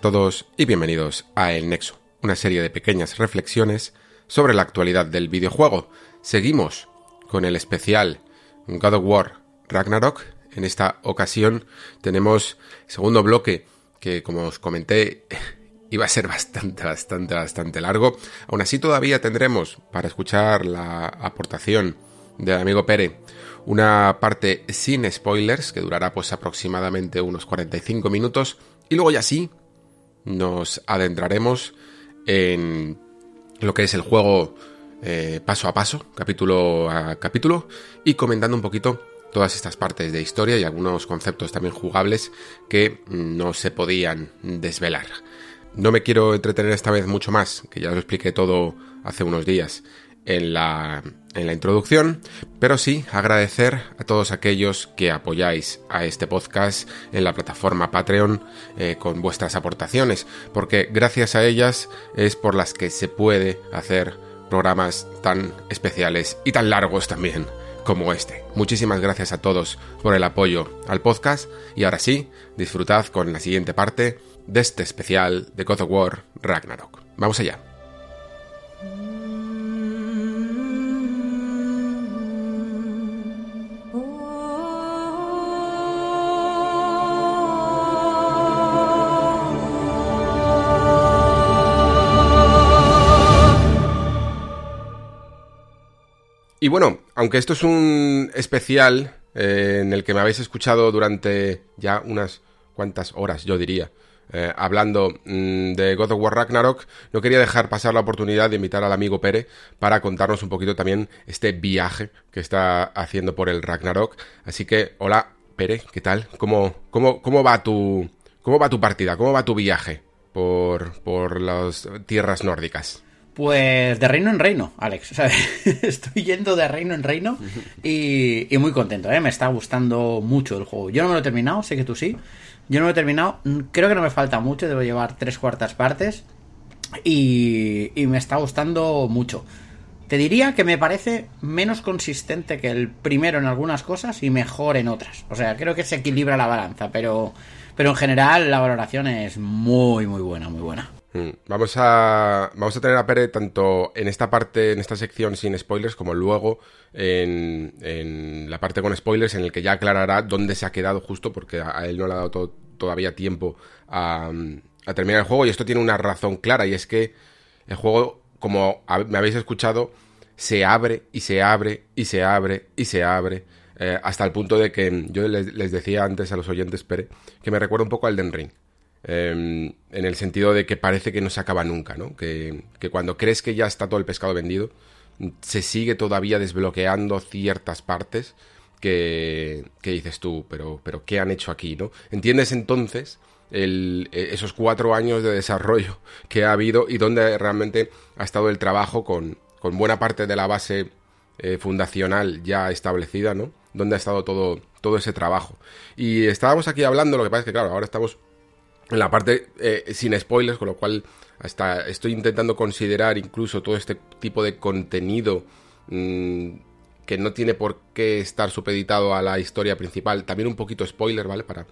todos y bienvenidos a El Nexo, una serie de pequeñas reflexiones sobre la actualidad del videojuego. Seguimos con el especial God of War Ragnarok. En esta ocasión tenemos segundo bloque que, como os comenté, iba a ser bastante, bastante, bastante largo. Aún así todavía tendremos para escuchar la aportación del amigo Pere una parte sin spoilers que durará pues aproximadamente unos 45 minutos y luego ya sí nos adentraremos en lo que es el juego eh, paso a paso, capítulo a capítulo y comentando un poquito todas estas partes de historia y algunos conceptos también jugables que no se podían desvelar. No me quiero entretener esta vez mucho más, que ya os expliqué todo hace unos días en la, en la introducción, pero sí agradecer a todos aquellos que apoyáis a este podcast en la plataforma Patreon eh, con vuestras aportaciones, porque gracias a ellas es por las que se puede hacer programas tan especiales y tan largos también como este. Muchísimas gracias a todos por el apoyo al podcast y ahora sí, disfrutad con la siguiente parte de este especial de God of War Ragnarok. Vamos allá. Y bueno, aunque esto es un especial eh, en el que me habéis escuchado durante ya unas cuantas horas, yo diría, eh, hablando mm, de God of War Ragnarok, no quería dejar pasar la oportunidad de invitar al amigo Pere para contarnos un poquito también este viaje que está haciendo por el Ragnarok. Así que, hola Pere, ¿qué tal? ¿Cómo, cómo, cómo va tu cómo va tu partida? ¿Cómo va tu viaje por, por las tierras nórdicas? Pues de reino en reino, Alex. Estoy yendo de reino en reino y, muy contento, ¿eh? Me está gustando mucho el juego. Yo no me lo he terminado, sé que tú sí. Yo no lo he terminado. Creo que no me falta mucho, debo llevar tres cuartas partes. Y, y me está gustando mucho. Te diría que me parece menos consistente que el primero en algunas cosas y mejor en otras. O sea, creo que se equilibra la balanza, pero, pero en general la valoración es muy, muy buena, muy buena. Mm, Vamos a, vamos a tener a Pere tanto en esta parte, en esta sección sin spoilers, como luego en, en la parte con spoilers, en el que ya aclarará dónde se ha quedado justo, porque a, él no le ha dado to- todavía tiempo a, terminar el juego. Y esto tiene una razón clara, y es que el juego, como me habéis escuchado, se abre y se abre y se abre y se abre. eh, hasta el punto de que yo les, les decía antes a los oyentes, Pere, que me recuerda un poco al Den Ring. Eh, en el sentido de que parece que no se acaba nunca, ¿no? Que, que cuando crees que ya está todo el pescado vendido, se sigue todavía desbloqueando ciertas partes que, que dices tú, pero, pero ¿qué han hecho aquí, no? ¿Entiendes entonces eh, esos cuatro años de desarrollo que ha habido y dónde realmente ha estado el trabajo con, con buena parte de la base eh, fundacional ya establecida, ¿no? Donde ha estado todo, todo ese trabajo. Y estábamos aquí hablando, lo que pasa es que, claro, ahora estamos en la parte eh, sin spoilers, con lo cual hasta estoy intentando considerar incluso todo este tipo de contenido mmm, que no tiene por qué estar supeditado a la historia principal. También un poquito spoiler, ¿vale? Para,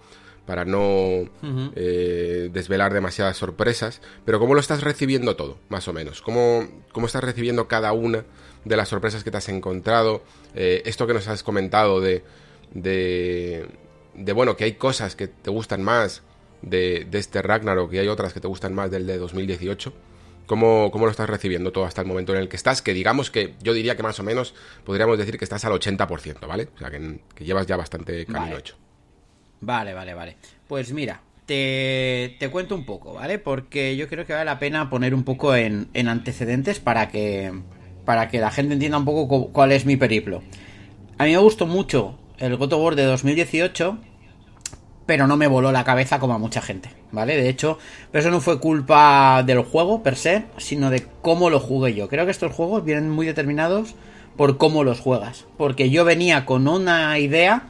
para no eh, desvelar demasiadas sorpresas, pero ¿cómo lo estás recibiendo todo, más o menos? ¿Cómo, cómo estás recibiendo cada una de las sorpresas que te has encontrado? Eh, esto que nos has comentado de, de, de, bueno, que hay cosas que te gustan más de, de este Ragnarok y hay otras que te gustan más del de 2018. ¿Cómo, ¿Cómo, lo estás recibiendo todo hasta el momento en el que estás? Que digamos que yo diría que más o menos podríamos decir que estás al 80%, ¿vale? O sea, que, que llevas ya bastante camino Vale. hecho. Vale, vale, vale. Pues mira, te, te cuento un poco, ¿vale? Porque yo creo que vale la pena poner un poco en, en antecedentes para que, para que la gente entienda un poco cu- cuál es mi periplo. A mí me gustó mucho el God of War de 2018, pero no me voló la cabeza como a mucha gente, ¿vale? De hecho, pero eso no fue culpa del juego per se, sino de cómo lo jugué yo. Creo que estos juegos vienen muy determinados por cómo los juegas. Porque yo venía con una idea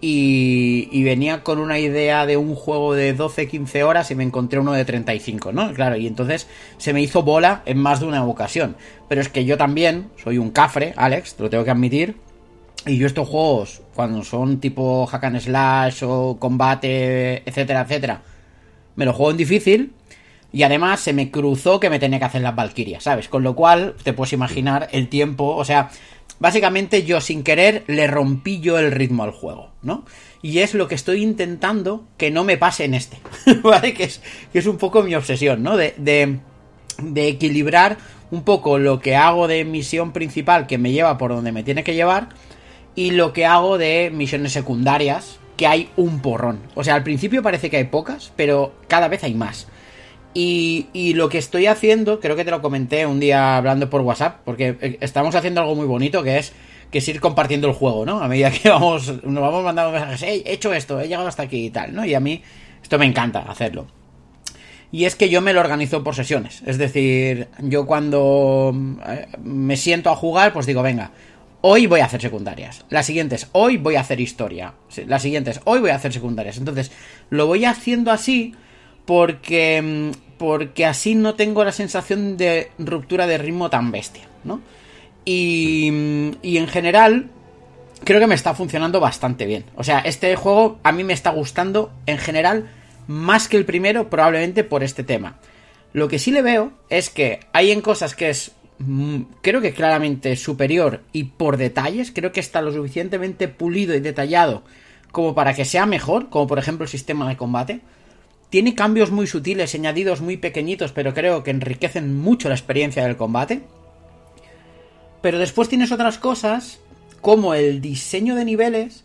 y, y venía con una idea de un juego de 12-15 horas y me encontré uno de 35, ¿no? Claro, y entonces se me hizo bola en más de una ocasión. Pero es que yo también soy un cafre, Alex, te lo tengo que admitir. Y yo estos juegos, cuando son tipo hack and slash o combate, etcétera, etcétera, me lo juego en difícil. Y además se me cruzó que me tenía que hacer las Valkyrias, ¿sabes? Con lo cual, te puedes imaginar el tiempo, o sea, básicamente yo sin querer le rompí yo el ritmo al juego, ¿no? Y es lo que estoy intentando que no me pase en este, ¿vale? Que es, que es un poco mi obsesión, ¿no? De, de, de equilibrar un poco lo que hago de misión principal que me lleva por donde me tiene que llevar y lo que hago de misiones secundarias, que hay un porrón. O sea, al principio parece que hay pocas, pero cada vez hay más. Y, y lo que estoy haciendo, creo que te lo comenté un día hablando por WhatsApp, porque eh, estamos haciendo algo muy bonito que es que es ir compartiendo el juego, ¿no? A medida que vamos, nos vamos mandando mensajes, hey, he hecho esto, he llegado hasta aquí y tal, ¿no? Y a mí esto me encanta hacerlo. Y es que yo me lo organizo por sesiones. Es decir, yo cuando eh, me siento a jugar, pues digo, venga, hoy voy a hacer secundarias. Las siguientes, hoy voy a hacer historia. Las siguientes, hoy voy a hacer secundarias. Entonces, lo voy haciendo así porque, mm, porque así no tengo la sensación de ruptura de ritmo tan bestia, ¿no? Y, mm, y en general, creo que me está funcionando bastante bien. O sea, este juego a mí me está gustando en general más que el primero, probablemente por este tema. Lo que sí le veo es que hay en cosas que es creo que claramente superior y por detalles, creo que está lo suficientemente pulido y detallado como para que sea mejor, como por ejemplo el sistema de combate. Tiene cambios muy sutiles, añadidos muy pequeñitos, pero creo que enriquecen mucho la experiencia del combate. Pero después tienes otras cosas, como el diseño de niveles,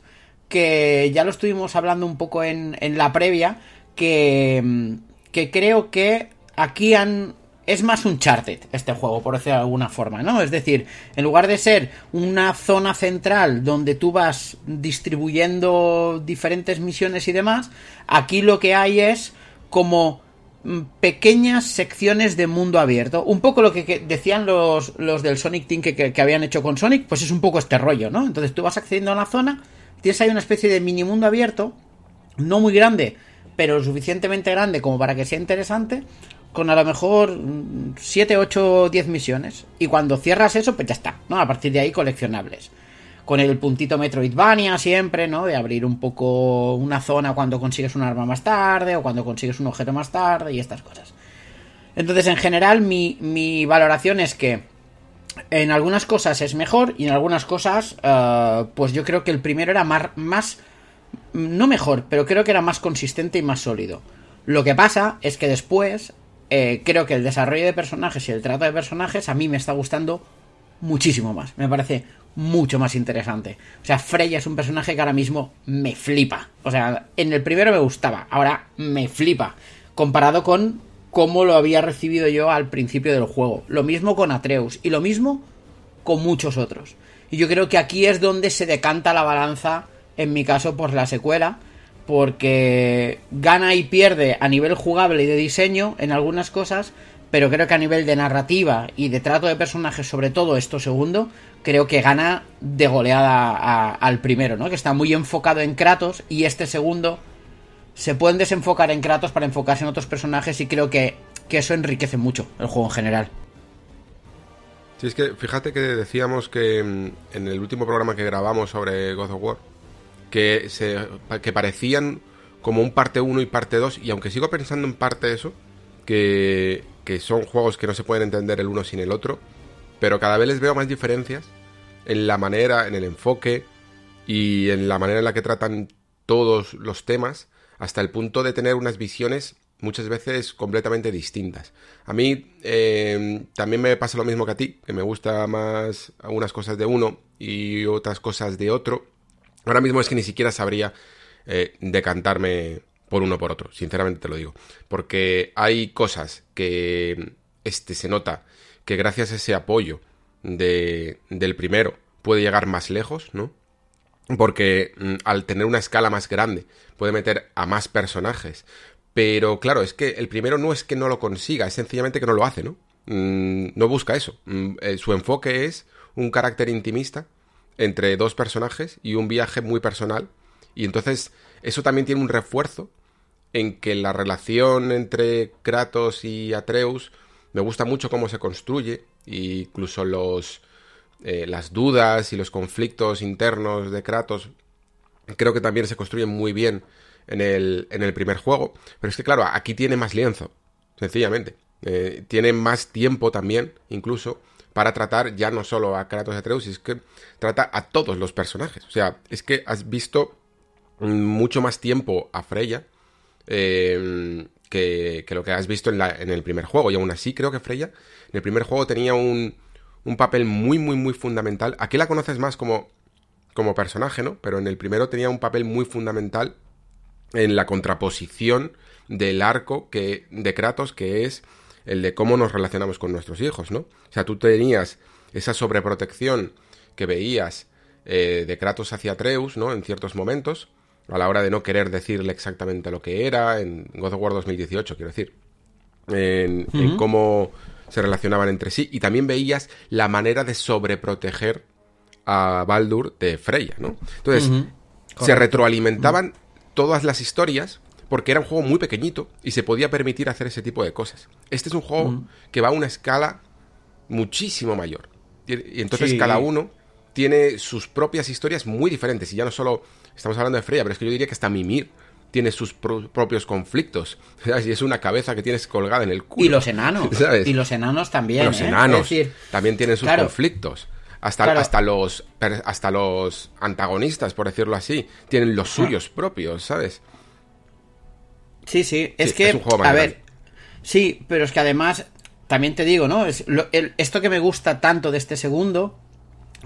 que ya lo estuvimos hablando un poco en, en la previa, que, mm, que creo que aquí han... Es más un charted este juego, por decirlo de alguna forma, ¿no? Es decir, en lugar de ser una zona central donde tú vas distribuyendo diferentes misiones y demás, aquí lo que hay es como mm, pequeñas secciones de mundo abierto. Un poco lo que, decían los, los del Sonic Team que, que, que habían hecho con Sonic, pues es un poco este rollo, ¿no? Entonces tú vas accediendo a una zona, tienes ahí una especie de mini mundo abierto, no muy grande, pero lo suficientemente grande como para que sea interesante, con a lo mejor 7, 8, 10 misiones. Y cuando cierras eso, pues ya está, ¿no? A partir de ahí coleccionables. Con el puntito Metroidvania siempre, ¿no? De abrir un poco una zona cuando consigues un arma más tarde o cuando consigues un objeto más tarde y estas cosas. Entonces, en general, mi, mi valoración es que en algunas cosas es mejor y en algunas cosas, uh, pues yo creo que el primero era más, no mejor, pero creo que era más consistente y más sólido. Lo que pasa es que después eh, creo que el desarrollo de personajes y el trato de personajes a mí me está gustando muchísimo más. Me parece mucho más interesante. O sea, Freya es un personaje que ahora mismo me flipa. O sea, en el primero me gustaba, ahora me flipa. Comparado con cómo lo había recibido yo al principio del juego. Lo mismo con Atreus y lo mismo con muchos otros. Y yo creo que aquí es donde se decanta la balanza, en mi caso, por la secuela porque gana y pierde a nivel jugable y de diseño en algunas cosas, pero creo que a nivel de narrativa y de trato de personajes, sobre todo esto segundo, creo que gana de goleada al primero, ¿no? Que está muy enfocado en Kratos y este segundo se pueden desenfocar en Kratos para enfocarse en otros personajes y creo que, que eso enriquece mucho el juego en general. Sí, es que fíjate que decíamos que en el último programa que grabamos sobre God of War, que, se, que parecían como un parte 1 y parte 2, y aunque sigo pensando en parte eso, que, que son juegos que no se pueden entender el uno sin el otro, pero cada vez les veo más diferencias en la manera, en el enfoque y en la manera en la que tratan todos los temas, hasta el punto de tener unas visiones muchas veces completamente distintas. A mí eh, también me pasa lo mismo que a ti, que me gusta más algunas cosas de uno y otras cosas de otro. Ahora mismo es que ni siquiera sabría eh, decantarme por uno o por otro, sinceramente te lo digo. Porque hay cosas que este, se nota que gracias a ese apoyo de, del primero puede llegar más lejos, ¿no? Porque mm, al tener una escala más grande puede meter a más personajes, pero claro, es que el primero no es que no lo consiga, es sencillamente que no lo hace, ¿no? Mm, no busca eso. Mm, eh, su enfoque es un carácter intimista entre dos personajes y un viaje muy personal. Y entonces eso también tiene un refuerzo en que la relación entre Kratos y Atreus me gusta mucho cómo se construye, incluso los, eh, las dudas y los conflictos internos de Kratos creo que también se construyen muy bien en el, en el primer juego. Pero es que, claro, aquí tiene más lienzo, sencillamente. Eh, tiene más tiempo también, incluso, para tratar ya no solo a Kratos y Atreus, es que trata a todos los personajes. O sea, es que has visto mucho más tiempo a Freya eh, que, que, lo que has visto en, el primer juego. Y aún así, creo que Freya en el primer juego tenía un, un papel muy, muy, muy fundamental. Aquí la conoces más como, como personaje, ¿no? Pero en el primero tenía un papel muy fundamental en la contraposición del arco que, de Kratos, que es el de cómo nos relacionamos con nuestros hijos, ¿no? O sea, tú tenías esa sobreprotección que veías eh, de Kratos hacia Atreus, ¿no? En ciertos momentos, a la hora de no querer decirle exactamente lo que era, en God of War 2018, quiero decir, en, en cómo se relacionaban entre sí, y también veías la manera de sobreproteger a Baldur de Freya, ¿no? Entonces, se retroalimentaban todas las historias porque era un juego muy pequeñito y se podía permitir hacer ese tipo de cosas. Este es un juego que va a una escala muchísimo mayor. Y entonces cada uno tiene sus propias historias muy diferentes. Y ya no solo estamos hablando de Freya, pero es que yo diría que hasta Mimir tiene sus pro propios conflictos. Y es una cabeza que tienes colgada en el culo. Y los enanos. ¿sabes? Y los enanos también. Los ¿eh? enanos también tienen sus conflictos. Hasta, claro. hasta, los, hasta los antagonistas, por decirlo así, tienen los suyos propios, ¿sabes? Sí, sí, es sí, que, es un juego a ver, sí, pero es que además, también te digo, ¿no? Es lo, el, esto que me gusta tanto de este segundo,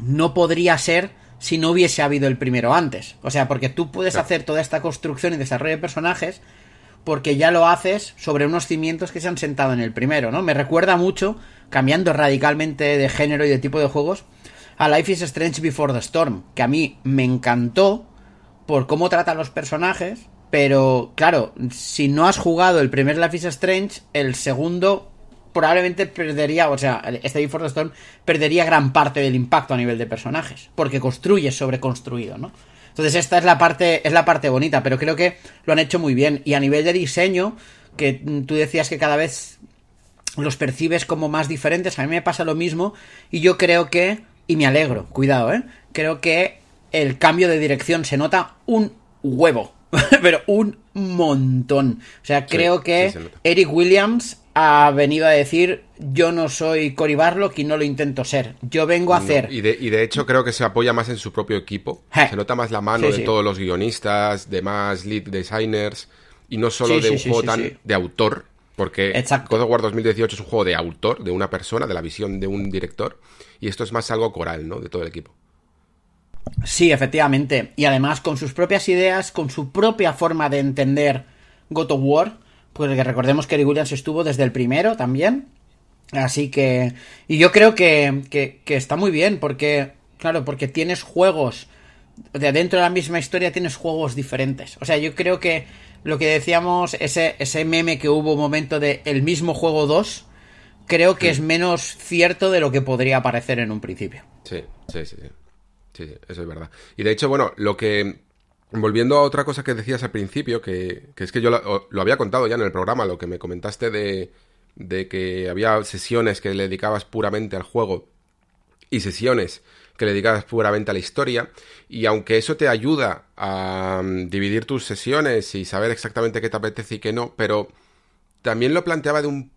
no podría ser si no hubiese habido el primero antes. O sea, porque tú puedes claro. hacer toda esta construcción y desarrollo de personajes porque ya lo haces sobre unos cimientos que se han sentado en el primero, ¿no? Me recuerda mucho, cambiando radicalmente de género y de tipo de juegos, a Life is Strange Before the Storm, que a mí me encantó por cómo trata a los personajes, pero claro, si no has jugado el primer Life is Strange, el segundo probablemente perdería, o sea, este Before the Storm perdería gran parte del impacto a nivel de personajes, porque construye sobre construido, ¿no? Entonces esta es la parte es la parte bonita, pero creo que lo han hecho muy bien y a nivel de diseño, que tú decías que cada vez los percibes como más diferentes, a mí me pasa lo mismo y yo creo que y me alegro, cuidado, ¿eh? Creo que el cambio de dirección se nota un huevo, pero un montón. O sea, creo sí, que sí Eric Williams ha venido a decir yo no soy Cory Barlock y no lo intento ser. Yo vengo a no, hacer... Y de, y de, hecho creo que se apoya más en su propio equipo. Se nota más la mano sí, de sí. todos los guionistas, de más lead designers y no solo de un juego tan de autor. Porque Exacto. God of War 2018 es un juego de autor, de una persona, de la visión de un director. Y esto es más algo coral, ¿no? De todo el equipo. Sí, efectivamente. Y además con sus propias ideas, con su propia forma de entender God of War. Pues recordemos que Eric Williams estuvo desde el primero también. Así que. Y yo creo que, que, que está muy bien, porque. Claro, porque tienes juegos. De dentro de la misma historia tienes juegos diferentes. O sea, yo creo que lo que decíamos, ese, ese meme que hubo un momento de el mismo juego 2, creo que sí. es menos cierto de lo que podría parecer en un principio. Sí, sí, sí, sí. Sí, eso es verdad. Y de hecho, bueno, lo que. Volviendo a otra cosa que decías al principio, que, que es que yo lo, había contado ya en el programa, lo que me comentaste de, de que había sesiones que le dedicabas puramente al juego y sesiones que le dedicas puramente a la historia. Y aunque eso te ayuda a mm, dividir tus sesiones y saber exactamente qué te apetece y qué no, pero también lo planteaba de un,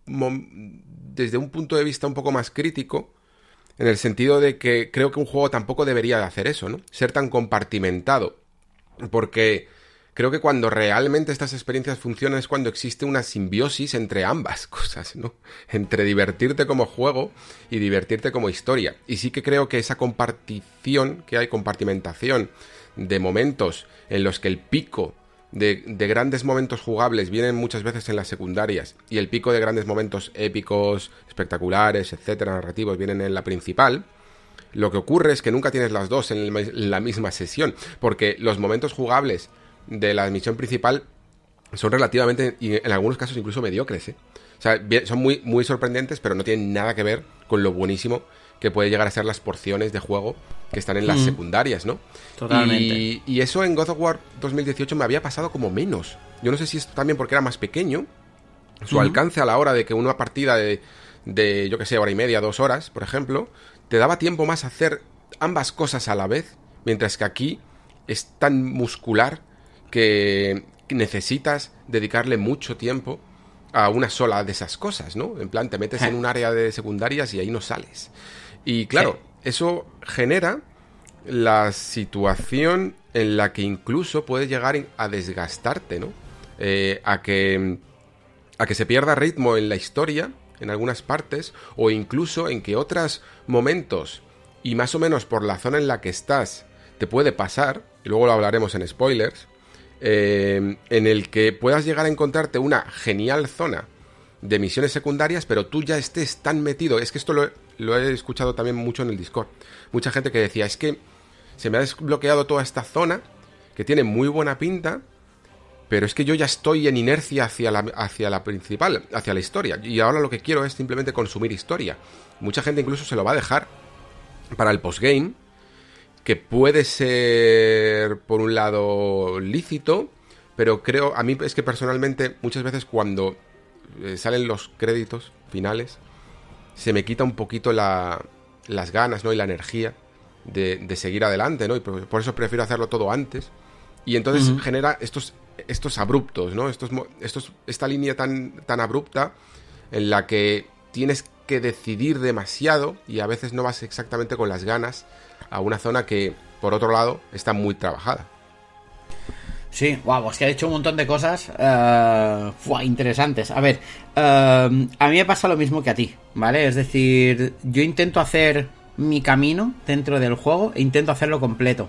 desde un punto de vista un poco más crítico, en el sentido de que creo que un juego tampoco debería de hacer eso, ¿no? Ser tan compartimentado. Porque creo que cuando realmente estas experiencias funcionan es cuando existe una simbiosis entre ambas cosas, ¿no? Entre divertirte como juego y divertirte como historia. Y sí que creo que esa compartición, que hay compartimentación de momentos en los que el pico de, grandes momentos jugables vienen muchas veces en las secundarias y el pico de grandes momentos épicos, espectaculares, etcétera, narrativos vienen en la principal, lo que ocurre es que nunca tienes las dos en la misma sesión, porque los momentos jugables de la misión principal son relativamente, y en algunos casos incluso mediocres, ¿eh? O sea, son muy, muy sorprendentes, pero no tienen nada que ver con lo buenísimo que puede llegar a ser las porciones de juego que están en las mm. secundarias, ¿no? Totalmente. Y, eso en God of War 2018 me había pasado como menos. Yo no sé si es también porque era más pequeño, su alcance a la hora de que una partida de, de, yo que sé, hora y media, dos horas, por ejemplo, te daba tiempo más a hacer ambas cosas a la vez, mientras que aquí es tan muscular que necesitas dedicarle mucho tiempo a una sola de esas cosas, ¿no? En plan, te metes en un área de secundarias y ahí no sales. Y claro, eso genera la situación en la que incluso puede llegar a desgastarte, ¿no? Eh, a que a que se pierda ritmo en la historia en algunas partes o incluso en que otros momentos y más o menos por la zona en la que estás te puede pasar y luego lo hablaremos en spoilers eh, en el que puedas llegar a encontrarte una genial zona de misiones secundarias, pero tú ya estés tan metido. Es que esto lo, he escuchado también mucho en el Discord. Mucha gente que decía, es que se me ha desbloqueado toda esta zona, que tiene muy buena pinta, pero es que yo ya estoy en inercia hacia la, hacia la principal, hacia la historia. Y ahora lo que quiero es simplemente consumir historia. Mucha gente incluso se lo va a dejar para el postgame que puede ser, por un lado, lícito, pero creo, a mí es que personalmente muchas veces cuando eh, salen los créditos finales, se me quita un poquito la, las ganas, ¿no? Y la energía de, de seguir adelante, ¿no? Y por, eso prefiero hacerlo todo antes. Y entonces genera estos, estos abruptos, ¿no? Estos, estos, esta línea tan, tan abrupta en la que tienes que decidir demasiado y a veces no vas exactamente con las ganas a una zona que, por otro lado, está muy trabajada. Sí, wow, es que ha hecho un montón de cosas uh, interesantes. A ver, eh, a mí me pasa lo mismo que a ti, ¿vale? Es decir, yo intento hacer mi camino dentro del juego e intento hacerlo completo.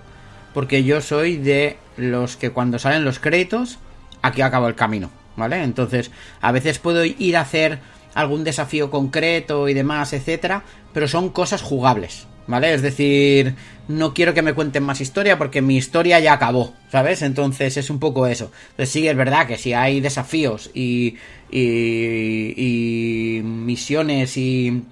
Porque yo soy de los que cuando salen los créditos, aquí acabo el camino, ¿vale? Entonces, a veces puedo ir a hacer algún desafío concreto y demás, etcétera, pero son cosas jugables, ¿vale? Es decir, no quiero que me cuenten más historia porque mi historia ya acabó, ¿sabes? Entonces es un poco eso. Entonces sí, es verdad que si hay desafíos y, y, y misiones y,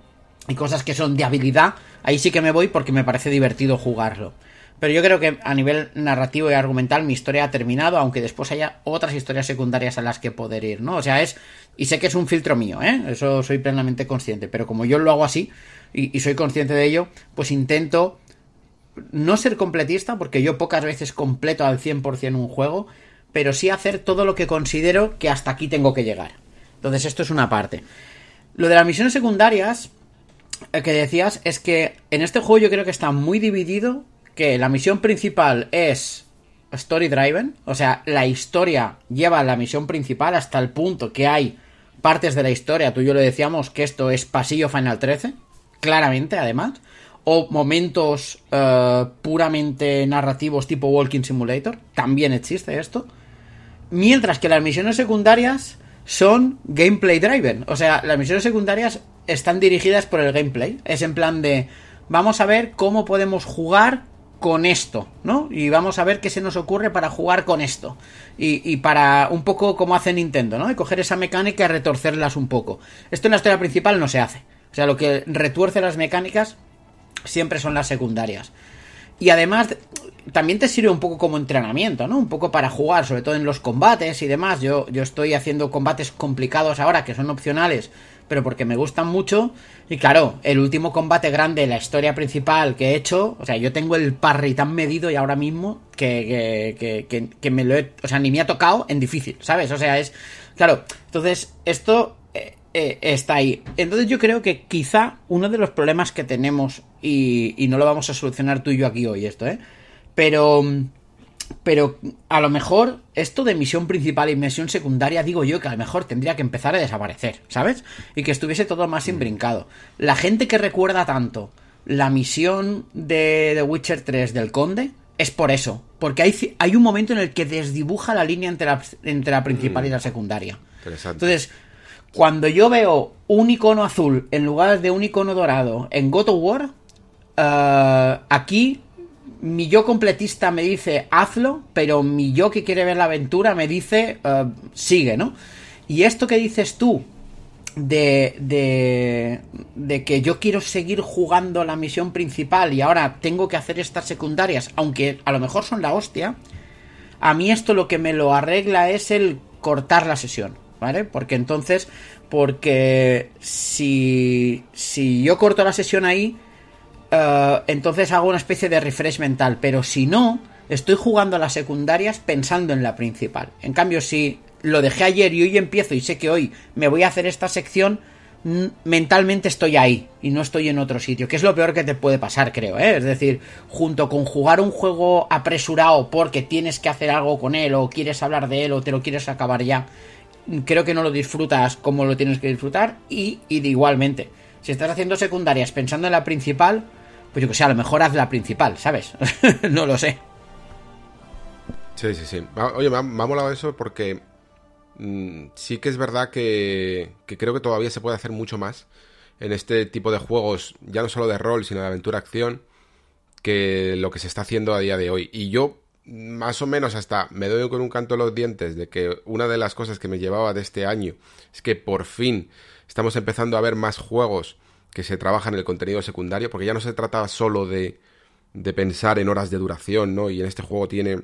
y cosas que son de habilidad, ahí sí que me voy porque me parece divertido jugarlo. Pero yo creo que a nivel narrativo y argumental mi historia ha terminado, aunque después haya otras historias secundarias a las que poder ir, ¿no? O sea, es... Y sé que es un filtro mío, ¿eh? Eso soy plenamente consciente, pero como yo lo hago así, y, soy consciente de ello, pues intento no ser completista, porque yo pocas veces completo al 100% un juego, pero sí hacer todo lo que considero que hasta aquí tengo que llegar. Entonces esto es una parte. Lo de las misiones secundarias eh, que decías es que en este juego yo creo que está muy dividido, que la misión principal es story driven, o sea, la historia lleva a la misión principal hasta el punto que hay partes de la historia, tú y yo le decíamos que esto es pasillo Final 13, claramente además, o momentos eh, puramente narrativos tipo Walking Simulator, también existe esto, mientras que las misiones secundarias son gameplay driven, o sea, las misiones secundarias están dirigidas por el gameplay, es en plan de vamos a ver cómo podemos jugar con esto, ¿no? Y vamos a ver qué se nos ocurre para jugar con esto. Y, para un poco como hace Nintendo, ¿no? De coger esa mecánica y retorcerlas un poco. Esto en la historia principal no se hace. O sea, lo que retuerce las mecánicas siempre son las secundarias. Y además también te sirve un poco como entrenamiento, ¿no? Un poco para jugar, sobre todo en los combates y demás. Yo, yo estoy haciendo combates complicados ahora que son opcionales pero porque me gustan mucho. Y claro, el último combate grande, la historia principal que he hecho, o sea, yo tengo el parry tan medido y ahora mismo que, que, que, que me lo he, o sea, ni me ha tocado en difícil, ¿sabes? O sea, es, claro, entonces esto eh, está ahí. Entonces yo creo que quizá uno de los problemas que tenemos, y, y no lo vamos a solucionar tú y yo aquí hoy esto, ¿eh? Pero pero a lo mejor esto de misión principal y misión secundaria, digo yo que a lo mejor tendría que empezar a desaparecer, ¿sabes? Y que estuviese todo más imbrincado. La gente que recuerda tanto la misión de The Witcher 3 del Conde es por eso. Porque hay, hay un momento en el que desdibuja la línea entre la, entre la principal y la secundaria. Entonces, cuando yo veo un icono azul en lugar de un icono dorado en God of War, uh, aquí mi yo completista me dice hazlo, pero mi yo que quiere ver la aventura me dice uh, sigue, ¿no? Y esto que dices tú de, de, de que yo quiero seguir jugando la misión principal y ahora tengo que hacer estas secundarias, aunque a lo mejor son la hostia, a mí esto lo que me lo arregla es el cortar la sesión, ¿vale? Porque entonces, porque si, si yo corto la sesión ahí, Uh, entonces hago una especie de refresh mental. Pero si no, estoy jugando a las secundarias pensando en la principal. En cambio, si lo dejé ayer y hoy empiezo y sé que hoy me voy a hacer esta sección, mentalmente estoy ahí y no estoy en otro sitio, que es lo peor que te puede pasar, creo, ¿eh? Es decir, junto con jugar un juego apresurado porque tienes que hacer algo con él o quieres hablar de él o te lo quieres acabar ya, creo que no lo disfrutas como lo tienes que disfrutar y, y igualmente. Si estás haciendo secundarias pensando en la principal, pues yo que sé, a lo mejor haz la principal, ¿sabes? no lo sé. Sí, sí, sí. Oye, me ha, molado eso porque mmm, sí que es verdad que, que, creo que todavía se puede hacer mucho más en este tipo de juegos, ya no solo de rol, sino de aventura-acción, que lo que se está haciendo a día de hoy. Y yo, más o menos, hasta me doy con un canto en los dientes de que una de las cosas que me llevaba de este año es que por fin estamos empezando a ver más juegos que se trabaja en el contenido secundario, porque ya no se trata solo de, de pensar en horas de duración, ¿no? Y en este juego tiene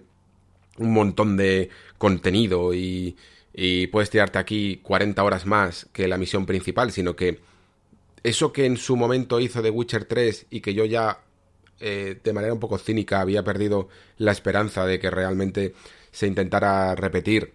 un montón de contenido y, y puedes tirarte aquí 40 horas más que la misión principal, sino que eso que en su momento hizo The Witcher 3 y que yo ya eh, de manera un poco cínica había perdido la esperanza de que realmente se intentara repetir,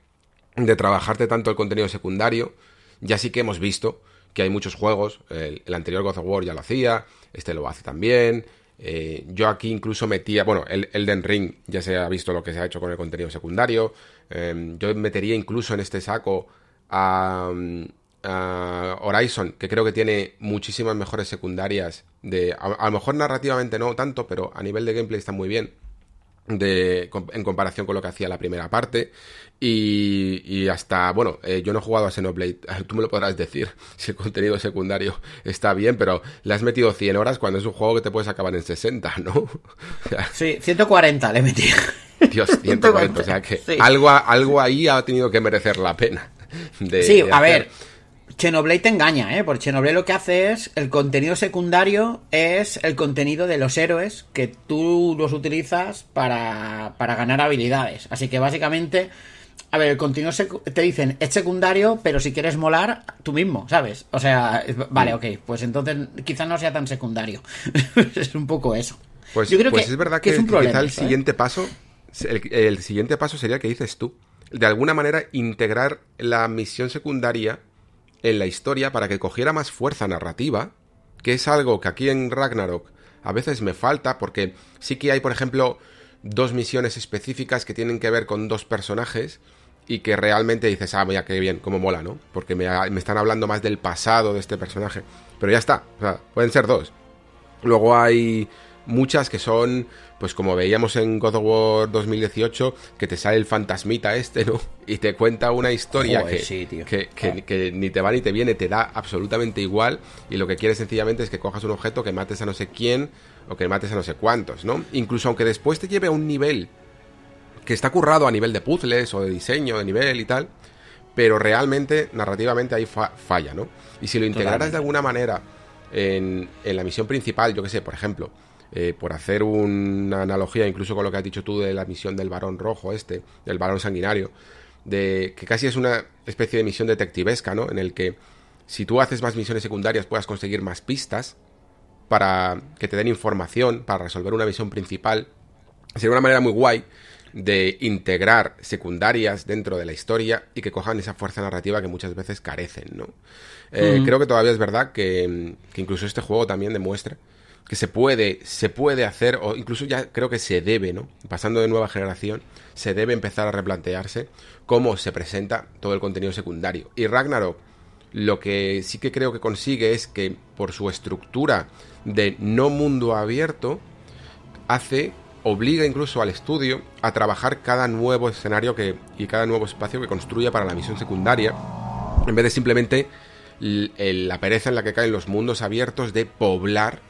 de trabajarte tanto el contenido secundario, ya sí que hemos visto que hay muchos juegos, el, anterior God of War ya lo hacía, este lo hace también, eh, yo aquí incluso metía, bueno, el Elden Ring ya se ha visto lo que se ha hecho con el contenido secundario, eh, yo metería incluso en este saco a, a, Horizon, que creo que tiene muchísimas mejores secundarias, de a, a lo mejor narrativamente no tanto, pero a nivel de gameplay está muy bien de, en comparación con lo que hacía la primera parte. Y, y hasta, bueno, eh, yo no he jugado a Xenoblade, tú me lo podrás decir si el contenido secundario está bien, pero le has metido 100 horas cuando es un juego que te puedes acabar en 60, ¿no? O sea, sí, 140 le metí. Dios, 140, o sea que sí. algo, algo ahí ha tenido que merecer la pena. De, sí, de a ver, Xenoblade te engaña, ¿eh? Porque Xenoblade lo que hace es, el contenido secundario es el contenido de los héroes que tú los utilizas para, para ganar habilidades. Así que básicamente, a ver, el contenido te dicen, es secundario, pero si quieres molar, tú mismo, ¿sabes? O sea, vale, ok, pues entonces quizás no sea tan secundario. es un poco eso. Pues, Yo creo pues que, es verdad que, que, es un problema. quizá el siguiente paso, el, el siguiente paso sería que dices tú. De alguna manera integrar la misión secundaria en la historia para que cogiera más fuerza narrativa, que es algo que aquí en Ragnarok a veces me falta, porque sí que hay, por ejemplo, dos misiones específicas que tienen que ver con dos personajes y que realmente dices, ah, mira, qué bien, cómo mola, ¿no? Porque me, están hablando más del pasado de este personaje. Pero ya está, o sea, pueden ser dos. Luego hay muchas que son, pues como veíamos en God of War 2018, que te sale el fantasmita este, ¿no? Y te cuenta una historia Joder, que, sí, tío. que, que, que, ni te va ni te viene, te da absolutamente igual. Y lo que quieres sencillamente es que cojas un objeto, que mates a no sé quién o que mates a no sé cuántos, ¿no? Incluso aunque después te lleve a un nivel que está currado a nivel de puzzles o de diseño de nivel y tal, pero realmente, narrativamente, ahí fa falla, ¿no? Y si lo integraras Totalmente. de alguna manera en, en la misión principal, yo que sé, por ejemplo, eh, por hacer una analogía incluso con lo que has dicho tú de la misión del varón rojo este, del varón sanguinario, de que casi es una especie de misión detectivesca, ¿no? En el que si tú haces más misiones secundarias puedas conseguir más pistas para que te den información, para resolver una misión principal. Sería una manera muy guay de integrar secundarias dentro de la historia y que cojan esa fuerza narrativa que muchas veces carecen, ¿no? Eh, creo que todavía es verdad que, que, incluso este juego también demuestra que se puede, se puede hacer, o incluso ya creo que se debe, ¿no? Pasando de nueva generación, se debe empezar a replantearse cómo se presenta todo el contenido secundario. Y Ragnarok lo que sí que creo que consigue es que por su estructura de no mundo abierto, hace, obliga incluso al estudio a trabajar cada nuevo escenario que, y cada nuevo espacio que construya para la misión secundaria, en vez de simplemente la pereza en la que caen los mundos abiertos de poblar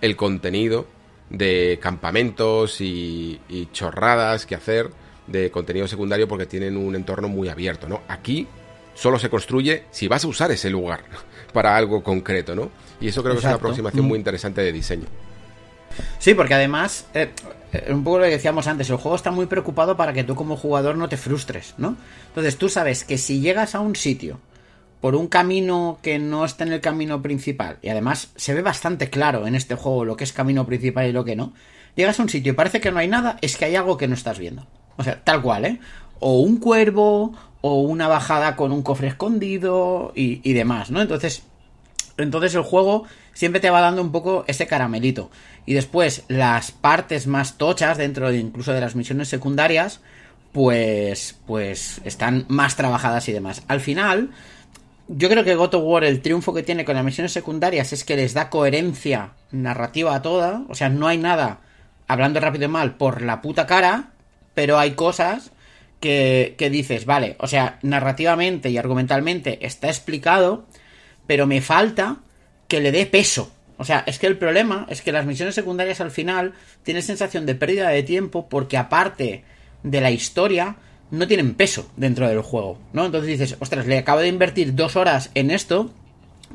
el contenido de campamentos y, y, chorradas que hacer de contenido secundario porque tienen un entorno muy abierto, ¿no? Aquí solo se construye si vas a usar ese lugar para algo concreto, ¿no? Y eso creo que es una aproximación muy mm. interesante de diseño. Sí, porque además, eh, eh, un poco lo que decíamos antes, el juego está muy preocupado para que tú como jugador no te frustres, ¿no? Entonces tú sabes que si llegas a un sitio por un camino que no está en el camino principal, y además se ve bastante claro en este juego lo que es camino principal y lo que no, llegas a un sitio y parece que no hay nada, es que hay algo que no estás viendo. O sea, tal cual, ¿eh? O un cuervo, o una bajada con un cofre escondido y, y demás, ¿no? Entonces, entonces el juego siempre te va dando un poco ese caramelito. Y después las partes más tochas dentro de incluso de las misiones secundarias, pues, pues están más trabajadas y demás. Al final, yo creo que God of War, el triunfo que tiene con las misiones secundarias es que les da coherencia narrativa a toda. O sea, no hay nada, hablando rápido y mal, por la puta cara, pero hay cosas que, que dices, vale, o sea, narrativamente y argumentalmente está explicado, pero me falta que le dé peso. O sea, es que el problema es que las misiones secundarias al final tienen sensación de pérdida de tiempo porque aparte de la historia no tienen peso dentro del juego, ¿no? Entonces dices, ostras, le acabo de invertir dos horas en esto,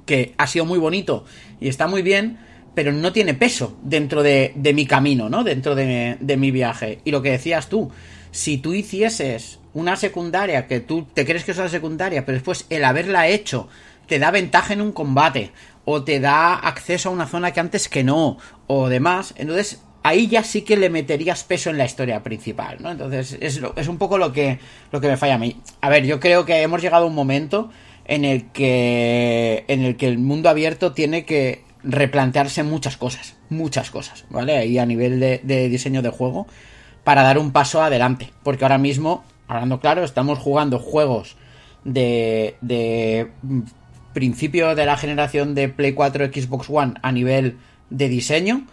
que ha sido muy bonito y está muy bien, pero no tiene peso dentro de, de mi camino, ¿no? Dentro de, de mi viaje. Y lo que decías tú, si tú hicieses una secundaria que tú te crees que es una secundaria, pero después el haberla hecho te da ventaja en un combate, o te da acceso a una zona que antes que no, o demás, entonces ahí ya sí que le meterías peso en la historia principal, ¿no? Entonces es, es un poco lo que, lo que me falla a mí. A ver, yo creo que hemos llegado a un momento en el que, en el, que el mundo abierto tiene que replantearse muchas cosas, muchas cosas, ¿vale? Ahí a nivel de, de diseño de juego, para dar un paso adelante, porque ahora mismo, hablando claro, estamos jugando juegos de, de principio de la generación de Play 4 Xbox One a nivel de diseño,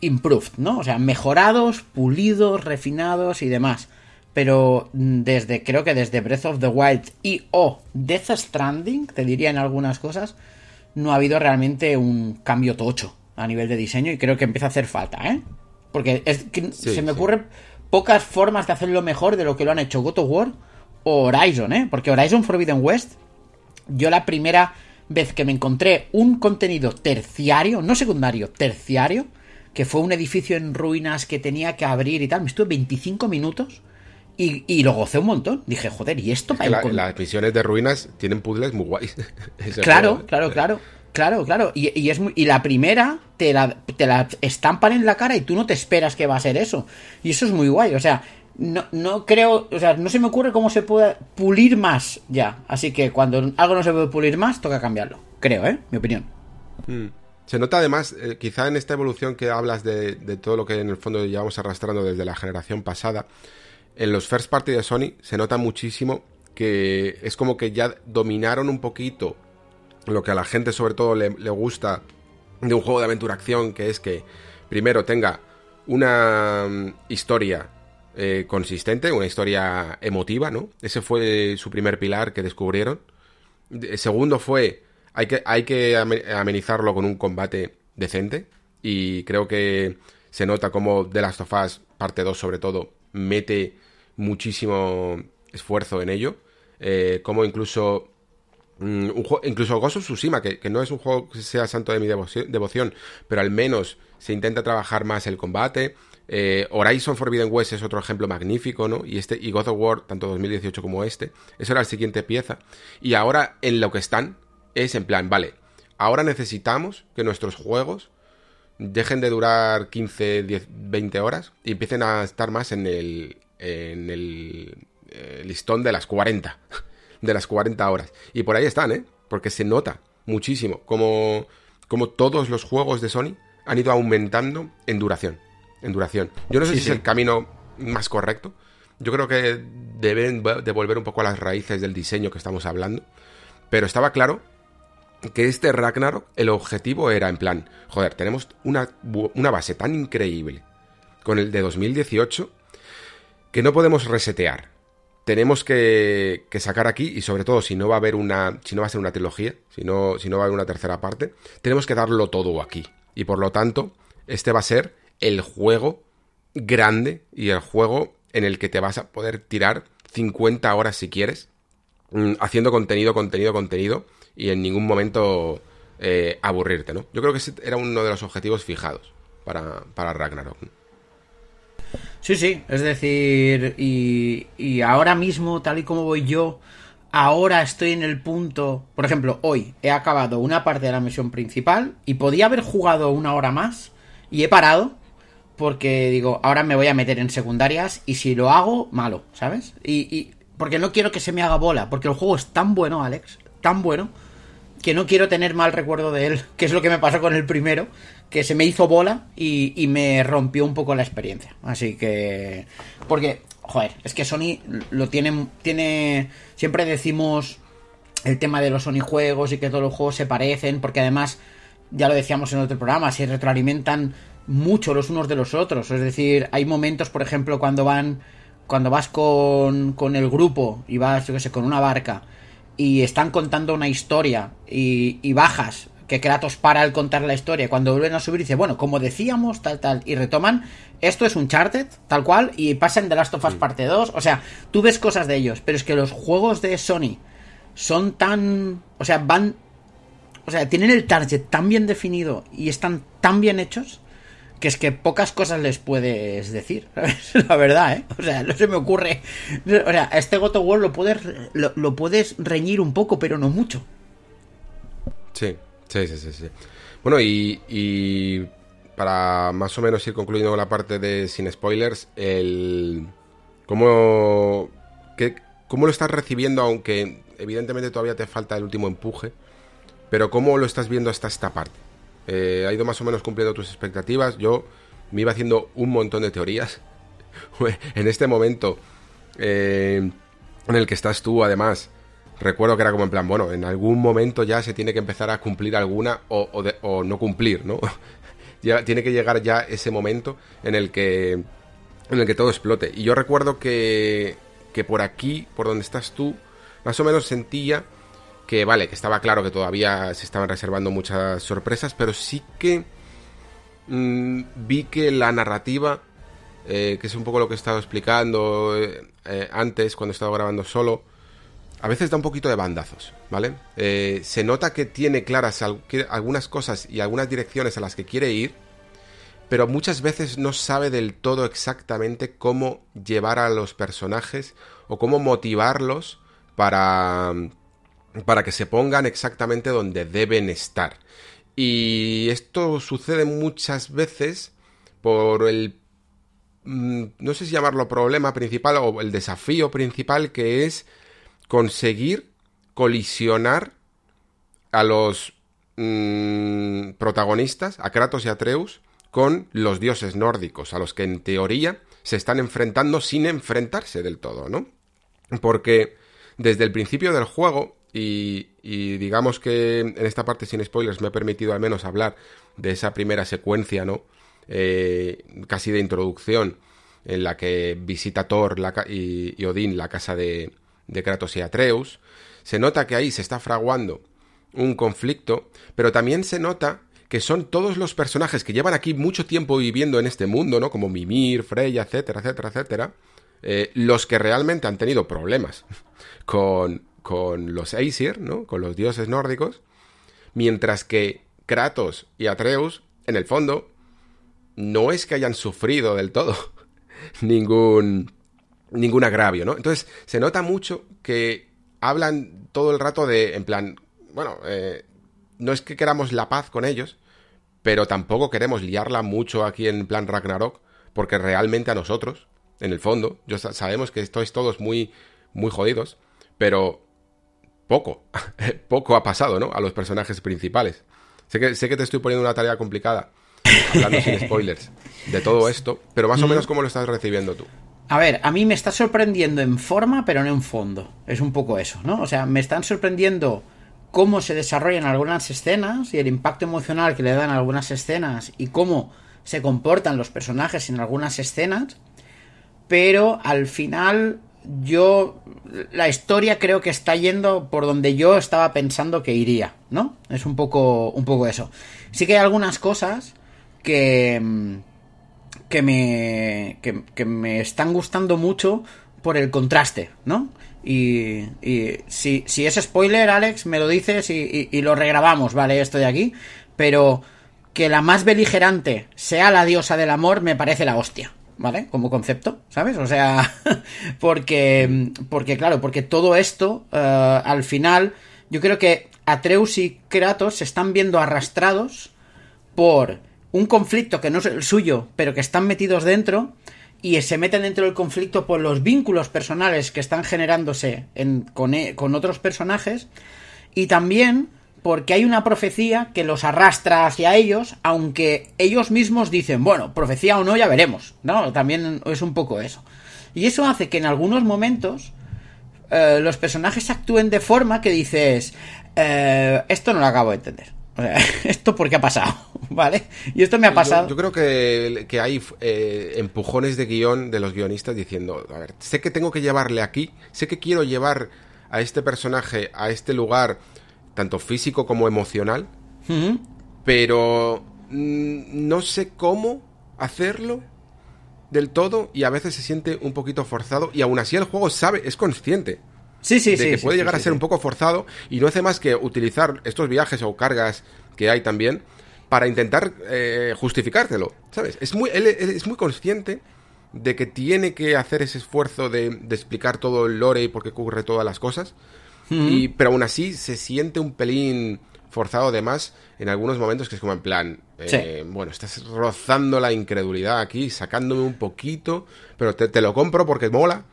improved, ¿no? O sea, mejorados, pulidos, refinados y demás. Pero desde, creo que desde Breath of the Wild y o Death Stranding, te diría en algunas cosas, no ha habido realmente un cambio tocho a nivel de diseño y creo que empieza a hacer falta, ¿eh? Porque es que se me ocurren pocas formas de hacerlo mejor de lo que lo han hecho God of War o Horizon, ¿eh? Porque Horizon Forbidden West yo la primera vez que me encontré un contenido terciario, no secundario, terciario, que fue un edificio en ruinas que tenía que abrir y tal, me estuve 25 minutos y, lo gocé un montón. Dije, joder, ¿y esto para Las misiones de ruinas tienen puzzles muy guays. claro, claro, claro. Claro, claro. Y, es y la primera te la, te la estampan en la cara y tú no te esperas que va a ser eso. Y eso es muy guay. O sea, no, no creo, o sea, no se me ocurre cómo se puede pulir más ya. Así que cuando algo no se puede pulir más, toca cambiarlo. Creo, ¿eh? Mi opinión. Hmm. Se nota además, eh, quizá en esta evolución que hablas de, todo lo que en el fondo llevamos arrastrando desde la generación pasada, en los first party de Sony se nota muchísimo que es como que ya dominaron un poquito lo que a la gente sobre todo le, gusta de un juego de aventura-acción, que es que primero tenga una mm, historia eh, consistente, una historia emotiva, ¿no? Ese fue su primer pilar que descubrieron. Segundo fue, hay que, amenizarlo con un combate decente. Y creo que se nota como The Last of Us, parte 2 sobre todo, mete muchísimo esfuerzo en ello. Eh, como incluso mm, un incluso Ghost of Tsushima, que, que, no es un juego que sea santo de mi devoción, pero al menos se intenta trabajar más el combate, eh, Horizon Forbidden West es otro ejemplo magnífico, ¿no? Y este y God of War, tanto 2018 como este, eso era la siguiente pieza. Y ahora en lo que están es en plan, vale, ahora necesitamos que nuestros juegos dejen de durar 15, 10, 20 horas y empiecen a estar más en el, en el eh, listón de las 40, de las 40 horas. Y por ahí están, ¿eh? Porque se nota muchísimo como, como todos los juegos de Sony han ido aumentando en duración. En duración. Yo no sé si es el camino más correcto. Yo creo que deben devolver un poco a las raíces del diseño que estamos hablando. Pero estaba claro que este Ragnarok, el objetivo era en plan, joder, tenemos una, una base tan increíble con el de 2018 que no podemos resetear. Tenemos que, que, sacar aquí, y sobre todo si no va a haber una. si no va a ser una trilogía, si no, si no va a haber una tercera parte, tenemos que darlo todo aquí. Y por lo tanto, este va a ser el juego grande y el juego en el que te vas a poder tirar 50 horas si quieres, mm, haciendo contenido, contenido, contenido, y en ningún momento eh, aburrirte, ¿no? Yo creo que ese era uno de los objetivos fijados para, para Ragnarok. Sí, sí, es decir, y, y ahora mismo, tal y como voy yo, ahora estoy en el punto, por ejemplo, hoy he acabado una parte de la misión principal y podía haber jugado una hora más y he parado porque digo, ahora me voy a meter en secundarias y si lo hago, malo, ¿sabes? Y, y porque no quiero que se me haga bola, porque el juego es tan bueno, Alex, tan bueno, que no quiero tener mal recuerdo de él, que es lo que me pasó con el primero, que se me hizo bola y, y me rompió un poco la experiencia. Así que... Porque, joder, es que Sony lo tiene... tiene siempre decimos el tema de los Sony juegos y que todos los juegos se parecen, porque además, ya lo decíamos en otro programa, se retroalimentan mucho los unos de los otros. Es decir, hay momentos, por ejemplo, cuando van... Cuando vas con, con el grupo y vas, yo qué sé, con una barca y están contando una historia y, y bajas que Kratos para al contar la historia. Cuando vuelven a subir, dice, bueno, como decíamos, tal, tal, y retoman, esto es un Charted, tal cual, y pasan de Last of Us parte 2. O sea, tú ves cosas de ellos, pero es que los juegos de Sony son tan. O sea, van. O sea, tienen el target tan bien definido y están tan bien hechos que es que pocas cosas les puedes decir, La verdad, ¿eh? O sea, no se me ocurre. O sea, este God of War lo puedes, lo, lo puedes reñir un poco, pero no mucho. Sí, sí, sí, sí. sí. Bueno, y, y, para más o menos ir concluyendo la parte de sin spoilers, el. ¿Cómo. Qué, ¿Cómo lo estás recibiendo? Aunque evidentemente todavía te falta el último empuje. Pero ¿cómo lo estás viendo hasta esta parte? Eh, ha ido más o menos cumpliendo tus expectativas. Yo me iba haciendo un montón de teorías. en este momento eh, en el que estás tú, además, recuerdo que era como en plan, bueno, en algún momento ya se tiene que empezar a cumplir alguna o, no cumplir, ¿no? tiene que llegar ya ese momento en el que en el que todo explote. Y yo recuerdo que, que por aquí, por donde estás tú, más o menos sentía que vale, que estaba claro que todavía se estaban reservando muchas sorpresas, pero sí que mmm, vi que la narrativa, eh, que es un poco lo que he estado explicando eh, eh, antes cuando he estado grabando solo, a veces da un poquito de bandazos, ¿vale? Se nota que tiene claras algunas cosas y algunas direcciones a las que quiere ir, pero muchas veces no sabe del todo exactamente cómo llevar a los personajes o cómo motivarlos para para que se pongan exactamente donde deben estar. Y esto sucede muchas veces por el mm, no sé si llamarlo problema principal o el desafío principal que es conseguir colisionar a los mmm, protagonistas, a Kratos y Atreus, con los dioses nórdicos, a los que en teoría se están enfrentando sin enfrentarse del todo, ¿no? Porque desde el principio del juego, y, digamos que en esta parte sin spoilers me he permitido al menos hablar de esa primera secuencia, ¿no? Eh, casi de introducción, en la que visita Thor y Odín la casa de, de Kratos y Atreus, se nota que ahí se está fraguando un conflicto, pero también se nota que son todos los personajes que llevan aquí mucho tiempo viviendo en este mundo, ¿no? Como Mimir, Freya, etcétera, etcétera, etcétera, eh, los que realmente han tenido problemas con, con los Aesir, ¿no? Con los dioses nórdicos, mientras que Kratos y Atreus, en el fondo, no es que hayan sufrido del todo ningún ningún agravio, ¿no? Entonces, se nota mucho que hablan todo el rato de, en plan, bueno, eh, no es que queramos la paz con ellos, pero tampoco queremos liarla mucho aquí en plan Ragnarok, porque realmente a nosotros, en el fondo, yo sabemos que estáis todos muy, muy jodidos, pero poco, poco ha pasado, ¿no? A los personajes principales. Sé que, sé que te estoy poniendo una tarea complicada, hablando sin spoilers, de todo esto, pero más o menos cómo lo estás recibiendo tú. A ver, a mí me está sorprendiendo en forma, pero no en fondo. Es un poco eso, ¿no? O sea, me están sorprendiendo cómo se desarrollan algunas escenas y el impacto emocional que le dan algunas escenas y cómo se comportan los personajes en algunas escenas. Pero al final yo la historia creo que está yendo por donde yo estaba pensando que iría, ¿no? Es un poco un poco eso. Sí que hay algunas cosas que que me, que, me están gustando mucho por el contraste, ¿no? Y, y si, si, es spoiler, Alex, me lo dices y, y, lo regrabamos, ¿vale? Esto de aquí. Pero que la más beligerante sea la diosa del amor me parece la hostia, ¿vale? Como concepto, ¿sabes? O sea, porque, porque claro, porque todo esto, uh, al final, yo creo que Atreus y Kratos se están viendo arrastrados por un conflicto que no es el suyo, pero que están metidos dentro y se meten dentro del conflicto por los vínculos personales que están generándose con, e, con otros personajes y también porque hay una profecía que los arrastra hacia ellos, aunque ellos mismos dicen, bueno, profecía o no, ya veremos, ¿no? También es un poco eso. Y eso hace que en algunos momentos eh, los personajes actúen de forma que dices, eh, esto no lo acabo de entender. O sea, ¿esto por qué ha pasado? ¿Vale? Y esto me ha pasado. Yo, creo que, hay eh, empujones de guion de los guionistas diciendo: A ver, sé que tengo que llevarle aquí, sé que quiero llevar a este personaje a este lugar, tanto físico como emocional, pero mm, no sé cómo hacerlo del todo y a veces se siente un poquito forzado y aún así el juego sabe, es consciente Sí, sí, de que puede llegar a ser un poco forzado y no hace más que utilizar estos viajes o cargas que hay también para intentar eh, justificártelo, ¿sabes? Es muy, él, es muy consciente de que tiene que hacer ese esfuerzo de, explicar todo el lore y por qué ocurre todas las cosas, y, pero aún así se siente un pelín forzado de más en algunos momentos que es como en plan, eh, bueno, estás rozando la incredulidad aquí, sacándome un poquito, pero te, te lo compro porque mola,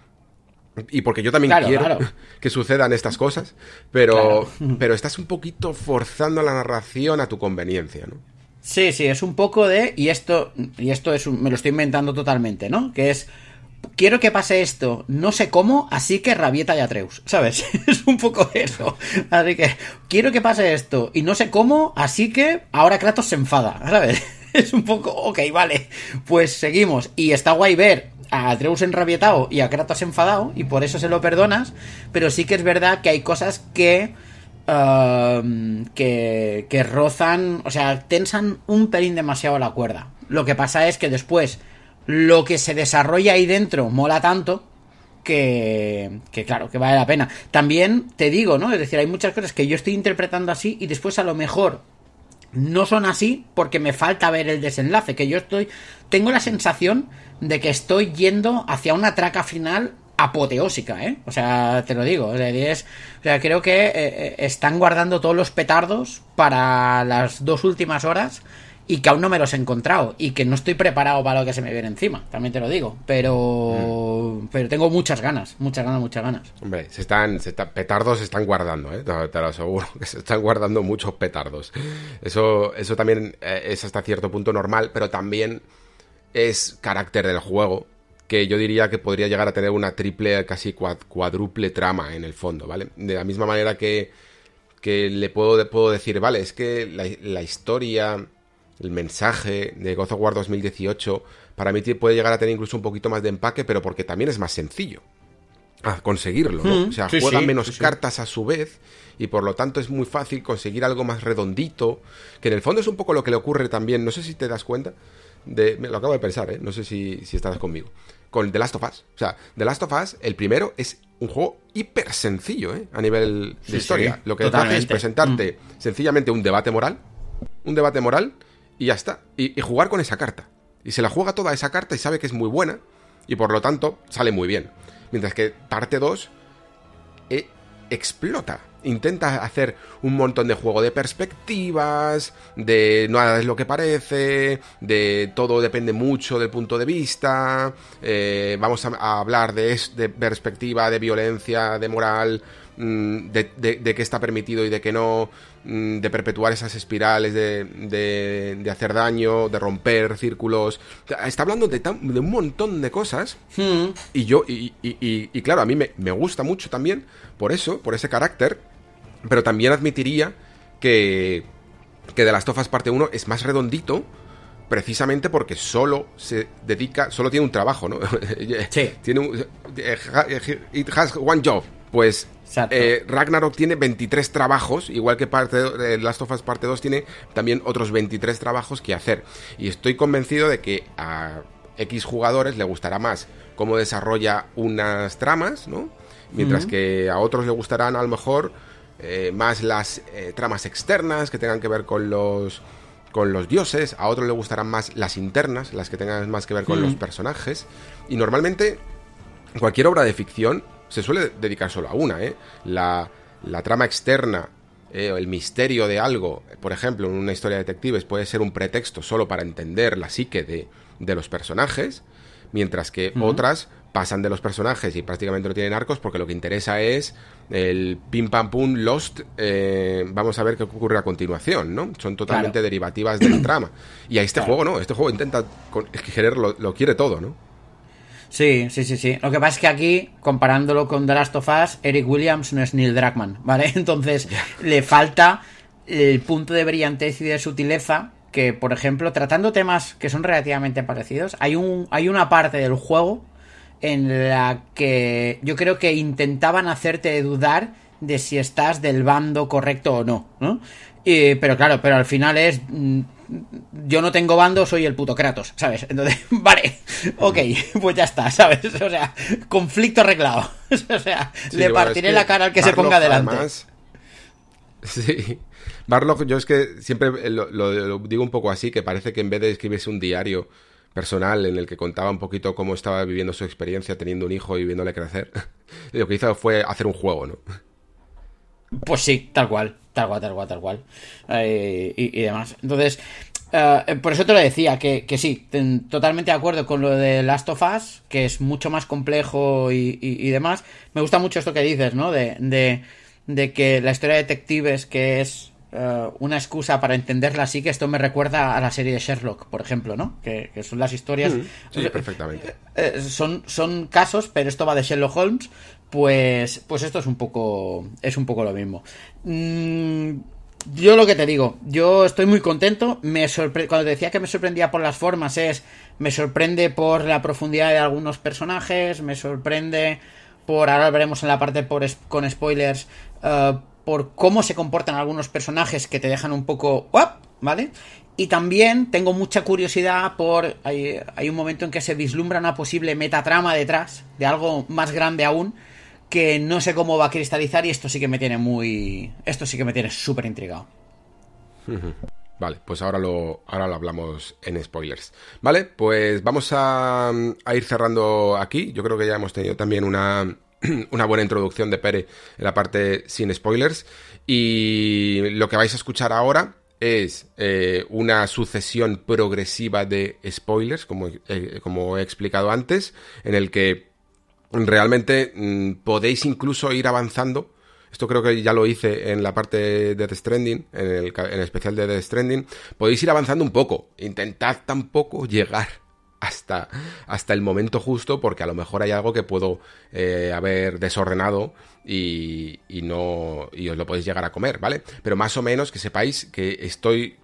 y porque yo también quiero que sucedan estas cosas, pero, pero estás un poquito forzando la narración a tu conveniencia, ¿no? Sí, sí, es un poco de. Y esto, y esto es me lo estoy inventando totalmente, ¿no? Que es. Quiero que pase esto, no sé cómo, así que rabieta y Atreus, ¿sabes? es un poco eso. Así que, quiero que pase esto, y no sé cómo, así que ahora Kratos se enfada, ¿sabes? es un poco, ok, vale, pues seguimos. Y está guay ver a Atreus enrabietado y a Kratos enfadado y por eso se lo perdonas, pero sí que es verdad que hay cosas que um, que, que rozan, o sea, tensan un pelín demasiado la cuerda. Lo que pasa es que después lo que se desarrolla ahí dentro mola tanto que, que, claro, que vale la pena. También te digo, ¿no? Es decir, hay muchas cosas que yo estoy interpretando así y después a lo mejor no son así porque me falta ver el desenlace, que yo estoy tengo la sensación de que estoy yendo hacia una traca final apoteósica, ¿eh? O sea, te lo digo, o sea, creo que eh, eh, están guardando todos los petardos para las dos últimas horas y que aún no me los he encontrado y que no estoy preparado para lo que se me viene encima, también te lo digo, pero mm. pero tengo muchas ganas, muchas ganas, muchas ganas. Hombre, se están, se petardos se están guardando, ¿eh? te, lo aseguro, que se están guardando muchos petardos. Eso eso también eh, es hasta cierto punto normal, pero también es carácter del juego que yo diría que podría llegar a tener una triple, casi cuádruple trama en el fondo, ¿vale? De la misma manera que, que le puedo, puedo decir, vale, es que la, la historia el mensaje de God of War 2018 para mí puede llegar a tener incluso un poquito más de empaque, pero porque también es más sencillo a conseguirlo, ¿no? Mm, o sea, juega menos cartas a su vez y por lo tanto es muy fácil conseguir algo más redondito, que en el fondo es un poco lo que le ocurre también, no sé si te das cuenta, de, me lo acabo de pensar, ¿eh? no sé si, si estás conmigo, con The Last of Us. O sea, The Last of Us, el primero, es un juego hiper sencillo ¿eh? a nivel de historia. lo que hace es presentarte mm. sencillamente un debate moral, un debate moral y ya está. Y, jugar con esa carta. Y se la juega toda esa carta y sabe que es muy buena. Y por lo tanto, sale muy bien. Mientras que parte 2 eh, explota. Intenta hacer un montón de juego de perspectivas, de nada es lo que parece, de todo depende mucho del punto de vista, eh, vamos a, hablar de, de perspectiva, de violencia, de moral, mm, de, de, qué está permitido y de qué no, mm, de perpetuar esas espirales de, de, hacer daño, de romper círculos. Está hablando de, de un montón de cosas. Hmm. Y yo, y, y, y, claro, a mí me, me gusta mucho también por eso, por ese carácter pero también admitiría que, que The Last of Us Parte 1 es más redondito precisamente porque solo se dedica, solo tiene un trabajo, ¿no? Sí. tiene un, it has one job. Pues eh, Ragnarok tiene 23 trabajos, igual que parte de Last of Us Parte 2 tiene también otros 23 trabajos que hacer. Y estoy convencido de que a X jugadores le gustará más cómo desarrolla unas tramas, ¿no? Mientras que a otros le gustarán a lo mejor eh, más las eh, tramas externas que tengan que ver con los con los dioses, a otros le gustarán más las internas, las que tengan más que ver con los personajes. Y normalmente cualquier obra de ficción se suele dedicar solo a una, ¿eh? La, la trama externa eh, el misterio de algo, por ejemplo, en una historia de detectives puede ser un pretexto solo para entender la psique de, de los personajes, mientras que otras pasan de los personajes y prácticamente no tienen arcos porque lo que interesa es el pim pam pum Lost, eh, vamos a ver qué ocurre a continuación, ¿no? Son totalmente derivativas de la trama. Y a este juego no, este juego intenta querer lo, lo, quiere todo, ¿no? Sí, sí, sí, sí. Lo que pasa es que aquí, comparándolo con The Last of Us, Eric Williams no es Neil Druckmann, ¿vale? Entonces le falta el punto de brillantez y de sutileza que, por ejemplo, tratando temas que son relativamente parecidos, hay, un, hay una parte del juego en la que yo creo que intentaban hacerte dudar de si estás del bando correcto o no, ¿no? Pero claro, pero al final es mm, yo no tengo bando, soy el puto Kratos, ¿sabes? Entonces, vale, ok, pues ya está, ¿sabes? O sea, conflicto arreglado. o sea, le partiré la cara al que se ponga delante. sí. Barlock, yo es que siempre lo digo un poco así, que parece que en vez de escribirse un diario personal en el que contaba un poquito cómo estaba viviendo su experiencia teniendo un hijo y viéndole crecer. Lo que hizo fue hacer un juego, ¿no? Pues sí, tal cual, tal cual, tal cual, tal cual. Eh, y, demás. Entonces, eh, por eso te lo decía, que, que sí, totalmente de acuerdo con lo de Last of Us, que es mucho más complejo y, y demás. Me gusta mucho esto que dices, ¿no? De, de, de que la historia de detectives, que es eh, una excusa para entenderla así, que esto me recuerda a la serie de Sherlock, por ejemplo, ¿no? Que, son las historias... sí, perfectamente. Eh, son, son casos, pero esto va de Sherlock Holmes, pues, pues esto es un poco, es un poco lo mismo. Mm, yo lo que te digo, yo estoy muy contento. Me Cuando te decía que me sorprendía por las formas, es. Me sorprende por la profundidad de algunos personajes. Me sorprende por. Ahora veremos en la parte por, con spoilers. Uh, por cómo se comportan algunos personajes que te dejan un poco... ¿Vale? Y también tengo mucha curiosidad por... Hay, un momento en que se vislumbra una posible metatrama detrás de algo más grande aún que no sé cómo va a cristalizar y esto sí que me tiene muy... Esto sí que me tiene súper intrigado. Vale, pues ahora lo, ahora lo hablamos en spoilers. Vale, pues vamos a, a ir cerrando aquí. Yo creo que ya hemos tenido también una, una buena introducción de Pere en la parte sin spoilers. Y lo que vais a escuchar ahora es eh, una sucesión progresiva de spoilers, como, eh, como, he explicado antes, en el que realmente mm, podéis incluso ir avanzando. Esto creo que ya lo hice en la parte de The Stranding, en el, en especial de The Stranding. Podéis ir avanzando un poco. Intentad tampoco llegar hasta, hasta el momento justo, porque a lo mejor hay algo que puedo eh, haber desordenado y, y, no. y os lo podéis llegar a comer, ¿vale? Pero más o menos que sepáis que estoy.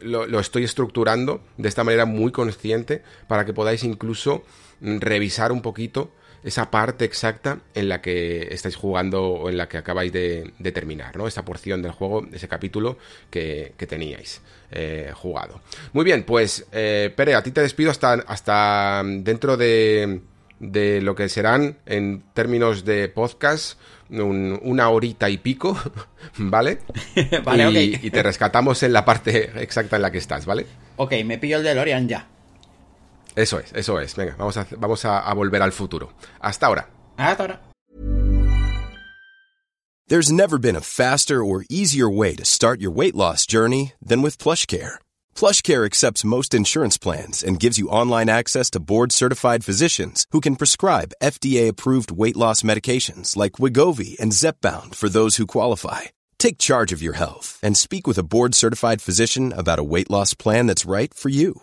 Lo, lo estoy estructurando de esta manera muy consciente para que podáis incluso revisar un poquito esa parte exacta en la que estáis jugando o en la que acabáis de, terminar, ¿no? Esa porción del juego, ese capítulo que, teníais eh, jugado. Muy bien, pues eh, Pere, a ti te despido hasta, hasta dentro de, de lo que serán en términos de podcast una horita y pico, ¿vale? vale y, y te rescatamos en la parte exacta en la que estás, ¿vale? Ok, me pillo el DeLorean ya. Eso es, eso es. Venga, vamos a, vamos a, a volver al futuro. Hasta ahora. Hasta ahora. There's never been a faster or easier way to start your weight loss journey than with PlushCare. PlushCare accepts most insurance plans and gives you online access to board-certified physicians who can prescribe FDA-approved weight loss medications like Wigovi and Zepbound for those who qualify. Take charge of your health and speak with a board-certified physician about a weight loss plan that's right for you.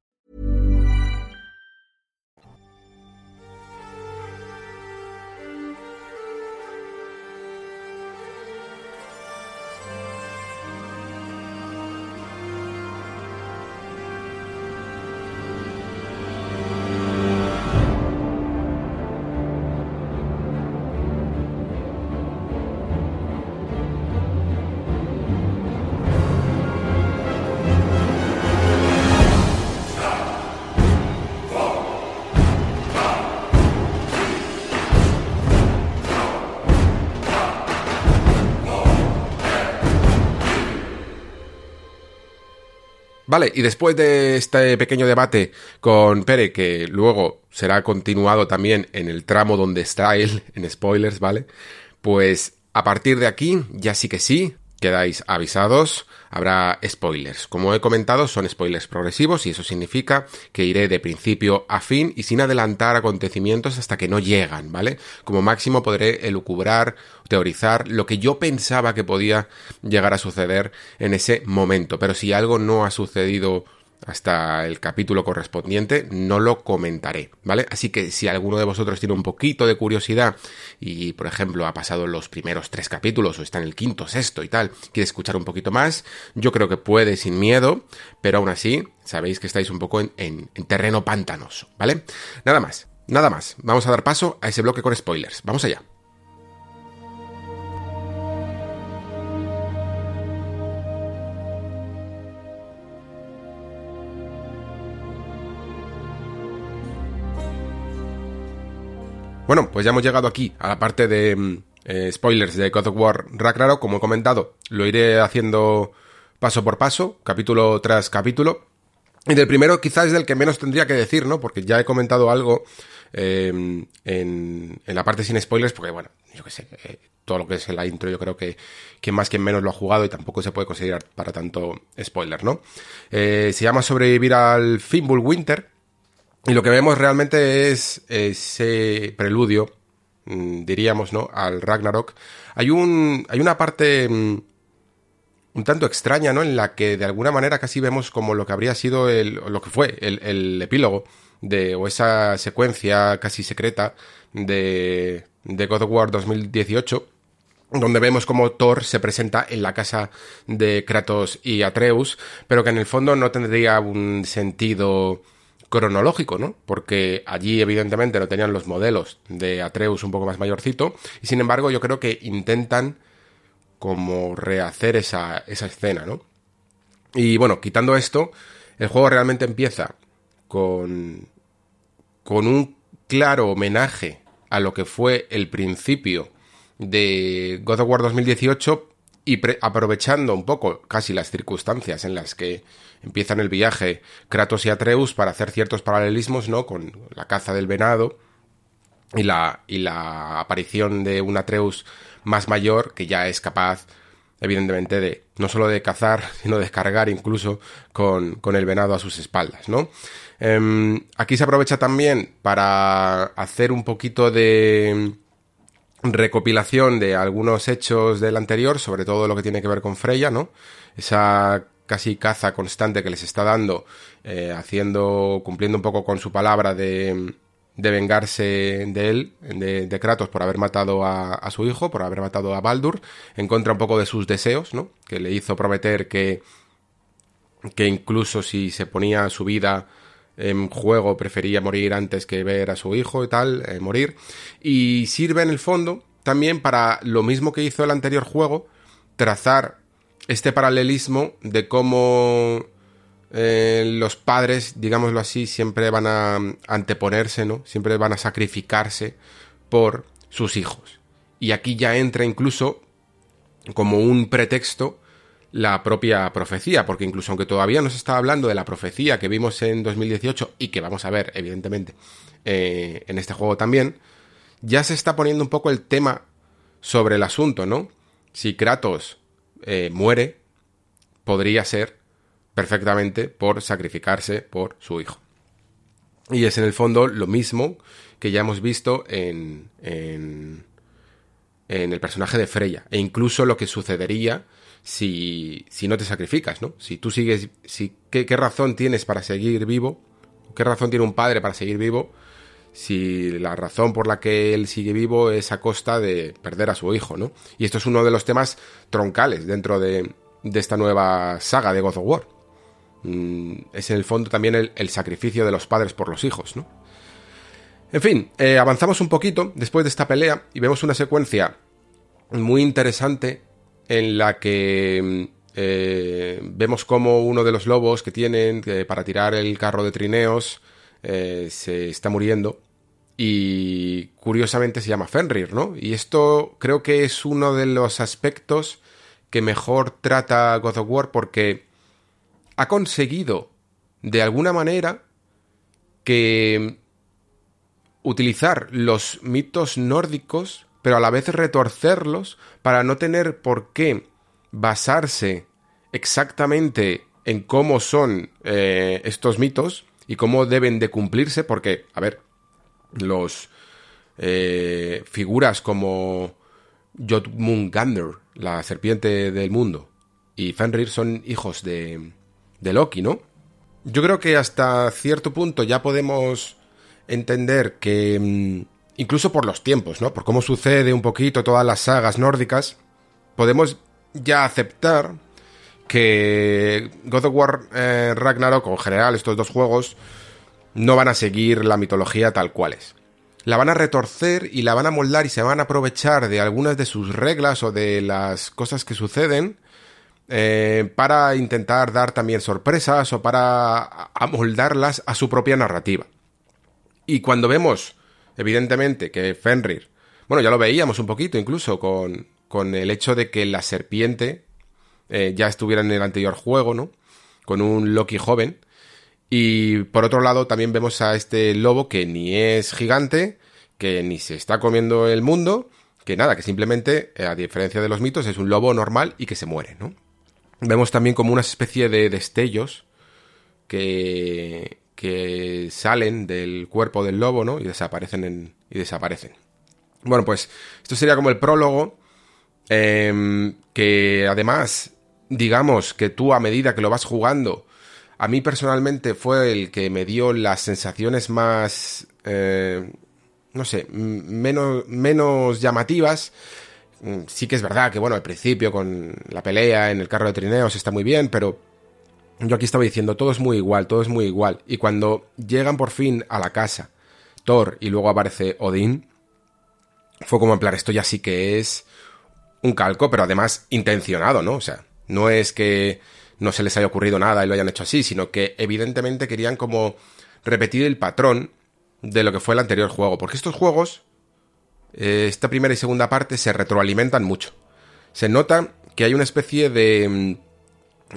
Vale, y después de este pequeño debate con Pere, que luego será continuado también en el tramo donde está él, en spoilers, ¿vale? Pues a partir de aquí, ya sí que sí, quedáis avisados, habrá spoilers. Como he comentado, son spoilers progresivos y eso significa que iré de principio a fin y sin adelantar acontecimientos hasta que no llegan, ¿vale? Como máximo podré elucubrar, teorizar lo que yo pensaba que podía llegar a suceder en ese momento, pero si algo no ha sucedido hasta el capítulo correspondiente, no lo comentaré, ¿vale? Así que si alguno de vosotros tiene un poquito de curiosidad y, por ejemplo, ha pasado los primeros tres capítulos o está en el quinto, sexto y tal, quiere escuchar un poquito más, yo creo que puede sin miedo, pero aún así, sabéis que estáis un poco en, en, en terreno pantanoso, ¿vale? Nada más, nada más. Vamos a dar paso a ese bloque con spoilers. Vamos allá. Bueno, pues ya hemos llegado aquí a la parte de eh, spoilers de God of War Ragnarok. Como he comentado, lo iré haciendo paso por paso, capítulo tras capítulo. Y del primero quizás es del que menos tendría que decir, ¿no? Porque ya he comentado algo en, en, la parte sin spoilers, porque bueno, yo qué sé, eh, todo lo que es la intro yo creo que quien más quien menos lo ha jugado y tampoco se puede considerar para tanto spoiler, ¿no? Eh, se llama Sobrevivir al Fimbul Winter. Y lo que vemos realmente es ese preludio, diríamos, ¿no? Al Ragnarok. Hay un. hay una parte un tanto extraña, ¿no? En la que de alguna manera casi vemos como lo que habría sido el. lo que fue el, el epílogo de. o esa secuencia casi secreta de. de God of War 2018 donde vemos como Thor se presenta en la casa de Kratos y Atreus, pero que en el fondo no tendría un sentido cronológico, ¿no? Porque allí evidentemente no tenían los modelos de Atreus un poco más mayorcito, y sin embargo yo creo que intentan como rehacer esa, esa escena, ¿no? Y bueno, quitando esto, el juego realmente empieza con, con un claro homenaje a lo que fue el principio de God of War 2018 y aprovechando un poco casi las circunstancias en las que empiezan el viaje Kratos y Atreus para hacer ciertos paralelismos, ¿no? Con la caza del venado y la, y la aparición de un Atreus más mayor que ya es capaz, evidentemente, de no solo de cazar, sino de descargar incluso con, con el venado a sus espaldas, ¿no? Eh, aquí se aprovecha también para hacer un poquito de recopilación de algunos hechos del anterior, sobre todo lo que tiene que ver con Freya, ¿no? Esa casi caza constante que les está dando, eh, haciendo, cumpliendo un poco con su palabra de, de vengarse de él, de, de, Kratos, por haber matado a, a, su hijo, por haber matado a Baldur, en contra un poco de sus deseos, ¿no? Que le hizo prometer que que incluso si se ponía su vida en juego prefería morir antes que ver a su hijo y tal, eh, morir. Y sirve en el fondo también para lo mismo que hizo el anterior juego, trazar este paralelismo de cómo eh, los padres, digámoslo así, siempre van a anteponerse, ¿no? Siempre van a sacrificarse por sus hijos. Y aquí ya entra incluso como un pretexto la propia profecía, porque incluso aunque todavía no se está hablando de la profecía que vimos en 2018 y que vamos a ver, evidentemente, eh, en este juego también, ya se está poniendo un poco el tema sobre el asunto, ¿no? Si Kratos eh, muere, podría ser perfectamente por sacrificarse por su hijo. Y es en el fondo lo mismo que ya hemos visto en, en, en el personaje de Freya, e incluso lo que sucedería si, si no te sacrificas, ¿no? Si tú sigues, si, ¿qué, ¿qué razón tienes para seguir vivo? ¿Qué razón tiene un padre para seguir vivo? si la razón por la que él sigue vivo es a costa de perder a su hijo, ¿no? Y esto es uno de los temas troncales dentro de, de esta nueva saga de God of War. Mm, es en el fondo también el, sacrificio de los padres por los hijos, ¿no? En fin, eh, avanzamos un poquito después de esta pelea y vemos una secuencia muy interesante en la que eh, vemos como uno de los lobos que tienen para tirar el carro de trineos eh, se está muriendo y curiosamente se llama Fenrir, ¿no? Y esto creo que es uno de los aspectos que mejor trata God of War porque ha conseguido de alguna manera que utilizar los mitos nórdicos pero a la vez retorcerlos para no tener por qué basarse exactamente en cómo son eh, estos mitos y cómo deben de cumplirse, porque, a ver, los eh, figuras como Jotmungander, la serpiente del mundo, y Fenrir son hijos de, de Loki, ¿no? Yo creo que hasta cierto punto ya podemos entender que mm, incluso por los tiempos, ¿no? Por cómo sucede un poquito todas las sagas nórdicas, podemos ya aceptar que God of War eh, Ragnarok, o en general estos dos juegos, no van a seguir la mitología tal cual es. La van a retorcer y la van a moldar y se van a aprovechar de algunas de sus reglas o de las cosas que suceden eh, para intentar dar también sorpresas o para amoldarlas a su propia narrativa. Y cuando vemos evidentemente, que Fenrir, bueno, ya lo veíamos un poquito incluso con, con el hecho de que la serpiente eh, ya estuviera en el anterior juego, ¿no? Con un Loki joven. Y por otro lado también vemos a este lobo que ni es gigante, que ni se está comiendo el mundo, que nada, que simplemente, eh, a diferencia de los mitos, es un lobo normal y que se muere, ¿no? Vemos también como una especie de destellos que, que salen del cuerpo del lobo, ¿no? Y desaparecen en, y desaparecen. Bueno, pues esto sería como el prólogo, eh, que además, digamos que tú a medida que lo vas jugando, a mí personalmente fue el que me dio las sensaciones más, eh, no sé, menos, menos llamativas. Mm, sí que es verdad que, bueno, al principio con la pelea en el carro de trineos está muy bien, pero yo aquí estaba diciendo, todo es muy igual, todo es muy igual. Y cuando llegan por fin a la casa, Thor y luego aparece Odín, fue como en plan, esto ya sí que es un calco, pero además intencionado, ¿no? O sea, no es que no se les haya ocurrido nada y lo hayan hecho así, sino que evidentemente querían como repetir el patrón de lo que fue el anterior juego. Porque estos juegos, eh, esta primera y segunda parte, se retroalimentan mucho. Se nota que hay una especie de mm,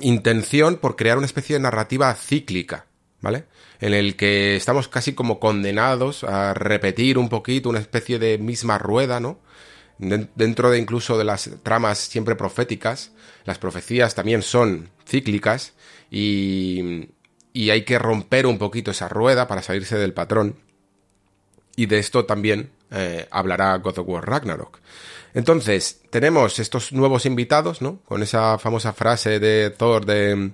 intención por crear una especie de narrativa cíclica, ¿vale? En el que estamos casi como condenados a repetir un poquito una especie de misma rueda, ¿no? Dentro de incluso de las tramas siempre proféticas, las profecías también son cíclicas y, y hay que romper un poquito esa rueda para salirse del patrón. Y de esto también eh, hablará God of War Ragnarok. Entonces, tenemos estos nuevos invitados, ¿no? Con esa famosa frase de Thor de,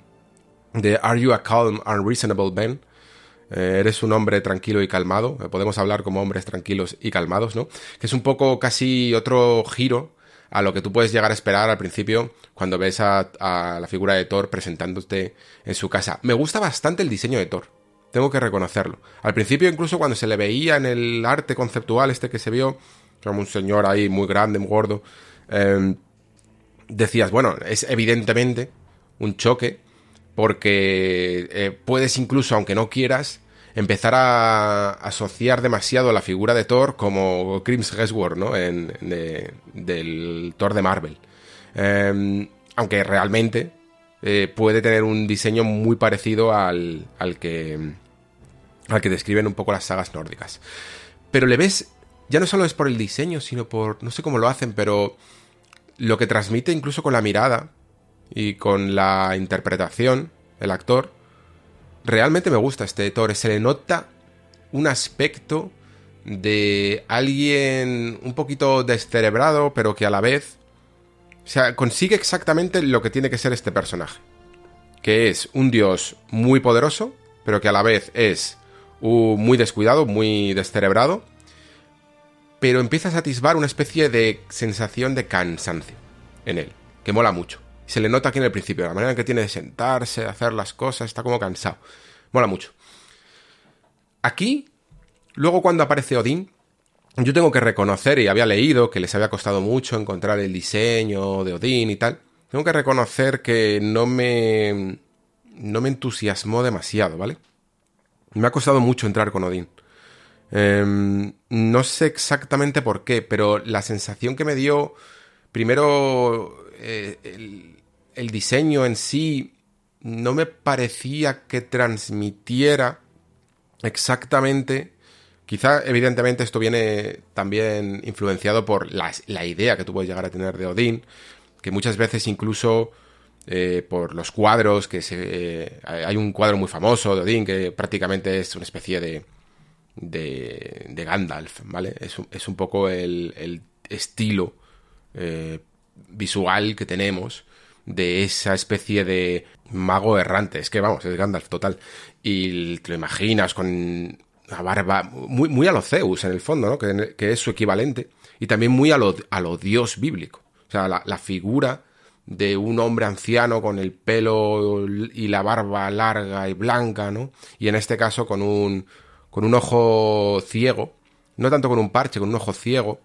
de Are you a calm and reasonable man? Eh, eres un hombre tranquilo y calmado. Eh, podemos hablar como hombres tranquilos y calmados, ¿no? Que es un poco casi otro giro a lo que tú puedes llegar a esperar al principio cuando ves a, a la figura de Thor presentándote en su casa. Me gusta bastante el diseño de Thor, tengo que reconocerlo. Al principio incluso cuando se le veía en el arte conceptual este que se vio, como un señor ahí muy grande, muy gordo, eh, decías, bueno, es evidentemente un choque porque eh, puedes incluso, aunque no quieras, empezar a asociar demasiado la figura de Thor como Crims Hemsworth, ¿no? En, de, del Thor de Marvel. Eh, aunque realmente eh, puede tener un diseño muy parecido al, al que al que describen un poco las sagas nórdicas. Pero le ves, ya no solo es por el diseño, sino por, no sé cómo lo hacen, pero lo que transmite incluso con la mirada y con la interpretación, el actor, realmente me gusta este Thor. Se le nota un aspecto de alguien un poquito descerebrado, pero que a la vez, o sea, consigue exactamente lo que tiene que ser este personaje. Que es un dios muy poderoso, pero que a la vez es muy descuidado, muy descerebrado, pero empieza a satisfar una especie de sensación de cansancio en él, que mola mucho. Se le nota aquí en el principio, la manera en que tiene de sentarse, de hacer las cosas, está como cansado. Mola mucho. Aquí, luego cuando aparece Odín, yo tengo que reconocer, y había leído que les había costado mucho encontrar el diseño de Odín y tal, tengo que reconocer que no me... no me entusiasmó demasiado, ¿vale? Me ha costado mucho entrar con Odín. Em, no sé exactamente por qué, pero la sensación que me dio, primero, eh, el, diseño en sí no me parecía que transmitiera exactamente. Quizá, evidentemente, esto viene también influenciado por la, idea que tú puedes llegar a tener de Odín, que muchas veces incluso eh, por los cuadros, que se, eh, hay un cuadro muy famoso de Odín que prácticamente es una especie de, de, Gandalf, ¿vale? Es, es un poco el, estilo eh, visual que tenemos de esa especie de mago errante. Es que vamos, es Gandalf total. Y te lo imaginas con la barba muy, muy a lo Zeus en el fondo, ¿no? Que, que, es su equivalente. Y también muy a lo, a lo dios bíblico. O sea, la, la figura de un hombre anciano con el pelo y la barba larga y blanca, ¿no? Y en este caso con un, con un ojo ciego, no tanto con un parche, con un ojo ciego,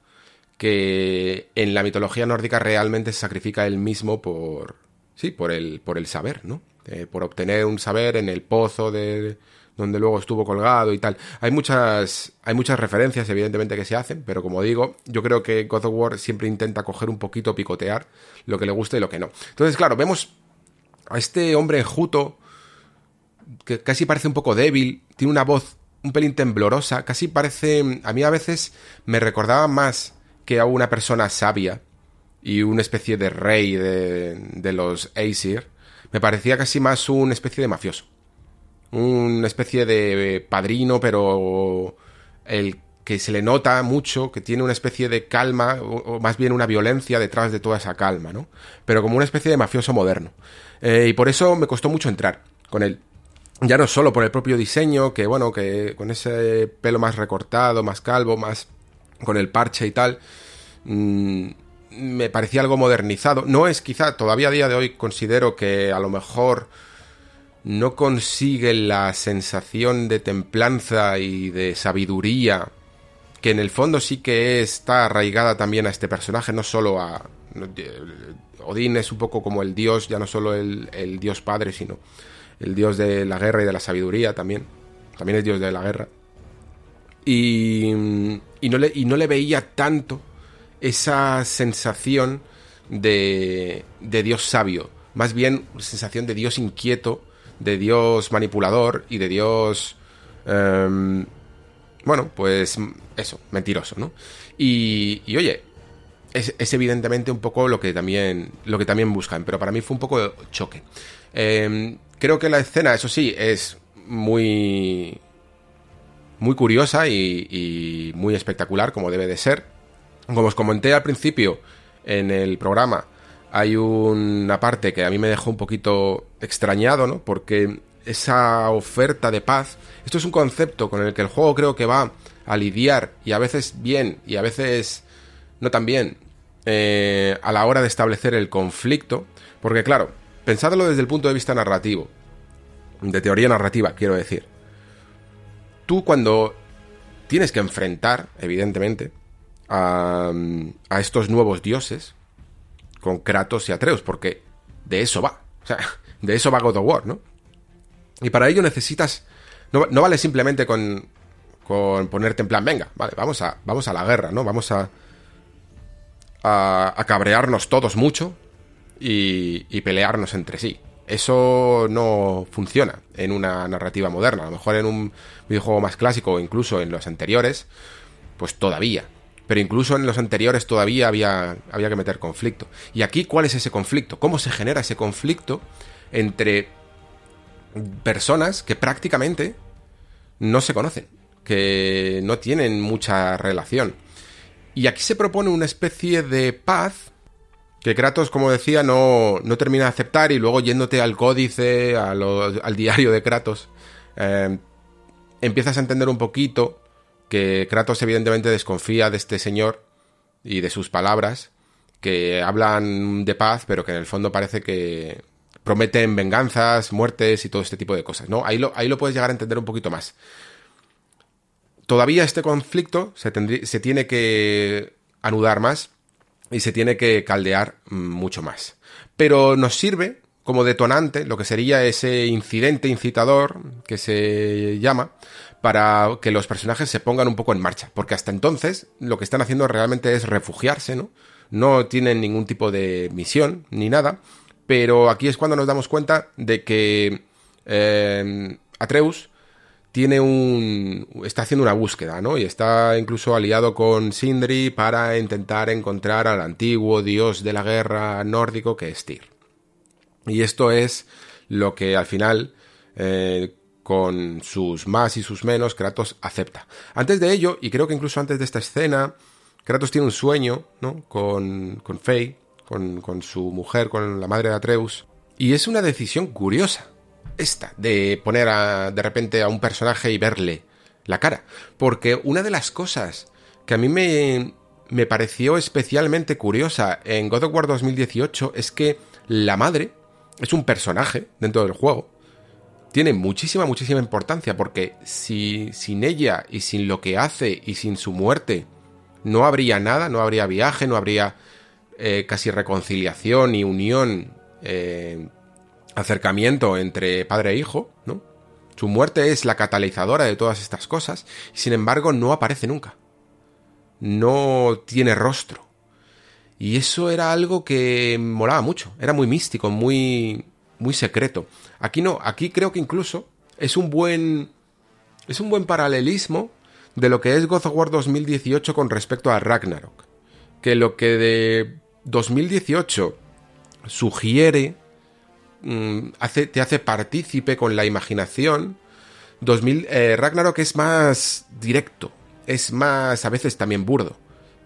que en la mitología nórdica realmente se sacrifica él mismo por, sí, por el, por el saber, ¿no? Eh, por obtener un saber en el pozo de, donde luego estuvo colgado y tal. Hay muchas, hay muchas referencias, evidentemente, que se hacen, pero como digo, yo creo que God of War siempre intenta coger un poquito, picotear lo que le gusta y lo que no. Entonces, claro, vemos a este hombre enjuto, que casi parece un poco débil, tiene una voz un pelín temblorosa, casi parece, a mí a veces me recordaba más que a una persona sabia y una especie de rey de, los Aesir, me parecía casi más una especie de mafioso una especie de padrino, pero el que se le nota mucho, que tiene una especie de calma, o, más bien una violencia detrás de toda esa calma, ¿no? Pero como una especie de mafioso moderno. Eh, y por eso me costó mucho entrar con él. Ya no solo por el propio diseño, que bueno, que con ese pelo más recortado, más calvo, más con el parche y tal, mm, me parecía algo modernizado. No es quizá, todavía a día de hoy considero que a lo mejor no consigue la sensación de templanza y de sabiduría que en el fondo sí que está arraigada también a este personaje, no solo a... Odín es un poco como el dios, ya no solo el, dios padre, sino el dios de la guerra y de la sabiduría también. También es dios de la guerra. Y, y, no, le, y no le veía tanto esa sensación de, de dios sabio, más bien sensación de dios inquieto de Dios manipulador y de Dios... Em, bueno, pues eso, mentiroso, ¿no? Y, y oye, es, evidentemente un poco lo que también lo que también buscan, pero para mí fue un poco choque. Em, creo que la escena, eso sí, es muy muy curiosa y, muy espectacular, como debe de ser. Como os comenté al principio en el programa, hay una parte que a mí me dejó un poquito extrañado, ¿no? Porque esa oferta de paz, esto es un concepto con el que el juego creo que va a lidiar y a veces bien y a veces no tan bien eh, a la hora de establecer el conflicto, porque claro, pensadlo desde el punto de vista narrativo, de teoría narrativa, quiero decir. Tú cuando tienes que enfrentar, evidentemente, a, a estos nuevos dioses, con Kratos y Atreus, porque de eso va. O sea, de eso va God of War, ¿no? Y para ello necesitas. No, vale simplemente con, con ponerte en plan, venga, vale, vamos a, vamos a la guerra, ¿no? Vamos a, a, cabrearnos todos mucho y, y, pelearnos entre sí. Eso no funciona en una narrativa moderna. A lo mejor en un videojuego más clásico o incluso en los anteriores, pues todavía. Pero incluso en los anteriores todavía había, había que meter conflicto. Y aquí, ¿cuál es ese conflicto? ¿Cómo se genera ese conflicto entre personas que prácticamente no se conocen? Que no tienen mucha relación. Y aquí se propone una especie de paz que Kratos, como decía, no, no termina de aceptar y luego yéndote al códice, al diario de Kratos, eh, empiezas a entender un poquito que Kratos evidentemente desconfía de este señor y de sus palabras, que hablan de paz, pero que en el fondo parece que prometen venganzas, muertes y todo este tipo de cosas, ¿no? Ahí lo, ahí lo puedes llegar a entender un poquito más. Todavía este conflicto se, se tiene que anudar más y se tiene que caldear mucho más. Pero nos sirve como detonante lo que sería ese incidente incitador que se llama para que los personajes se pongan un poco en marcha, porque hasta entonces lo que están haciendo realmente es refugiarse, ¿no? No tienen ningún tipo de misión ni nada, pero aquí es cuando nos damos cuenta de que eh, Atreus tiene un está haciendo una búsqueda, ¿no? Y está incluso aliado con Sindri para intentar encontrar al antiguo dios de la guerra nórdico que es Tyr. Y esto es lo que al final eh, con sus más y sus menos, Kratos acepta. Antes de ello, y creo que incluso antes de esta escena, Kratos tiene un sueño, ¿no? Con, con Faye, con, con su mujer, con la madre de Atreus. Y es una decisión curiosa, esta, de poner a, de repente a un personaje y verle la cara. Porque una de las cosas que a mí me, me pareció especialmente curiosa en God of War 2018 es que la madre es un personaje dentro del juego tiene muchísima, muchísima importancia porque si sin ella y sin lo que hace y sin su muerte no habría nada, no habría viaje, no habría eh, casi reconciliación y unión, eh, acercamiento entre padre e hijo, ¿no? Su muerte es la catalizadora de todas estas cosas y sin embargo no aparece nunca. No tiene rostro. Y eso era algo que molaba mucho, era muy místico, muy muy secreto. Aquí no, aquí creo que incluso es un buen es un buen paralelismo de lo que es God of War 2018 con respecto a Ragnarok. Que lo que de 2018 sugiere hace, te hace partícipe con la imaginación. 2000, eh, Ragnarok es más directo, es más a veces también burdo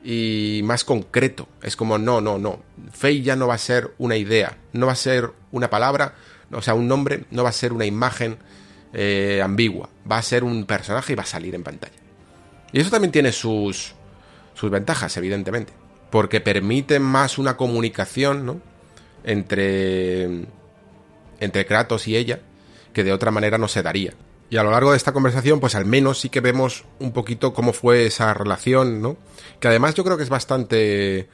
y más concreto. Es como, no, no, no. Fey ya no va a ser una idea, no va a ser una palabra, o sea, un nombre, no va a ser una imagen eh, ambigua. Va a ser un personaje y va a salir en pantalla. Y eso también tiene sus, sus ventajas, evidentemente. Porque permite más una comunicación, ¿no? Entre, entre Kratos y ella, que de otra manera no se daría. Y a lo largo de esta conversación, pues al menos sí que vemos un poquito cómo fue esa relación, ¿no? Que además yo creo que es bastante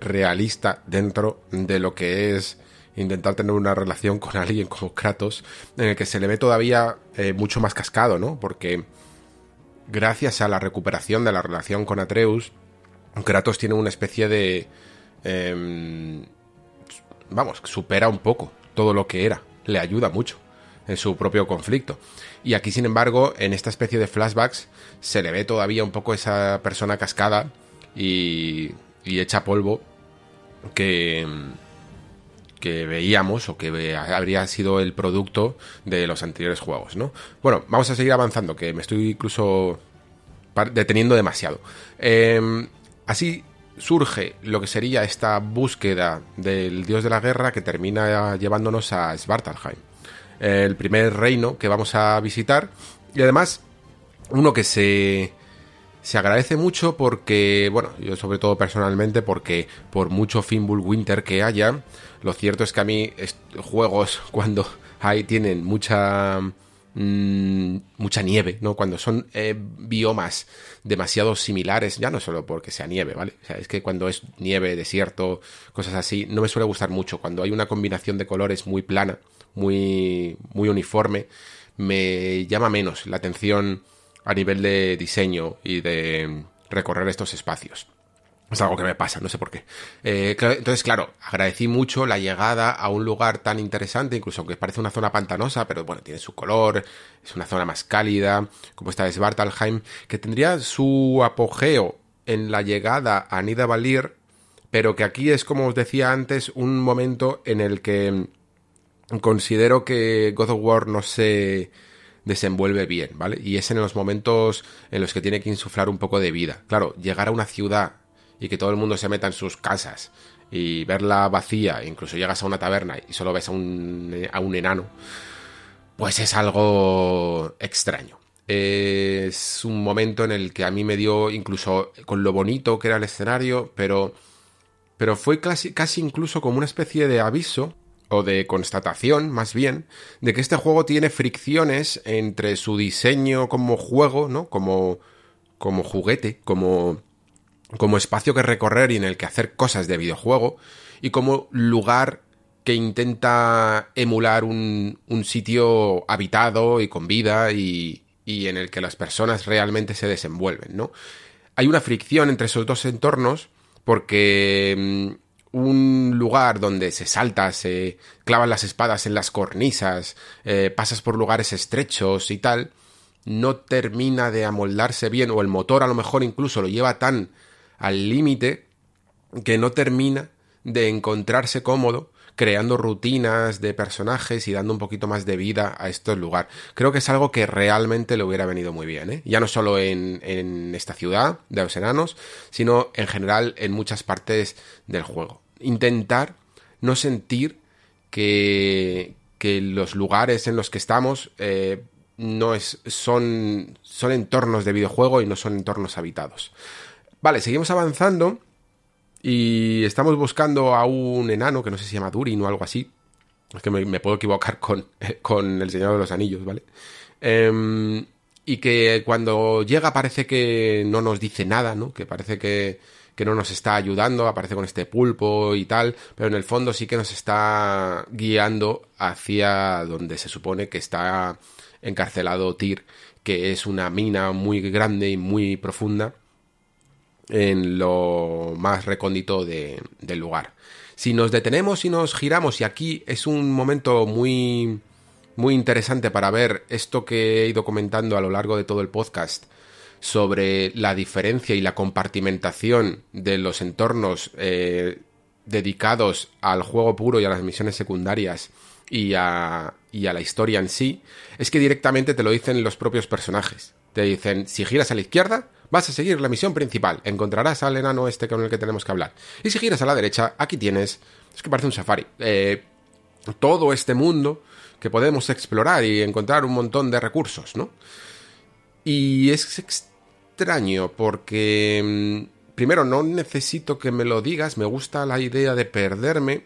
realista dentro de lo que es intentar tener una relación con alguien como Kratos, en el que se le ve todavía eh, mucho más cascado, ¿no? Porque gracias a la recuperación de la relación con Atreus, Kratos tiene una especie de... Eh, vamos, supera un poco todo lo que era, le ayuda mucho en su propio conflicto. Y aquí, sin embargo, en esta especie de flashbacks se le ve todavía un poco esa persona cascada y, y hecha polvo que, que veíamos o que habría sido el producto de los anteriores juegos, ¿no? Bueno, vamos a seguir avanzando, que me estoy incluso deteniendo demasiado. Em, así surge lo que sería esta búsqueda del dios de la guerra que termina llevándonos a Svartalheim el primer reino que vamos a visitar. Y además, uno que se se agradece mucho porque, bueno, yo sobre todo personalmente, porque por mucho Finbull Winter que haya, lo cierto es que a mí juegos cuando hay tienen mucha mm, mucha nieve, ¿no? Cuando son eh, biomas demasiado similares, ya no solo porque sea nieve, ¿vale? O sea, es que cuando es nieve, desierto, cosas así, no me suele gustar mucho. Cuando hay una combinación de colores muy plana, muy, muy uniforme, me llama menos la atención a nivel de diseño y de recorrer estos espacios. Es algo que me pasa, no sé por qué. Eh, entonces, claro, agradecí mucho la llegada a un lugar tan interesante, incluso aunque parece una zona pantanosa, pero bueno, tiene su color, es una zona más cálida, como esta de Svartalheim, que tendría su apogeo en la llegada a Nidavellir, pero que aquí es, como os decía antes, un momento en el que considero que God of War no se desenvuelve bien, ¿vale? Y es en los momentos en los que tiene que insuflar un poco de vida. Claro, llegar a una ciudad y que todo el mundo se meta en sus casas y verla vacía, incluso llegas a una taberna y solo ves a un, a un enano, pues es algo extraño. Es un momento en el que a mí me dio, incluso con lo bonito que era el escenario, pero, pero fue casi, casi incluso como una especie de aviso o de constatación, más bien, de que este juego tiene fricciones entre su diseño como juego, ¿no? Como, como juguete, como, como espacio que recorrer y en el que hacer cosas de videojuego, y como lugar que intenta emular un, un sitio habitado y con vida y, y en el que las personas realmente se desenvuelven, ¿no? Hay una fricción entre esos dos entornos porque mm, un lugar donde se salta, se clavan las espadas en las cornisas, eh, pasas por lugares estrechos y tal, no termina de amoldarse bien, o el motor a lo mejor incluso lo lleva tan al límite que no termina de encontrarse cómodo creando rutinas de personajes y dando un poquito más de vida a este lugar. Creo que es algo que realmente le hubiera venido muy bien, ¿eh? ya no solo en, esta ciudad de los enanos, sino en general en muchas partes del juego. Intentar no sentir que, que los lugares en los que estamos eh, no es, son, son entornos de videojuego y no son entornos habitados. Vale, seguimos avanzando y estamos buscando a un enano que no sé si se llama Durin o algo así. Es que me, puedo equivocar con, con, El Señor de los Anillos, ¿vale? Em, y que cuando llega parece que no nos dice nada, ¿no? Que parece que, que no nos está ayudando, aparece con este pulpo y tal, pero en el fondo sí que nos está guiando hacia donde se supone que está encarcelado Tyr, que es una mina muy grande y muy profunda en lo más recóndito del lugar. Si nos detenemos y nos giramos, y aquí es un momento muy, muy interesante para ver esto que he ido comentando a lo largo de todo el podcast sobre la diferencia y la compartimentación de los entornos eh, dedicados al juego puro y a las misiones secundarias y a, y a la historia en sí, es que directamente te lo dicen los propios personajes. Te dicen, si giras a la izquierda, vas a seguir la misión principal, encontrarás al enano este con el que tenemos que hablar. Y si giras a la derecha, aquí tienes, es que parece un safari, eh, todo este mundo que podemos explorar y encontrar un montón de recursos, ¿no? Y es extraño porque, mm, primero, no necesito que me lo digas, me gusta la idea de perderme.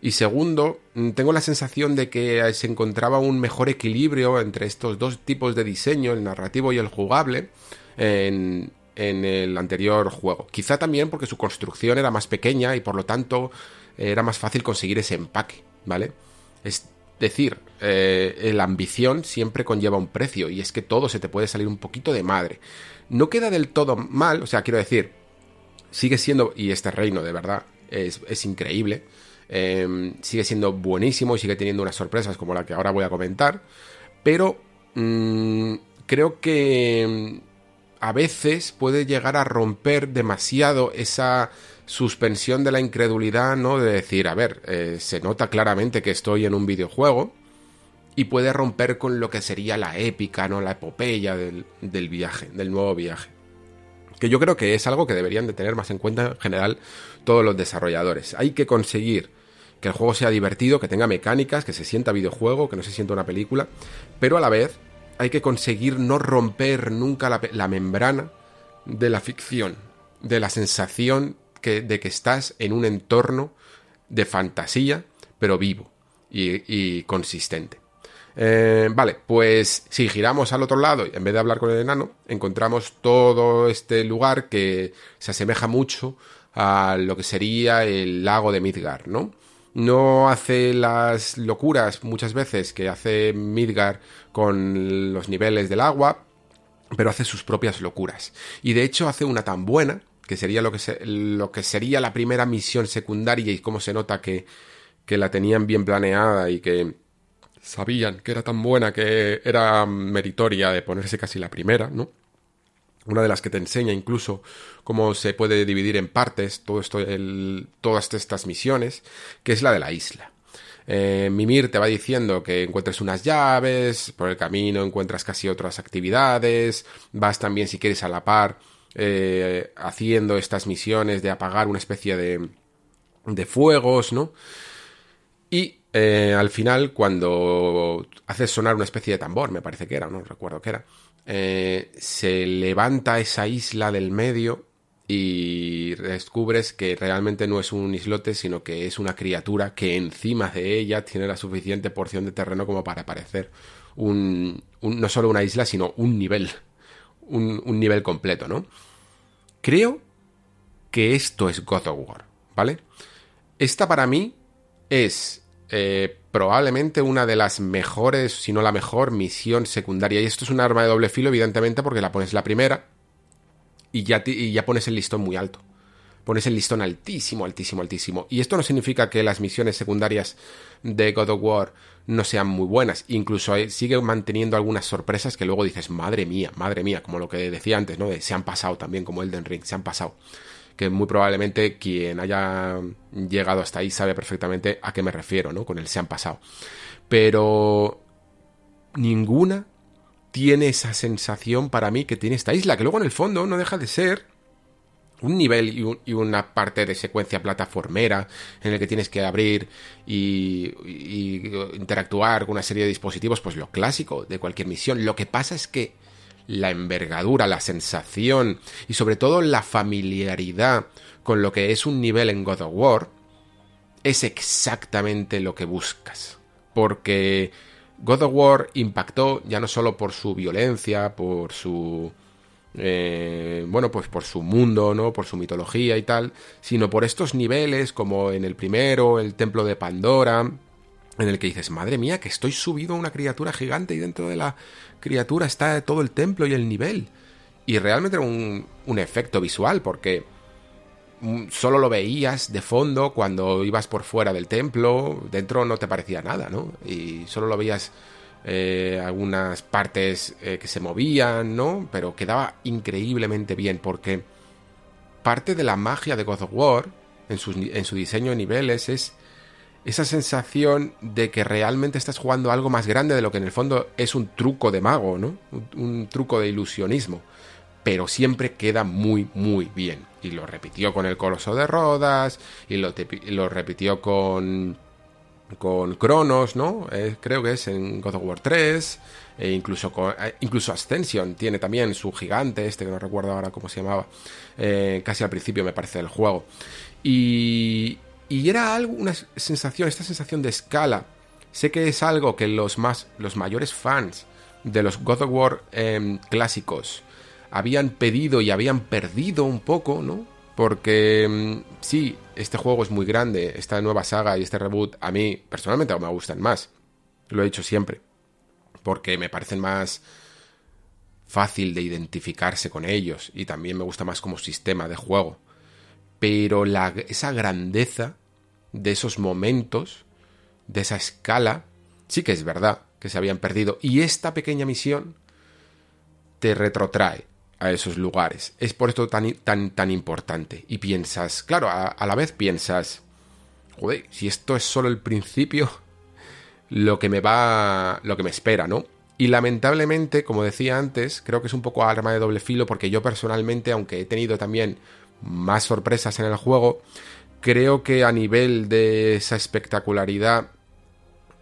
Y segundo, mm, tengo la sensación de que se encontraba un mejor equilibrio entre estos dos tipos de diseño, el narrativo y el jugable, en, el anterior juego. Quizá también porque su construcción era más pequeña y por lo tanto era más fácil conseguir ese empaque, ¿vale? Es decir, eh, la ambición siempre conlleva un precio y es que todo se te puede salir un poquito de madre. No queda del todo mal, o sea, quiero decir, sigue siendo, y este reino de verdad es, increíble, em, sigue siendo buenísimo y sigue teniendo unas sorpresas como la que ahora voy a comentar, pero mm, creo que a veces puede llegar a romper demasiado esa suspensión de la incredulidad, ¿no? De decir, a ver, eh, se nota claramente que estoy en un videojuego y puede romper con lo que sería la épica, ¿no? La epopeya del, del viaje, del nuevo viaje. Que yo creo que es algo que deberían de tener más en cuenta en general todos los desarrolladores. Hay que conseguir que el juego sea divertido, que tenga mecánicas, que se sienta videojuego, que no se sienta una película, pero a la vez hay que conseguir no romper nunca la, membrana de la ficción, de la sensación de que estás en un entorno de fantasía, pero vivo y, consistente. Eh, vale, pues si giramos al otro lado, en vez de hablar con el enano, encontramos todo este lugar que se asemeja mucho a lo que sería el lago de Midgar, ¿no? No hace las locuras muchas veces que hace Midgar con los niveles del agua, pero hace sus propias locuras. Y de hecho hace una tan buena, que sería lo que, lo que sería la primera misión secundaria y cómo se nota que, que la tenían bien planeada y que sabían que era tan buena que era meritoria de ponerse casi la primera, ¿no? Una de las que te enseña incluso cómo se puede dividir en partes todo esto, todas estas misiones, que es la de la isla. Eh, Mimir te va diciendo que encuentres unas llaves, por el camino encuentras casi otras actividades, vas también si quieres a la par eh, haciendo estas misiones de apagar una especie de, de fuegos, ¿no? Y eh, al final, cuando haces sonar una especie de tambor, me parece que era, no recuerdo qué era, se levanta esa isla del medio y descubres que realmente no es un islote, sino que es una criatura que encima de ella tiene la suficiente porción de terreno como para parecer un, no solo una isla, sino un nivel, un, nivel completo, ¿no? Creo que esto es God of War, ¿vale? Esta para mí es eh, probablemente una de las mejores, si no la mejor, misión secundaria. Y esto es un arma de doble filo, evidentemente, porque la pones la primera y ya, ya pones el listón muy alto. Pones el listón altísimo, altísimo, altísimo. Y esto no significa que las misiones secundarias de God of War no sean muy buenas. Incluso sigue manteniendo algunas sorpresas que luego dices, madre mía, madre mía, como lo que decía antes, ¿no? se han pasado también, como Elden Ring, se han pasado. Que muy probablemente quien haya llegado hasta ahí sabe perfectamente a qué me refiero, ¿no? Con el se han pasado. Pero ninguna tiene esa sensación para mí que tiene esta isla, que luego en el fondo no deja de ser un nivel y, una parte de secuencia plataformera en el que tienes que abrir y, interactuar con una serie de dispositivos, pues lo clásico de cualquier misión. Lo que pasa es que la envergadura, la sensación y sobre todo la familiaridad con lo que es un nivel en God of War es exactamente lo que buscas. Porque God of War impactó ya no solo por su violencia, por su... Eh, bueno, pues por su mundo, ¿no? Por su mitología y tal, sino por estos niveles como en el primero, el templo de Pandora, en el que dices, madre mía, que estoy subido a una criatura gigante y dentro de la criatura está todo el templo y el nivel. Y realmente era un, un efecto visual, porque Mm, solo lo veías de fondo cuando ibas por fuera del templo, dentro no te parecía nada, ¿no? Y solo lo veías eh, algunas partes eh, que se movían, ¿no? Pero quedaba increíblemente bien porque parte de la magia de God of War en su, en su diseño de niveles es esa sensación de que realmente estás jugando algo más grande de lo que en el fondo es un truco de mago, ¿no? un truco de ilusionismo pero siempre queda muy, muy bien. Y lo repitió con el Coloso de Rodas, y lo, repitió con, con Cronos, ¿no? Eh, creo que es en God of War 3, e incluso, eh, incluso Ascension tiene también su gigante, este que no recuerdo ahora cómo se llamaba, eh, casi al principio me parece del juego. Y, y era algo, una sensación, esta sensación de escala, sé que es algo que los, más, los mayores fans de los God of War em, clásicos habían pedido y habían perdido un poco, ¿no? Porque mm, sí, este juego es muy grande, esta nueva saga y este reboot a mí personalmente me gustan más. Lo he dicho siempre. Porque me parecen más fácil de identificarse con ellos y también me gusta más como sistema de juego. Pero la, esa grandeza de esos momentos, de esa escala, sí que es verdad que se habían perdido. Y esta pequeña misión te retrotrae a esos lugares. Es por esto tan, tan, tan importante. Y piensas, claro, a, la vez piensas, joder, si esto es solo el principio, lo que me va, lo que me espera, ¿no? Y lamentablemente, como decía antes, creo que es un poco arma de doble filo porque yo personalmente, aunque he tenido también más sorpresas en el juego, creo que a nivel de esa espectacularidad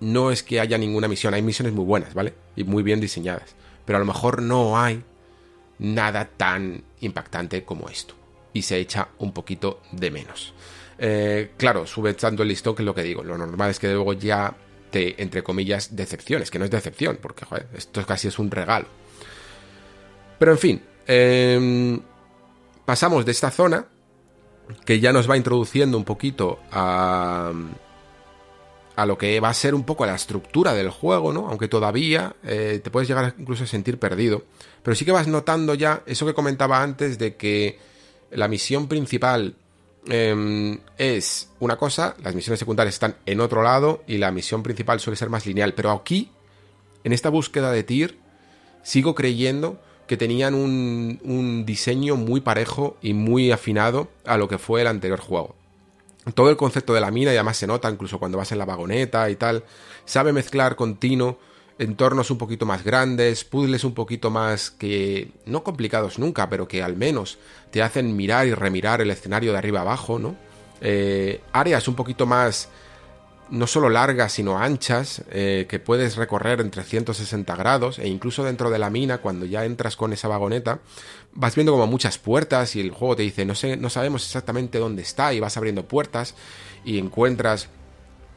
no es que haya ninguna misión, hay misiones muy buenas, ¿vale? Y muy bien diseñadas, pero a lo mejor no hay nada tan impactante como esto. Y se echa un poquito de menos. Eh, claro, sube tanto el listón que es lo que digo. Lo normal es que luego ya te, entre comillas, decepciones, que no es decepción, porque esto casi es un regalo. Pero en fin, em, pasamos de esta zona, que ya nos va introduciendo un poquito a, a lo que va a ser un poco la estructura del juego, ¿no? Aunque todavía eh, te puedes llegar incluso a sentir perdido. Pero sí que vas notando ya eso que comentaba antes de que la misión principal em, es una cosa, las misiones secundarias están en otro lado y la misión principal suele ser más lineal. Pero aquí, en esta búsqueda de Tyr, sigo creyendo que tenían un, un diseño muy parejo y muy afinado a lo que fue el anterior juego todo el concepto de la mina, y además se nota incluso cuando vas en la vagoneta y tal, sabe mezclar continuo entornos un poquito más grandes, puzzles un poquito más que no complicados nunca, pero que al menos te hacen mirar y remirar el escenario de arriba abajo, ¿no? Eh, áreas un poquito más no solo largas, sino anchas, eh, que puedes recorrer en 360 grados, e incluso dentro de la mina, cuando ya entras con esa vagoneta, vas viendo como muchas puertas y el juego te dice, no sé, no sabemos exactamente dónde está, y vas abriendo puertas y encuentras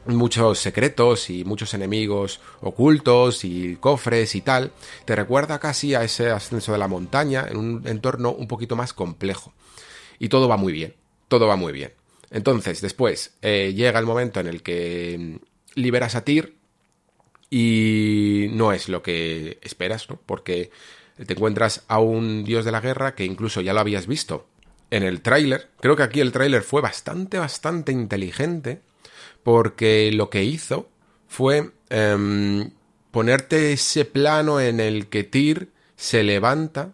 muchos secretos y muchos enemigos ocultos y cofres y tal, te recuerda casi a ese ascenso de la montaña en un entorno un poquito más complejo. Y todo va muy bien, todo va muy bien. Entonces, después eh, llega el momento en el que mm, liberas a Tyr y no es lo que esperas, ¿no? Porque te encuentras a un dios de la guerra que incluso ya lo habías visto en el tráiler. Creo que aquí el tráiler fue bastante, bastante inteligente porque lo que hizo fue em, ponerte ese plano en el que Tyr se levanta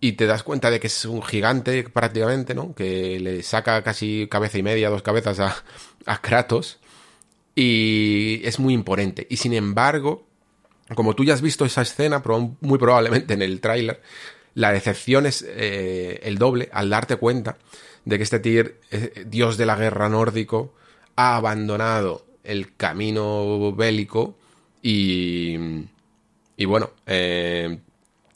y te das cuenta de que es un gigante prácticamente, ¿no? Que le saca casi cabeza y media, dos cabezas a, a Kratos y es muy imponente. Y sin embargo, como tú ya has visto esa escena, muy probablemente en el tráiler, la decepción es eh, el doble al darte cuenta de que este Tyr, eh, dios de la guerra nórdico, ha abandonado el camino bélico y, y bueno, eh,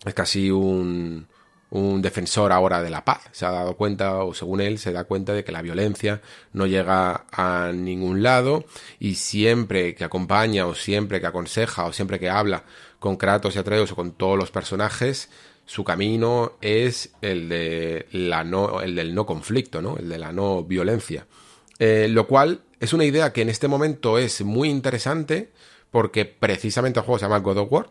es casi un, un defensor ahora de la paz. Se ha dado cuenta, o según él, se da cuenta de que la violencia no llega a ningún lado y siempre que acompaña o siempre que aconseja o siempre que habla con Kratos y Atreus o con todos los personajes, su camino es el de la no, el del no conflicto, ¿no? El de la no violencia. Eh, lo cual es una idea que en este momento es muy interesante porque precisamente el juego se llama God of War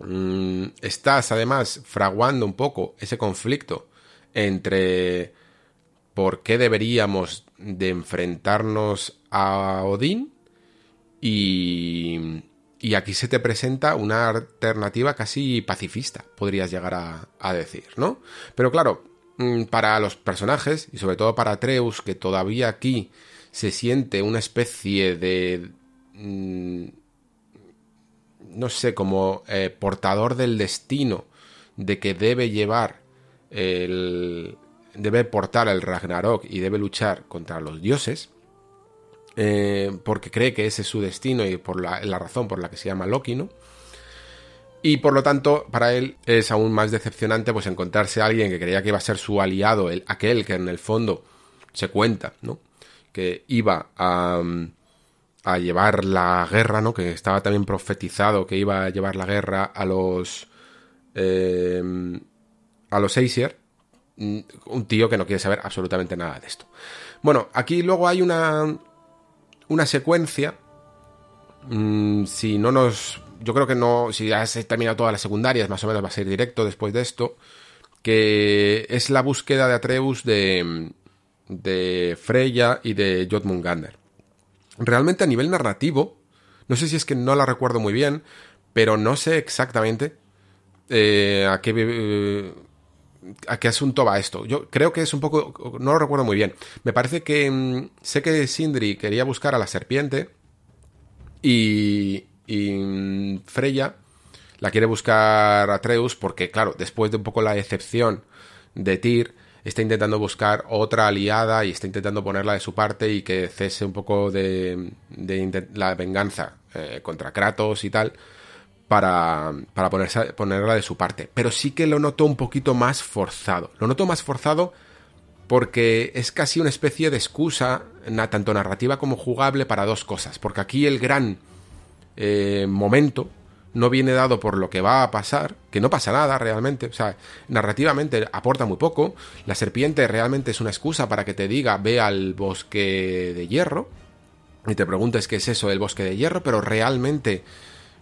Mm, estás además fraguando un poco ese conflicto entre por qué deberíamos de enfrentarnos a Odín y, aquí se te presenta una alternativa casi pacifista, podrías llegar a, decir, ¿no? Pero claro, mm, para los personajes y sobre todo para Atreus, que todavía aquí se siente una especie de mm, no sé, como eh, portador del destino de que debe llevar el. debe portar el Ragnarok y debe luchar contra los dioses. Eh, porque cree que ese es su destino y por la, razón por la que se llama Loki, ¿no? Y por lo tanto, para él es aún más decepcionante pues encontrarse a alguien que creía que iba a ser su aliado, el, aquel que en el fondo se cuenta, ¿no? Que iba a, a llevar la guerra, ¿no? Que estaba también profetizado que iba a llevar la guerra a los eh, a los Aesir. Mm, un tío que no quiere saber absolutamente nada de esto. Bueno, aquí luego hay una una secuencia. Mm, si no nos, yo creo que no, si has terminado todas las secundarias, más o menos va a ser directo después de esto. Que es la búsqueda de Atreus de de Freya y de Jotmungander realmente a nivel narrativo, no sé si es que no la recuerdo muy bien, pero no sé exactamente eh, a qué... Eh, a qué asunto va esto. Yo creo que es un poco. No lo recuerdo muy bien. Me parece que. Mm, sé que Sindri quería buscar a la serpiente. Y. Y. Mm, Freya la quiere buscar a Atreus. Porque, claro, después de un poco la excepción de Tyr está intentando buscar otra aliada y está intentando ponerla de su parte y que cese un poco de, la venganza eh, contra Kratos y tal. para, para ponerla de su parte. Pero sí que lo noto un poquito más forzado. Lo noto más forzado porque es casi una especie de excusa, tanto narrativa como jugable, para dos cosas. Porque aquí el gran eh, momento no viene dado por lo que va a pasar, que no pasa nada realmente, o sea, narrativamente aporta muy poco, la serpiente realmente es una excusa para que te diga ve al bosque de hierro y te preguntes qué es eso del bosque de hierro, pero realmente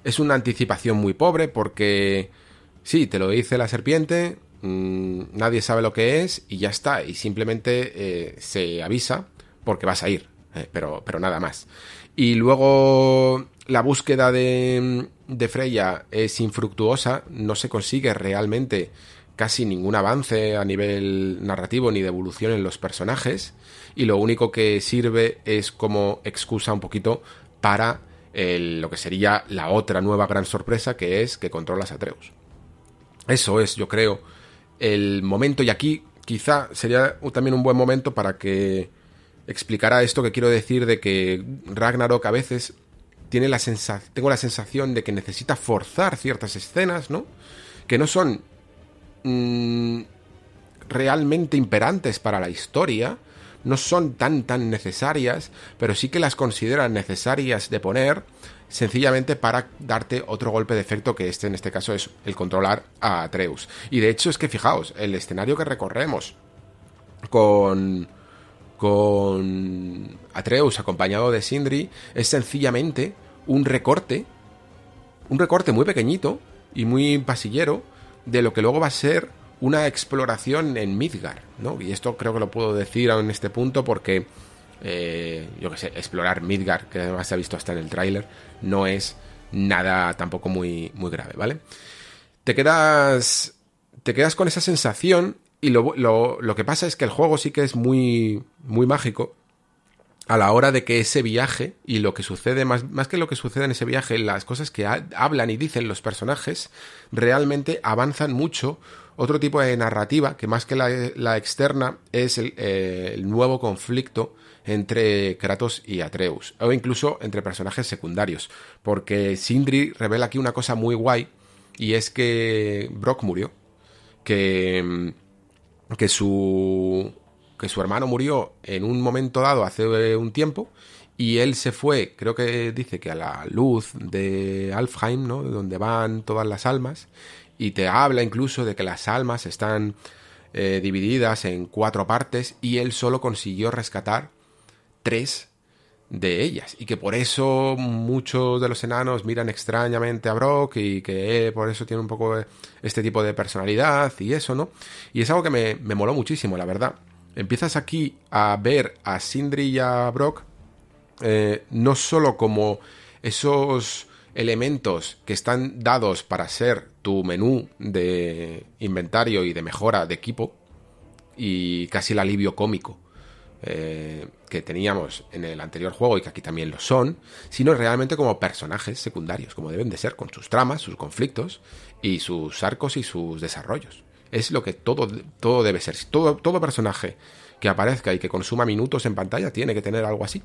es una anticipación muy pobre porque sí, te lo dice la serpiente, mmm, nadie sabe lo que es y ya está, y simplemente eh, se avisa porque vas a ir, eh, pero, pero nada más. Y luego la búsqueda de, Freya es infructuosa, no se consigue realmente casi ningún avance a nivel narrativo ni de evolución en los personajes y lo único que sirve es como excusa un poquito para lo que sería la otra nueva gran sorpresa que es que controlas a Atreus. Eso es, yo creo, el momento y aquí quizá sería también un buen momento para que explicara esto que quiero decir de que Ragnarok a veces tiene la tengo la sensación de que necesita forzar ciertas escenas, ¿no? Que no son mmm, realmente imperantes para la historia, no son tan tan necesarias, pero sí que las consideran necesarias de poner sencillamente para darte otro golpe de efecto que este en este caso es el controlar a Atreus. Y de hecho es que fijaos, el escenario que recorremos con con Atreus acompañado de Sindri es sencillamente un recorte, un recorte muy pequeñito y muy pasillero de lo que luego va a ser una exploración en Midgar, ¿no? Y esto creo que lo puedo decir en este punto porque, eh, yo que sé, explorar Midgar, que además se ha visto hasta en el tráiler, no es nada tampoco muy, muy grave, ¿vale? Te quedas, te quedas con esa sensación y lo, lo, lo, que pasa es que el juego sí que es muy, muy mágico a la hora de que ese viaje y lo que sucede, más, más que lo que sucede en ese viaje, las cosas que ha, hablan y dicen los personajes, realmente avanzan mucho. Otro tipo de narrativa que más que la, la externa es el, eh, el, nuevo conflicto entre Kratos y Atreus, o incluso entre personajes secundarios, porque Sindri revela aquí una cosa muy guay, y es que Brock murió, que que su que su hermano murió en un momento dado hace un tiempo y él se fue, creo que dice que a la luz de Alfheim, ¿no? Donde van todas las almas y te habla incluso de que las almas están eh, divididas en cuatro partes y él solo consiguió rescatar tres de ellas y que por eso muchos de los enanos miran extrañamente a Brock y que por eso tiene un poco este tipo de personalidad y eso, ¿no? Y es algo que me, me moló muchísimo, la verdad. Empiezas aquí a ver a Sindri y a Brock eh, no solo como esos elementos que están dados para ser tu menú de inventario y de mejora de equipo y casi el alivio cómico eh, que teníamos en el anterior juego y que aquí también lo son, sino realmente como personajes secundarios, como deben de ser, con sus tramas, sus conflictos y sus arcos y sus desarrollos. Es lo que todo, todo debe ser. Todo, todo personaje que aparezca y que consuma minutos en pantalla tiene que tener algo así.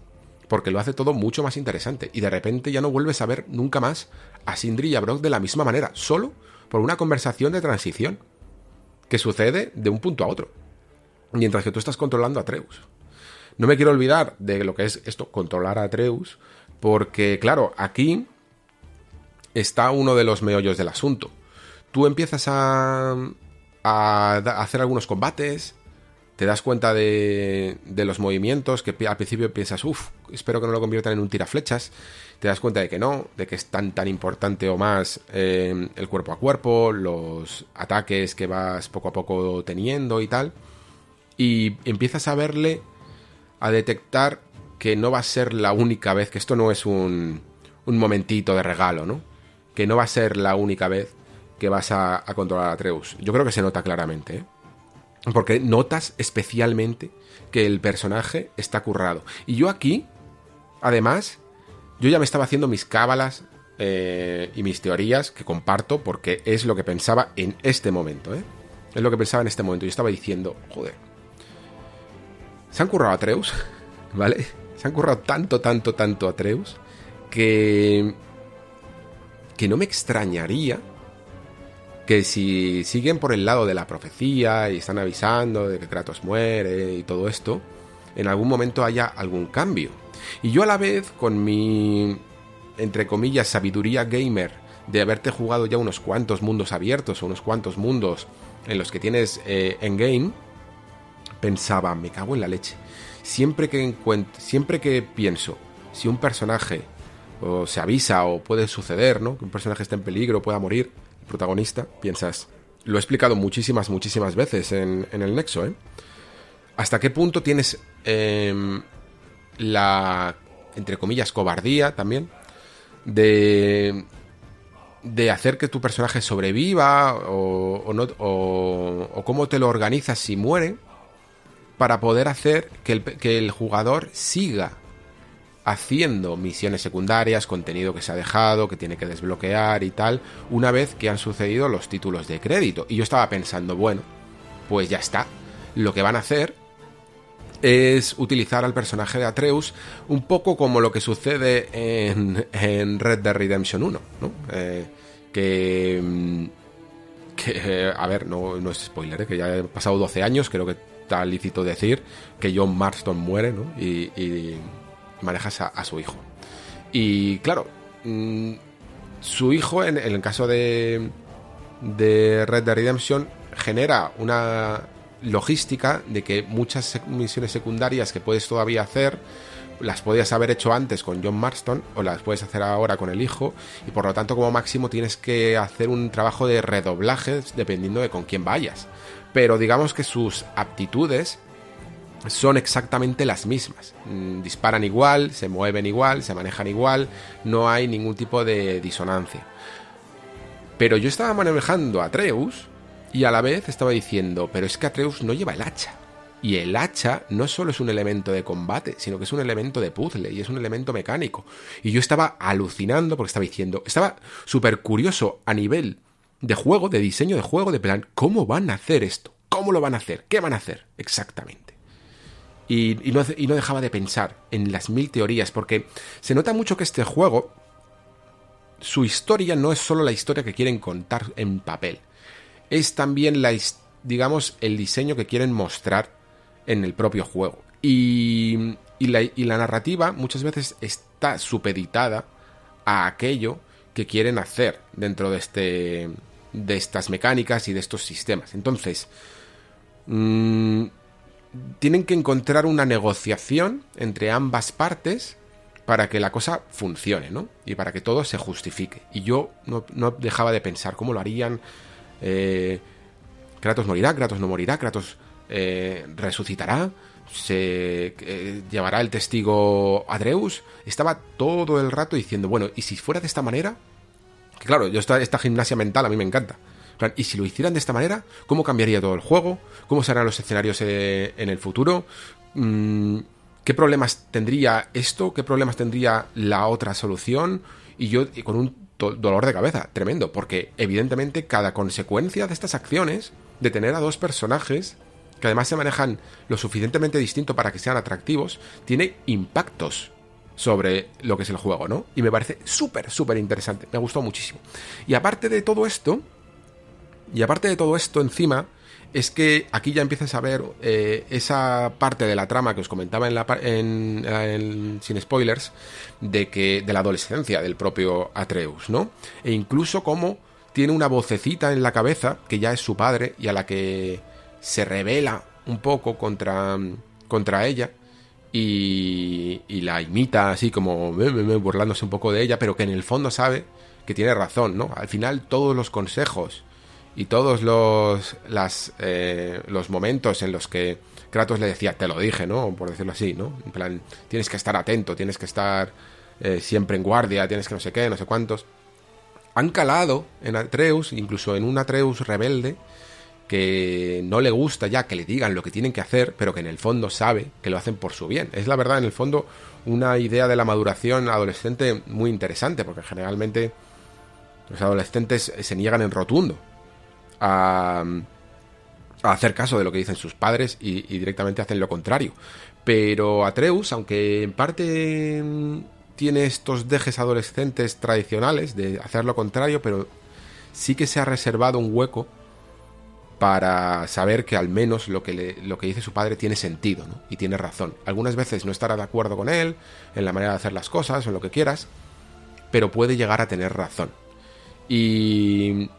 Porque lo hace todo mucho más interesante. Y de repente ya no vuelves a ver nunca más a Sindri y a Brock de la misma manera. Solo por una conversación de transición. Que sucede de un punto a otro. Mientras que tú estás controlando a Treus. No me quiero olvidar de lo que es esto, controlar a Atreus, porque claro, aquí está uno de los meollos del asunto. Tú empiezas a, a hacer algunos combates, te das cuenta de, de, los movimientos, que al principio piensas, uff, espero que no lo conviertan en un tiraflechas, te das cuenta de que no, de que es tan tan importante o más eh, el cuerpo a cuerpo, los ataques que vas poco a poco teniendo y tal, y empiezas a verle a detectar que no va a ser la única vez, que esto no es un, un momentito de regalo, ¿no? Que no va a ser la única vez que vas a, a controlar a Atreus. Yo creo que se nota claramente, ¿eh? Porque notas especialmente que el personaje está currado. Y yo aquí, además, yo ya me estaba haciendo mis cábalas eh, y mis teorías que comparto porque es lo que pensaba en este momento, ¿eh? Es lo que pensaba en este momento. Yo estaba diciendo, joder, se han currado a Atreus, ¿vale? Se han currado tanto, tanto, tanto Atreus que. que no me extrañaría que si siguen por el lado de la profecía y están avisando de que Kratos muere y todo esto, en algún momento haya algún cambio. Y yo a la vez, con mi, entre comillas, sabiduría gamer, de haberte jugado ya unos cuantos mundos abiertos o unos cuantos mundos en los que tienes eh, endgame, pensaba, me cago en la leche. Siempre que, siempre que pienso, si un personaje se avisa o puede suceder, ¿no? Que un personaje esté en peligro, pueda morir, el protagonista, piensas, lo he explicado muchísimas, muchísimas veces en, el Nexo, ¿eh? ¿Hasta qué punto tienes em, la, entre comillas, cobardía también de, de hacer que tu personaje sobreviva o, no, o, cómo te lo organizas si muere para poder hacer que el, que el jugador siga haciendo misiones secundarias, contenido que se ha dejado, que tiene que desbloquear y tal, una vez que han sucedido los títulos de crédito. Y yo estaba pensando, bueno, pues ya está. Lo que van a hacer es utilizar al personaje de Atreus un poco como lo que sucede en, Red Dead Redemption 1, ¿no? Eh, que... Mm, que, a ver, no, no es spoiler, ¿eh? que ya he pasado 12 años, creo que lícito decir que John Marston muere, y manejas a, su hijo. Y claro, mm, su hijo, en, el caso de, de Red Dead Redemption, genera una logística de que muchas misiones secundarias que puedes todavía hacer las podías haber hecho antes con John Marston o las puedes hacer ahora con el hijo y por lo tanto como máximo tienes que hacer un trabajo de redoblajes dependiendo de con quién vayas. Pero digamos que sus aptitudes son exactamente las mismas. Mm, disparan igual, se mueven igual, se manejan igual, no hay ningún tipo de disonancia. Pero yo estaba manejando a Atreus y a la vez estaba diciendo, pero es que Atreus no lleva el hacha. Y el hacha no solo es un elemento de combate, sino que es un elemento de puzzle y es un elemento mecánico. Y yo estaba alucinando porque estaba diciendo, estaba súper curioso a nivel de juego, de diseño de juego, de plan, ¿cómo van a hacer esto? ¿Cómo lo van a hacer? ¿Qué van a hacer? Exactamente. Y, no, dejaba de pensar en las mil teorías, porque se nota mucho que este juego, su historia no es solo la historia que quieren contar en papel, es también la, digamos, el diseño que quieren mostrar en el propio juego. Y, y la narrativa muchas veces está supeditada a aquello que quieren hacer dentro de este de estas mecánicas y de estos sistemas. Entonces, mmm, tienen que encontrar una negociación entre ambas partes para que la cosa funcione, ¿no? Y para que todo se justifique. Y yo no, dejaba de pensar cómo lo harían. Eh, Kratos morirá, Kratos no morirá, Kratos eh, resucitará, se eh, llevará el testigo Adreus. Estaba todo el rato diciendo, bueno, ¿y si fuera de esta manera? Claro, yo esta, esta gimnasia mental a mí me encanta. Y si lo hicieran de esta manera, ¿cómo cambiaría todo el juego? ¿Cómo serán los escenarios eh, en el futuro? Mm, ¿Qué problemas tendría esto? ¿Qué problemas tendría la otra solución? Y yo con un dolor de cabeza tremendo, porque evidentemente cada consecuencia de estas acciones, de tener a dos personajes que además se manejan lo suficientemente distinto para que sean atractivos, tiene impactos sobre lo que es el juego, ¿no? Y me parece súper, súper interesante, me gustó muchísimo. Y aparte de todo esto, y aparte de todo esto encima, es que aquí ya empiezas a ver eh, esa parte de la trama que os comentaba en la, en, sin spoilers de que de la adolescencia del propio Atreus, ¿no? E incluso como tiene una vocecita en la cabeza que ya es su padre y a la que se revela un poco contra contra ella y, y la imita así como burlándose un poco de ella, pero que en el fondo sabe que tiene razón, ¿no? Al final todos los consejos y todos los, las, eh, los momentos en los que Kratos le decía, te lo dije, ¿no? Por decirlo así, ¿no? En plan, tienes que estar atento, tienes que estar eh, siempre en guardia, tienes que no sé qué, no sé cuántos. Han calado en Atreus, incluso en un Atreus rebelde, que no le gusta ya que le digan lo que tienen que hacer, pero que en el fondo sabe que lo hacen por su bien. Es la verdad, en el fondo, una idea de la maduración adolescente muy interesante, porque generalmente los adolescentes se niegan en rotundo a, hacer caso de lo que dicen sus padres y, directamente hacen lo contrario. Pero Atreus, aunque en parte tiene estos dejes adolescentes tradicionales de hacer lo contrario, pero sí que se ha reservado un hueco para saber que al menos lo que, lo que dice su padre tiene sentido ¿no? y tiene razón. Algunas veces no estará de acuerdo con él en la manera de hacer las cosas o en lo que quieras, pero puede llegar a tener razón. Y,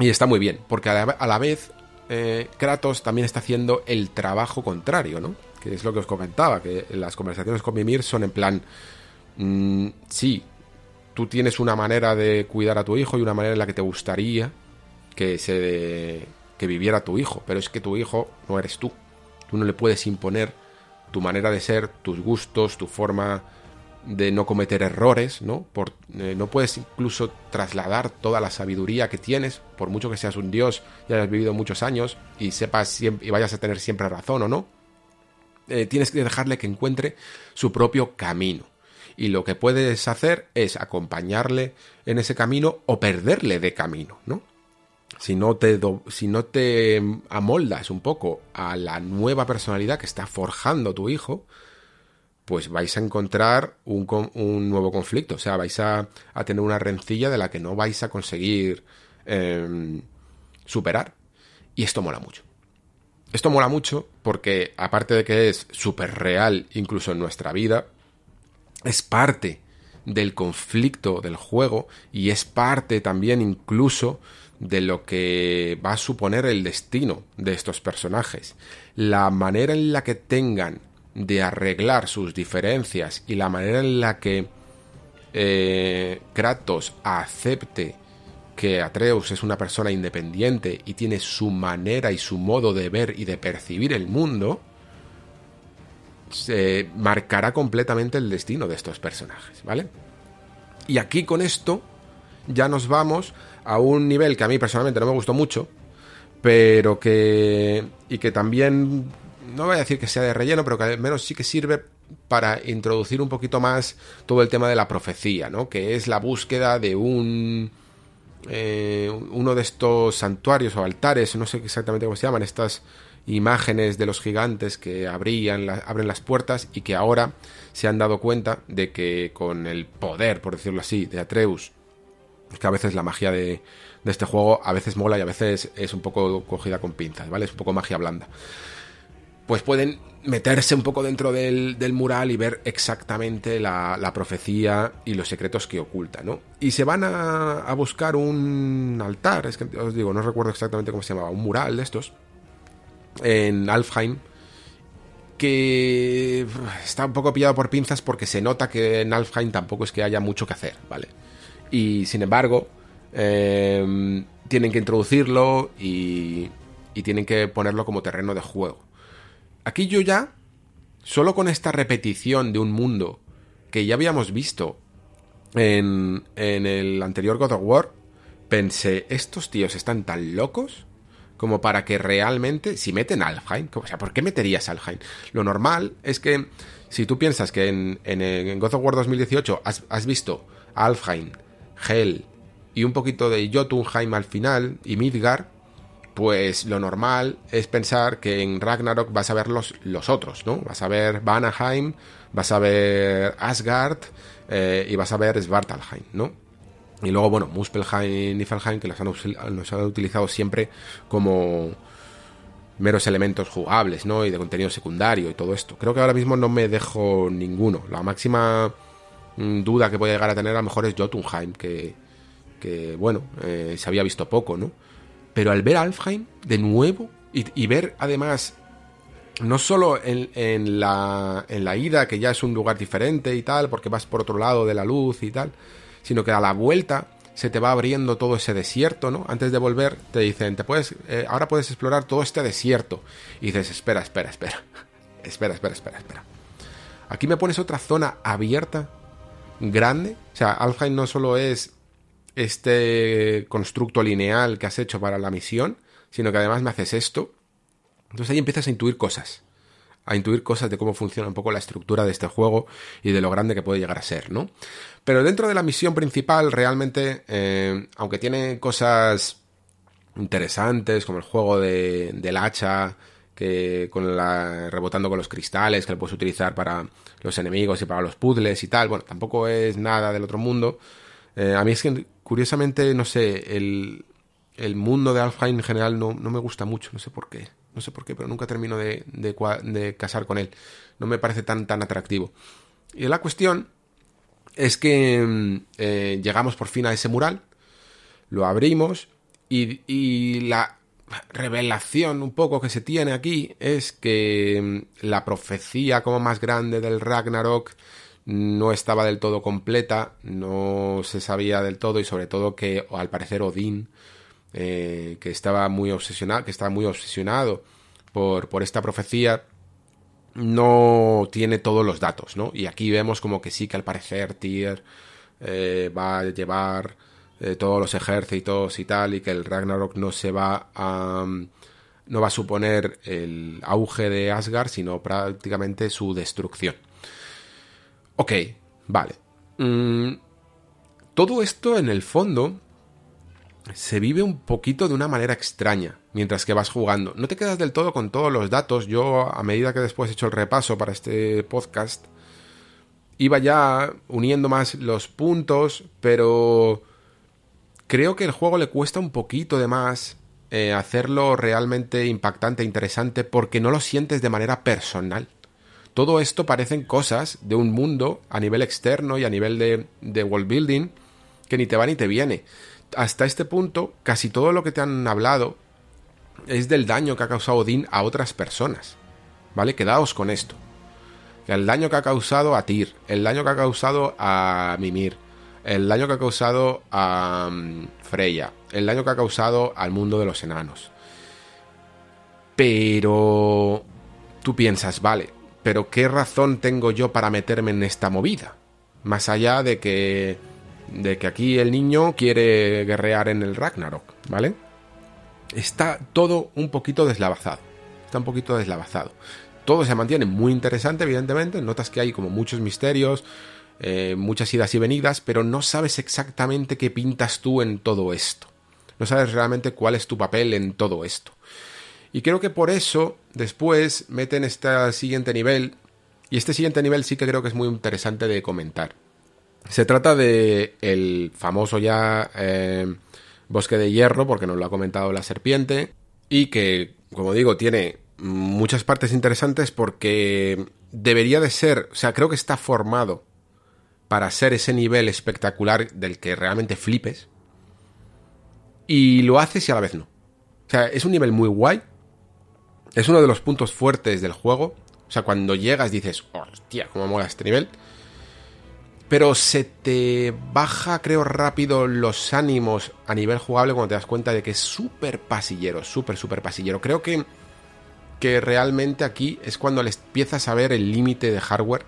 y está muy bien, porque a la, a la vez eh, Kratos también está haciendo el trabajo contrario, ¿no? Que es lo que os comentaba, que las conversaciones con Mimir son en plan, mm, sí, tú tienes una manera de cuidar a tu hijo y una manera en la que te gustaría que se que viviera tu hijo, pero es que tu hijo no eres tú. Tú no le puedes imponer tu manera de ser, tus gustos, tu forma de no cometer errores, ¿no? Por, eh, no puedes incluso trasladar toda la sabiduría que tienes, por mucho que seas un dios y hayas vivido muchos años y sepas y vayas a tener siempre razón o no. Eh, tienes que dejarle que encuentre su propio camino. Y lo que puedes hacer es acompañarle en ese camino o perderle de camino, ¿no? Si no te, si no te amoldas un poco a la nueva personalidad que está forjando tu hijo, pues vais a encontrar un, un nuevo conflicto. O sea, vais a, a, tener una rencilla de la que no vais a conseguir eh, superar. Y esto mola mucho. Esto mola mucho porque, aparte de que es súper real, incluso en nuestra vida, es parte del conflicto del juego y es parte también incluso de lo que va a suponer el destino de estos personajes. La manera en la que tengan de arreglar sus diferencias y la manera en la que eh, Kratos acepte que Atreus es una persona independiente y tiene su manera y su modo de ver y de percibir el mundo, se marcará completamente el destino de estos personajes, ¿vale? Y aquí con esto ya nos vamos a un nivel que a mí personalmente no me gustó mucho, pero que. y que también. no voy a decir que sea de relleno, pero que al menos sí que sirve para introducir un poquito más todo el tema de la profecía, ¿no? Que es la búsqueda de un. Eh, uno de estos santuarios o altares, no sé exactamente cómo se llaman, estas imágenes de los gigantes que abrían abren las puertas y que ahora se han dado cuenta de que con el poder, por decirlo así, de Atreus que a veces la magia de, este juego a veces mola y a veces es un poco cogida con pinzas, ¿vale? Es un poco magia blanda. Pues pueden meterse un poco dentro del, mural y ver exactamente la, profecía y los secretos que oculta, ¿no? Y se van a, buscar un altar, es que os digo, no recuerdo exactamente cómo se llamaba, un mural de estos, en Alfheim, que está un poco pillado por pinzas porque se nota que en Alfheim tampoco es que haya mucho que hacer, ¿vale? Y sin embargo eh, tienen que introducirlo y, y tienen que ponerlo como terreno de juego. Aquí yo ya, solo con esta repetición de un mundo que ya habíamos visto en, en el anterior God of War, pensé, estos tíos están tan locos como para que realmente, si meten Alfheim, o sea, ¿por qué meterías Alfheim? Lo normal es que si tú piensas que en, en, God of War 2018 has, has visto Alfheim, Hel y un poquito de Jotunheim al final y Midgar, pues lo normal es pensar que en Ragnarok vas a ver los, los otros, ¿no? Vas a ver Vanaheim, vas a ver Asgard eh, y vas a ver Svartalheim, ¿no? Y luego, bueno, Muspelheim y Niflheim, que los han, los han utilizado siempre como meros elementos jugables, ¿no? Y de contenido secundario y todo esto. Creo que ahora mismo no me dejo ninguno. La máxima duda que puede llegar a tener a lo mejor es Jotunheim, que, que bueno, eh, se había visto poco, ¿no? Pero al ver Alfheim de nuevo y, ver además no solo en, en, la, en la ida, que ya es un lugar diferente y tal, porque vas por otro lado de la luz y tal, sino que a la vuelta se te va abriendo todo ese desierto, ¿no? Antes de volver te dicen, te puedes, eh, ahora puedes explorar todo este desierto. Y dices, espera, espera, espera, espera, espera, espera, espera. Aquí me pones otra zona abierta grande. O sea, Alfheim no solo es este constructo lineal que has hecho para la misión, sino que además me haces esto. Entonces ahí empiezas a intuir cosas. A intuir cosas de cómo funciona un poco la estructura de este juego y de lo grande que puede llegar a ser, ¿no? Pero dentro de la misión principal, realmente, eh, aunque tiene cosas interesantes, como el juego de, del hacha, con la rebotando con los cristales que lo puedes utilizar para los enemigos y para los puzzles y tal. Bueno, tampoco es nada del otro mundo. Eh, a mí es que curiosamente, no sé, el, el mundo de Alfheim en general no, no, me gusta mucho, no sé por qué. No sé por qué, pero nunca termino de, de, de casar con él. No me parece tan, tan atractivo. Y la cuestión es que mm, eh, llegamos por fin a ese mural, lo abrimos y, y, la revelación un poco que se tiene aquí es que mm, la profecía como más grande del Ragnarok no estaba del todo completa, no se sabía del todo y sobre todo que al parecer Odín, eh, que estaba muy obsesionado, que estaba muy obsesionado por, por esta profecía, no tiene todos los datos, ¿no? Y aquí vemos como que sí que al parecer Tyr eh, va a llevar todos los ejércitos y tal, y que el Ragnarok no se va a... no va a suponer el auge de Asgard, sino prácticamente su destrucción. Ok, vale. Mm, todo esto en el fondo se vive un poquito de una manera extraña mientras que vas jugando. No te quedas del todo con todos los datos. Yo, a medida que después he hecho el repaso para este podcast, iba ya uniendo más los puntos, pero creo que el juego le cuesta un poquito de más eh, hacerlo realmente impactante, interesante, porque no lo sientes de manera personal. Todo esto parecen cosas de un mundo a nivel externo y a nivel de, de world building que ni te va ni te viene. Hasta este punto, casi todo lo que te han hablado es del daño que ha causado Odín a otras personas. ¿Vale? Quedaos con esto. El daño que ha causado a Tyr, el daño que ha causado a Mimir, el daño que ha causado a um, Freya, el daño que ha causado al mundo de los enanos. Pero tú piensas, vale, pero ¿qué razón tengo yo para meterme en esta movida? Más allá de que de que aquí el niño quiere guerrear en el Ragnarok, ¿vale? Está todo un poquito deslavazado. Está un poquito deslavazado. Todo se mantiene muy interesante, evidentemente. Notas que hay como muchos misterios, eh, muchas idas y venidas, pero no sabes exactamente qué pintas tú en todo esto. No sabes realmente cuál es tu papel en todo esto. Y creo que por eso después meten este siguiente nivel. Y este siguiente nivel sí que creo que es muy interesante de comentar. Se trata de el famoso ya eh, bosque de hierro, porque nos lo ha comentado la serpiente. Y que, como digo, tiene muchas partes interesantes porque debería de ser, o sea, creo que está formado para ser ese nivel espectacular del que realmente flipes. Y lo haces y a la vez no. O sea, es un nivel muy guay, es uno de los puntos fuertes del juego. O sea, cuando llegas dices, hostia, cómo mola este nivel. Pero se te baja, creo, rápido los ánimos a nivel jugable cuando te das cuenta de que es súper pasillero, súper, súper pasillero. Creo que, que realmente aquí es cuando empiezas a ver el límite de hardware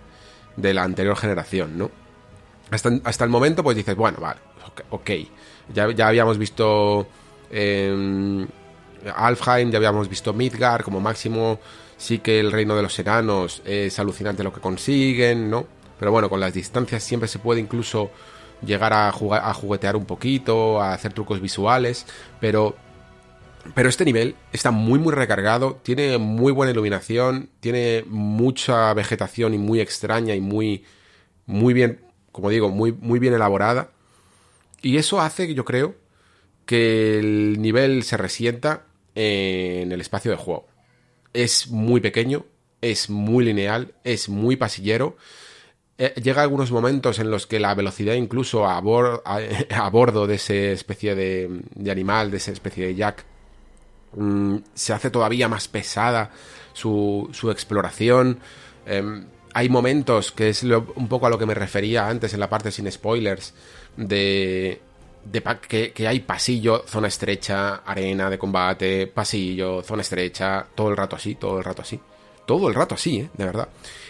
de la anterior generación, ¿no? Hasta, hasta el momento, pues dices, bueno, vale, ok. Ya, ya habíamos visto. Eh, Alfheim, ya habíamos visto Midgar, como máximo sí que el reino de los enanos es alucinante lo que consiguen, ¿no? Pero bueno, con las distancias siempre se puede incluso llegar a, a juguetear un poquito, a hacer trucos visuales, pero pero este nivel está muy muy recargado, tiene muy buena iluminación, tiene mucha vegetación y muy extraña y muy muy bien, como digo, muy muy bien elaborada. Y eso hace, yo creo, que el nivel se resienta en el espacio de juego. Es muy pequeño, es muy lineal, es muy pasillero. Eh, llega algunos momentos en los que la velocidad incluso a, a, bordo de esa especie de, animal, de esa especie de jack, mm, se hace todavía más pesada su, su exploración. Em, hay momentos, que es un poco a lo que me refería antes en la parte sin spoilers, de de que, hay pasillo, zona estrecha, arena de combate, pasillo, zona estrecha, todo el rato así, todo el rato así. Todo el rato así, ¿eh? De verdad.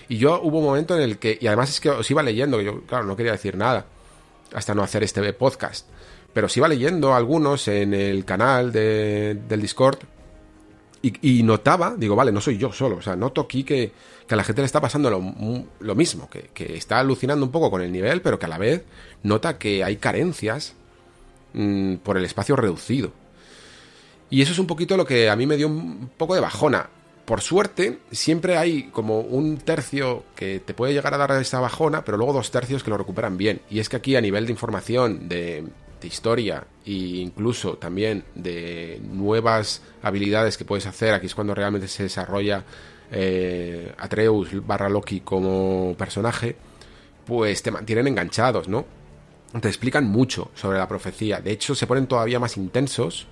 Y yo hubo un momento en el que, y además es que os iba leyendo, que yo, claro, no quería decir nada, hasta no hacer este podcast, pero os iba leyendo algunos en el canal de, del Discord y, notaba, digo, vale, no soy yo solo, o sea, noto aquí que, que a la gente le está pasando lo, lo mismo, que, que está alucinando un poco con el nivel, pero que a la vez nota que hay carencias Mm, por el espacio reducido. Y eso es un poquito lo que a mí me dio un poco de bajona. por suerte, siempre hay como un tercio que te puede llegar a dar esa bajona, pero luego dos tercios que lo recuperan bien. Y es que aquí a nivel de información, de, historia e incluso también de nuevas habilidades que puedes hacer, aquí es cuando realmente se desarrolla eh, Atreus barra Loki como personaje, pues te mantienen enganchados, ¿no? Te explican mucho sobre la profecía. De hecho, se ponen todavía más intensos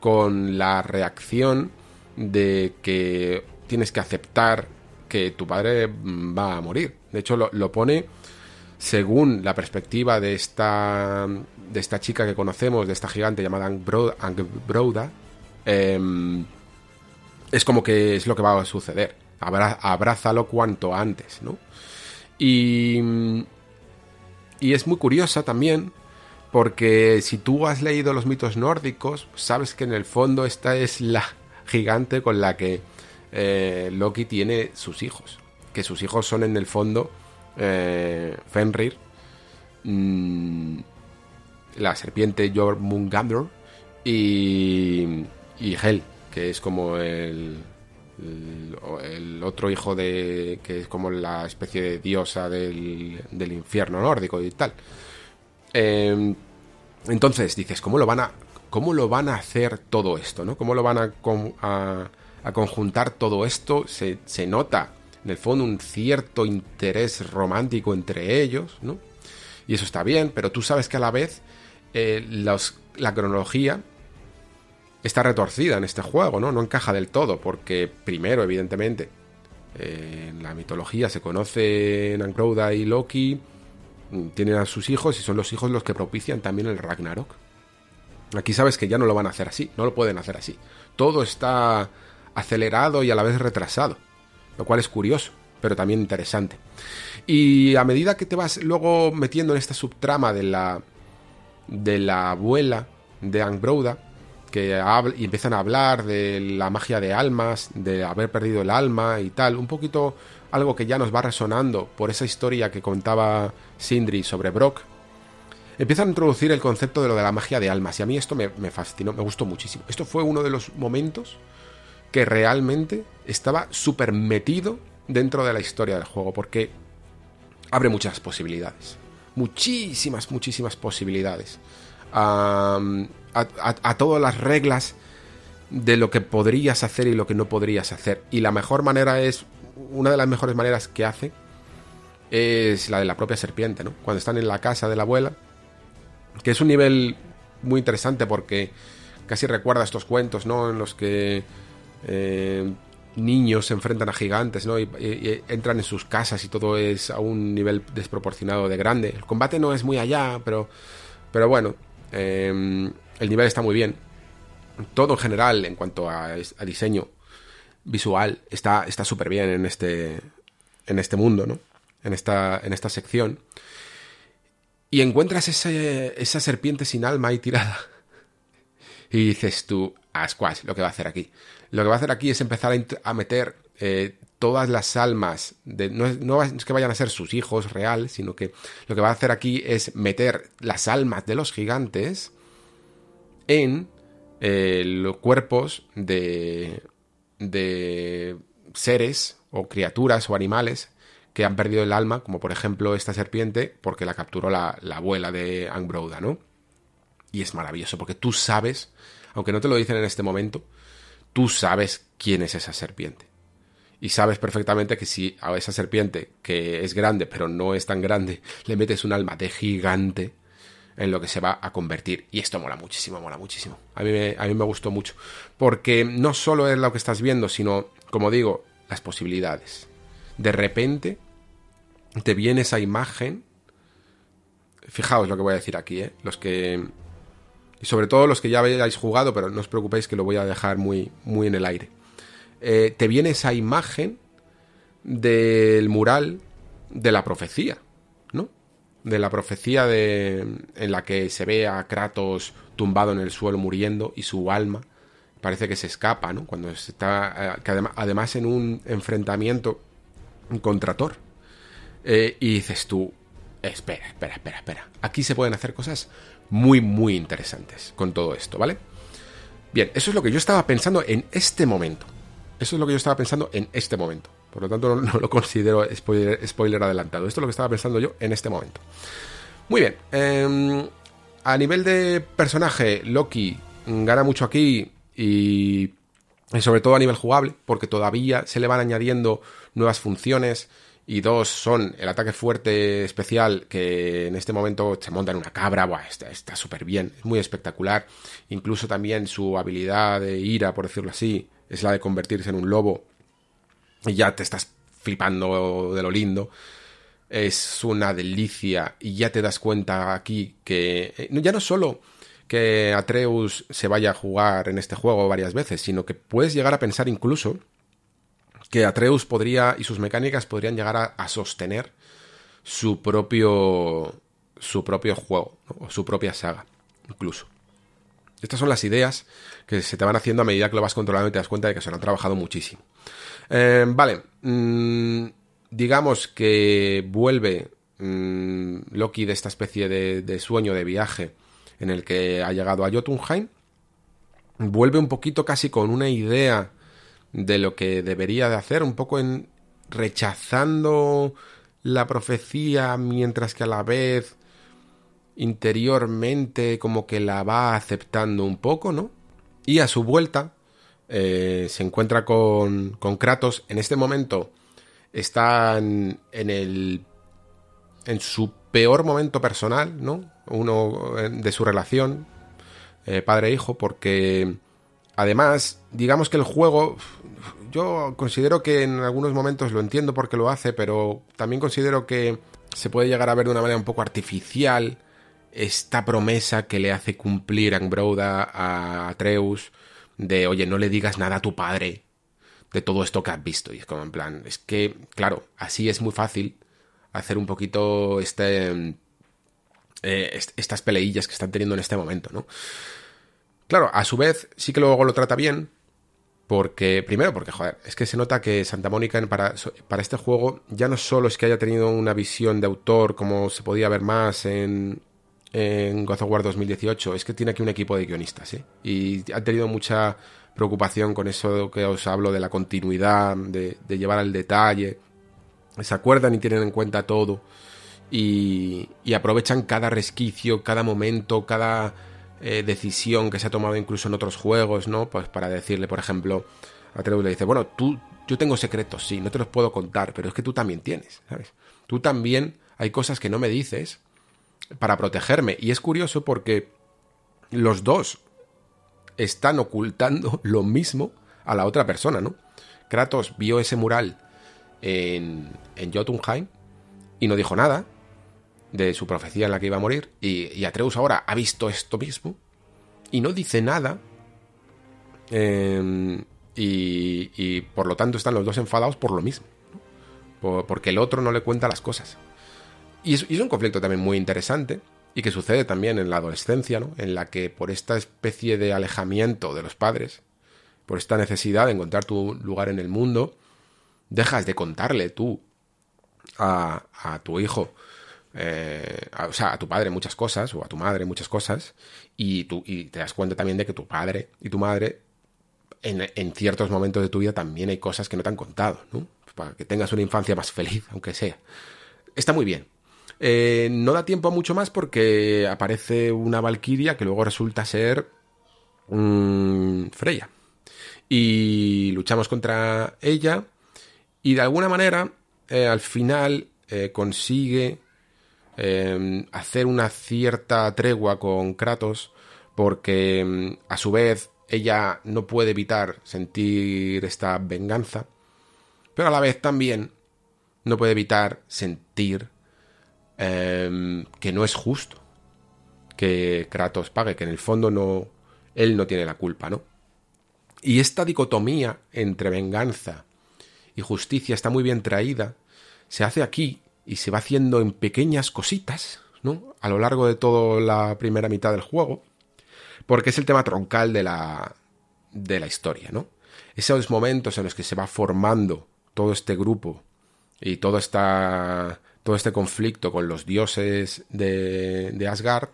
con la reacción de que tienes que aceptar que tu padre va a morir. De hecho, lo, pone según la perspectiva de esta, de esta chica que conocemos, de esta gigante llamada Angbroda, em, es como que es lo que va a suceder. abrázalo cuanto antes, ¿no? Y, y es muy curiosa también porque si tú has leído los mitos nórdicos, sabes que en el fondo esta es la gigante con la que eh, Loki tiene sus hijos. Que sus hijos son en el fondo eh, Fenrir, mm, la serpiente Jormungandr y, y Hel, que es como el, el, otro hijo de. que es como la especie de diosa del, del infierno nórdico y tal. Em, entonces dices, ¿cómo lo van a ¿Cómo lo van a hacer todo esto? ¿no? ¿Cómo lo van a, a, conjuntar todo esto? Se, nota, en el fondo, un cierto interés romántico entre ellos, ¿no? Y eso está bien, pero tú sabes que a la vez eh, la cronología está retorcida en este juego, ¿no? No encaja del todo, porque primero, evidentemente, eh, en la mitología se conocen Ancrouda y Loki, mm, tienen a sus hijos y son los hijos los que propician también el Ragnarok. Aquí sabes que ya no lo van a hacer así, no lo pueden hacer así. Todo está acelerado y a la vez retrasado, lo cual es curioso, pero también interesante. Y a medida que te vas luego metiendo en esta subtrama de la de la abuela de Angbrouda, que y empiezan a hablar de la magia de almas, de haber perdido el alma y tal, un poquito algo que ya nos va resonando por esa historia que contaba Sindri sobre Brock, empiezan a introducir el concepto de lo de la magia de almas. Y a mí esto me, fascinó, me gustó muchísimo. Esto fue uno de los momentos que realmente estaba súper metido dentro de la historia del juego, porque abre muchas posibilidades. Muchísimas, muchísimas posibilidades. A, todas las reglas de lo que podrías hacer y lo que no podrías hacer. Y la mejor manera es, una de las mejores maneras que hace es la de la propia serpiente, ¿no? Cuando están en la casa de la abuela que es un nivel muy interesante porque casi recuerda estos cuentos, ¿no? En los que eh, niños se enfrentan a gigantes, ¿no? Y, entran en sus casas y todo es a un nivel desproporcionado de grande. El combate no es muy allá, pero, pero bueno, eh, el nivel está muy bien. Todo en general, en cuanto a, diseño visual, está súper bien en este, en este mundo, ¿no? En esta, en esta sección y encuentras esa serpiente sin alma ahí tirada. Y dices tú, a Squash, lo que va a hacer aquí. Lo que va a hacer aquí es empezar a, meter eh, todas las almas, de, no, es, que vayan a ser sus hijos real, sino que lo que va a hacer aquí es meter las almas de los gigantes en eh, los cuerpos de, de seres o criaturas o animales que han perdido el alma, como por ejemplo esta serpiente, porque la capturó la, abuela de Angbrouda, ¿no? Y es maravilloso, porque tú sabes, aunque no te lo dicen en este momento, tú sabes quién es esa serpiente. Y sabes perfectamente que si a esa serpiente, que es grande, pero no es tan grande, le metes un alma de gigante, en lo que se va a convertir. Y esto mola muchísimo, mola muchísimo. A mí me, a mí me gustó mucho. Porque no solo es lo que estás viendo, sino, como digo, las posibilidades. De repente, te viene esa imagen. Fijaos lo que voy a decir aquí, ¿eh? Los que. Y sobre todo los que ya habéis jugado, pero no os preocupéis que lo voy a dejar muy, muy en el aire. Eh, te viene esa imagen del mural de la profecía. De la profecía de, en la que se ve a Kratos tumbado en el suelo muriendo y su alma parece que se escapa, ¿no? Cuando está, eh, que además, además en un enfrentamiento contra Thor. Eh, y dices tú, espera, espera, espera, espera. Aquí se pueden hacer cosas muy, muy interesantes con todo esto, ¿vale? Bien, eso es lo que yo estaba pensando en este momento. Eso es lo que yo estaba pensando en este momento. Por lo tanto, no, lo considero spoiler, adelantado. Esto es lo que estaba pensando yo en este momento. Muy bien. Em, a nivel de personaje, Loki gana mucho aquí y, sobre todo a nivel jugable, porque todavía se le van añadiendo nuevas funciones y dos son el ataque fuerte especial que en este momento se monta en una cabra, está súper bien, es muy espectacular, incluso también su habilidad de ira, por decirlo así, es la de convertirse en un lobo y ya te estás flipando de lo lindo. Es una delicia y ya te das cuenta aquí que eh, ya no solo que Atreus se vaya a jugar en este juego varias veces, sino que puedes llegar a pensar incluso que Atreus podría y sus mecánicas podrían llegar a, sostener su propio su propio juego o su propia saga incluso estas son las ideas que se te van haciendo a medida que lo vas controlando y te das cuenta de que se han trabajado muchísimo. Eh, vale mm, digamos que vuelve mm, Loki de esta especie de, de, sueño de viaje en el que ha llegado a Jotunheim vuelve un poquito casi con una idea de lo que debería de hacer, un poco en rechazando la profecía mientras que a la vez interiormente como que la va aceptando un poco, ¿no? Y a su vuelta eh, se encuentra con, con Kratos. En este momento están en el en su peor momento personal, ¿no? Uno eh, de su relación eh, padre-hijo, porque Además, digamos que el juego, yo considero que en algunos momentos lo entiendo porque lo hace, pero también considero que se puede llegar a ver de una manera un poco artificial esta promesa que le hace cumplir Angbroda a Atreus de, oye, no le digas nada a tu padre de todo esto que has visto. Y es como en plan, es que, claro, así es muy fácil hacer un poquito este, eh, estas peleillas que están teniendo en este momento, ¿no? Claro, a su vez, sí que luego lo trata bien. Porque, primero, porque, joder, es que se nota que Santa Mónica para, para este juego ya no solo es que haya tenido una visión de autor como se podía ver más en, en God of War 2018, es que tiene aquí un equipo de guionistas, ¿eh? Y han tenido mucha preocupación con eso que os hablo de la continuidad, de, llevar al detalle. Se acuerdan y tienen en cuenta todo. Y, aprovechan cada resquicio, cada momento, cada eh, decisión que se ha tomado incluso en otros juegos, ¿no? Pues para decirle, por ejemplo, a Atreus le dice, bueno, tú, yo tengo secretos, sí, no te los puedo contar, pero es que tú también tienes, ¿sabes? Tú también hay cosas que no me dices para protegerme. Y es curioso porque los dos están ocultando lo mismo a la otra persona, ¿no? Kratos vio ese mural en, en Jotunheim y no dijo nada, de su profecía en la que iba a morir, y, Atreus ahora ha visto esto mismo y no dice nada, em, y, por lo tanto están los dos enfadados por lo mismo, porque el otro no le cuenta las cosas. Y es, un conflicto también muy interesante, y que sucede también en la adolescencia, ¿no? en la que por esta especie de alejamiento de los padres, por esta necesidad de encontrar tu lugar en el mundo, dejas de contarle tú a, a tu hijo eh, o sea, a tu padre muchas cosas, o a tu madre muchas cosas, y, tú, y te das cuenta también de que tu padre y tu madre, en, ciertos momentos de tu vida también hay cosas que no te han contado, ¿no? Para que tengas una infancia más feliz, aunque sea. Está muy bien. Eh, no da tiempo a mucho más porque aparece una Valkyria que luego resulta ser Freya. Y luchamos contra ella y de alguna manera eh, al final consigue Em, hacer una cierta tregua con Kratos porque em, a su vez ella no puede evitar sentir esta venganza, pero a la vez también no puede evitar sentir em, que no es justo que Kratos pague, que en el fondo no él no tiene la culpa, ¿no? Y esta dicotomía entre venganza y justicia está muy bien traída, se hace aquí y se va haciendo en pequeñas cositas, ¿no? A lo largo de toda la primera mitad del juego, porque es el tema troncal de la, de la historia, ¿no? Esos momentos en los que se va formando todo este grupo y todo, esta, todo este conflicto con los dioses de, Asgard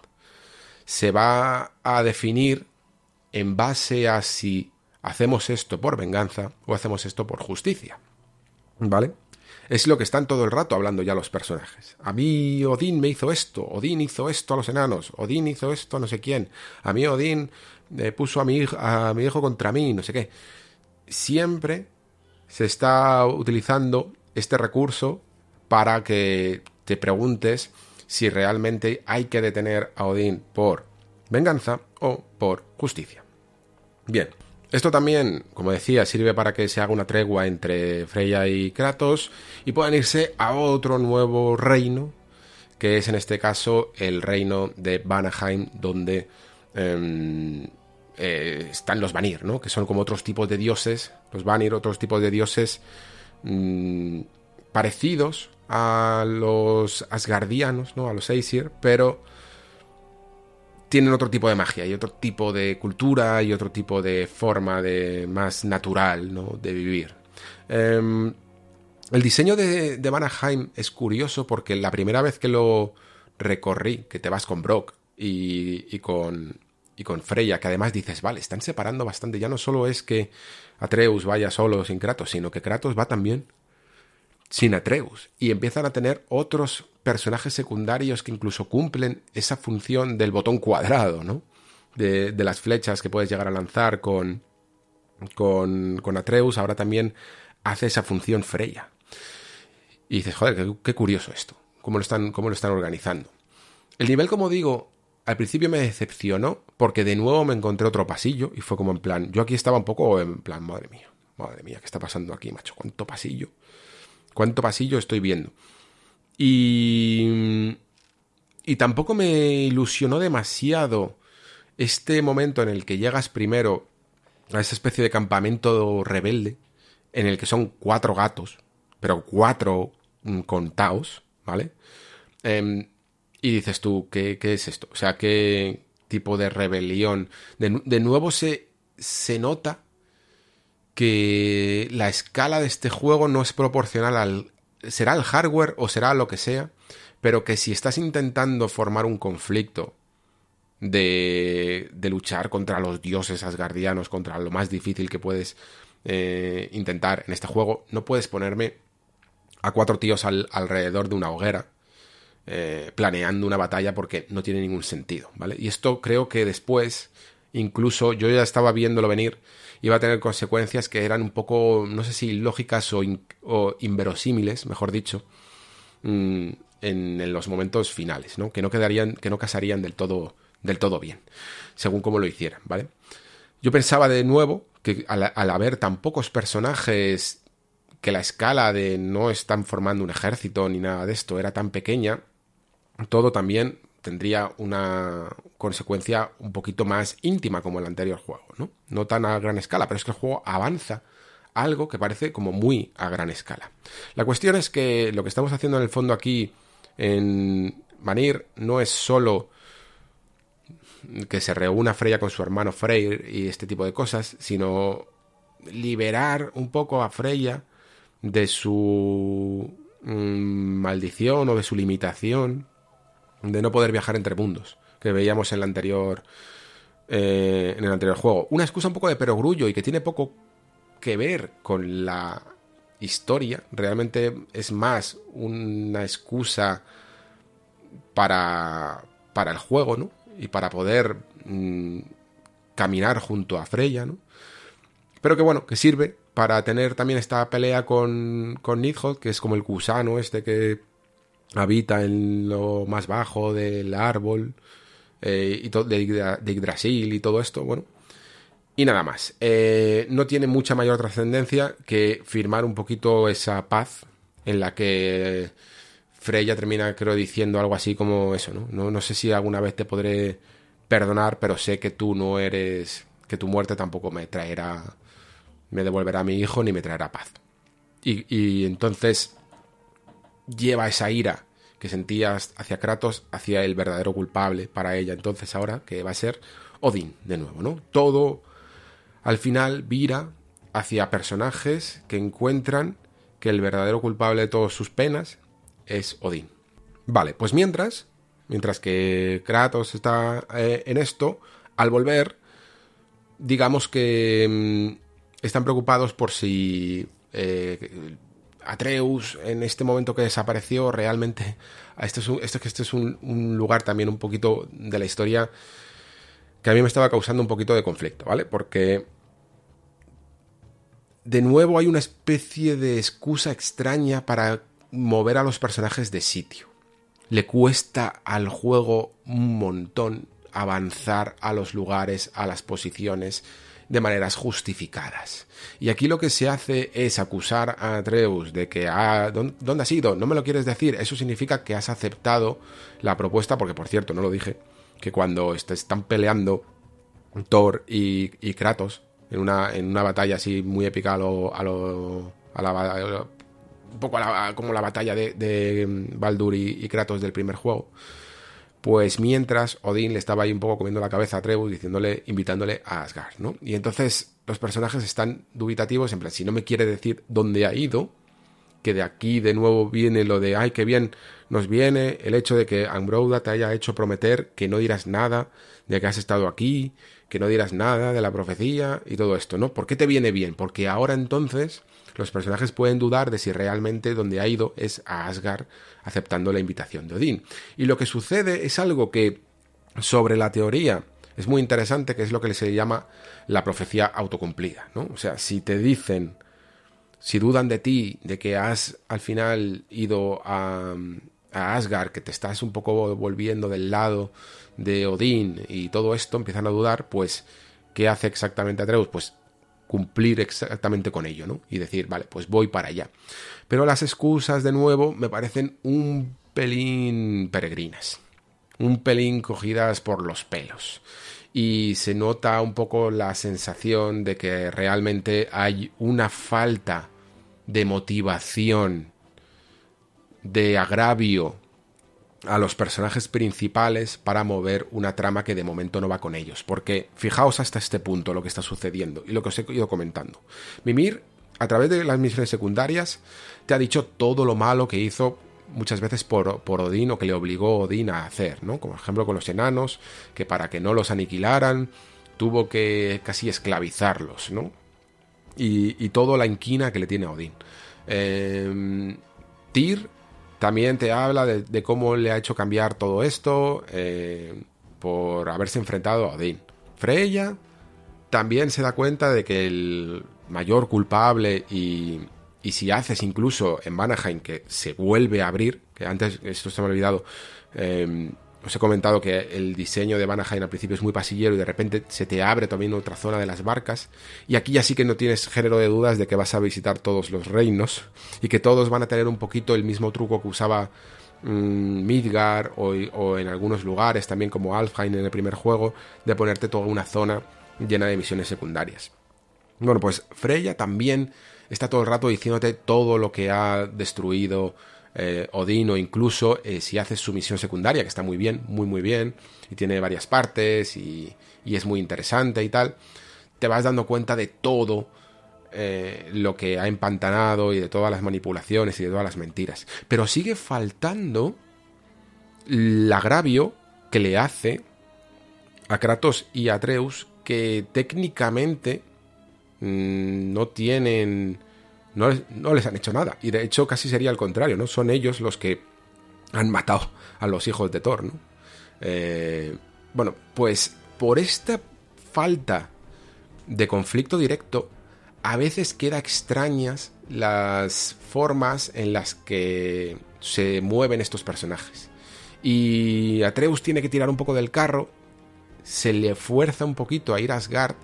se va a definir en base a si ¿Hacemos esto por venganza o hacemos esto por justicia? ¿Vale? Es lo que están todo el rato hablando ya los personajes. A mí Odín me hizo esto, Odín hizo esto a los enanos, Odín hizo esto a no sé quién, a mí Odín eh, puso a mi hijo contra mí, no sé qué. Siempre se está utilizando este recurso para que te preguntes si realmente hay que detener a Odín por venganza o por justicia. Bien, esto también, como decía, sirve para que se haga una tregua entre Freya y Kratos y puedan irse a otro nuevo reino, que es en este caso el reino de Vanaheim, donde em, eh, están los Vanir, ¿no? que son como otros tipos de dioses, los Vanir, otros tipos de dioses mm, parecidos a los Asgardianos, ¿no? a los Aesir, pero tienen otro tipo de magia y otro tipo de cultura y otro tipo de forma de más natural ¿no? de vivir. Em, el diseño de, de Vanaheim es curioso porque la primera vez que lo recorrí, que te vas con Brock y, con, y con Freya, que además dices, vale, están separando bastante, ya no solo es que Atreus vaya solo sin Kratos, sino que Kratos va también sin Atreus y empiezan a tener otros personajes secundarios que incluso cumplen esa función del botón cuadrado, ¿no? De, las flechas que puedes llegar a lanzar con, con, con, Atreus, ahora también hace esa función Freya. Y dices, joder, qué, curioso esto, cómo lo, están, cómo lo están organizando. El nivel, como digo, al principio me decepcionó porque de nuevo me encontré otro pasillo y fue como en plan, yo aquí estaba un poco en plan, madre mía, madre mía, ¿qué está pasando aquí, macho? ¿Cuánto pasillo? ¿Cuánto pasillo estoy viendo? Y, y tampoco me ilusionó demasiado este momento en el que llegas primero a esa especie de campamento rebelde, en el que son cuatro gatos, pero cuatro mm, contaos, ¿vale? Em, y dices tú, ¿qué, ¿qué, es esto? O sea, ¿qué tipo de rebelión? De, de nuevo se, se nota que la escala de este juego no es proporcional al, será el hardware o será lo que sea, pero que si estás intentando formar un conflicto de, de luchar contra los dioses asgardianos, contra lo más difícil que puedes eh, intentar en este juego, no puedes ponerme a cuatro tíos alrededor de una hoguera eh, planeando una batalla porque no tiene ningún sentido, ¿vale? Y esto creo que después, incluso yo ya estaba viéndolo venir, iba a tener consecuencias que eran un poco, no sé si lógicas o, inverosímiles, mejor dicho, mm, en, los momentos finales, ¿no? Que no quedarían, que no casarían del todo, del todo bien, según como lo hicieran, ¿vale? Yo pensaba de nuevo que al, al haber tan pocos personajes que la escala de no están formando un ejército ni nada de esto era tan pequeña, todo también tendría una consecuencia un poquito más íntima como el anterior juego, ¿no? No tan a gran escala, pero es que el juego avanza algo que parece como muy a gran escala. La cuestión es que lo que estamos haciendo en el fondo aquí en Vanir no es solo que se reúna Freya con su hermano Freyr y este tipo de cosas, sino liberar un poco a Freya de su mm, maldición o de su limitación de no poder viajar entre mundos que veíamos en el anterior eh, en el anterior juego. Una excusa un poco de perogrullo y que tiene poco que ver con la historia. Realmente es más una excusa para, para el juego, ¿no? Y para poder mm, caminar junto a Freya, ¿no? Pero que bueno, que sirve para tener también esta pelea con, con Nidhogg, que es como el gusano este que habita en lo más bajo del árbol eh, y de, de, Yggdrasil y todo esto, bueno. Y nada más. Eh, no tiene mucha mayor trascendencia que firmar un poquito esa paz en la que Freya termina, creo, diciendo algo así como eso, ¿no? No, no sé si alguna vez te podré perdonar, pero sé que tú no eres. que tu muerte tampoco me traerá. me devolverá a mi hijo ni me traerá paz. Y, y entonces lleva esa ira que sentías hacia Kratos, hacia el verdadero culpable para ella. Entonces ahora que va a ser Odín de nuevo, ¿no? Todo al final vira hacia personajes que encuentran que el verdadero culpable de todas sus penas es Odín. Vale, pues mientras, mientras que Kratos está eh, en esto, al volver digamos que mm, están preocupados por si eh, Atreus en este momento que desapareció realmente esto es, un, este es un, lugar también un poquito de la historia que a mí me estaba causando un poquito de conflicto, ¿vale? Porque de nuevo hay una especie de excusa extraña para mover a los personajes de sitio. Le cuesta al juego un montón avanzar a los lugares, a las posiciones, de maneras justificadas. Y aquí lo que se hace es acusar a Atreus de que, ah, ¿dónde has ido? No me lo quieres decir. Eso significa que has aceptado la propuesta, porque por cierto, no lo dije, que cuando están peleando Thor y, Kratos en una, en una batalla así muy épica a lo, a lo, a la, un poco como la batalla de, de Baldur y Kratos del primer juego, pues mientras Odín le estaba ahí un poco comiendo la cabeza a Atreus, diciéndole, invitándole a Asgard, ¿no? Y entonces los personajes están dubitativos, en plan, si no me quiere decir dónde ha ido, que de aquí de nuevo viene lo de, ay, qué bien nos viene el hecho de que Ambrouda te haya hecho prometer que no dirás nada de que has estado aquí, que no dirás nada de la profecía y todo esto, ¿no? ¿Por qué te viene bien? Porque ahora entonces los personajes pueden dudar de si realmente donde ha ido es a Asgard aceptando la invitación de Odín. Y lo que sucede es algo que sobre la teoría es muy interesante, que es lo que se llama la profecía autocumplida, ¿no? O sea, si te dicen, si dudan de ti, de que has al final ido a, a Asgard, que te estás un poco volviendo del lado de Odín y todo esto, empiezan a dudar, pues, ¿qué hace exactamente Atreus? Pues cumplir exactamente con ello, ¿no? Y decir, vale, pues voy para allá. Pero las excusas, de nuevo, me parecen un pelín peregrinas, un pelín cogidas por los pelos. Y se nota un poco la sensación de que realmente hay una falta de motivación, de agravio a los personajes principales para mover una trama que de momento no va con ellos. Porque fijaos hasta este punto lo que está sucediendo y lo que os he ido comentando. Mimir, a través de las misiones secundarias, te ha dicho todo lo malo que hizo muchas veces por, por Odín o que le obligó Odín a hacer, ¿no? Como ejemplo con los enanos, que para que no los aniquilaran, tuvo que casi esclavizarlos, ¿no? Y, y todo la inquina que le tiene a Odín. Eh, Tyr también te habla de, cómo le ha hecho cambiar todo esto eh, por haberse enfrentado a Odín. Freya también se da cuenta de que el mayor culpable y, si haces incluso en Vanaheim que se vuelve a abrir, que antes, esto se me ha olvidado, eh, os he comentado que el diseño de Vanaheim al principio es muy pasillero y de repente se te abre también otra zona de las barcas. Y aquí ya sí que no tienes género de dudas de que vas a visitar todos los reinos y que todos van a tener un poquito el mismo truco que usaba mm, Midgar o, o, en algunos lugares, también como Alfheim en el primer juego, de ponerte toda una zona llena de misiones secundarias. Bueno, pues Freya también está todo el rato diciéndote todo lo que ha destruido eh, Odín o incluso eh, si haces su misión secundaria, que está muy bien, muy muy bien, y tiene varias partes y, es muy interesante y tal, te vas dando cuenta de todo eh, lo que ha empantanado y de todas las manipulaciones y de todas las mentiras. Pero sigue faltando el agravio que le hace a Kratos y a Atreus que técnicamente mm, no tienen no les, han hecho nada. Y de hecho casi sería al contrario, ¿no? Son ellos los que han matado a los hijos de Thor, ¿no? Eh, bueno, pues por esta falta de conflicto directo, a veces queda extrañas las formas en las que se mueven estos personajes. Y Atreus tiene que tirar un poco del carro, se le fuerza un poquito a ir a Asgard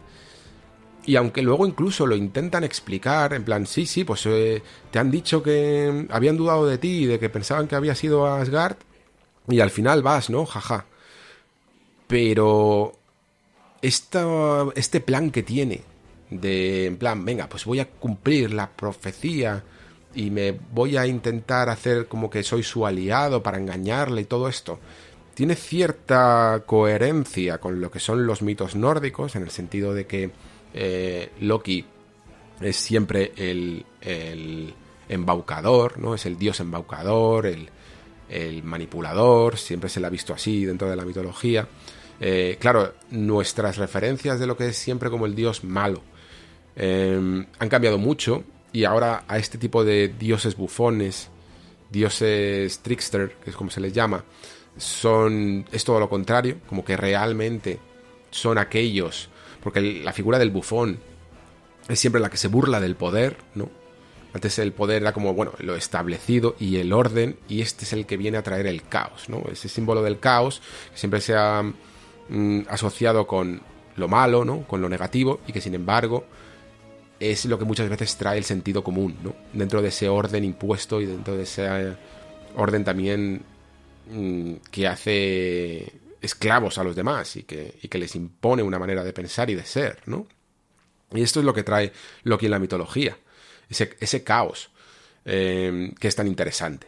y aunque luego incluso lo intentan explicar, en plan, sí, sí, pues eh, te han dicho que habían dudado de ti y de que pensaban que había sido Asgard, y al final vas, ¿no? Jaja. Pero esta, este plan que tiene, de, en plan, venga, pues voy a cumplir la profecía y me voy a intentar hacer como que soy su aliado para engañarle y todo esto, tiene cierta coherencia con lo que son los mitos nórdicos, en el sentido de que eh, Loki es siempre el, embaucador, ¿no? Es el dios embaucador, el, manipulador, siempre se le ha visto así dentro de la mitología. Eh, claro, nuestras referencias de lo que es siempre como el dios malo eh, han cambiado mucho y ahora a este tipo de dioses bufones, dioses trickster, que es como se les llama, son es todo lo contrario, como que realmente son aquellos, porque la figura del bufón es siempre la que se burla del poder, ¿no? Antes el poder era como, bueno, lo establecido y el orden, y este es el que viene a traer el caos, ¿no? Ese símbolo del caos que siempre se ha mm, asociado con lo malo, ¿no? Con lo negativo, y que sin embargo es lo que muchas veces trae el sentido común, ¿no? Dentro de ese orden impuesto y dentro de ese orden también mm, que hace esclavos a los demás y que, y que les impone una manera de pensar y de ser, ¿no? Y esto es lo que trae Loki en la mitología, ese, caos eh, que es tan interesante.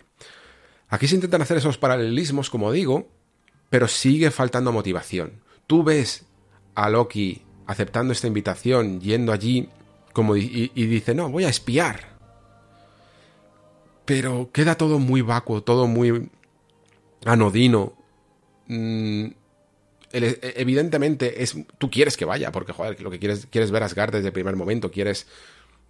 Aquí se intentan hacer esos paralelismos, como digo, pero sigue faltando motivación. Tú ves a Loki aceptando esta invitación, yendo allí y, y dice, no, voy a espiar. Pero queda todo muy vacuo, todo muy anodino. Mm, el- evidentemente es tú quieres que vaya porque joder lo que quieres quieres ver Asgard desde el primer momento quieres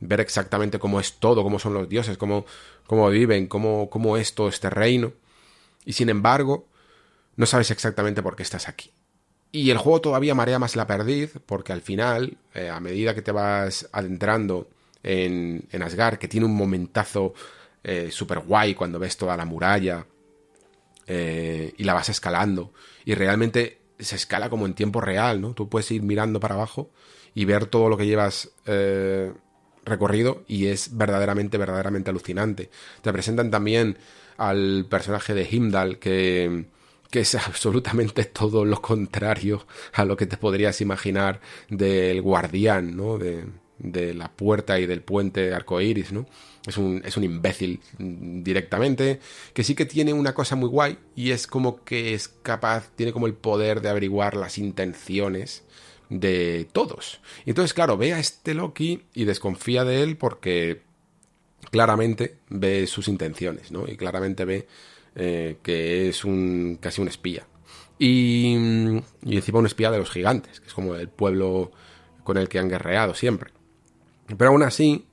ver exactamente cómo es todo cómo son los dioses cómo, cómo viven cómo, cómo es todo este reino. Y sin embargo no sabes exactamente por qué estás aquí. Y el juego todavía marea más la perdiz porque al final eh, a medida que te vas adentrando en, Asgard que tiene un momentazo eh, súper guay cuando ves toda la muralla eh, y la vas escalando. Y realmente se escala como en tiempo real, ¿no? Tú puedes ir mirando para abajo y ver todo lo que llevas eh, recorrido y es verdaderamente, verdaderamente alucinante. Te presentan también al personaje de Himdall que que es absolutamente todo lo contrario a lo que te podrías imaginar del guardián, ¿no? De, de la puerta y del puente arcoíris, ¿no? Es un, es un imbécil mm, directamente, que sí que tiene una cosa muy guay y es como que es capaz, tiene como el poder de averiguar las intenciones de todos. Y entonces, claro, ve a este Loki y desconfía de él porque claramente ve sus intenciones, ¿no? Y claramente ve eh, que es un casi un espía. Y, y encima un espía de los gigantes, que es como el pueblo con el que han guerreado siempre. Pero aún así,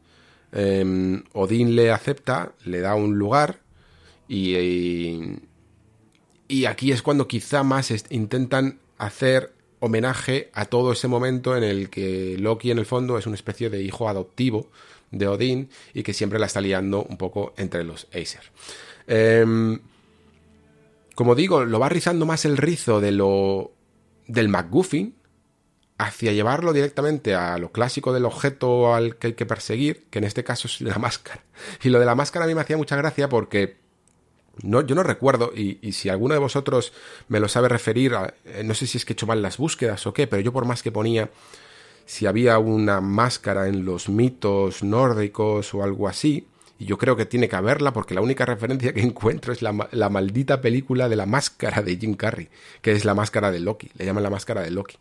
eh, Odín le acepta, le da un lugar y, y, y aquí es cuando quizá más intentan hacer homenaje a todo ese momento en el que Loki en el fondo es una especie de hijo adoptivo de Odín y que siempre la está liando un poco entre los Acer. Em, como digo, lo va rizando más el rizo de lo del McGuffin hacia llevarlo directamente a lo clásico del objeto al que hay que perseguir, que en este caso es la máscara. Y lo de la máscara a mí me hacía mucha gracia porque no, yo no recuerdo, y, si alguno de vosotros me lo sabe referir, eh, no sé si es que he hecho mal las búsquedas o qué, pero yo por más que ponía si había una máscara en los mitos nórdicos o algo así, y yo creo que tiene que haberla porque la única referencia que encuentro es la, la maldita película de la máscara de Jim Carrey, que es la máscara de Loki, le llaman la máscara de Loki.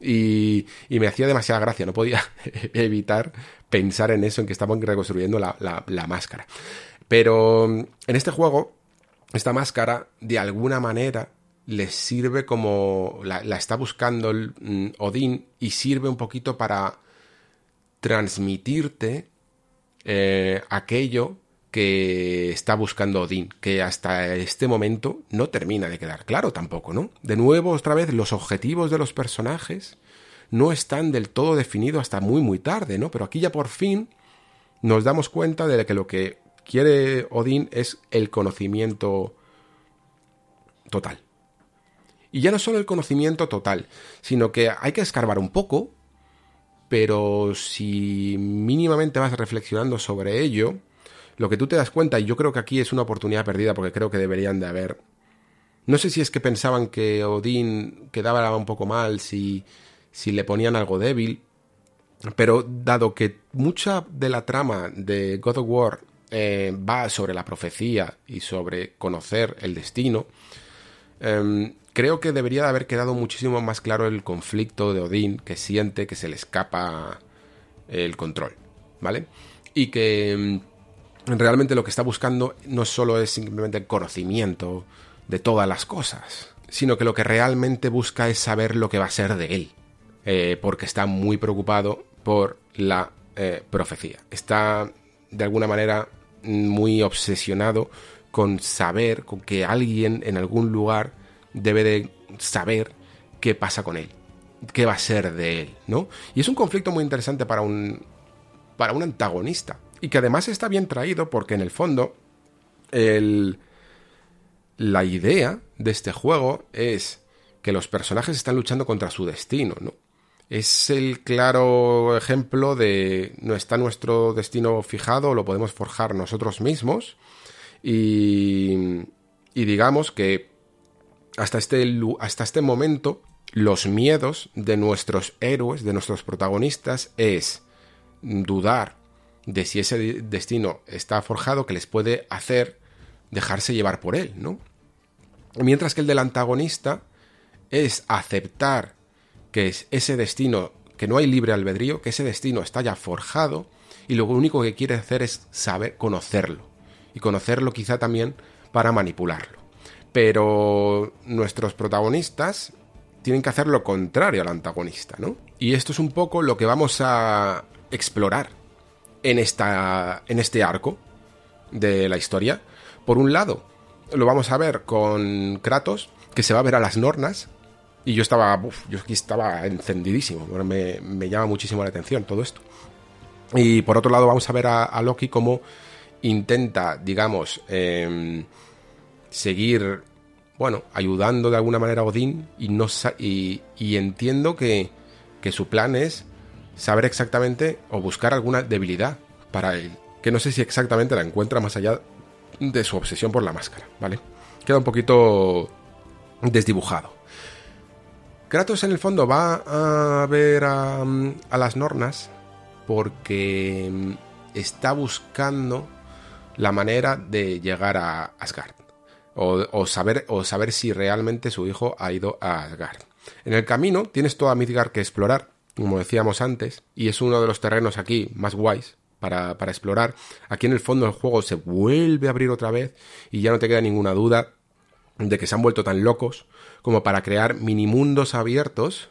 Y, y me hacía demasiada gracia, no podía evitar pensar en eso, en que estaban reconstruyendo la, la- máscara. Pero mm, en este juego, esta máscara, de alguna manera, les sirve como. La, la está buscando el, mm, Odín y sirve un poquito para transmitirte eh, aquello que está buscando Odín, que hasta este momento no termina de quedar claro tampoco, ¿no? De nuevo, otra vez, los objetivos de los personajes no están del todo definidos hasta muy, muy tarde, ¿no? Pero aquí ya por fin nos damos cuenta de que lo que quiere Odín es el conocimiento total. Y ya no solo el conocimiento total, sino que hay que escarbar un poco, pero si mínimamente vas reflexionando sobre ello, lo que tú te das cuenta, y yo creo que aquí es una oportunidad perdida porque creo que deberían de haber... No sé si es que pensaban que Odín quedaba un poco mal si, si le ponían algo débil, pero dado que mucha de la trama de God of War eh, va sobre la profecía y sobre conocer el destino, eh, creo que debería de haber quedado muchísimo más claro el conflicto de Odín que siente que se le escapa el control, ¿vale? Y que mm, realmente lo que está buscando no solo es simplemente el conocimiento de todas las cosas, sino que lo que realmente busca es saber lo que va a ser de él, eh, porque está muy preocupado por la eh, profecía. Está, de alguna manera, muy obsesionado con saber, con que alguien en algún lugar debe de saber qué pasa con él, qué va a ser de él, ¿no? Y es un conflicto muy interesante para un, para un antagonista, y que además está bien traído porque en el fondo el, la idea de este juego es que los personajes están luchando contra su destino, ¿no? Es el claro ejemplo de no está nuestro destino fijado, lo podemos forjar nosotros mismos y, y digamos que hasta este, hasta este momento los miedos de nuestros héroes, de nuestros protagonistas es dudar de si ese destino está forjado que les puede hacer dejarse llevar por él, ¿no? Mientras que el del antagonista es aceptar que es ese destino, que no hay libre albedrío, que ese destino está ya forjado y lo único que quiere hacer es saber conocerlo. Y conocerlo quizá también para manipularlo. Pero nuestros protagonistas tienen que hacer lo contrario al antagonista, ¿no? Y esto es un poco lo que vamos a explorar en, esta, en este arco de la historia. Por un lado, lo vamos a ver con Kratos, que se va a ver a las Nornas. Y yo estaba, yo aquí estaba encendidísimo. Me, me, llama muchísimo la atención todo esto. Y por otro lado, vamos a ver a, Loki como intenta, digamos, eh, seguir, bueno, ayudando de alguna manera a Odín. Y, no, y entiendo que, que su plan es saber exactamente o buscar alguna debilidad para él. Que no sé si exactamente la encuentra más allá de su obsesión por la máscara, ¿vale? Queda un poquito desdibujado. Kratos en el fondo va a ver a, las Nornas porque está buscando la manera de llegar a Asgard. O, saber, o saber si realmente su hijo ha ido a Asgard. En el camino tienes toda Midgard que explorar, como decíamos antes, y es uno de los terrenos aquí más guays para, para explorar. Aquí en el fondo el juego se vuelve a abrir otra vez y ya no te queda ninguna duda de que se han vuelto tan locos como para crear minimundos abiertos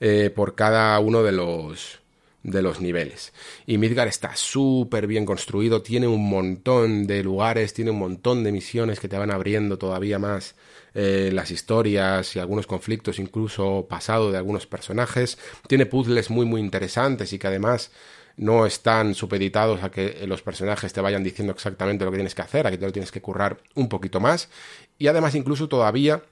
eh, por cada uno de los de los niveles. Y Midgar está súper bien construido, tiene un montón de lugares, tiene un montón de misiones que te van abriendo todavía más eh, las historias y algunos conflictos incluso pasado de algunos personajes. Tiene puzzles muy muy interesantes y que además no están supeditados a que los personajes te vayan diciendo exactamente lo que tienes que hacer, aquí te lo tienes que currar un poquito más. Y además incluso todavía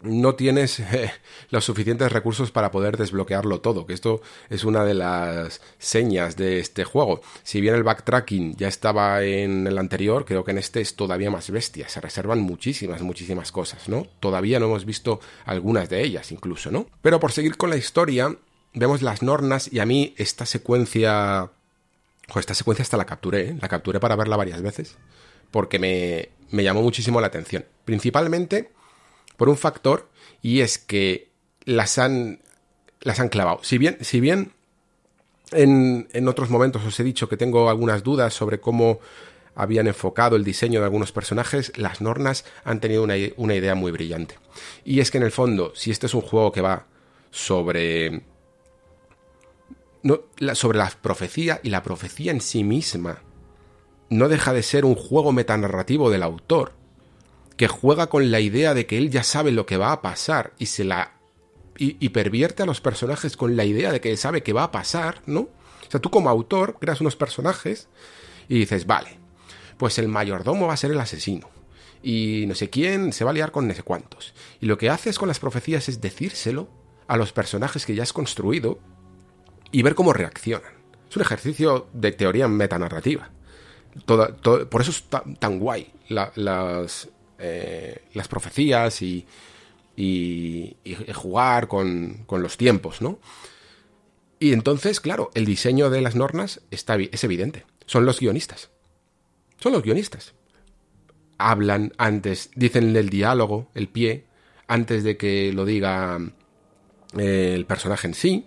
no tienes eh, los suficientes recursos para poder desbloquearlo todo, que esto es una de las señas de este juego. Si bien el backtracking ya estaba en el anterior, creo que en este es todavía más bestia, se reservan muchísimas, muchísimas cosas, ¿no? Todavía no hemos visto algunas de ellas incluso, ¿no? Pero por seguir con la historia, vemos las nornas y a mí esta secuencia... Esta secuencia hasta la capturé, ¿eh? la capturé para verla varias veces, porque me, me llamó muchísimo la atención. Principalmente por un factor, y es que las han, las han clavado. Si bien, si bien en, en otros momentos os he dicho que tengo algunas dudas sobre cómo habían enfocado el diseño de algunos personajes, las Nornas han tenido una, una, idea muy brillante. Y es que en el fondo, si este es un juego que va sobre sobre la profecía y la profecía en sí misma no deja de ser un juego metanarrativo del autor que juega con la idea de que él ya sabe lo que va a pasar y se la y, pervierte a los personajes con la idea de que sabe que va a pasar, ¿no? O sea, tú como autor creas unos personajes y dices, vale, pues el mayordomo va a ser el asesino y no sé quién se va a liar con no sé cuántos. Y lo que haces con las profecías es decírselo a los personajes que ya has construido y ver cómo reaccionan. Es un ejercicio de teoría metanarrativa. por eso es tan, guay las, eh, las profecías y, jugar con, los tiempos, ¿no? Y entonces, claro, el diseño de las normas está, es evidente. Son los guionistas. Son los guionistas. Hablan antes, dicen el diálogo, el pie, antes de que lo diga eh, el personaje en sí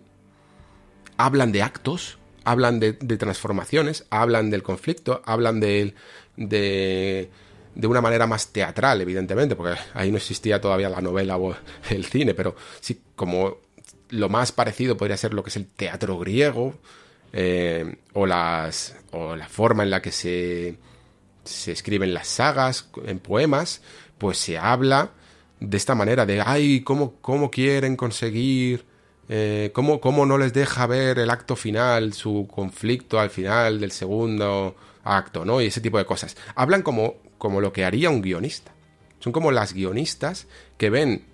hablan de actos, hablan de, transformaciones, hablan del conflicto, hablan de, de, de una manera más teatral, evidentemente, porque ahí no existía todavía la novela o el cine, pero sí como lo más parecido podría ser lo que es el teatro griego eh, o, las, o la forma en la que se, se escriben las sagas en poemas, pues se habla de esta manera de, ay, cómo, cómo quieren conseguir, eh, cómo, cómo no les deja ver el acto final, su conflicto al final del segundo acto, ¿no? Y ese tipo de cosas. Hablan como, como lo que haría un guionista. Son como las guionistas que ven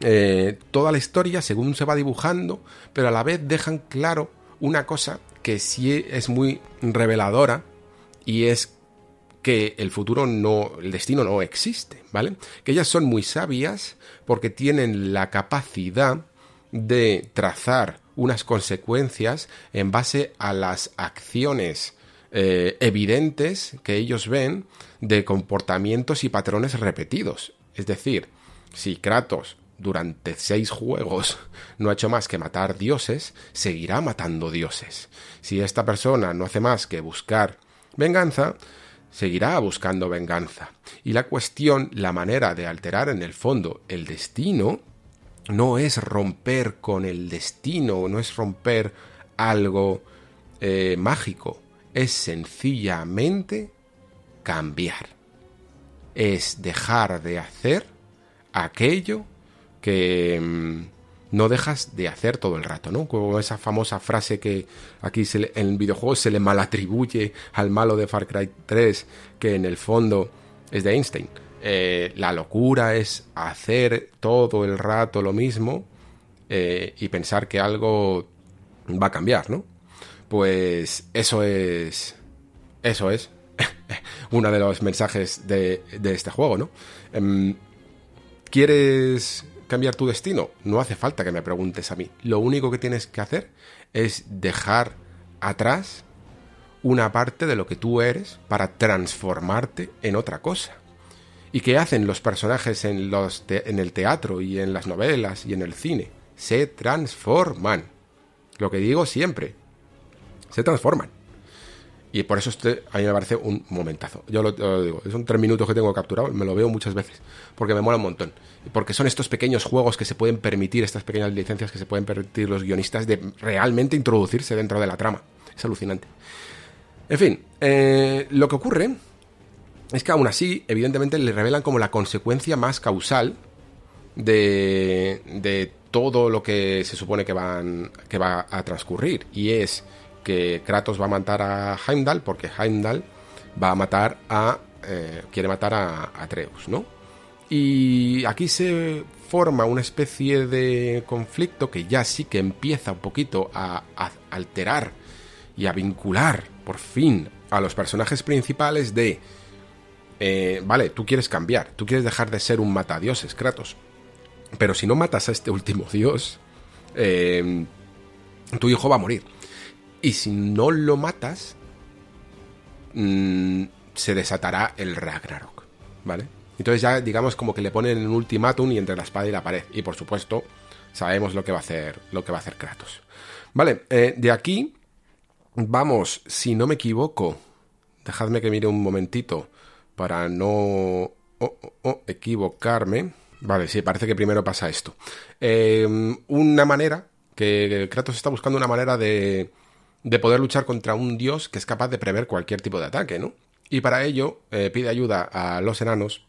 eh, toda la historia según se va dibujando, pero a la vez dejan claro una cosa que sí es muy reveladora y es que el futuro no, el destino no existe, ¿vale? Que ellas son muy sabias porque tienen la capacidad de trazar unas consecuencias en base a las acciones eh, evidentes que ellos ven de comportamientos y patrones repetidos. Es decir, si Kratos durante seis juegos no ha hecho más que matar dioses, seguirá matando dioses. Si esta persona no hace más que buscar venganza, seguirá buscando venganza. Y la cuestión, la manera de alterar en el fondo el destino, no es romper con el destino, no es romper algo eh, mágico, es sencillamente cambiar. Es dejar de hacer aquello que mm, no dejas de hacer todo el rato, ¿no? Como esa famosa frase que aquí en el videojuego se le malatribuye al malo de Far Cry 3, que en el fondo es de Einstein. Eh, la locura es hacer todo el rato lo mismo eh, y pensar que algo va a cambiar, ¿no? Pues eso es. Eso es. uno de los mensajes de, este juego, ¿no? Em, ¿Quieres cambiar tu destino? No hace falta que me preguntes a mí. Lo único que tienes que hacer es dejar atrás una parte de lo que tú eres para transformarte en otra cosa. ¿Y qué hacen los personajes en, los en el teatro y en las novelas y en el cine? Se transforman. Lo que digo siempre, se transforman. Y por eso este a mí me parece un momentazo. Yo lo, digo, son tres minutos que tengo capturado, me lo veo muchas veces, porque me mola un montón. Porque son estos pequeños juegos que se pueden permitir, estas pequeñas licencias que se pueden permitir los guionistas de realmente introducirse dentro de la trama. Es alucinante. En fin, eh, lo que ocurre es que aún así, evidentemente, le revelan como la consecuencia más causal de, de todo lo que se supone que, van, que va a transcurrir. Y es que Kratos va a matar a Heimdall porque Heimdall va a matar a... Eh, quiere matar a Atreus, ¿no? Y aquí se forma una especie de conflicto que ya sí que empieza un poquito a, alterar y a vincular por fin a los personajes principales de... Eh, vale, tú quieres cambiar, tú quieres dejar de ser un matadioses, Kratos. Pero si no matas a este último dios, eh, tu hijo va a morir. Y si no lo matas, mm, se desatará el Ragnarok, ¿vale? Entonces ya digamos como que le ponen un ultimátum y entre la espada y la pared. Y por supuesto, sabemos lo que va a hacer, lo que va a hacer Kratos. Vale, eh, de aquí vamos, si no me equivoco, dejadme que mire un momentito para no oh, oh, oh, equivocarme. Vale, sí, parece que primero pasa esto. Eh, una manera, que Kratos está buscando una manera de de poder luchar contra un dios que es capaz de prever cualquier tipo de ataque, ¿no? Y para ello eh, pide ayuda a los enanos.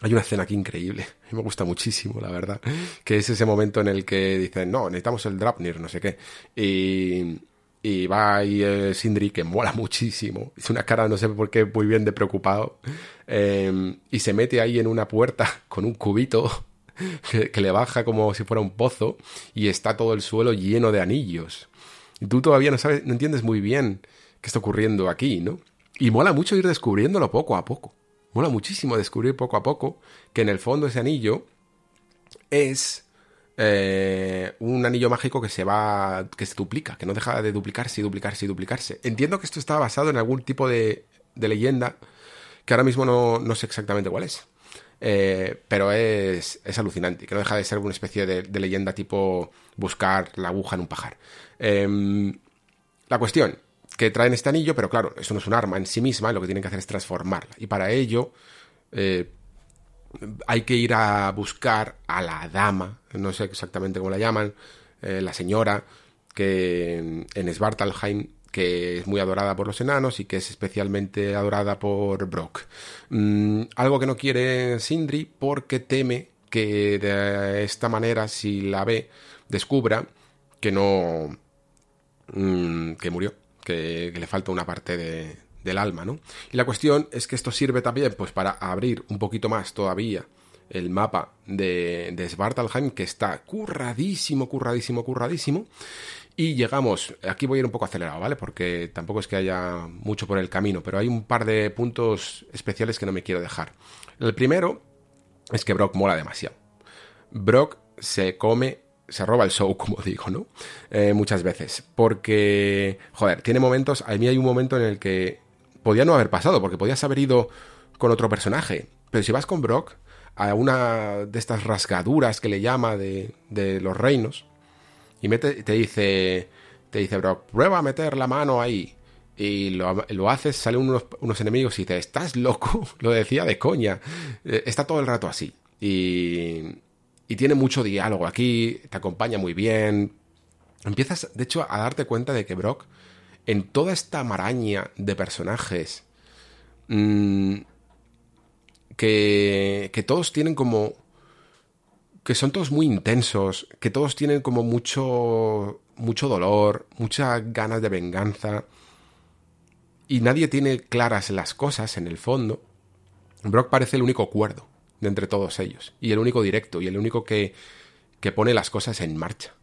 Hay una escena aquí increíble, me gusta muchísimo, la verdad, que es ese momento en el que dicen, no, necesitamos el Drapnir, no sé qué. Y, y va ahí eh, Sindri, que mola muchísimo. Es una cara, no sé por qué, muy bien de preocupado. Em, y se mete ahí en una puerta con un cubito que, le baja como si fuera un pozo y está todo el suelo lleno de anillos. Tú todavía no sabes, no entiendes muy bien qué está ocurriendo aquí, ¿no? Y mola mucho ir descubriéndolo poco a poco. Mola muchísimo descubrir poco a poco que en el fondo ese anillo es eh, un anillo mágico que se va, que se duplica, que no deja de duplicarse y duplicarse y duplicarse. Entiendo que esto está basado en algún tipo de, de leyenda que ahora mismo no, no sé exactamente cuál es. Eh, pero es, es, alucinante, que no deja de ser una especie de, leyenda tipo buscar la aguja en un pajar. Eh, la cuestión, que traen este anillo, pero claro, eso no es un arma en sí misma, lo que tienen que hacer es transformarla. Y para ello Eh, hay que ir a buscar a la dama, no sé exactamente cómo la llaman, eh, la señora, que en Svartalheim que es muy adorada por los enanos y que es especialmente adorada por Brock. Mm, algo que no quiere Sindri porque teme que de esta manera, si la ve, descubra que no... Mm, que murió, que, le falta una parte de, del alma, ¿no? Y la cuestión es que esto sirve también pues para abrir un poquito más todavía el mapa de, de Svartalheim, que está curradísimo, curradísimo, curradísimo. Y llegamos, aquí voy a ir un poco acelerado, ¿vale? Porque tampoco es que haya mucho por el camino, pero hay un par de puntos especiales que no me quiero dejar. El primero es que Brock mola demasiado. Brock se come, se roba el show, como digo, ¿no? Eh, muchas veces. Porque, joder, tiene momentos, a mí hay un momento en el que podía no haber pasado, porque podías haber ido con otro personaje. Pero si vas con Brock a una de estas rasgaduras que le llama de, de los reinos, y te dice, te dice, bro, prueba a meter la mano ahí. Y lo, haces, salen unos, unos, enemigos y dices, estás loco, lo decía de coña. Eh, está todo el rato así. Y, y tiene mucho diálogo aquí, te acompaña muy bien. Empiezas, de hecho, a darte cuenta de que Brock, en toda esta maraña de personajes, mmm, que, que todos tienen como que son todos muy intensos, que todos tienen como mucho, mucho dolor, muchas ganas de venganza, y nadie tiene claras las cosas en el fondo. Brock parece el único cuerdo entre todos ellos, y el único directo, y el único que, que pone las cosas en marcha,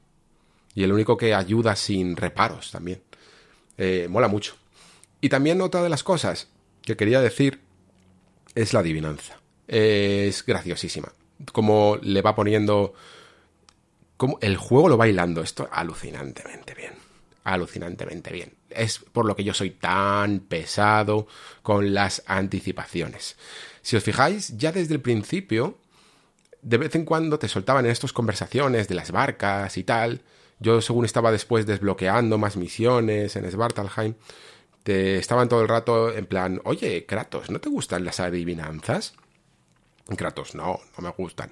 y el único que ayuda sin reparos también. Eh, mola mucho. Y también otra de las cosas que quería decir es la adivinanza. es graciosísima como le va poniendo... Como el juego lo va hilando esto alucinantemente bien. Alucinantemente bien. Es por lo que yo soy tan pesado con las anticipaciones. Si os fijáis, ya desde el principio, de vez en cuando te soltaban en estas conversaciones de las barcas y tal. Yo, según estaba después desbloqueando más misiones en Svartalheim, te estaban todo el rato en plan, oye, Kratos, ¿no te gustan las adivinanzas? Kratos, no, no me gustan.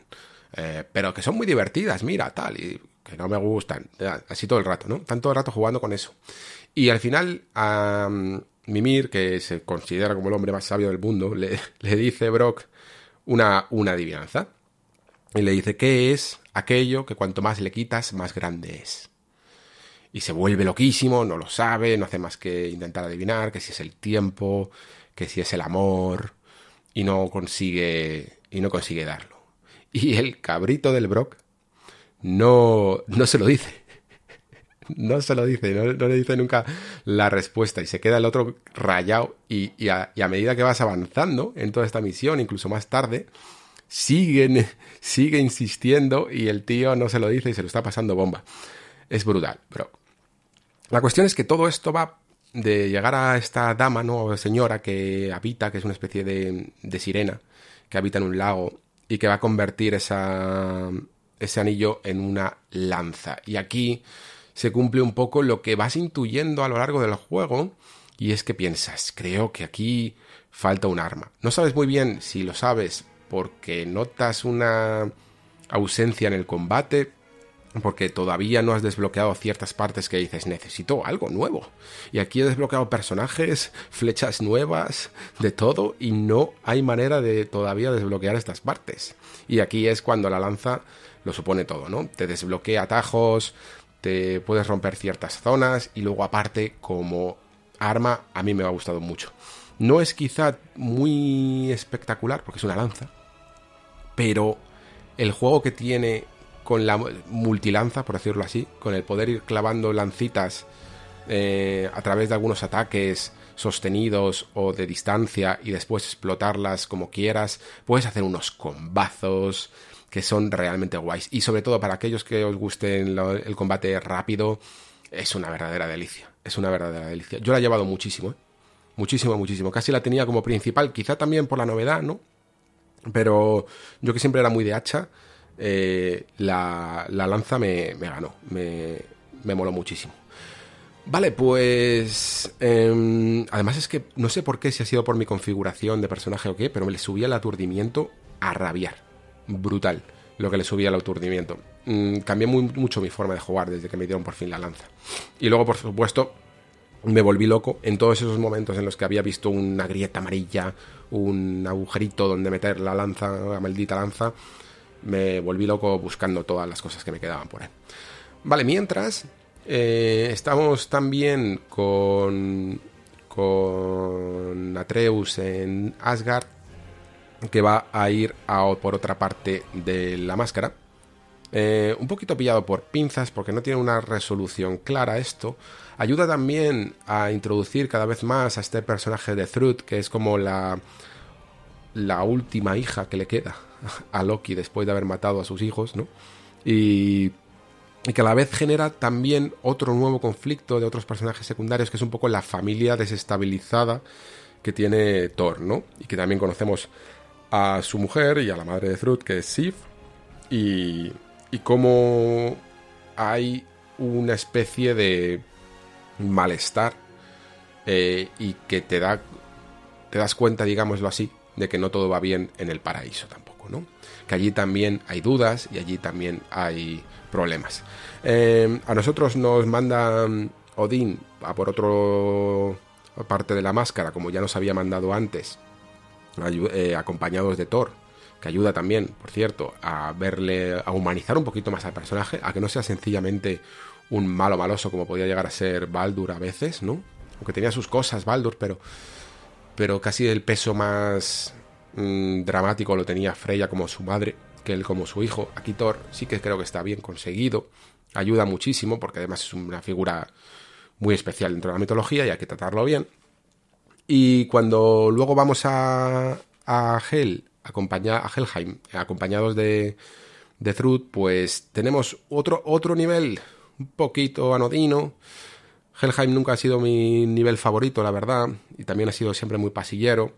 Eh, pero que son muy divertidas, mira, tal, y que no me gustan. Así todo el rato, ¿no? Están todo el rato jugando con eso. Y al final, Mimir, que se considera como el hombre más sabio del mundo, le, dice Brock una, una adivinanza. Y le dice, ¿qué es aquello que cuanto más le quitas, más grande es? Y se vuelve loquísimo, no lo sabe, no hace más que intentar adivinar que si es el tiempo, que si es el amor, y no consigue y no consigue darlo. Y el cabrito del Brock no, no se lo dice. No se lo dice, no, le dice nunca la respuesta y se queda el otro rayado y, a, medida que vas avanzando en toda esta misión, incluso más tarde, siguen, sigue insistiendo y el tío no se lo dice y se lo está pasando bomba. Es brutal, Brock. La cuestión es que todo esto va de llegar a esta dama, ¿no? Señora que habita, que es una especie de, de sirena, que habita en un lago y que va a convertir ese anillo en una lanza. Y aquí se cumple un poco lo que vas intuyendo a lo largo del juego y es que piensas, creo que aquí falta un arma. No sabes muy bien si lo sabes porque notas una ausencia en el combate, porque todavía no has desbloqueado ciertas partes que dices necesito algo nuevo. Y aquí he desbloqueado personajes, flechas nuevas, de todo, y no hay manera de todavía desbloquear estas partes. Y aquí es cuando la lanza lo supone todo, ¿no? Te desbloquea atajos, te puedes romper ciertas zonas, y luego aparte, como arma, a mí me ha gustado mucho. No es quizá muy espectacular, porque es una lanza, pero el juego que tiene con la multilanza, por decirlo así, con el poder ir clavando lancitas eh, a través de algunos ataques sostenidos o de distancia y después explotarlas como quieras, puedes hacer unos combazos que son realmente guays. Y sobre todo para aquellos que os guste el combate rápido, es una verdadera delicia. Es una verdadera delicia. Yo la he llevado muchísimo, ¿eh? Muchísimo, muchísimo. Casi la tenía como principal, quizá también por la novedad, ¿no? Pero yo que siempre era muy de hacha, eh, la, lanza me, ganó, me, me moló muchísimo. Vale, pues... em, además es que no sé por qué, si ha sido por mi configuración de personaje o qué, pero me le subía el aturdimiento a rabiar. Brutal lo que le subía el aturdimiento. Mm, cambié mucho mi forma de jugar desde que me dieron por fin la lanza. Y luego, por supuesto, me volví loco en todos esos momentos en los que había visto una grieta amarilla, un agujerito donde meter la lanza, la maldita lanza. Me volví loco buscando todas las cosas que me quedaban por ahí. Vale, mientras eh, estamos también con, con Atreus en Asgard, que va a ir por otra parte de la máscara. Eh, un poquito pillado por pinzas porque no tiene una resolución clara esto. Ayuda también a introducir cada vez más a este personaje de Thrud, que es como la, la última hija que le queda a Loki después de haber matado a sus hijos, ¿no? Y, y que a la vez genera también otro nuevo conflicto de otros personajes secundarios, que es un poco la familia desestabilizada que tiene Thor, ¿no? Y que también conocemos a su mujer y a la madre de Thrud, que es Sif, y, y cómo hay una especie de malestar eh, y que te da te das cuenta, digámoslo así, de que no todo va bien en el paraíso tampoco, ¿no? Que allí también hay dudas y allí también hay problemas. Eh, a nosotros nos manda Odín a por otro parte de la máscara, como ya nos había mandado antes, eh, acompañados de Thor, que ayuda también, por cierto, a verle, a humanizar un poquito más al personaje, a que no sea sencillamente un malo maloso como podía llegar a ser Baldur a veces, ¿no? Aunque tenía sus cosas Baldur, pero, pero casi el peso más mmm, dramático lo tenía Freya como su madre, que él como su hijo. Aquí Thor sí que creo que está bien conseguido, ayuda muchísimo, porque además es una figura muy especial dentro de la mitología y hay que tratarlo bien. Y cuando luego vamos a, a Hel, acompaña, a Helheim, acompañados de, de Thrud, pues tenemos otro, otro nivel un poquito anodino. Helheim nunca ha sido mi nivel favorito, la verdad, y también ha sido siempre muy pasillero.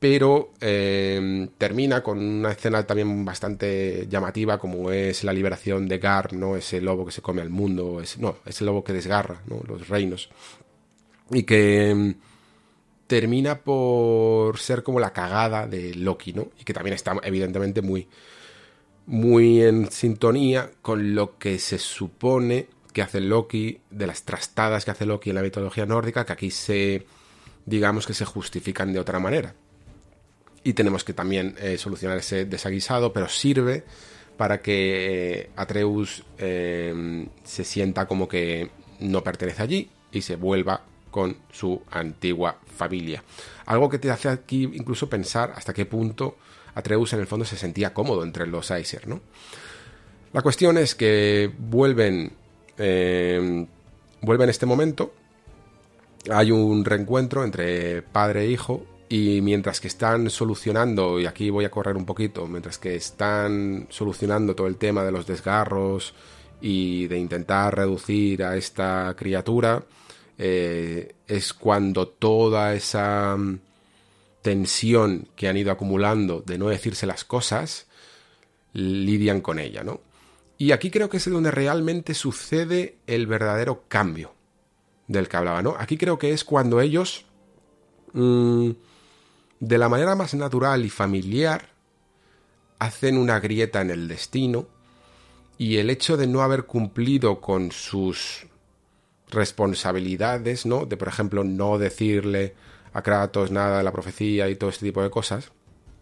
Pero eh, termina con una escena también bastante llamativa, como es la liberación de Gar, ¿no? Ese lobo que se come al mundo, ese, no, ese lobo que desgarra ¿no? los reinos. Y que termina por ser como la cagada de Loki, ¿no? Y que también está evidentemente muy, muy en sintonía con lo que se supone que hace Loki, de las trastadas que hace Loki en la mitología nórdica, que aquí se, digamos que se justifican de otra manera. Y tenemos que también eh, solucionar ese desaguisado, pero sirve para que eh, Atreus eh, se sienta como que no pertenece allí y se vuelva con su antigua familia. Algo que te hace aquí incluso pensar hasta qué punto Atreus en el fondo se sentía cómodo entre los Aesir, ¿no? La cuestión es que vuelven, eh, vuelven este momento, hay un reencuentro entre padre e hijo y mientras que están solucionando, y aquí voy a correr un poquito, mientras que están solucionando todo el tema de los desgarros y de intentar reducir a esta criatura, eh, es cuando toda esa tensión que han ido acumulando de no decirse las cosas, lidian con ella, ¿no? Y aquí creo que es donde realmente sucede el verdadero cambio del que hablaba, ¿no? Aquí creo que es cuando ellos, mmm, de la manera más natural y familiar, hacen una grieta en el destino y el hecho de no haber cumplido con sus responsabilidades, ¿no? De, por ejemplo, no decirle a Kratos nada de la profecía y todo este tipo de cosas,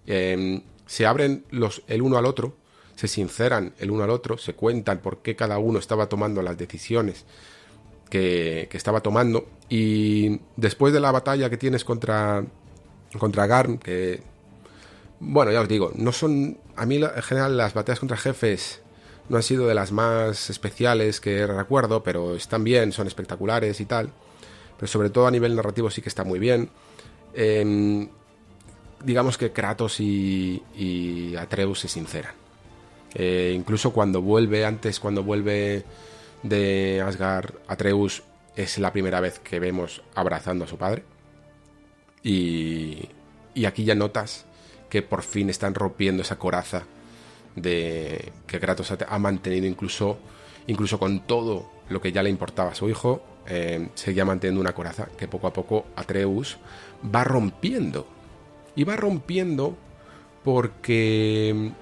eh, se abren los, el uno al otro, se sinceran el uno al otro, se cuentan por qué cada uno estaba tomando las decisiones que, que estaba tomando y después de la batalla que tienes contra, contra Garm, que bueno, ya os digo, no son. A mí, en general, las batallas contra jefes no han sido de las más especiales que recuerdo, pero están bien, son espectaculares y tal. Pero sobre todo a nivel narrativo sí que está muy bien. Eh, digamos que Kratos y, y Atreus se sinceran. Eh, incluso cuando vuelve, antes cuando vuelve de Asgard, Atreus es la primera vez que vemos abrazando a su padre. Y, y aquí ya notas que por fin están rompiendo esa coraza de que Kratos ha mantenido incluso, incluso con todo lo que ya le importaba a su hijo, eh, seguía manteniendo una coraza que poco a poco Atreus va rompiendo. Y va rompiendo porque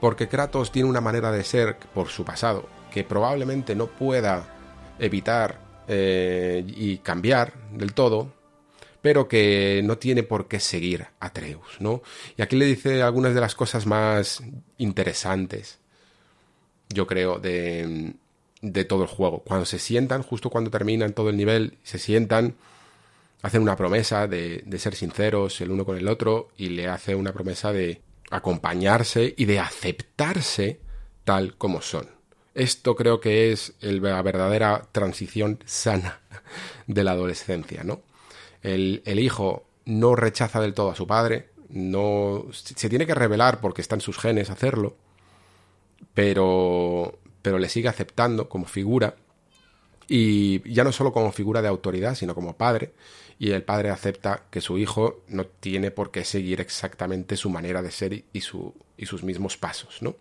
porque Kratos tiene una manera de ser por su pasado que probablemente no pueda evitar eh, y cambiar del todo, pero que no tiene por qué seguir Atreus, ¿no? Y aquí le dice algunas de las cosas más interesantes, yo creo, de, de todo el juego. Cuando se sientan, justo cuando terminan todo el nivel, se sientan, hacen una promesa de, de ser sinceros el uno con el otro y le hace una promesa de acompañarse y de aceptarse tal como son. Esto creo que es la verdadera transición sana de la adolescencia, ¿no? El, el, hijo no rechaza del todo a su padre, no se tiene que revelar porque está en sus genes hacerlo, pero pero le sigue aceptando como figura y ya no solo como figura de autoridad, sino como padre, y el padre acepta que su hijo no tiene por qué seguir exactamente su manera de ser y, su, y sus mismos pasos, ¿no?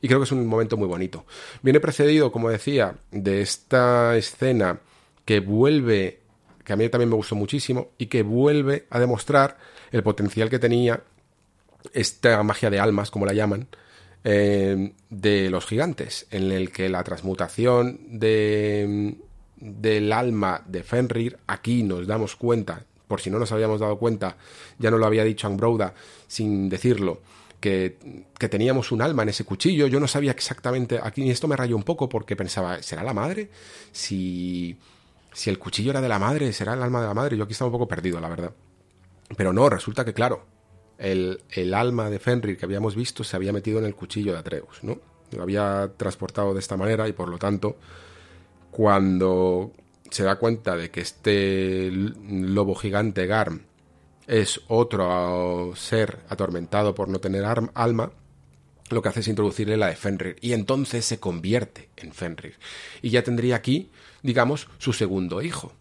Y creo que es un momento muy bonito. Viene precedido, como decía, de esta escena que vuelve, que a mí también me gustó muchísimo, y que vuelve a demostrar el potencial que tenía esta magia de almas, como la llaman, eh, de los gigantes, en el que la transmutación de, del alma de Fenrir, aquí nos damos cuenta, por si no nos habíamos dado cuenta, ya no lo había dicho Angbrouda sin decirlo, que, que, teníamos un alma en ese cuchillo. Yo no sabía exactamente. Aquí esto me rayó un poco porque pensaba, ¿será la madre? Si, si el cuchillo era de la madre, ¿será el alma de la madre? Yo aquí estaba un poco perdido, la verdad. Pero no, resulta que, claro, el, el alma de Fenrir que habíamos visto se había metido en el cuchillo de Atreus, ¿no? Lo había transportado de esta manera y por lo tanto, cuando se da cuenta de que este lobo gigante Garm es otro ser atormentado por no tener alma, lo que hace es introducirle la de Fenrir y entonces se convierte en Fenrir. Y ya tendría aquí, digamos, su segundo hijo.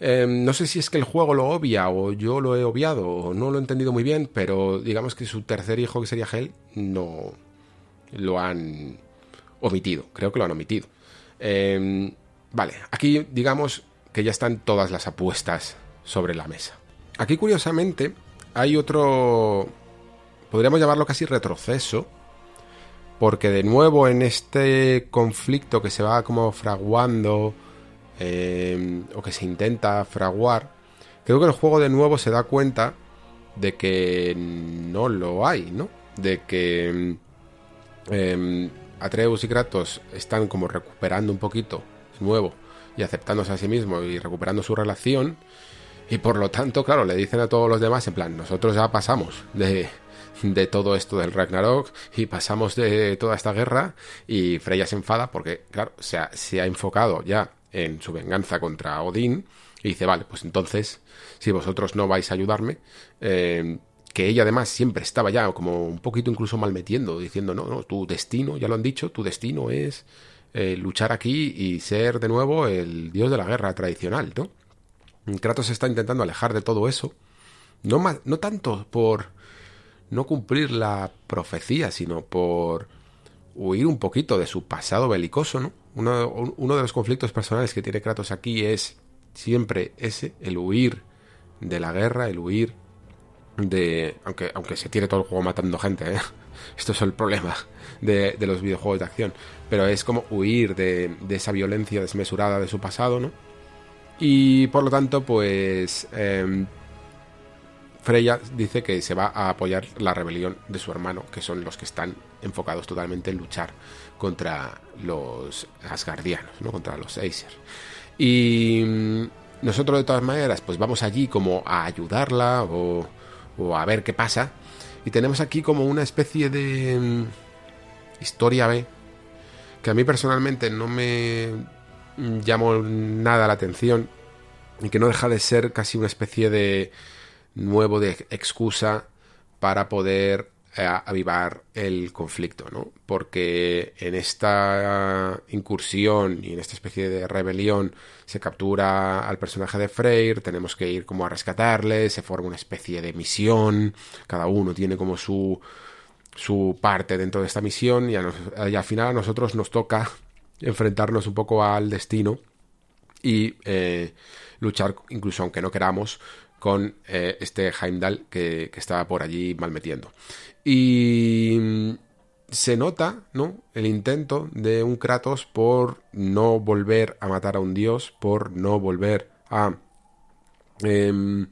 Eh, no sé si es que el juego lo obvia o yo lo he obviado o no lo he entendido muy bien, pero digamos que su tercer hijo, que sería Hel, no lo han omitido. Creo que lo han omitido. Eh, vale, aquí digamos que ya están todas las apuestas sobre la mesa. Aquí, curiosamente, hay otro. Podríamos llamarlo casi retroceso. Porque de nuevo en este conflicto que se va como fraguando. Eh, o que se intenta fraguar. Creo que el juego de nuevo se da cuenta de que no lo hay, ¿no? De que eh, Atreus y Kratos están como recuperando un poquito de nuevo y aceptándose a sí mismo y recuperando su relación y por lo tanto, claro, le dicen a todos los demás, en plan, nosotros ya pasamos de, de todo esto del Ragnarok y pasamos de toda esta guerra y Freya se enfada porque, claro, se ha enfocado ya en su venganza contra Odín y dice, vale, pues entonces, si vosotros no vais a ayudarme, eh, que ella además siempre estaba ya como un poquito incluso mal metiendo, diciendo, no, no, tu destino, ya lo han dicho, tu destino es eh, luchar aquí y ser de nuevo el dios de la guerra tradicional, ¿no? Kratos está intentando alejar de todo eso, no, no tanto por no cumplir la profecía, sino por huir un poquito de su pasado belicoso, ¿no? Uno, de los conflictos personales que tiene Kratos aquí es siempre ese, el huir de la guerra, el huir de... Aunque, aunque se tiene todo el juego matando gente, ¿eh? Esto es el problema de, de, los videojuegos de acción. Pero es como huir de, de esa violencia desmesurada de su pasado, ¿no? Y por lo tanto, pues eh, Freya dice que se va a apoyar la rebelión de su hermano, que son los que están enfocados totalmente en luchar contra los Asgardianos, ¿no? contra los Aesir. Y mm, nosotros de todas maneras, pues vamos allí como a ayudarla o, o a ver qué pasa. Y tenemos aquí como una especie de mm, historia B, que a mí personalmente no me llamó nada la atención y que no deja de ser casi una especie de nuevo de excusa para poder avivar el conflicto, ¿no? Porque en esta incursión y en esta especie de rebelión se captura al personaje de Freyr, tenemos que ir como a rescatarle, se forma una especie de misión, cada uno tiene como su su parte dentro de esta misión y, al final a nosotros nos toca enfrentarnos un poco al destino y eh, luchar, incluso aunque no queramos, con eh, este Heimdall que, que estaba por allí malmetiendo. Y mm, se nota, ¿no? El intento de un Kratos por no volver a matar a un dios, por no volver a em,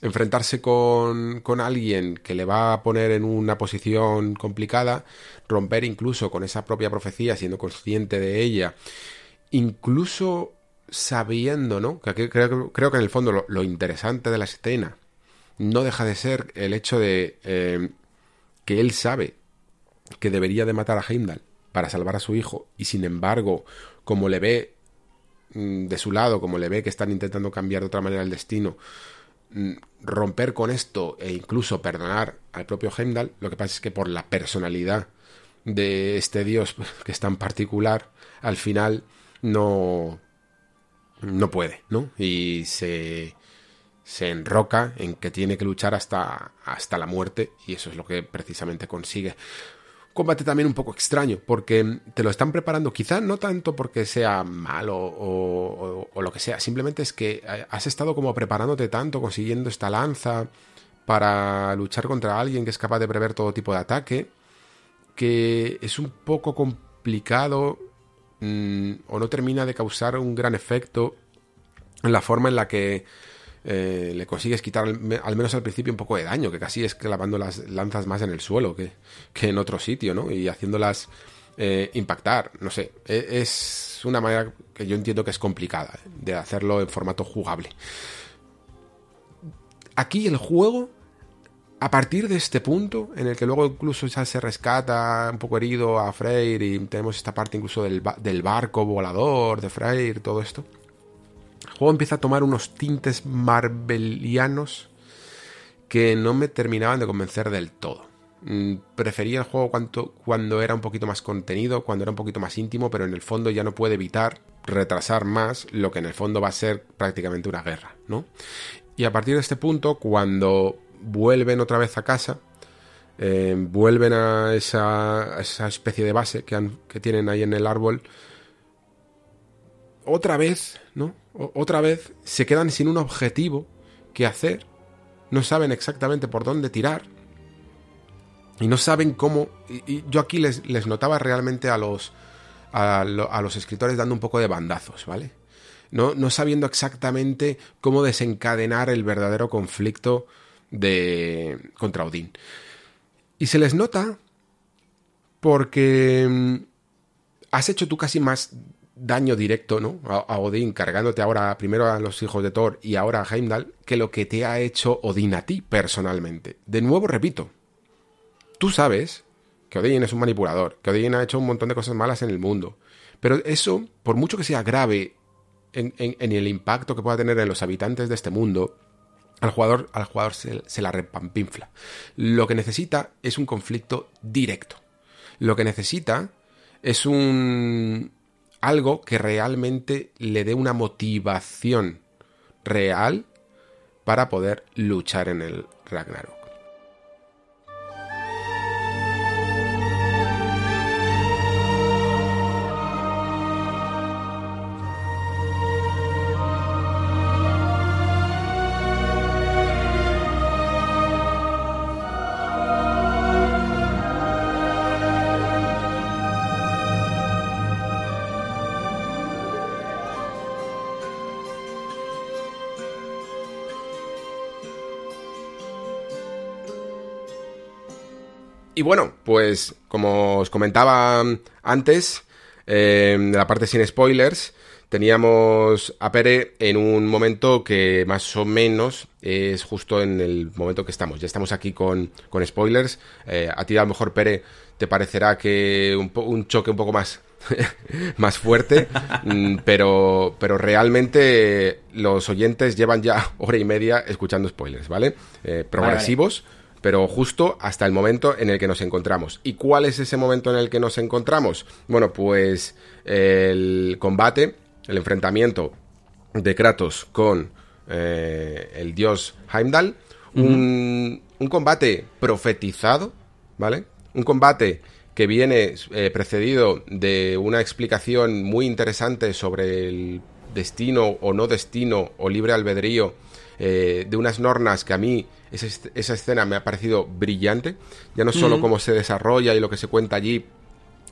enfrentarse con, con, alguien que le va a poner en una posición complicada, romper incluso con esa propia profecía, siendo consciente de ella, incluso sabiendo, ¿no? Que creo, creo que en el fondo lo, interesante de la escena no deja de ser el hecho de em, que él sabe que debería de matar a Heimdall para salvar a su hijo y sin embargo, como le ve mm, de su lado, como le ve que están intentando cambiar de otra manera el destino, mm, romper con esto e incluso perdonar al propio Heimdall, lo que pasa es que por la personalidad de este dios que es tan particular, al final no no puede, ¿no? Y se se enroca en que tiene que luchar hasta, hasta la muerte y eso es lo que precisamente consigue. Combate también un poco extraño porque te lo están preparando, quizá no tanto porque sea malo o, lo que sea, simplemente es que has estado como preparándote tanto, consiguiendo esta lanza para luchar contra alguien que es capaz de prever todo tipo de ataque, que es un poco complicado mmm, o no termina de causar un gran efecto en la forma en la que eh, le consigues quitar al, menos al principio un poco de daño, que casi es clavando las lanzas más en el suelo que, en otro sitio, ¿no? Y haciéndolas eh, impactar, no sé, e, es una manera que yo entiendo que es complicada de hacerlo en formato jugable. Aquí el juego, a partir de este punto, en el que luego incluso ya se rescata un poco herido a Freyr y tenemos esta parte incluso del, del barco volador de Freyr, todo esto, el juego empieza a tomar unos tintes marvelianos que no me terminaban de convencer del todo. Mm, prefería el juego cuando, era un poquito más contenido, cuando era un poquito más íntimo, pero en el fondo ya no puede evitar retrasar más lo que en el fondo va a ser prácticamente una guerra, ¿no? Y a partir de este punto, cuando vuelven otra vez a casa, eh, vuelven a esa, a esa, especie de base que, que tienen ahí en el árbol, otra vez, ¿no? Otra vez se quedan sin un objetivo que hacer, no saben exactamente por dónde tirar y no saben cómo. Y, yo aquí les, les, notaba realmente a los, a, lo, a, los escritores dando un poco de bandazos, ¿vale? No, no sabiendo exactamente cómo desencadenar el verdadero conflicto de contra Odín. Y se les nota porque mm, has hecho tú casi más daño directo ¿no? a, Odín, cargándote ahora primero a los hijos de Thor y ahora a Heimdall, que lo que te ha hecho Odín a ti personalmente. De nuevo, repito, tú sabes que Odín es un manipulador, que Odín ha hecho un montón de cosas malas en el mundo, pero eso, por mucho que sea grave en, el impacto que pueda tener en los habitantes de este mundo, al jugador, al jugador se, se la repampinfla. Lo que necesita es un conflicto directo. Lo que necesita es un, algo que realmente le dé una motivación real para poder luchar en el Ragnarok. Y bueno, pues como os comentaba antes, eh, de la parte sin spoilers, teníamos a Pere en un momento que más o menos es justo en el momento que estamos. Ya estamos aquí con, con spoilers. Eh, a ti a lo mejor, Pere, te parecerá que un, un choque un poco más más fuerte, mm, pero, pero realmente los oyentes llevan ya hora y media escuchando spoilers, ¿vale? Eh, progresivos. Vale, vale pero justo hasta el momento en el que nos encontramos. ¿Y cuál es ese momento en el que nos encontramos? Bueno, pues el combate, el enfrentamiento de Kratos con eh, el dios Heimdall, uh -huh. un, un, combate profetizado, ¿vale? Un combate que viene eh, precedido de una explicación muy interesante sobre el destino o no destino o libre albedrío eh, de unas nornas que a mí esa, esa, escena me ha parecido brillante, ya no solo cómo se desarrolla y lo que se cuenta allí,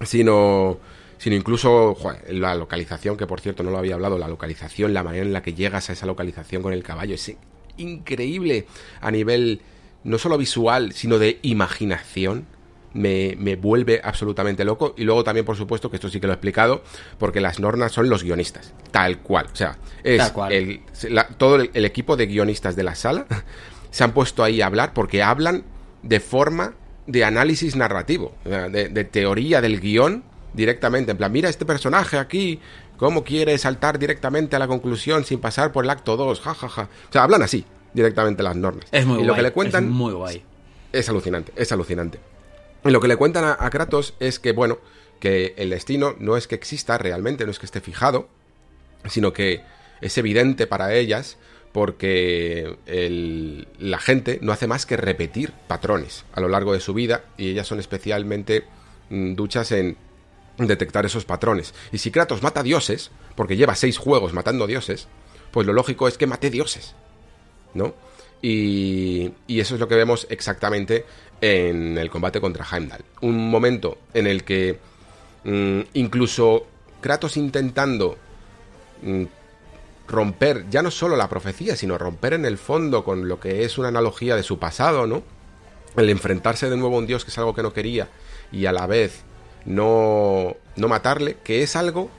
sino sino incluso la localización, que por cierto no lo había hablado, la localización, la manera en la que llegas a esa localización con el caballo, es increíble a nivel no solo visual, sino de imaginación. Me, me, vuelve absolutamente loco. Y luego también, por supuesto, que esto sí que lo he explicado, porque las nornas son los guionistas, tal cual. O sea, es El, todo el, equipo de guionistas de la sala se han puesto ahí a hablar porque hablan de forma de análisis narrativo, de, de teoría del guion directamente, en plan, mira este personaje aquí, cómo quiere saltar directamente a la conclusión sin pasar por el acto 2, jajaja. O sea, hablan así, directamente las normas. Es muy y lo que le cuentan es muy guay. Es alucinante, es alucinante. Y lo que le cuentan a, Kratos es que, bueno, que el destino no es que exista realmente, no es que esté fijado, sino que es evidente para ellas porque la gente no hace más que repetir patrones a lo largo de su vida y ellas son especialmente mm, duchas en detectar esos patrones. Y si Kratos mata dioses, porque lleva seis juegos matando dioses, pues lo lógico es que mate dioses, ¿no? Y, y eso es lo que vemos exactamente en el combate contra Heimdall. Un momento en el que mm, incluso Kratos intentando mm, romper ya no solo la profecía, sino romper en el fondo con lo que es una analogía de su pasado, ¿no? El enfrentarse de nuevo a un dios que es algo que no quería y a la vez no, no matarle, que es algo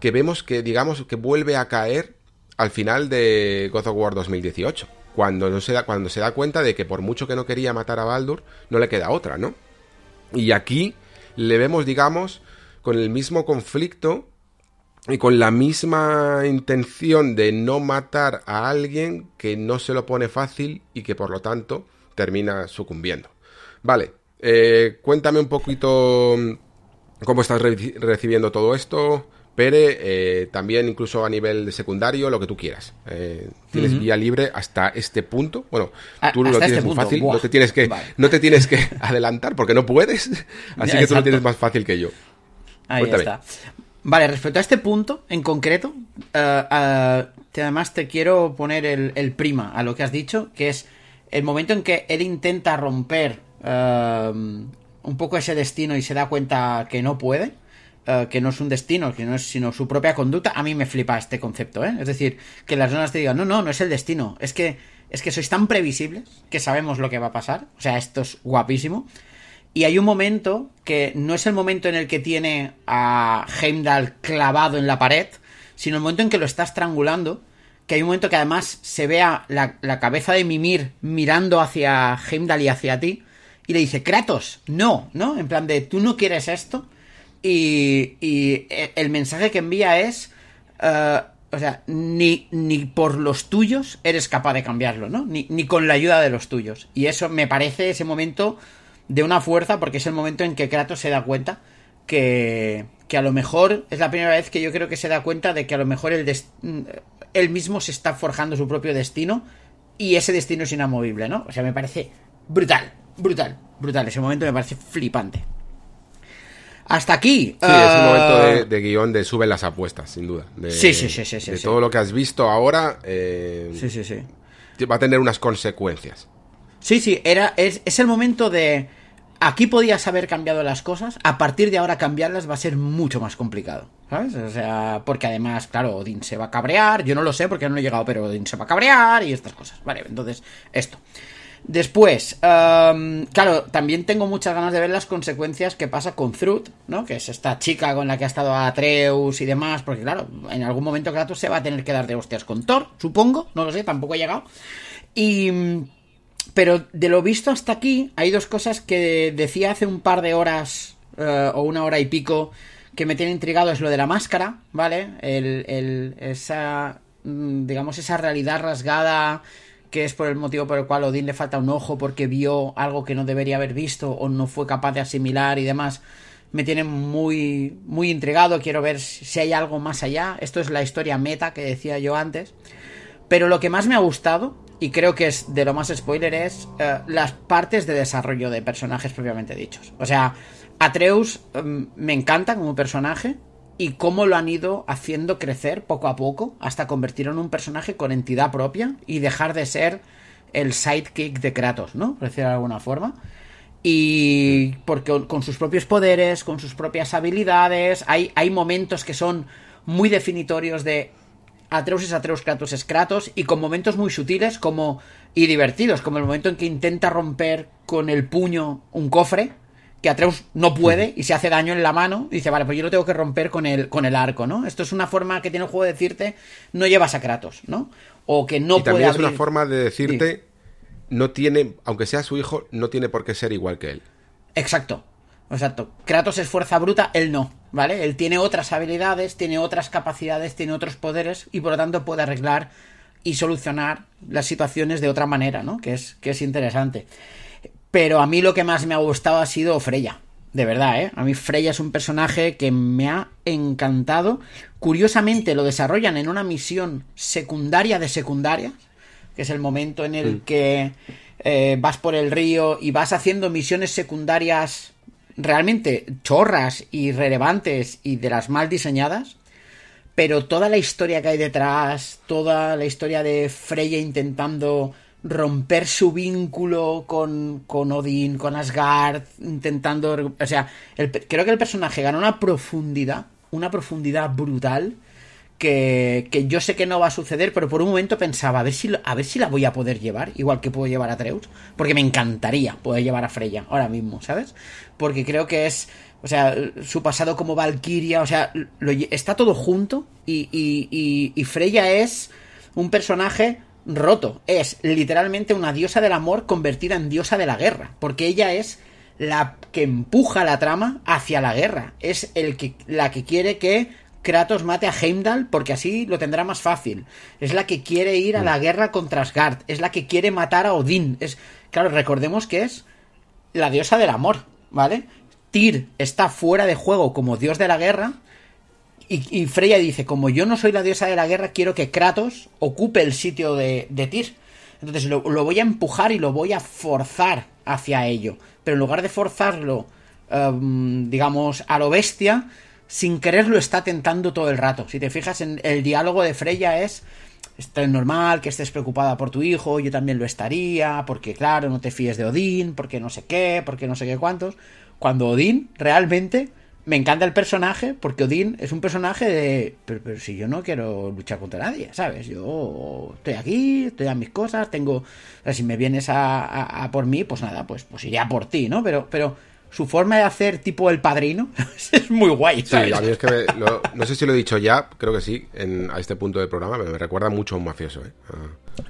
que vemos que, digamos, que vuelve a caer al final de God of War 2018. Cuando, no se da, cuando se da cuenta de que por mucho que no quería matar a Baldur, no le queda otra, ¿no? Y aquí le vemos, digamos, con el mismo conflicto y con la misma intención de no matar a alguien que no se lo pone fácil y que por lo tanto termina sucumbiendo. Vale, eh, cuéntame un poquito cómo estás recibiendo todo esto. Pere, eh, también incluso a nivel de secundario, lo que tú quieras. Eh, tienes vía libre hasta este punto. Bueno, tú lo tienes este muy fácil, no te tienes que, no te tienes que adelantar porque no puedes. Así que tú lo tienes más fácil que yo. Ahí está. Vale, respecto a este punto en concreto, uh, además te quiero poner el, el, prima a lo que has dicho, que es el momento en que él intenta romper un poco ese destino y se da cuenta que no puede, eh, que no es un destino, que no es sino su propia conducta, a mí me flipa este concepto, ¿eh? Es decir, que las zonas te digan, no, no, no es el destino, es que, es que sois tan previsibles que sabemos lo que va a pasar, o sea, esto es guapísimo. Y hay un momento que no es el momento en el que tiene a Heimdall clavado en la pared, sino el momento en que lo está estrangulando, que hay un momento que además se vea la, la cabeza de Mimir mirando hacia Heimdall y hacia ti, y le dice, Kratos, no, ¿no? En plan de, tú no quieres esto. Y, y el mensaje que envía es, uh, o sea, ni, ni por los tuyos eres capaz de cambiarlo, ¿no? Ni, ni con la ayuda de los tuyos. Y eso me parece ese momento de una fuerza, porque es el momento en que Kratos se da cuenta que, que a lo mejor es la primera vez que yo creo que se da cuenta de que a lo mejor el él mismo se está forjando su propio destino y ese destino es inamovible, ¿no? O sea, me parece brutal brutal, brutal. Ese momento me parece flipante. Hasta aquí. Sí, es un momento de, uh, guion de suben las apuestas, sin duda. De, sí, sí, sí, sí, De todo lo que has visto ahora. Eh, sí, sí, sí. Va a tener unas consecuencias. Sí, sí, era, es, es el momento de. Aquí podías haber cambiado las cosas, a partir de ahora cambiarlas va a ser mucho más complicado, ¿sabes? O sea, porque además, claro, Odin se va a cabrear, yo no lo sé porque no he llegado, pero Odin se va a cabrear y estas cosas, vale, entonces, esto. Después, claro, también tengo muchas ganas de ver las consecuencias que pasa con Thrud, ¿no? Que es esta chica con la que ha estado Atreus y demás, porque claro, en algún momento Kratos se va a tener que dar de hostias con Thor, supongo, no lo sé, tampoco he llegado. Y... Pero de lo visto hasta aquí, hay dos cosas que decía hace un par de horas eh, o una hora y pico que me tiene intrigado, es lo de la máscara, ¿vale? El, el, esa, mm, digamos, esa realidad rasgada que es por el motivo por el cual Odín le falta un ojo porque vio algo que no debería haber visto o no fue capaz de asimilar y demás, me tiene muy, muy intrigado. Quiero ver si hay algo más allá. Esto es la historia meta que decía yo antes. Pero lo que más me ha gustado, y creo que es de lo más spoiler, es eh, las partes de desarrollo de personajes propiamente dichos. O sea, Atreus em, me encanta como personaje. y cómo lo han ido haciendo crecer poco a poco hasta convertirlo en un personaje con entidad propia y dejar de ser el sidekick de Kratos, ¿no? Por decirlo de alguna forma. Y porque con sus propios poderes, con sus propias habilidades, hay, hay momentos que son muy definitorios de Atreus es Atreus, Kratos es Kratos, y con momentos muy sutiles como y divertidos, como el momento en que intenta romper con el puño un cofre, que Atreus no puede y se hace daño en la mano, y dice, vale, pues yo lo tengo que romper con el, con el arco, ¿no? Esto es una forma que tiene el juego de decirte, no llevas a Kratos, ¿no? O que no y también es una forma de decirte, no tiene, aunque sea su hijo, no tiene por qué ser igual que él. Exacto. Exacto. Kratos es fuerza bruta, él no, ¿vale? Él tiene otras habilidades, tiene otras capacidades, tiene otros poderes y por lo tanto puede arreglar y solucionar las situaciones de otra manera, ¿no? Que es, que es interesante. Pero a mí lo que más me ha gustado ha sido Freya. De verdad, ¿eh? A mí Freya es un personaje que me ha encantado. Curiosamente lo desarrollan en una misión secundaria de secundaria, que es el momento en el que eh, vas por el río y vas haciendo misiones secundarias realmente chorras y relevantes y de las mal diseñadas, pero toda la historia que hay detrás, toda la historia de Freya intentando romper su vínculo con, con Odín, con Asgard, intentando... O sea, creo que el personaje gana una profundidad, una profundidad brutal que, que, yo sé que no va a suceder, pero por un momento pensaba, a ver, si, a ver si la voy a poder llevar, igual que puedo llevar a Treus, porque me encantaría poder llevar a Freya ahora mismo, ¿sabes? Porque creo que es, o sea, su pasado como Valkyria, o sea, lo, está todo junto y, y, y, Freya es un personaje roto, es literalmente una diosa del amor convertida en diosa de la guerra, porque ella es la que empuja la trama hacia la guerra, es el que, la que quiere que Kratos mate a Heimdall porque así lo tendrá más fácil. Es la que quiere ir a la mm. guerra contra Asgard. Es la que quiere matar a Odín. Es, claro, recordemos que es la diosa del amor, ¿vale? Tyr está fuera de juego como dios de la guerra. Y, Freya dice, como yo no soy la diosa de la guerra, quiero que Kratos ocupe el sitio de, de Tyr. Entonces lo, voy a empujar y lo voy a forzar hacia ello. Pero en lugar de forzarlo, em, digamos, a lo bestia, sin querer lo está tentando todo el rato. Si te fijas en el diálogo de Freya es está normal que estés preocupada por tu hijo, yo también lo estaría, porque claro, no te fíes de Odín, porque no sé qué, porque no sé qué cuántos. Cuando Odín realmente me encanta el personaje, porque Odín es un personaje de. Pero, pero, si yo no quiero luchar contra nadie, ¿sabes? Yo estoy aquí, estoy a mis cosas, tengo. O si me vienes a, a, por mí, pues nada, pues, pues iré a por ti, ¿no? Pero, pero su forma de hacer tipo el padrino es muy guay. Sí, a mí es que no sé si lo he dicho ya, creo que sí, en, a este punto del programa, pero me recuerda mucho a un mafioso. ¿eh?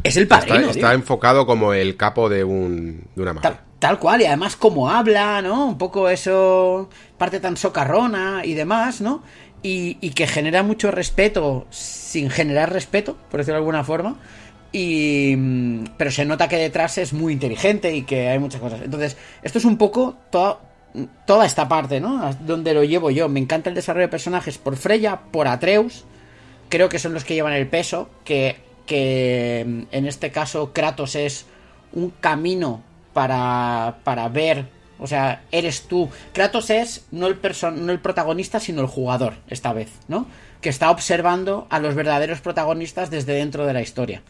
Es el padrino. Está, enfocado como el capo de, un, de una mafia. Tal, cual, y además como habla, ¿no? Un poco eso, parte tan socarrona y demás, ¿no? Y, y que genera mucho respeto sin generar respeto, por decirlo de alguna forma. Y, mm, pero se nota que detrás es muy inteligente y que hay muchas cosas. Entonces, esto es un poco todo, toda esta parte, ¿no? Donde lo llevo yo. Me encanta el desarrollo de personajes por Freya, por Atreus. Creo que son los que llevan el peso. Que, que mm, en este caso Kratos es un camino para, para ver. O sea, eres tú. Kratos es no el, no el protagonista, sino el jugador, esta vez, ¿no? Que está observando a los verdaderos protagonistas desde dentro de la historia.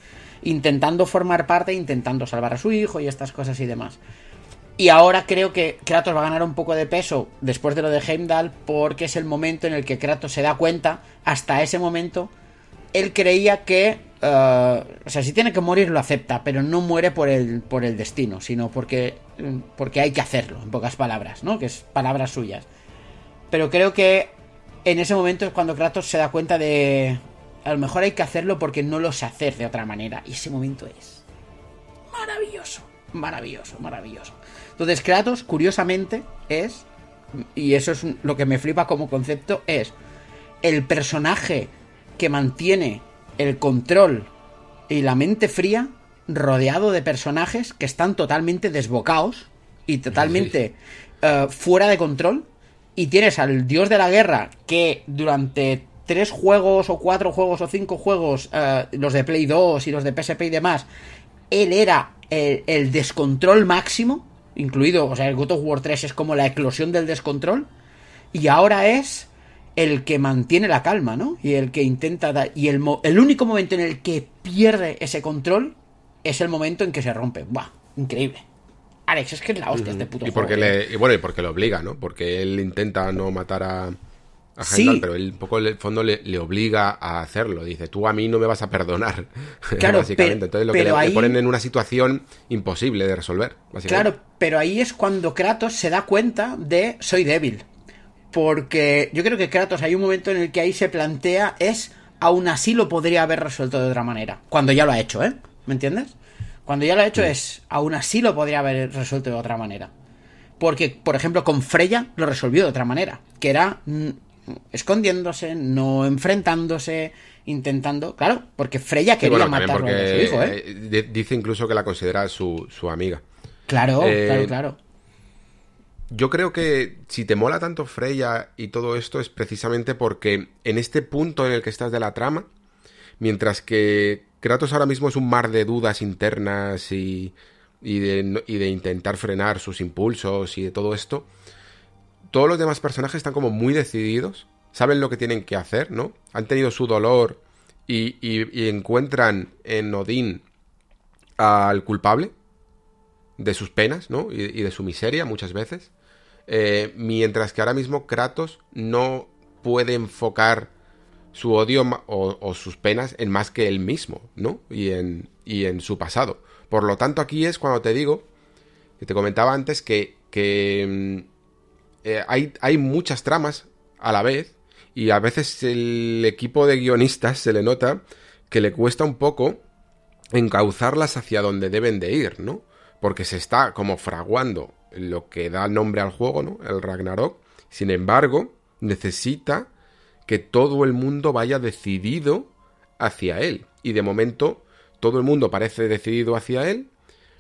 Intentando formar parte, intentando salvar a su hijo y estas cosas y demás. Y ahora creo que Kratos va a ganar un poco de peso después de lo de Heimdall porque es el momento en el que Kratos se da cuenta, hasta ese momento, él creía que... Eh, o sea, si tiene que morir lo acepta, pero no muere por el, por el destino, sino porque, porque hay que hacerlo, en pocas palabras, ¿no? Que es palabras suyas. Pero creo que en ese momento es cuando Kratos se da cuenta de... A lo mejor hay que hacerlo porque no lo sé hacer de otra manera. Y ese momento es... Maravilloso, maravilloso, maravilloso. Entonces, Kratos, curiosamente, es, y eso es lo que me flipa como concepto, es el personaje que mantiene el control y la mente fría rodeado de personajes que están totalmente desbocados y totalmente eh, fuera de control. Y tienes al dios de la guerra que durante tres juegos o cuatro juegos o cinco juegos, eh, los de Play 2 y los de PSP y demás, él era el descontrol máximo incluido, o sea, el God of War 3 es como la eclosión del descontrol, y ahora es el que mantiene la calma, ¿no? Y el que intenta dar... Y el, el único momento en el que pierde ese control es el momento en que se rompe. ¡Buah! Increíble. Alex, es que es la hostia este puto y porque juego, le, y bueno, y porque lo obliga, ¿no? Porque él intenta no matar a, a Sí. Heimdall, pero él un poco en el fondo le, le obliga a hacerlo. Dice, tú a mí no me vas a perdonar. Claro, básicamente. Entonces lo que le, ponen en una situación imposible de resolver. Claro, pero ahí es cuando Kratos se da cuenta de soy débil. Porque yo creo que Kratos hay un momento en el que ahí se plantea es aún así lo podría haber resuelto de otra manera. Cuando ya lo ha hecho, ¿eh? ¿Me entiendes? Cuando ya lo ha hecho es aún así lo podría haber resuelto de otra manera. Porque, por ejemplo, con Freya lo resolvió de otra manera. Que era mm, escondiéndose, no enfrentándose, intentando. Claro, porque Freya Sí, quería bueno, también matarlo a su hijo, ¿eh? eh, di- Dice incluso que la considera su, su amiga. Claro, eh, claro, claro. Yo creo que si te mola tanto Freya y todo esto es precisamente porque en este punto en el que estás de la trama, mientras que Kratos ahora mismo es un mar de dudas internas y, y, de, y de intentar frenar sus impulsos y de todo esto, todos los demás personajes están como muy decididos, saben lo que tienen que hacer, ¿no? Han tenido su dolor y, encuentran en Odín al culpable de sus penas, ¿no? Y, de su miseria muchas veces. Eh, mientras que ahora mismo Kratos no puede enfocar su odio o, o sus penas en más que él mismo, ¿no? Y en, y en su pasado. Por lo tanto, aquí es cuando te digo, que te comentaba antes, que, que mm, eh, hay, muchas tramas a la vez y a veces el equipo de guionistas se le nota que le cuesta un poco encauzarlas hacia donde deben de ir, ¿no? Porque se está como fraguando lo que da nombre al juego, ¿no? El Ragnarok. Sin embargo, necesita que todo el mundo vaya decidido hacia él. Y de momento, todo el mundo parece decidido hacia él,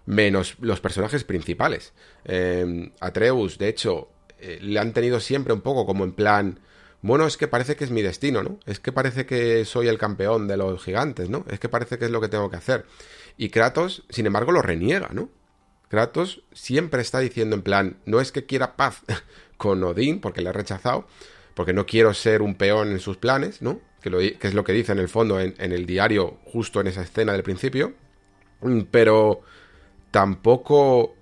menos los personajes principales. Eh, Atreus, de hecho, eh, le han tenido siempre un poco como en plan, bueno, es que parece que es mi destino, ¿no? Es que parece que soy el campeón de los gigantes, ¿no? Es que parece que es lo que tengo que hacer. Y Kratos, sin embargo, lo reniega, ¿no? Kratos siempre está diciendo en plan, no es que quiera paz con Odín, porque le ha rechazado, porque no quiero ser un peón en sus planes, ¿no? Que, es lo que dice en el fondo en, el diario, justo en esa escena del principio. Pero tampoco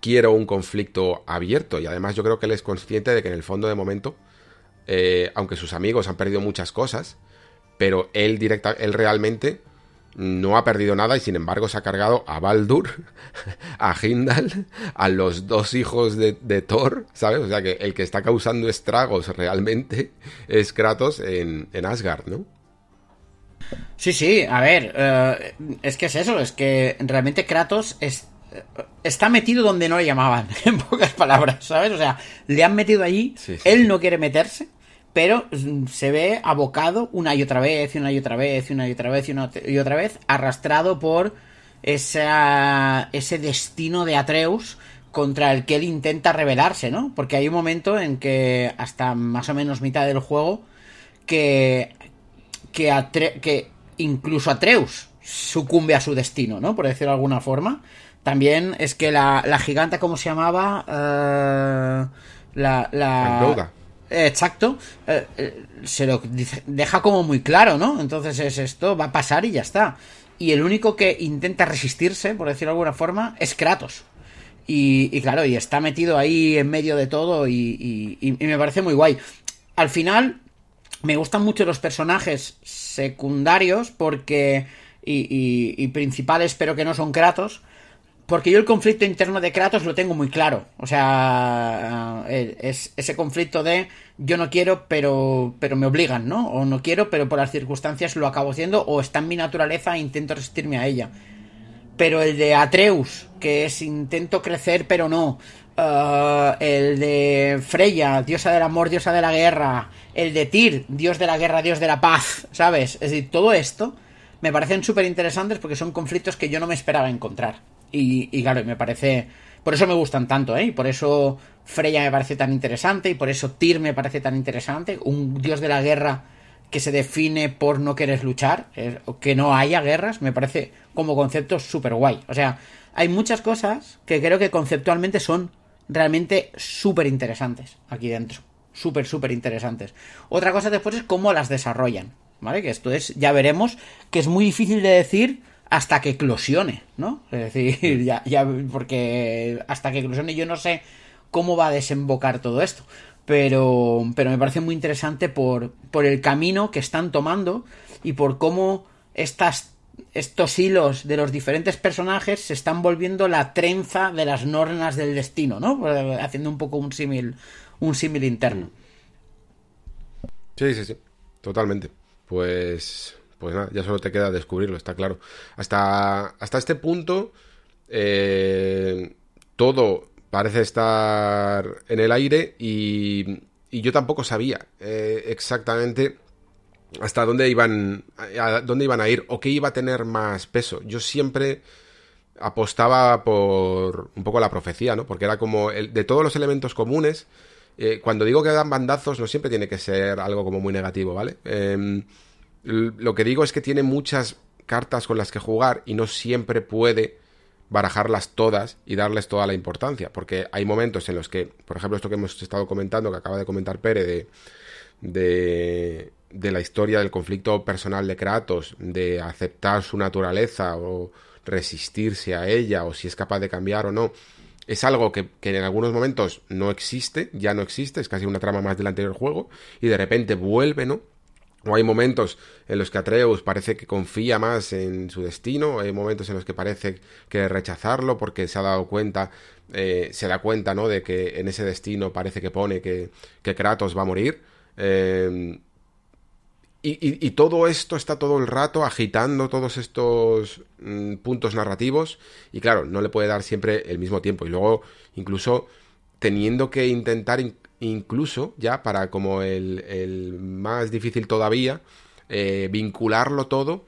quiero un conflicto abierto. Y además yo creo que él es consciente de que en el fondo de momento, eh, aunque sus amigos han perdido muchas cosas, pero él directa, él realmente no ha perdido nada y sin embargo se ha cargado a Baldur, a Hindal, a los dos hijos de, Thor, ¿sabes? O sea que el que está causando estragos realmente es Kratos en, en Asgard, ¿no? Sí, sí, a ver, eh, es que es eso, es que realmente Kratos es, está metido donde no le llamaban, en pocas palabras, ¿sabes? O sea, le han metido allí, Sí, sí. él no quiere meterse, pero mm, se ve abocado una y otra vez, y una y otra vez, y una y otra vez, y una y otra vez, arrastrado por esa, ese destino de Atreus contra el que él intenta rebelarse, ¿no? Porque hay un momento en que hasta más o menos mitad del juego que que, Atre- que incluso Atreus sucumbe a su destino, ¿no? Por decirlo de alguna forma. También es que la, la giganta, ¿cómo se llamaba? Eh, la... Exacto. Eh, eh, se lo dice- deja como muy claro, ¿no? Entonces es esto, va a pasar y ya está. Y el único que intenta resistirse, por decirlo de alguna forma, es Kratos. Y, y claro, y está metido ahí en medio de todo y, y- me parece muy guay. Al final, me gustan mucho los personajes secundarios porque y, y- y principales pero que no son Kratos porque yo el conflicto interno de Kratos lo tengo muy claro o sea eh, es ese conflicto de yo no quiero pero pero me obligan no o no quiero pero por las circunstancias lo acabo haciendo o está en mi naturaleza e intento resistirme a ella pero el de Atreus, que es intento crecer pero no. Eh, el de Freya, diosa del amor, diosa de la guerra. El de Tyr, dios de la guerra, dios de la paz. ¿Sabes? Es decir, todo esto me parecen súper interesantes porque son conflictos que yo no me esperaba encontrar. Y, y claro, me parece... Por eso me gustan tanto, ¿eh? Y por eso Freya me parece tan interesante y por eso Tyr me parece tan interesante. Un dios de la guerra que se define por no querer luchar, eh, que no haya guerras, me parece como concepto súper guay. O sea, hay muchas cosas que creo que conceptualmente son realmente súper interesantes aquí dentro. súper, súper interesantes. Otra cosa después es cómo las desarrollan, ¿vale? Que esto es, ya veremos, que es muy difícil de decir hasta que eclosione, ¿no? Es decir, ya, ya, porque hasta que eclosione yo no sé cómo va a desembocar todo esto. Pero, pero me parece muy interesante por, por el camino que están tomando y por cómo estas estos hilos de los diferentes personajes se están volviendo la trenza de las normas del destino, ¿no? Haciendo un poco un símil un símil interno. Sí, sí, sí, totalmente. Pues, pues nada, ya solo te queda descubrirlo, está claro. Hasta, hasta este punto, eh, todo parece estar en el aire y, y yo tampoco sabía eh, exactamente hasta dónde iban a dónde iban a ir o qué iba a tener más peso. Yo siempre apostaba por un poco la profecía, ¿no? Porque era como el, de todos los elementos comunes. Eh, cuando digo que dan bandazos, no siempre tiene que ser algo como muy negativo, ¿vale? Lo que digo es que tiene muchas cartas con las que jugar y no siempre puede barajarlas todas y darles toda la importancia. Porque hay momentos en los que, por ejemplo, esto que hemos estado comentando, que acaba de comentar Pere, de, de de la historia del conflicto personal de Kratos, de aceptar su naturaleza o resistirse a ella o si es capaz de cambiar o no, es algo que, en algunos momentos no existe, ya no existe, es casi una trama más del anterior juego y de repente vuelve, ¿no? O hay momentos en los que Atreus parece que confía más en su destino, hay momentos en los que parece que rechazarlo porque se ha dado cuenta, eh, se da cuenta, ¿no? De que en ese destino parece que pone que, que Kratos va a morir. Eh, y, todo esto está todo el rato agitando todos estos mm, puntos narrativos y claro, no le puede dar siempre el mismo tiempo y luego incluso teniendo que intentar incluso ya para como el, más difícil todavía eh, vincularlo todo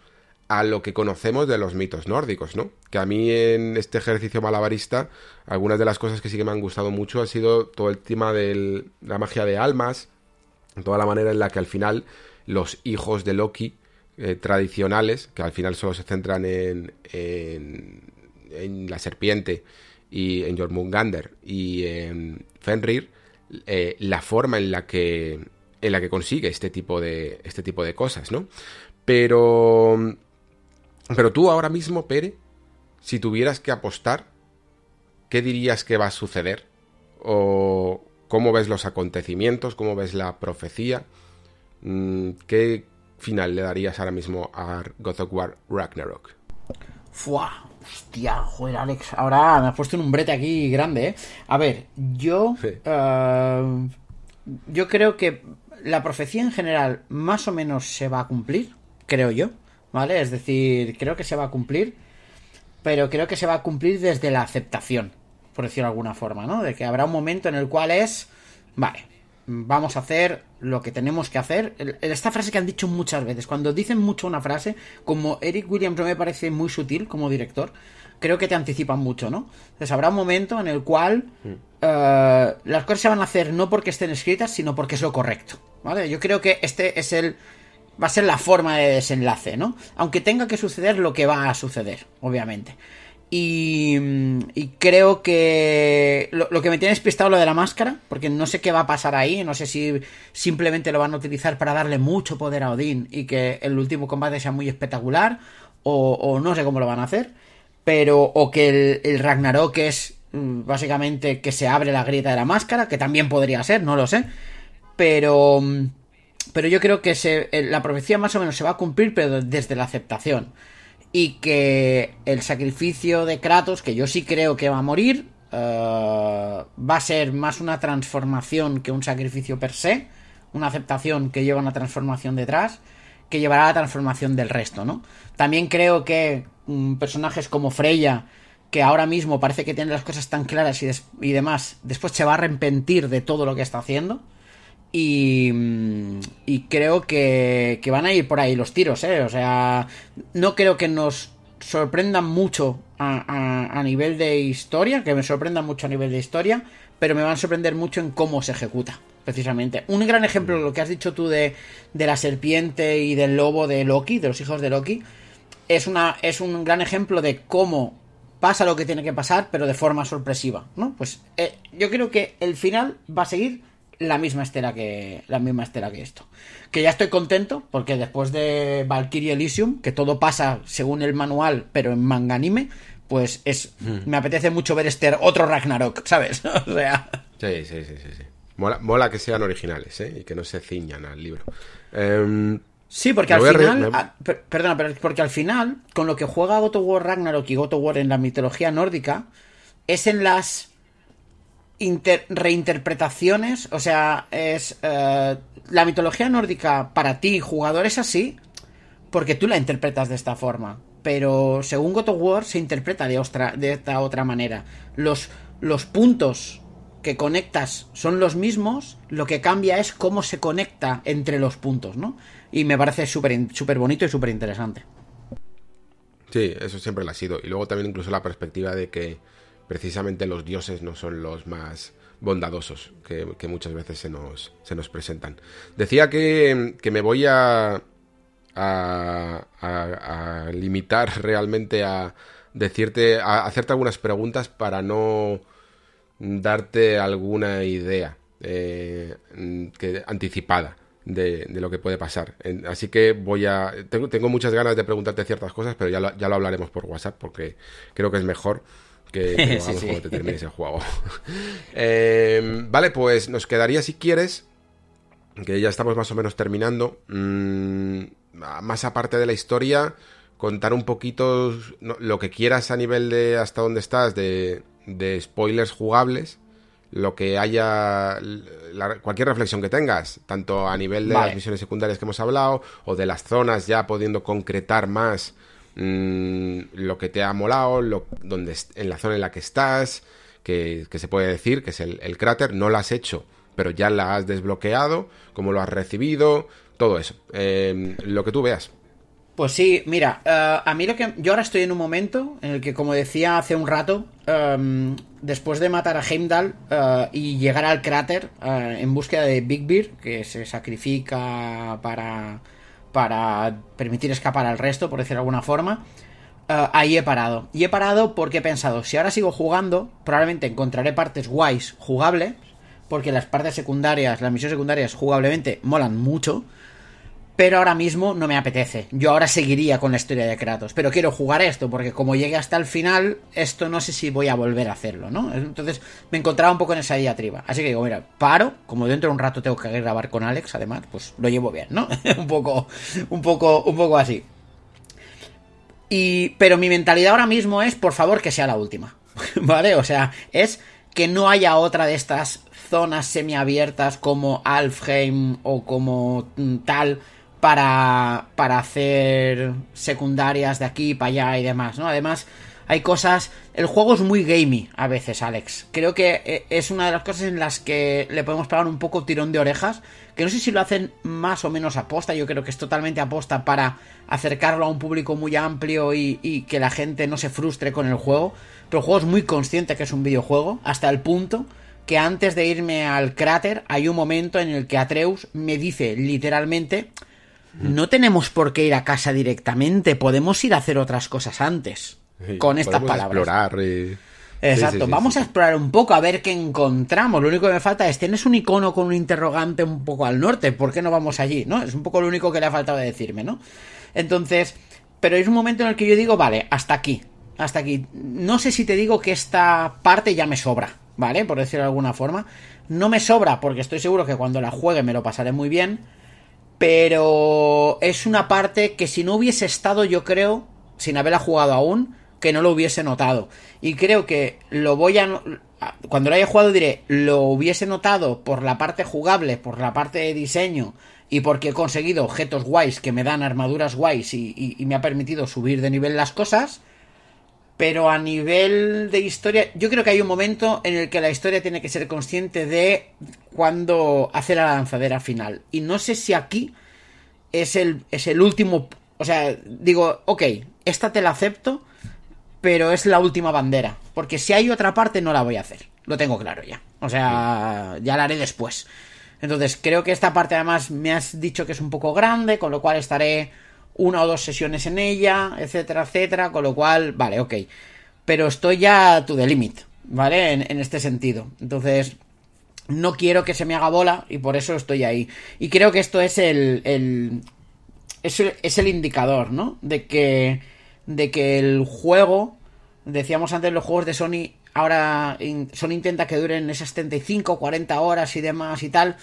a lo que conocemos de los mitos nórdicos, ¿no? Que a mí en este ejercicio malabarista algunas de las cosas que sí que me han gustado mucho ha sido todo el tema de la magia de almas, toda la manera en la que al final los hijos de Loki eh, tradicionales, que al final solo se centran en, en, la serpiente y en Jormungander y en Fenrir, eh, la forma en la que en la que consigue este tipo de este tipo de cosas, ¿no? Pero pero tú ahora mismo, Pere, si tuvieras que apostar, ¿qué dirías que va a suceder? ¿O cómo ves los acontecimientos? ¿Cómo ves la profecía? Mm, ¿Qué final le darías ahora mismo a God of War Ragnarok? Fua, hostia, joder, Alex. Ahora me has puesto en un brete aquí grande, ¿eh? A ver, yo. Eh, yo creo que la profecía en general más o menos se va a cumplir, creo yo, ¿vale? Es decir, creo que se va a cumplir, pero creo que se va a cumplir desde la aceptación, por decirlo de alguna forma, ¿no? De que habrá un momento en el cual es. Vale, vamos a hacer lo que tenemos que hacer. Esta frase que han dicho muchas veces, cuando dicen mucho una frase, como Eric Williams no me parece muy sutil como director, creo que te anticipan mucho, ¿no? Entonces habrá un momento en el cual eh, las cosas se van a hacer no porque estén escritas, sino porque es lo correcto, ¿vale? Yo creo que este es el... Va a ser la forma de desenlace, ¿no? Aunque tenga que suceder lo que va a suceder, obviamente. Y, creo que lo, que me tiene despistado lo de la máscara, porque no sé qué va a pasar ahí, no sé si simplemente lo van a utilizar para darle mucho poder a Odín y que el último combate sea muy espectacular, o, no sé cómo lo van a hacer, pero o que el, el, Ragnarok es mm, básicamente que se abre la grieta de la máscara, que también podría ser, no lo sé, pero, pero yo creo que se, la profecía más o menos se va a cumplir, pero desde la aceptación y que el sacrificio de Kratos, que yo sí creo que va a morir, eh, va a ser más una transformación que un sacrificio per se, una aceptación que lleva una transformación detrás, que llevará a la transformación del resto, ¿no? También creo que mm, personajes como Freya, que ahora mismo parece que tiene las cosas tan claras y, y demás, después se va a arrepentir de todo lo que está haciendo y, y creo que, van a ir por ahí los tiros, ¿eh? O sea, no creo que nos sorprendan mucho a, nivel de historia, que me sorprendan mucho a nivel de historia, pero me van a sorprender mucho en cómo se ejecuta, precisamente. Un gran ejemplo, lo que has dicho tú de, de la serpiente y del lobo de Loki, de los hijos de Loki, es, una, es un gran ejemplo de cómo pasa lo que tiene que pasar, pero de forma sorpresiva, ¿no? Pues eh, yo creo que el final va a seguir la misma estela que la misma estela que esto. Que ya estoy contento porque después de Valkyrie Elysium, que todo pasa según el manual, pero en manga anime, pues es me apetece mucho ver este otro Ragnarok, ¿sabes? o sea, Sí, sí, sí, sí. sí. Mola, mola que sean originales, ¿eh? Y que no se ciñan al libro. Em, Sí, porque al a re- final. me- ah, per- perdona, pero porque al final, con lo que juega God of War Ragnarok y God of War en la mitología nórdica, es en las inter- reinterpretaciones. O sea, es. eh, la mitología nórdica para ti, jugador, es así, porque tú la interpretas de esta forma. Pero según God of War se interpreta de, de esta otra manera. Los, los puntos que conectas son los mismos, lo que cambia es cómo se conecta entre los puntos, ¿no? Y me parece súper bonito y súper interesante. Sí, eso siempre lo ha sido. Y luego también incluso la perspectiva de que precisamente los dioses no son los más bondadosos que, muchas veces se nos, se nos presentan. Decía que, que me voy a, a, a- a limitar realmente a decirte, a hacerte algunas preguntas para no darte alguna idea eh, que, anticipada de, de lo que puede pasar. Así que voy a... Tengo, tengo muchas ganas de preguntarte ciertas cosas, pero ya lo, ya lo hablaremos por WhatsApp porque creo que es mejor que, que lo Sí, hagamos sí. cuando te termines el juego. Eh, vale, pues nos quedaría si quieres que ya estamos más o menos terminando. mm, más aparte de la historia, contar un poquito lo que quieras a nivel de hasta dónde estás, de, de spoilers jugables, lo que haya, la- cualquier reflexión que tengas, tanto a nivel de Vale. las misiones secundarias que hemos hablado, o de las zonas ya pudiendo concretar más mm, lo que te ha molado, donde, en la zona en la que estás, que, se puede decir, que es el, cráter, no lo has hecho, pero ya la has desbloqueado, cómo lo has recibido, todo eso. Eh, lo que tú veas. Pues sí, mira, eh, a mí lo que. Yo ahora estoy en un momento en el que, como decía hace un rato, em, después de matar a Heimdall eh, y llegar al cráter eh, en búsqueda de Big Bear, que se sacrifica para. Para permitir escapar al resto, por decirlo de alguna forma. eh, ahí he parado. Y he parado porque he pensado, si ahora sigo jugando, probablemente encontraré partes guays jugables, porque las partes secundarias, las misiones secundarias jugablemente molan mucho pero ahora mismo no me apetece. Yo ahora seguiría con la historia de Kratos, pero quiero jugar esto, porque como llegue hasta el final, esto no sé si voy a volver a hacerlo, ¿no? Entonces me encontraba un poco en esa diatriba. Así que digo, mira, paro, como dentro de un rato tengo que grabar con Alex, además, pues lo llevo bien, ¿no? un poco, un poco, un poco así. Y, pero mi mentalidad ahora mismo es, por favor, que sea la última. ¿Vale? O sea, es que no haya otra de estas zonas semiabiertas como Alfheim o como mm, tal para, para hacer secundarias de aquí para allá y demás, ¿no? Además, hay cosas... El juego es muy gamey a veces, Alex. Creo que eh, es una de las cosas en las que le podemos pegar un poco tirón de orejas. Que no sé si lo hacen más o menos aposta. Yo creo que es totalmente aposta para acercarlo a un público muy amplio y, y que la gente no se frustre con el juego. Pero el juego es muy consciente que es un videojuego. Hasta el punto que antes de irme al cráter hay un momento en el que Atreus me dice literalmente... No tenemos por qué ir a casa directamente, podemos ir a hacer otras cosas antes. Con estas palabras. explorar. y- Exacto, Sí, sí, sí, vamos a explorar un poco, a ver qué encontramos. Lo único que me falta es, tienes un icono con un interrogante un poco al norte, ¿por qué no vamos allí? ¿No? Es un poco lo único que le ha faltado de decirme, ¿no? Entonces, pero es un momento en el que yo digo, vale, hasta aquí, hasta aquí. No sé si te digo que esta parte ya me sobra, ¿vale? Por decirlo de alguna forma. No me sobra porque estoy seguro que cuando la juegue me lo pasaré muy bien, pero es una parte que si no hubiese estado, yo creo, sin haberla jugado aún, que no lo hubiese notado. Y creo que lo voy a... Cuando lo haya jugado diré, lo hubiese notado por la parte jugable, por la parte de diseño y porque he conseguido objetos guays que me dan armaduras guays y, y- y me ha permitido subir de nivel las cosas. Pero a nivel de historia, yo creo que hay un momento en el que la historia tiene que ser consciente de cuando hace la lanzadera final. Y no sé si aquí es el, es el último. O sea, digo, ok, esta te la acepto, pero es la última bandera. Porque si hay otra parte, no la voy a hacer. Lo tengo claro ya. O sea, ya la haré después. Entonces, creo que esta parte además me has dicho que es un poco grande, con lo cual estaré una o dos sesiones en ella, etcétera, etcétera, con lo cual, vale, ok. Pero estoy ya to the limit, ¿vale? En, este sentido. Entonces, no quiero que se me haga bola y por eso estoy ahí. Y creo que esto es el, es, el, es el indicador, ¿no? De que, de que el juego, decíamos antes, los juegos de Sony ahora in, Sony intenta que duren esas 75, 40 horas y demás y tal.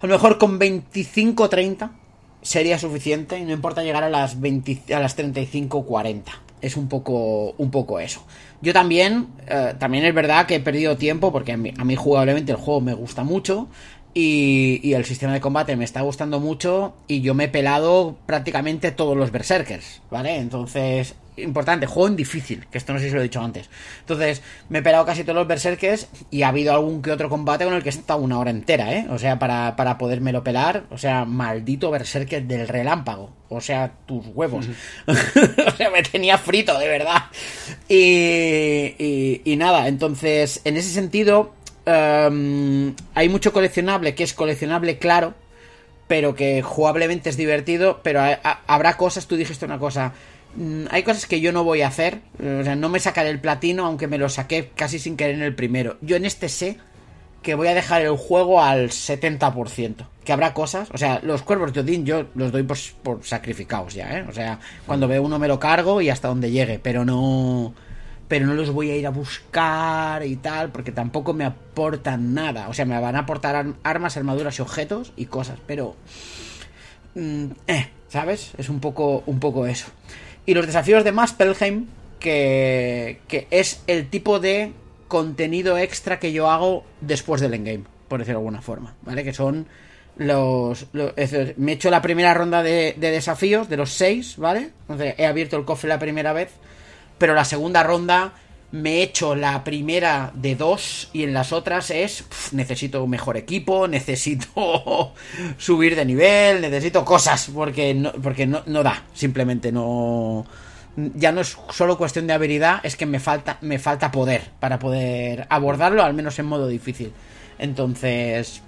A lo mejor con 25, 30 sería suficiente y no importa llegar a las 20, a las 35, 40. Es un poco, un poco eso. Yo también, eh, también es verdad que he perdido tiempo porque a mí, a mí jugablemente el juego me gusta mucho y, y, el sistema de combate me está gustando mucho y yo me he pelado prácticamente todos los berserkers, ¿vale? Entonces, importante, juego en difícil, que esto no sé si lo he dicho antes. Entonces, me he pelado casi todos los berserkers y ha habido algún que otro combate con el que he estado una hora entera, ¿eh? O sea, para, para podérmelo pelar, o sea, maldito berserker del relámpago. O sea, tus huevos. o sea, me tenía frito, de verdad. Y, y, y nada, entonces, en ese sentido, um, hay mucho coleccionable que es coleccionable claro, pero que jugablemente es divertido, pero habrá cosas, tú dijiste una cosa, hay cosas que yo no voy a hacer, o sea, no me sacaré el platino, aunque me lo saqué casi sin querer en el primero. Yo en este sé que voy a dejar el juego al 70%. Que habrá cosas, o sea, los cuervos de Odín yo los doy por, por sacrificados ya, ¿eh? O sea, cuando veo uno me lo cargo y hasta donde llegue, pero no pero no los voy a ir a buscar y tal, porque tampoco me aportan nada. O sea, me van a aportar armas, armaduras y objetos y cosas, pero... Mm, eh, ¿sabes? Es un poco, un poco eso. Y los desafíos de Muspelheim, que, que es el tipo de contenido extra que yo hago después del endgame, por decirlo de alguna forma, ¿vale? Que son los... me he hecho la primera ronda de, de desafíos, de los seis, ¿vale? Entonces he abierto el cofre la primera vez pero la segunda ronda me he hecho la primera de dos y en las otras es necesito mejor equipo, necesito subir de nivel, necesito cosas porque no, porque no, no da, simplemente no ya no es solo cuestión de habilidad, es que me falta me falta poder para poder abordarlo al menos en modo difícil. Entonces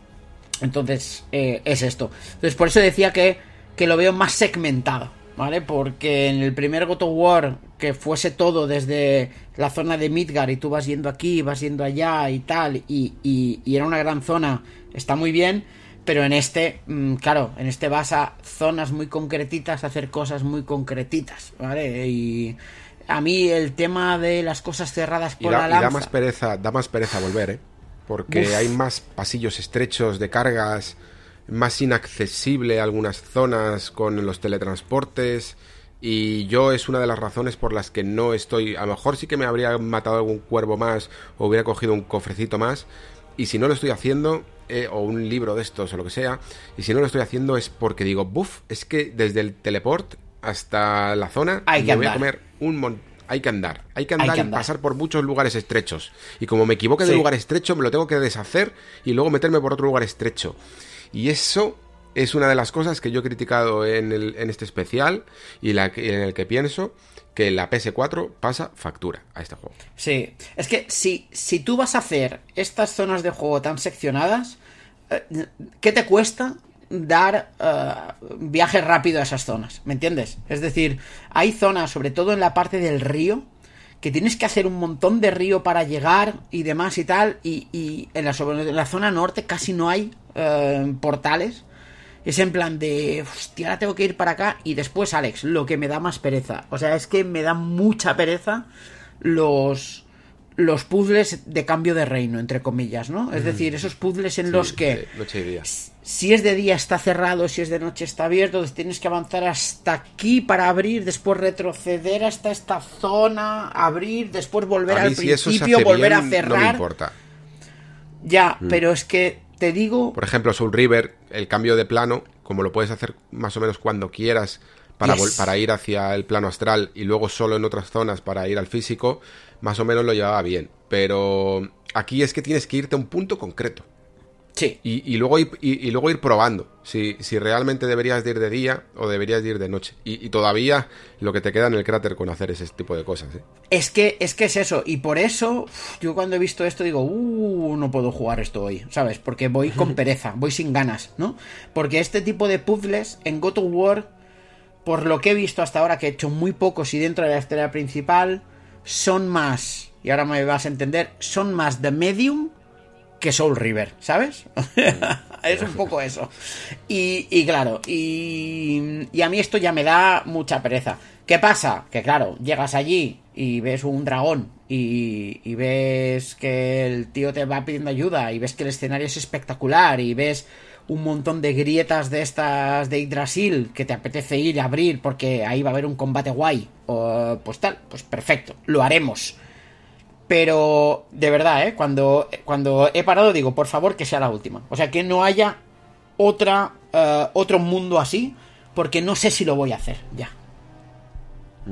entonces eh, es esto. Entonces por eso decía que que lo veo más segmentado. ¿vale? Porque en el primer God of War, que fuese todo desde la zona de Midgar y tú vas yendo aquí, vas yendo allá y tal, y, y, y era una gran zona, está muy bien, pero en este, mmm, claro, en este vas a zonas muy concretitas, a hacer cosas muy concretitas, ¿vale? Y a mí el tema de las cosas cerradas por y da, la lanza... Y da más pereza, da más pereza volver, ¿eh? Porque Uf. hay más pasillos estrechos de cargas más inaccesible algunas zonas con los teletransportes y yo es una de las razones por las que no estoy, a lo mejor sí que me habría matado algún cuervo más o hubiera cogido un cofrecito más y si no lo estoy haciendo eh, o un libro de estos o lo que sea y si no lo estoy haciendo es porque digo, buf, es que desde el teleport hasta la zona hay que me voy a comer un montón hay que andar, hay que andar, Hay que y andar. pasar por muchos lugares estrechos. Y como me equivoque de Sí. lugar estrecho, me lo tengo que deshacer y luego meterme por otro lugar estrecho. Y eso es una de las cosas que yo he criticado en, el, en este especial y la, en el que pienso que la PS4 pasa factura a este juego. Sí, es que si, si tú vas a hacer estas zonas de juego tan seccionadas, eh, ¿qué te cuesta dar eh, viaje rápido a esas zonas? ¿Me entiendes? Es decir, hay zonas, sobre todo en la parte del río, que tienes que hacer un montón de río para llegar y demás y tal, y, y en, la, la zona norte casi no hay eh, portales. Es en plan de, hostia, ahora tengo que ir para acá. Y después, Alex, lo que me da más pereza. O sea, es que me da mucha pereza los los puzzles de cambio de reino, entre comillas, ¿no? Es decir, esos puzzles en los que noche y día. si es de día está cerrado, si es de noche está abierto, entonces tienes que avanzar hasta aquí para abrir, después retroceder hasta esta zona, abrir, después volver A al si principio, volver a bien, no me cerrar. importa. ya, pero es que te digo, Por ejemplo, Soul River, el cambio de plano, como lo puedes hacer más o menos cuando quieras para, Yes. para ir hacia el plano astral y luego solo en otras zonas para ir al físico, más o menos lo llevaba bien. Pero aquí es que tienes que irte a un punto concreto. Sí, Y, y luego, ir, y, y luego ir probando si, si realmente deberías de ir de día o deberías de ir de noche. Y, y todavía lo que te queda en el cráter con hacer ese tipo de cosas. ¿eh? Es que, es que es eso, y por eso yo cuando he visto esto digo, uh, no puedo jugar esto hoy, ¿sabes? Porque voy con pereza, voy sin ganas, ¿no? Porque este tipo de puzzles en God of War, por lo que he visto hasta ahora, que he hecho muy pocos y dentro de la historia principal, son más, y ahora me vas a entender, son más de medium que Soul River, ¿sabes? es un poco eso. Y, y claro, y, a mí esto ya me da mucha pereza. ¿Qué pasa? Que claro, llegas allí y ves un dragón y, y, ves que el tío te va pidiendo ayuda y ves que el escenario es espectacular y ves un montón de grietas de estas de Yggdrasil que te apetece ir a abrir porque ahí va a haber un combate guay, o, pues tal, pues perfecto, lo haremos. Pero de verdad, ¿eh? cuando, cuando he parado digo, por favor que sea la última. O sea, que no haya otra, uh, otro mundo así, porque no sé si lo voy a hacer ya.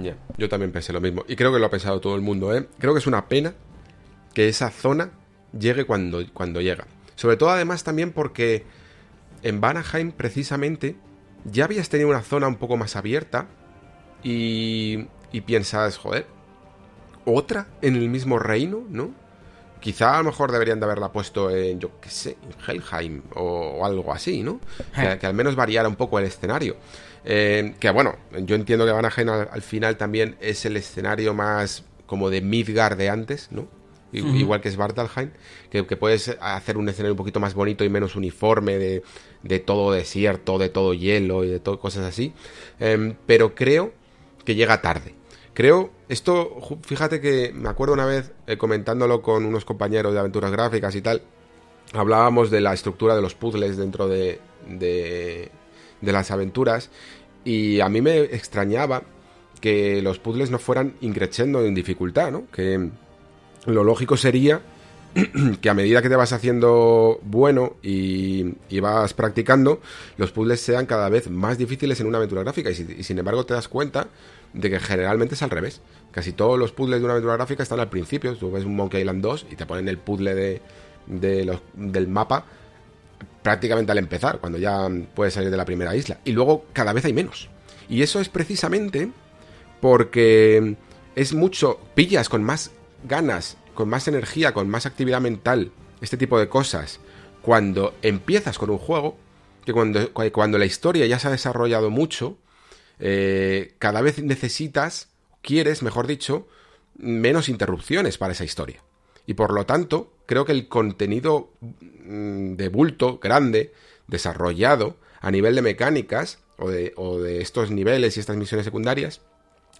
Yeah, yo también pensé lo mismo. Y creo que lo ha pensado todo el mundo, ¿eh? Creo que es una pena que esa zona llegue cuando, cuando llega. Sobre todo además también porque en Vanaheim precisamente ya habías tenido una zona un poco más abierta y, y piensas, joder, otra en el mismo reino, ¿no? Quizá a lo mejor deberían de haberla puesto en, yo qué sé, en Helheim o, o algo así, ¿no? Que, que, al menos variara un poco el escenario. Eh, que bueno, yo entiendo que Vanaheim al, al, final también es el escenario más como de Midgard de antes, ¿no? Igual que Svartalheim, que, que, puedes hacer un escenario un poquito más bonito y menos uniforme, de, de todo desierto, de todo hielo y de todo, cosas así. Eh, pero creo que llega tarde. Creo, esto, fíjate que me acuerdo una vez eh, comentándolo con unos compañeros de aventuras gráficas y tal, hablábamos de la estructura de los puzzles dentro de, de, de las aventuras y a mí me extrañaba que los puzzles no fueran increciendo en dificultad, ¿no? Que lo lógico sería que a medida que te vas haciendo bueno y, y, vas practicando, los puzzles sean cada vez más difíciles en una aventura gráfica. Y, si, y, sin embargo te das cuenta de que generalmente es al revés. Casi todos los puzzles de una aventura gráfica están al principio. Tú ves un Monkey Island 2 y te ponen el puzzle de, de los, del mapa prácticamente al empezar, cuando ya puedes salir de la primera isla. Y luego cada vez hay menos. Y eso es precisamente porque es mucho, pillas con más ganas, con más energía, con más actividad mental, este tipo de cosas, cuando empiezas con un juego, que cuando, cuando la historia ya se ha desarrollado mucho, eh, cada vez necesitas, quieres, mejor dicho, menos interrupciones para esa historia. Y por lo tanto, creo que el contenido de bulto, grande, desarrollado a nivel de mecánicas o de, o de estos niveles y estas misiones secundarias,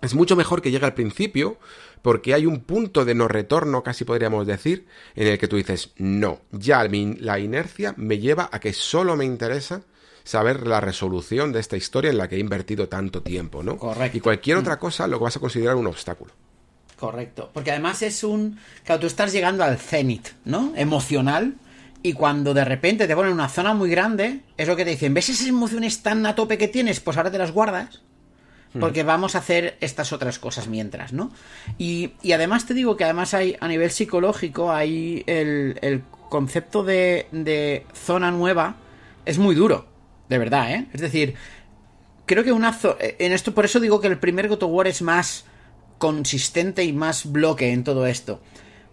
es mucho mejor que llegue al principio porque hay un punto de no retorno, casi podríamos decir, en el que tú dices, no, ya la inercia me lleva a que solo me interesa saber la resolución de esta historia en la que he invertido tanto tiempo, ¿no? Correcto. Y cualquier otra cosa lo vas a considerar un obstáculo. Correcto, porque además es un... Claro, tú estás llegando al cenit, ¿no? Emocional, y cuando de repente te ponen una zona muy grande, es lo que te dicen, ¿ves esas emociones tan a tope que tienes? Pues ahora te las guardas porque vamos a hacer estas otras cosas mientras, ¿no? Y, y, además te digo que además hay, a nivel psicológico, hay el, el concepto de, de, zona nueva es muy duro, de verdad, ¿eh? Es decir, creo que una en esto, por eso digo que el primer God of War es más consistente y más bloque en todo esto,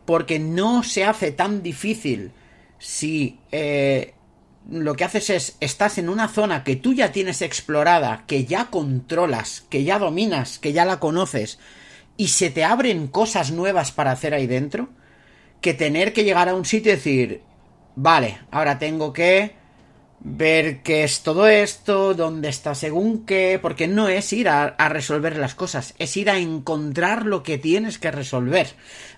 porque no se hace tan difícil si eh, lo que haces es, estás en una zona que tú ya tienes explorada, que ya controlas, que ya dominas, que ya la conoces, y se te abren cosas nuevas para hacer ahí dentro, que tener que llegar a un sitio y decir, vale, ahora tengo que ver qué es todo esto, dónde está según qué, porque no es ir a, resolver las cosas, es ir a encontrar lo que tienes que resolver,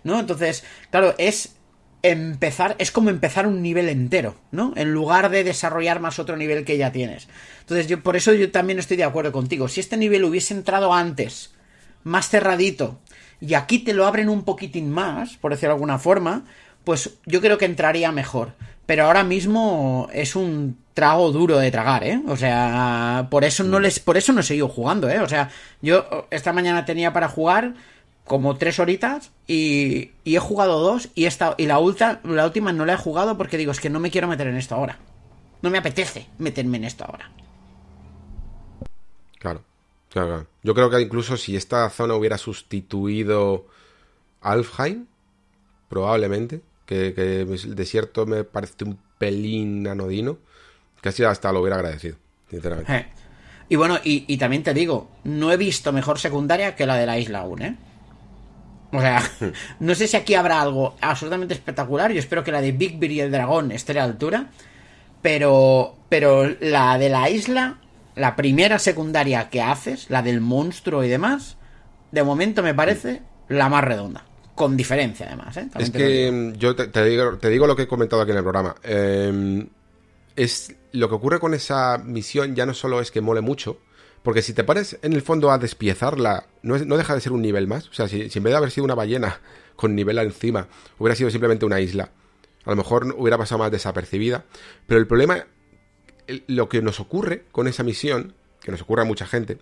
¿no? Entonces, claro, es empezar, es como empezar un nivel entero, ¿no? En lugar de desarrollar más otro nivel que ya tienes. Entonces, yo por eso yo también estoy de acuerdo contigo. Si este nivel hubiese entrado antes, más cerradito, y aquí te lo abren un poquitín más, por decirlo de alguna forma, pues yo creo que entraría mejor. Pero ahora mismo es un trago duro de tragar, ¿eh? O sea, por eso no les, por eso no he seguido jugando, ¿eh? O sea, yo esta mañana tenía para jugar como tres horitas y, he jugado dos y, esta, y la, ulta, la última no la he jugado porque digo, es que no me quiero meter en esto ahora. No me apetece meterme en esto ahora. Claro, claro, claro. Yo creo que incluso si esta zona hubiera sustituido Alfheim, probablemente, que, que el desierto me parece un pelín anodino, casi hasta lo hubiera agradecido, sinceramente. Eh. Y bueno, y, y, también te digo, no he visto mejor secundaria que la de la isla aún, ¿eh? O sea, no sé si aquí habrá algo absolutamente espectacular. Yo espero que la de Big Bear y el dragón esté a la altura. Pero, pero la de la isla, la primera secundaria que haces, la del monstruo y demás, de momento me parece la más redonda. Con diferencia, además. ¿eh? es que yo te, digo, te digo lo que he comentado aquí en el programa. Em, es lo que ocurre con esa misión ya no solo es que mole mucho, porque si te pares en el fondo a despiezarla, no, no deja de ser un nivel más. O sea, si, si, en vez de haber sido una ballena con nivel encima, hubiera sido simplemente una isla, a lo mejor hubiera pasado más desapercibida. Pero el problema, lo que nos ocurre con esa misión, que nos ocurre a mucha gente,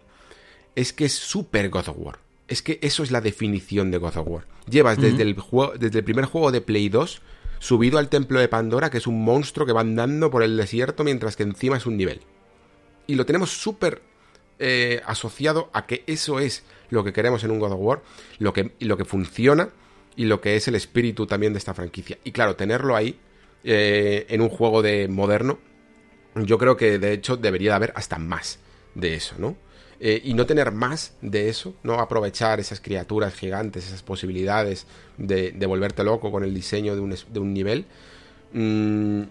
es que es súper God of War. Es que eso es la definición de God of War. Llevas desde, el juego, desde el primer juego de Play 2 subido al templo de Pandora, que es un monstruo que va andando por el desierto mientras que encima es un nivel. Y lo tenemos súper eh, asociado a que eso es lo que queremos en un God of War, lo que, lo que funciona y lo que es el espíritu también de esta franquicia. Y claro, tenerlo ahí eh, en un juego de moderno, yo creo que de hecho debería de haber hasta más de eso, ¿no? Eh, y no tener más de eso, no aprovechar esas criaturas gigantes, esas posibilidades de, volverte loco con el diseño de un, de un nivel, mm,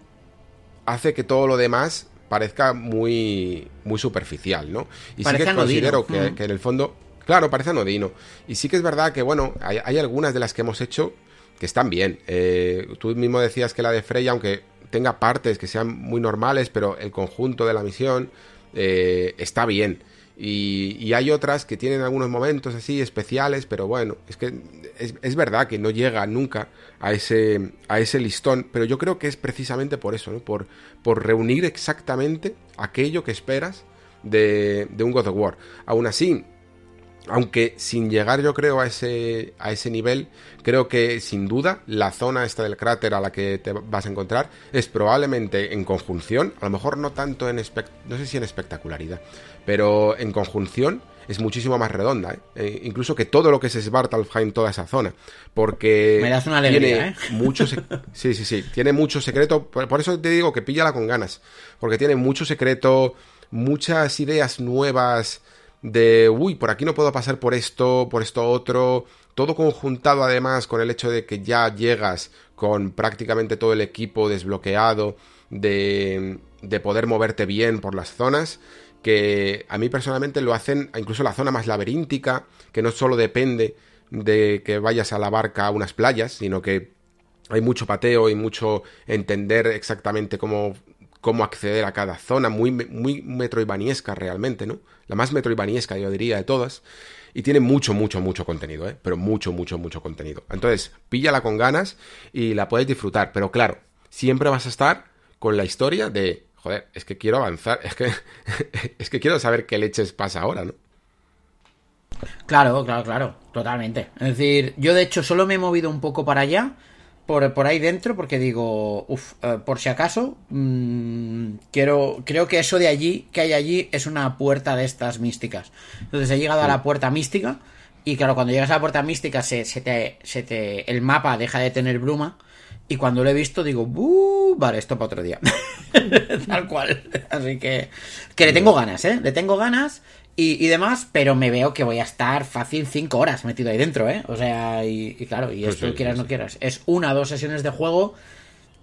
hace que todo lo demás parezca muy, muy superficial, ¿no? Y sí que considero que, que, en el fondo, claro, parece anodino. Y sí que es verdad que, bueno, hay, algunas de las que hemos hecho que están bien. Eh, tú mismo decías que la de Freya, aunque tenga partes que sean muy normales, pero el conjunto de la misión eh, está bien. Y, hay otras que tienen algunos momentos así especiales, pero bueno, es que es, verdad que no llega nunca a ese, a ese listón, pero yo creo que es precisamente por eso, ¿no? por, por reunir exactamente aquello que esperas de, de un God of War. Aún así, aunque sin llegar yo creo a ese, a ese nivel, creo que sin duda la zona esta del cráter a la que te vas a encontrar es probablemente en conjunción, a lo mejor no tanto en, no sé si en espectacularidad, pero en conjunción es muchísimo más redonda, ¿eh? Eh, incluso que todo lo que es Svartalfheim, toda esa zona, porque Me das una alegría, tiene ¿eh? mucho sí, sí, sí, tiene mucho secreto, por eso te digo que píllala con ganas, porque tiene mucho secreto, muchas ideas nuevas de, uy, por aquí no puedo pasar por esto, por esto otro, todo conjuntado además con el hecho de que ya llegas con prácticamente todo el equipo desbloqueado, de, de poder moverte bien por las zonas, que a mí personalmente lo hacen incluso la zona más laberíntica, que no solo depende de que vayas a la barca a unas playas, sino que hay mucho pateo y mucho entender exactamente cómo cómo acceder a cada zona, muy, muy metroidvaniesca realmente, ¿no? La más metroidvaniesca, yo diría, de todas. Y tiene mucho, mucho, mucho contenido, ¿eh? Pero mucho, mucho, mucho contenido. Entonces, píllala con ganas y la puedes disfrutar. Pero claro, siempre vas a estar con la historia de, joder, es que quiero avanzar, es que, es que quiero saber qué leches pasa ahora, ¿no? Claro, claro, claro, totalmente. Es decir, yo de hecho solo me he movido un poco para allá por, ahí dentro porque digo, uff, eh, por si acaso, mmm, quiero, creo que eso de allí, que hay allí, es una puerta de estas místicas. Entonces he llegado a la puerta mística y claro, cuando llegas a la puerta mística se, se, te, se te, el mapa deja de tener bruma y cuando lo he visto digo, ¡buh! Vale, esto para otro día. Tal cual. Así que, que le tengo ganas, ¿eh? Le tengo ganas y, demás, pero me veo que voy a estar fácil cinco horas metido ahí dentro, ¿eh? O sea, y, claro, y pues esto quieras no quieras. Es una o dos sesiones de juego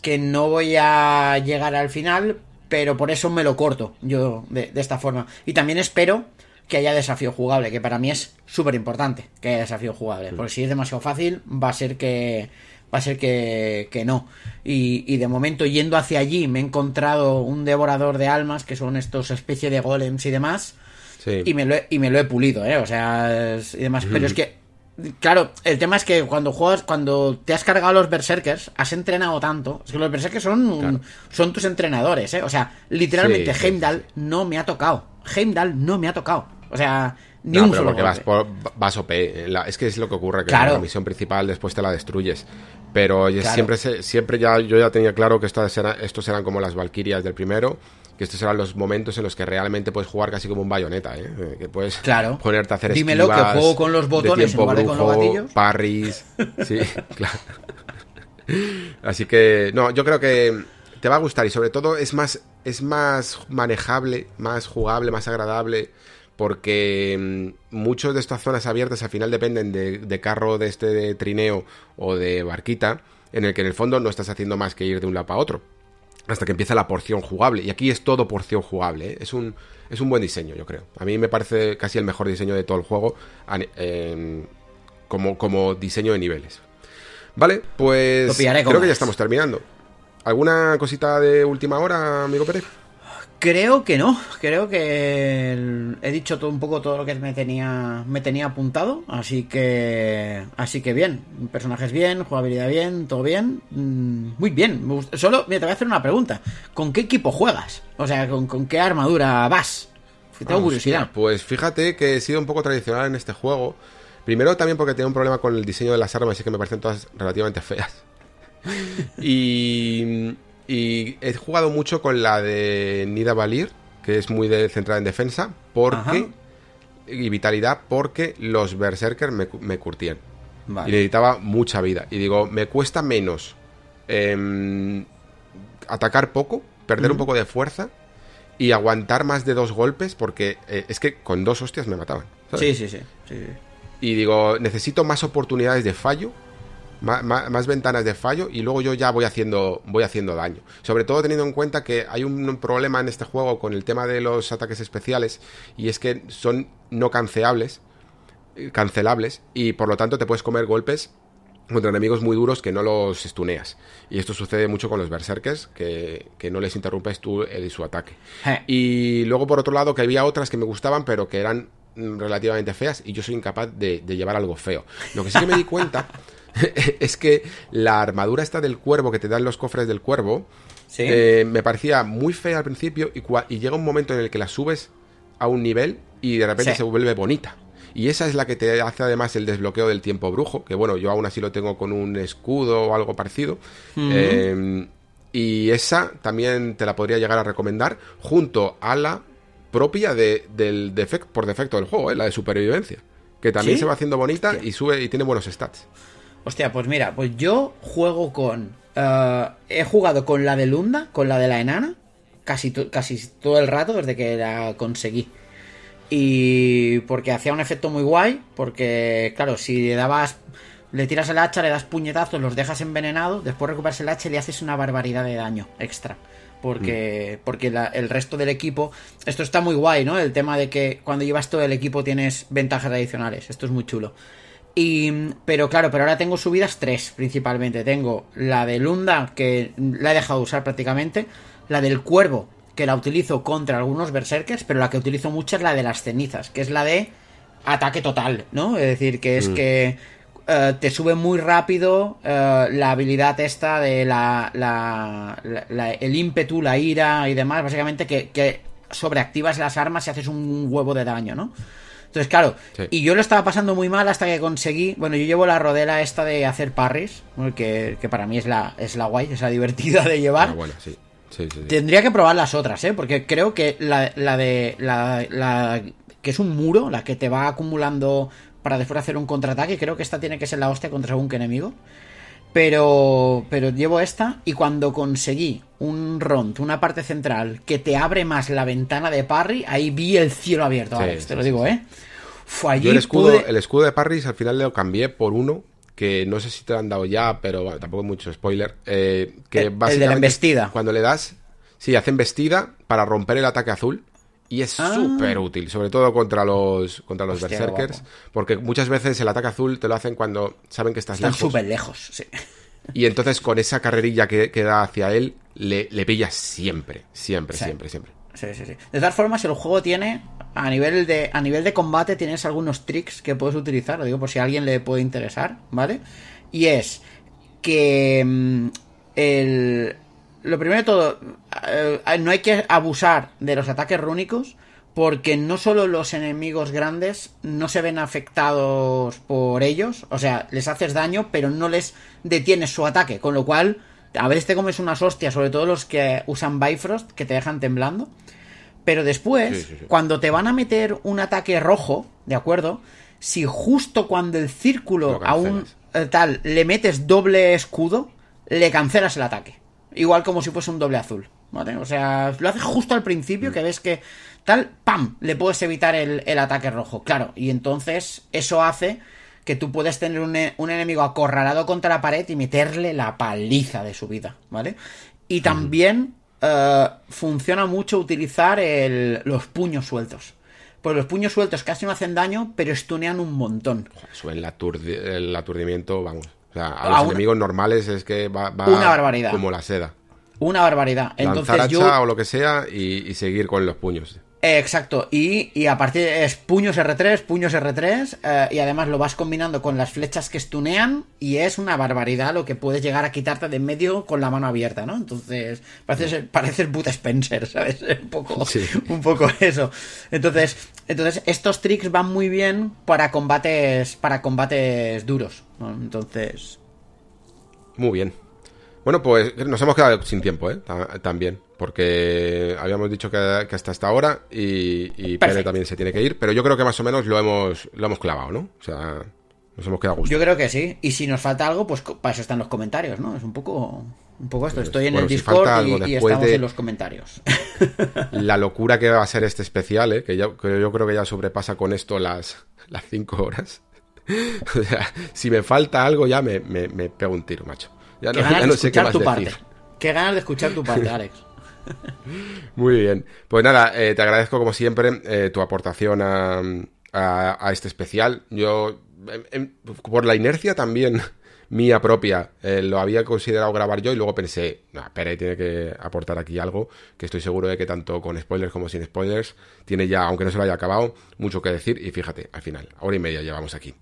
que no voy a llegar al final, pero por eso me lo corto yo de, esta forma. Y también espero que haya desafío jugable, que para mí es súper importante que haya desafío jugable, porque si es demasiado fácil va a ser que va a ser que, que no. Y, y, de momento yendo hacia allí me he encontrado un devorador de almas, que son estos especie de golems y demás, y, me lo he, y me lo he pulido, ¿eh? O sea, y demás. Pero es que, claro, el tema es que cuando juegas, cuando te has cargado los berserkers, has entrenado tanto. Es que los berserkers son, son tus entrenadores, ¿eh? O sea, literalmente Heimdall no me ha tocado. Heimdall no me ha tocado. O sea, ni un solo porque vas, por, vas OP. es que es lo que ocurre, que la misión principal después te la destruyes. Pero siempre, siempre ya yo ya tenía claro que estas estos eran como las Valkyrias del primero que estos eran los momentos en los que realmente puedes jugar casi como un bayoneta, ¿eh? eh que puedes claro. ponerte a hacer Dímelo que juego con los botones en lugar de con los gatillos. Parries, sí, claro. Así que, no, yo creo que te va a gustar y sobre todo es más, es más manejable, más jugable, más agradable porque mm, muchos de estas zonas abiertas al final dependen de, de carro de este de trineo o de barquita, en el que en el fondo no estás haciendo más que ir de un lado para otro hasta que empieza la porción jugable. Y aquí es todo porción jugable. ¿eh? Es, un, es un buen diseño, yo creo. A mí me parece casi el mejor diseño de todo el juego eh, como, como diseño de niveles. Vale, pues creo que ya estamos terminando. ¿Alguna cosita de última hora, amigo Pérez? Creo que no, creo que he dicho todo un poco todo lo que me tenía me tenía apuntado, así que así que bien, personajes bien, jugabilidad bien, todo bien, mm, muy bien. Solo mira, te voy a hacer una pregunta, ¿con qué equipo juegas? O sea, ¿con, qué armadura vas? Tengo curiosidad. pues fíjate que he sido un poco tradicional en este juego. Primero también porque tengo un problema con el diseño de las armas y que me parecen todas relativamente feas. y y he jugado mucho con la de Nida Valir, que es muy de, centrada en defensa, porque. Y vitalidad, porque los Berserkers me, curtían. Y necesitaba mucha vida. Y digo, me cuesta menos em, atacar poco, perder un poco de fuerza y aguantar más de dos golpes, porque eh, es que con dos hostias me mataban. sí, sí, sí. Y digo, necesito más oportunidades de fallo más, ventanas de fallo y luego yo ya voy haciendo, voy haciendo daño. Sobre todo teniendo en cuenta que hay un problema en este juego con el tema de los ataques especiales y es que son no cancelables, eh, cancelables y por lo tanto te puedes comer golpes contra enemigos muy duros que no los estuneas. Y esto sucede mucho con los berserkers, que, no les interrumpes tú el, su ataque. Y luego por otro lado que había otras que me gustaban pero que eran mm, relativamente feas y yo soy incapaz de, de llevar algo feo. Lo que sí que me di cuenta es que la armadura esta del cuervo que te dan los cofres del cuervo eh, me parecía muy fea al principio y, llega un momento en el que la subes a un nivel y de repente se vuelve bonita. Y esa es la que te hace además el desbloqueo del tiempo brujo, que bueno, yo aún así lo tengo con un escudo o algo parecido. Em, y esa también te la podría llegar a recomendar junto a la propia del defecto, por defecto del juego, ¿eh? la de supervivencia. Que también se va haciendo bonita y sube y tiene buenos stats. Hostia, pues mira, pues yo juego con. Eh, he jugado con la de Lunda, con la de la enana, casi, casi todo el rato desde que la conseguí. Y porque hacía un efecto muy guay, porque claro, si le dabas, le tiras el hacha, le das puñetazos, los dejas envenenados, después recuperas el hacha y le haces una barbaridad de daño extra. Porque, mm. porque el resto del equipo, esto está muy guay, ¿no? El tema de que cuando llevas todo el equipo tienes ventajas adicionales, esto es muy chulo. Y, pero claro, pero ahora tengo subidas tres principalmente. Tengo la de Lunda, que la he dejado de usar prácticamente. La del Cuervo, que la utilizo contra algunos berserkers, pero la que utilizo mucho es la de las cenizas, que es la de ataque total, ¿no? Es decir, que es mm. que eh, te sube muy rápido eh, la habilidad esta de la, la, el ímpetu, la ira y demás, básicamente que, que sobreactivas las armas y haces un huevo de daño, ¿no? Entonces, claro, y yo lo estaba pasando muy mal hasta que conseguí. Bueno, yo llevo la rodela esta de hacer parries, que, para mí es la, es la guay, es la divertida de llevar. Ah, sí. Tendría que probar las otras, ¿eh? Porque creo que la, la de. La, que es un muro, la que te va acumulando para después hacer un contraataque. Creo que esta tiene que ser la hostia contra algún enemigo. Pero, pero llevo esta y cuando conseguí un ront, una parte central que te abre más la ventana de parry, ahí vi el cielo abierto, te lo digo, ¿eh? Fue allí el escudo, el escudo de parry al final lo cambié por uno que no sé si te lo han dado ya, pero bueno, tampoco mucho spoiler. Eh, que el, de la embestida. Cuando le das, sí, hace embestida para romper el ataque azul. Y es ah. súper útil, sobre todo contra los, contra los berserkers. Porque muchas veces el ataque azul te lo hacen cuando saben que estás Están súper lejos, sí. Y entonces con esa carrerilla que, que da hacia él, le, le pillas siempre, siempre, siempre, siempre. Sí, sí, sí. De todas formas, el juego tiene, a nivel de, a nivel de combate, tienes algunos tricks que puedes utilizar, lo digo por si a alguien le puede interesar, ¿vale? Y es que mm, el, lo primero de todo, eh, no hay que abusar de los ataques rúnicos, porque no solo los enemigos grandes no se ven afectados por ellos, o sea, les haces daño, pero no les detienes su ataque, con lo cual a veces te comes unas hostias, sobre todo los que usan Bifrost, que te dejan temblando. Pero después, cuando te van a meter un ataque rojo, ¿de acuerdo? Si justo cuando el círculo a un eh, tal le metes doble escudo, le cancelas el ataque. Igual como si fuese un doble azul. ¿vale? O sea, lo haces justo al principio, que ves que tal, ¡pam! Le puedes evitar el, el ataque rojo. Claro, y entonces eso hace que tú puedes tener un, un enemigo acorralado contra la pared y meterle la paliza de su vida, ¿vale? Y también eh, funciona mucho utilizar el- los puños sueltos. Pues los puños sueltos casi no hacen daño, pero stunean un montón. Eso, el, aturdi- el aturdimiento, vamos. O sea, a A los una- enemigos normales es que va, va Una barbaridad. como la seda. Una barbaridad. Entonces Lanzar yo... hacha o lo que sea y, y seguir con los puños. Eh, Exacto, y, y a partir es puños R3, puños R3, eh, y además lo vas combinando con las flechas que stunean, y es una barbaridad lo que puedes llegar a quitarte de en medio con la mano abierta, ¿no? Entonces, pareces, pareces Bud Spencer, ¿sabes? Un poco, Sí. un poco eso. Entonces, entonces, estos tricks van muy bien para combates, para combates duros, ¿no? Entonces, Muy bien. Bueno, pues nos hemos quedado sin tiempo, ¿eh? Ta- También. Porque habíamos dicho que, que hasta esta hora y, y Pere también se tiene que ir. Pero yo creo que más o menos lo hemos, lo hemos clavado, ¿no? O sea, nos hemos quedado a gusto. yo creo que sí. Y si nos falta algo, pues para eso están los comentarios, ¿no? Es un poco, un poco esto. Estoy en Bueno, el Discord y, estamos de- en los comentarios. La locura que va a ser este especial, ¿eh? Que, ya, que yo creo que ya sobrepasa con esto las, las cinco horas. o sea, si me falta algo ya me, me, me pego un tiro, macho. Ya no, ganas ya no de sé qué más tu decir. parte. Qué ganas de escuchar tu parte, Alex. Muy bien. Pues nada, eh, te agradezco como siempre eh, tu aportación a, a- a este especial. Yo, em, em, por la inercia también mía propia, eh, lo había considerado grabar yo y luego pensé, no, Pere tiene que aportar aquí algo, que estoy seguro de que tanto con spoilers como sin spoilers, tiene ya, aunque no se lo haya acabado, mucho que decir y fíjate, al final, hora y media llevamos aquí.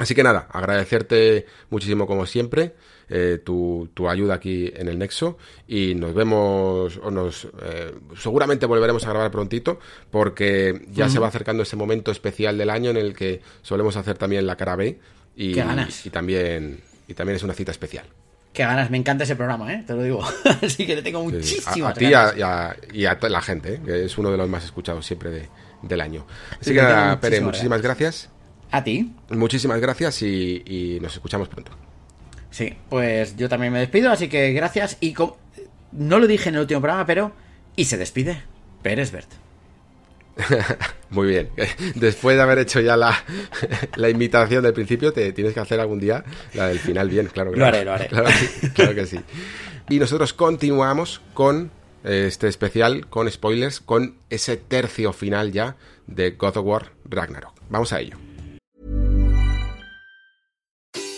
Así que nada, agradecerte muchísimo como siempre eh, tu, tu ayuda aquí en el Nexo y nos vemos o nos eh, seguramente volveremos a grabar prontito porque ya se va acercando ese momento especial del año en el que solemos hacer también la cara B y, Qué ganas. y también y también es una cita especial. Qué ganas, me encanta ese programa, ¿eh? Te lo digo. Así que le tengo Sí, sí. muchísimas a, a ti y a, y la gente, eh, que es uno de los más escuchados siempre de- del año. Así Sí, que nada, Pere, muchísimas muchísimas gracias. A ti. Muchísimas gracias y, y nos escuchamos pronto. Sí, pues yo también me despido, así que gracias. Y no lo dije en el último programa, pero. Y se despide. Pérez Bert. Muy bien. Después de haber hecho ya la, la invitación del principio, te tienes que hacer algún día la del final bien, claro. Lo claro. haré, lo haré. Claro, que- claro que sí. Y nosotros continuamos con eh, este especial, con spoilers, con ese tercio final ya de God of War Ragnarok. Vamos a ello.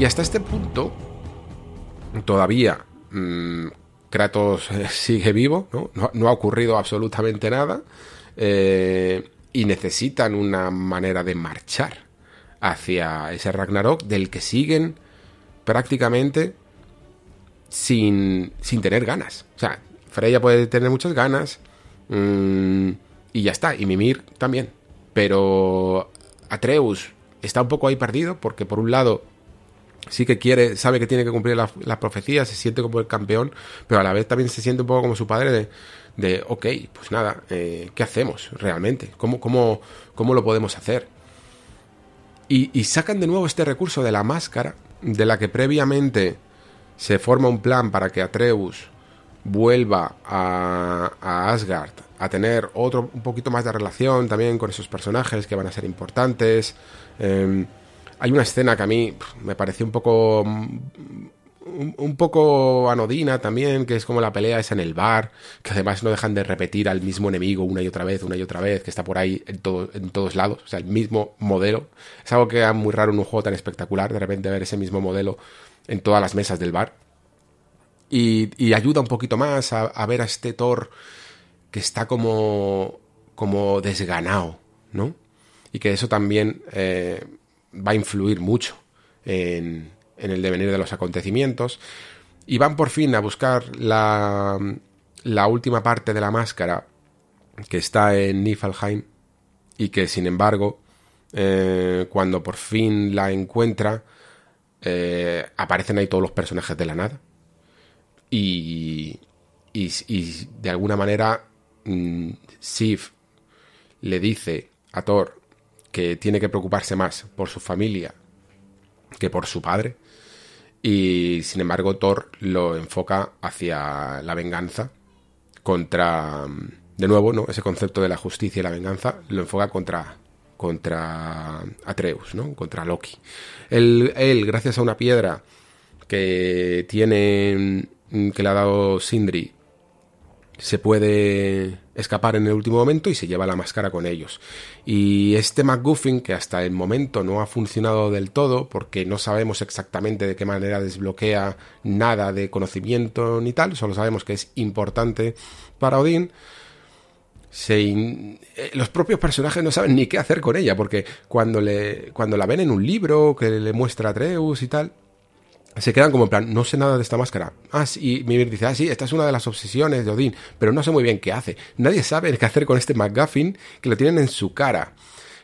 Y hasta este punto, todavía mm, Kratos eh, sigue vivo, ¿no? No, ha ocurrido absolutamente nada. eh, y necesitan una manera de marchar hacia ese Ragnarok del que siguen prácticamente sin, sin tener ganas. O sea, Freya puede tener muchas ganas mm, y ya está, y Mimir también. Pero Atreus está un poco ahí perdido porque por un lado sí que quiere, sabe que tiene que cumplir la, la profecía, se siente como el campeón, pero a la vez también se siente un poco como su padre de, de ok, pues nada, eh, ¿qué hacemos realmente? ¿Cómo, cómo, cómo lo podemos hacer? Y, y sacan de nuevo este recurso de la máscara, de la que previamente se forma un plan para que Atreus vuelva a, a Asgard a tener otro un poquito más de relación también con esos personajes que van a ser importantes. Eh, hay una escena que a mí me pareció un poco mm, un, poco anodina también, que es como la pelea esa en el bar, que además no dejan de repetir al mismo enemigo una y otra vez, una y otra vez, que está por ahí en, todo, en todos lados, o sea, el mismo modelo. Es algo que era muy raro en un juego tan espectacular, de repente ver ese mismo modelo en todas las mesas del bar. Y, ayuda un poquito más a, ver a este Thor que está como, como desganado, ¿no? Y que eso también eh, va a influir mucho en, el devenir de los acontecimientos, y van por fin a buscar la, la última parte de la máscara que está en Niflheim y que sin embargo eh, cuando por fin la encuentra eh, aparecen ahí todos los personajes de la nada. Y, y, de alguna manera mm, Sif le dice a Thor que tiene que preocuparse más por su familia que por su padre y sin embargo, Thor lo enfoca hacia la venganza contra. De nuevo, ¿no? Ese concepto de la justicia y la venganza lo enfoca contra. contra Atreus, ¿no? Contra Loki. Él, él gracias a una piedra que tiene. que le ha dado Sindri se puede escapar en el último momento y se lleva la máscara con ellos. Y este McGuffin, que hasta el momento no ha funcionado del todo, porque no sabemos exactamente de qué manera desbloquea nada de conocimiento ni tal, solo sabemos que es importante para Odín. Eh, los propios personajes no saben ni qué hacer con ella, porque cuando, le, cuando la ven en un libro que le muestra Atreus y tal, se quedan como en plan, no sé nada de esta máscara. Ah, sí, y Mimir dice, ah, sí, esta es una de las obsesiones de Odín, pero no sé muy bien qué hace. Nadie sabe qué hacer con este McGuffin que lo tienen en su cara.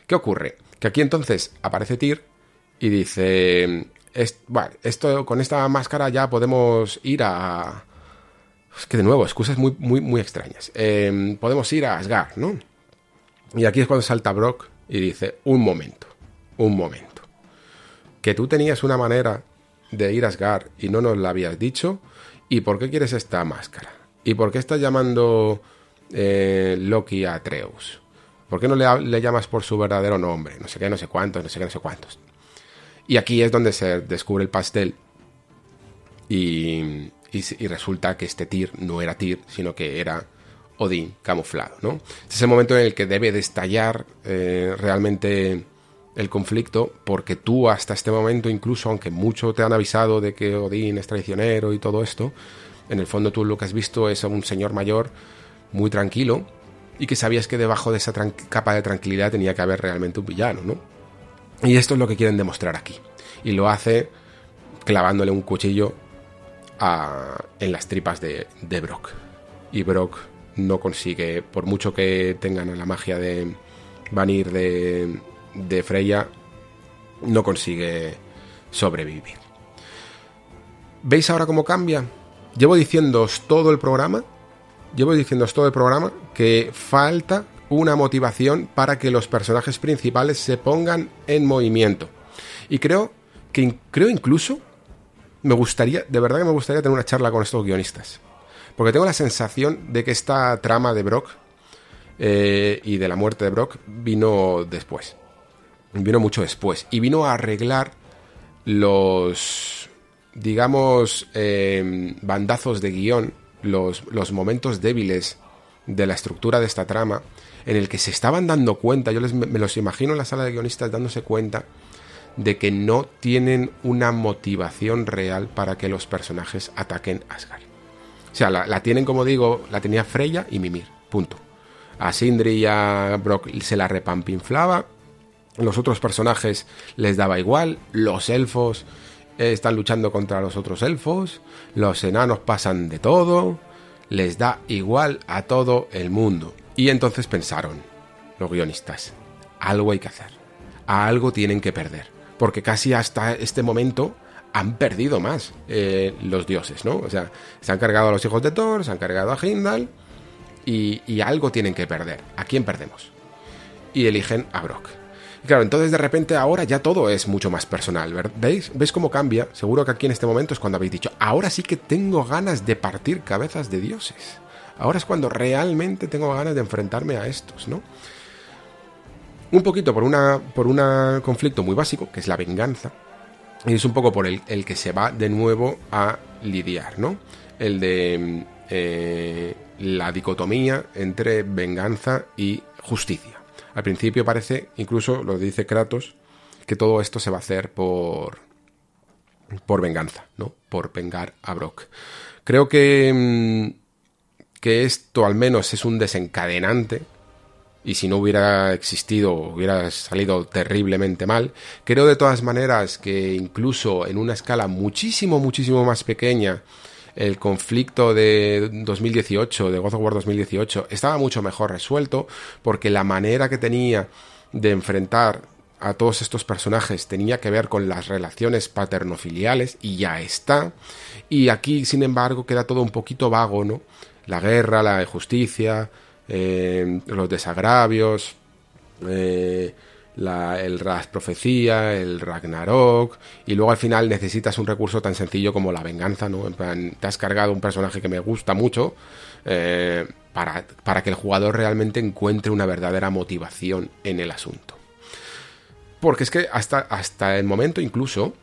¿Qué ocurre? Que aquí entonces aparece Tyr y dice, bueno, esto, con esta máscara ya podemos ir a... Es que de nuevo, excusas muy, muy, muy extrañas. Em, podemos ir a Asgard, ¿no? Y aquí es cuando salta Brock y dice, un momento, un momento. Que tú tenías una manera de ir a Asgard y no nos la habías dicho? ¿Y por qué quieres esta máscara? ¿Y por qué estás llamando eh, Loki a Atreus? ¿Por qué no le, llamas por su verdadero nombre? No sé qué, no sé cuántos, no sé qué, no sé cuántos. Y aquí es donde se descubre el pastel y, y, resulta que este Tyr no era Tyr, sino que era Odín camuflado, ¿no? Este es el momento en el que debe de estallar eh, realmente el conflicto, porque tú hasta este momento, incluso aunque mucho te han avisado de que Odín es traicionero y todo esto, en el fondo tú lo que has visto es a un señor mayor muy tranquilo y que sabías que debajo de esa capa de tranquilidad tenía que haber realmente un villano, ¿no? Y esto es lo que quieren demostrar aquí. Y lo hace clavándole un cuchillo en las tripas de, de Brock. Y Brock no consigue, por mucho que tengan la magia de Vanir de, de Freya no consigue sobrevivir. ¿Veis ahora cómo cambia? Llevo diciéndoos todo el programa, llevo diciéndoos todo el programa que falta una motivación para que los personajes principales se pongan en movimiento. Y creo que creo incluso me gustaría, de verdad que me gustaría tener una charla con estos guionistas. Porque tengo la sensación de que esta trama de Brock eh, y de la muerte de Brock vino después vino mucho después y vino a arreglar los, digamos, em, bandazos de guion, los, los momentos débiles de la estructura de esta trama, en el que se estaban dando cuenta, yo les, me los imagino en la sala de guionistas dándose cuenta de que no tienen una motivación real para que los personajes ataquen Asgard. O sea, la, la tienen, como digo, la tenía Freya y Mimir, punto. A Sindri y a Brock se la repampinflaba los otros personajes les daba igual, los elfos eh, están luchando contra los otros elfos, los enanos pasan de todo, les da igual a todo el mundo. Y entonces pensaron, los guionistas, algo hay que hacer, algo tienen que perder, porque casi hasta este momento han perdido más eh, los dioses, ¿no? O sea, se han cargado a los hijos de Thor, se han cargado a Hindal y, y algo tienen que perder. ¿A quién perdemos? Y eligen a Brock. Claro, entonces de repente ahora ya todo es mucho más personal, ¿veis? ¿Veis cómo cambia? Seguro que aquí en este momento es cuando habéis dicho, ahora sí que tengo ganas de partir cabezas de dioses. Ahora es cuando realmente tengo ganas de enfrentarme a estos, ¿no? Un poquito por una por un conflicto muy básico, que es la venganza. Y es un poco por el, el que se va de nuevo a lidiar, ¿no? El de eh, la dicotomía entre venganza y justicia. Al principio parece, incluso lo dice Kratos, que todo esto se va a hacer por por venganza, ¿no? Por vengar a Brock. Creo que mm, que esto al menos es un desencadenante y si no hubiera existido hubiera salido terriblemente mal. Creo de todas maneras que incluso en una escala muchísimo, muchísimo más pequeña, el conflicto de 2018, de God of War 2018, estaba mucho mejor resuelto porque la manera que tenía de enfrentar a todos estos personajes tenía que ver con las relaciones paternofiliales y ya está. Y aquí, sin embargo, queda todo un poquito vago, ¿no? La guerra, la injusticia, eh, los desagravios, eh, la, el, las profecía, el Ragnarok, y luego al final necesitas un recurso tan sencillo como la venganza, ¿no? En plan, te has cargado un personaje que me gusta mucho eh, para, para que el jugador realmente encuentre una verdadera motivación en el asunto. Porque es que hasta, hasta el momento incluso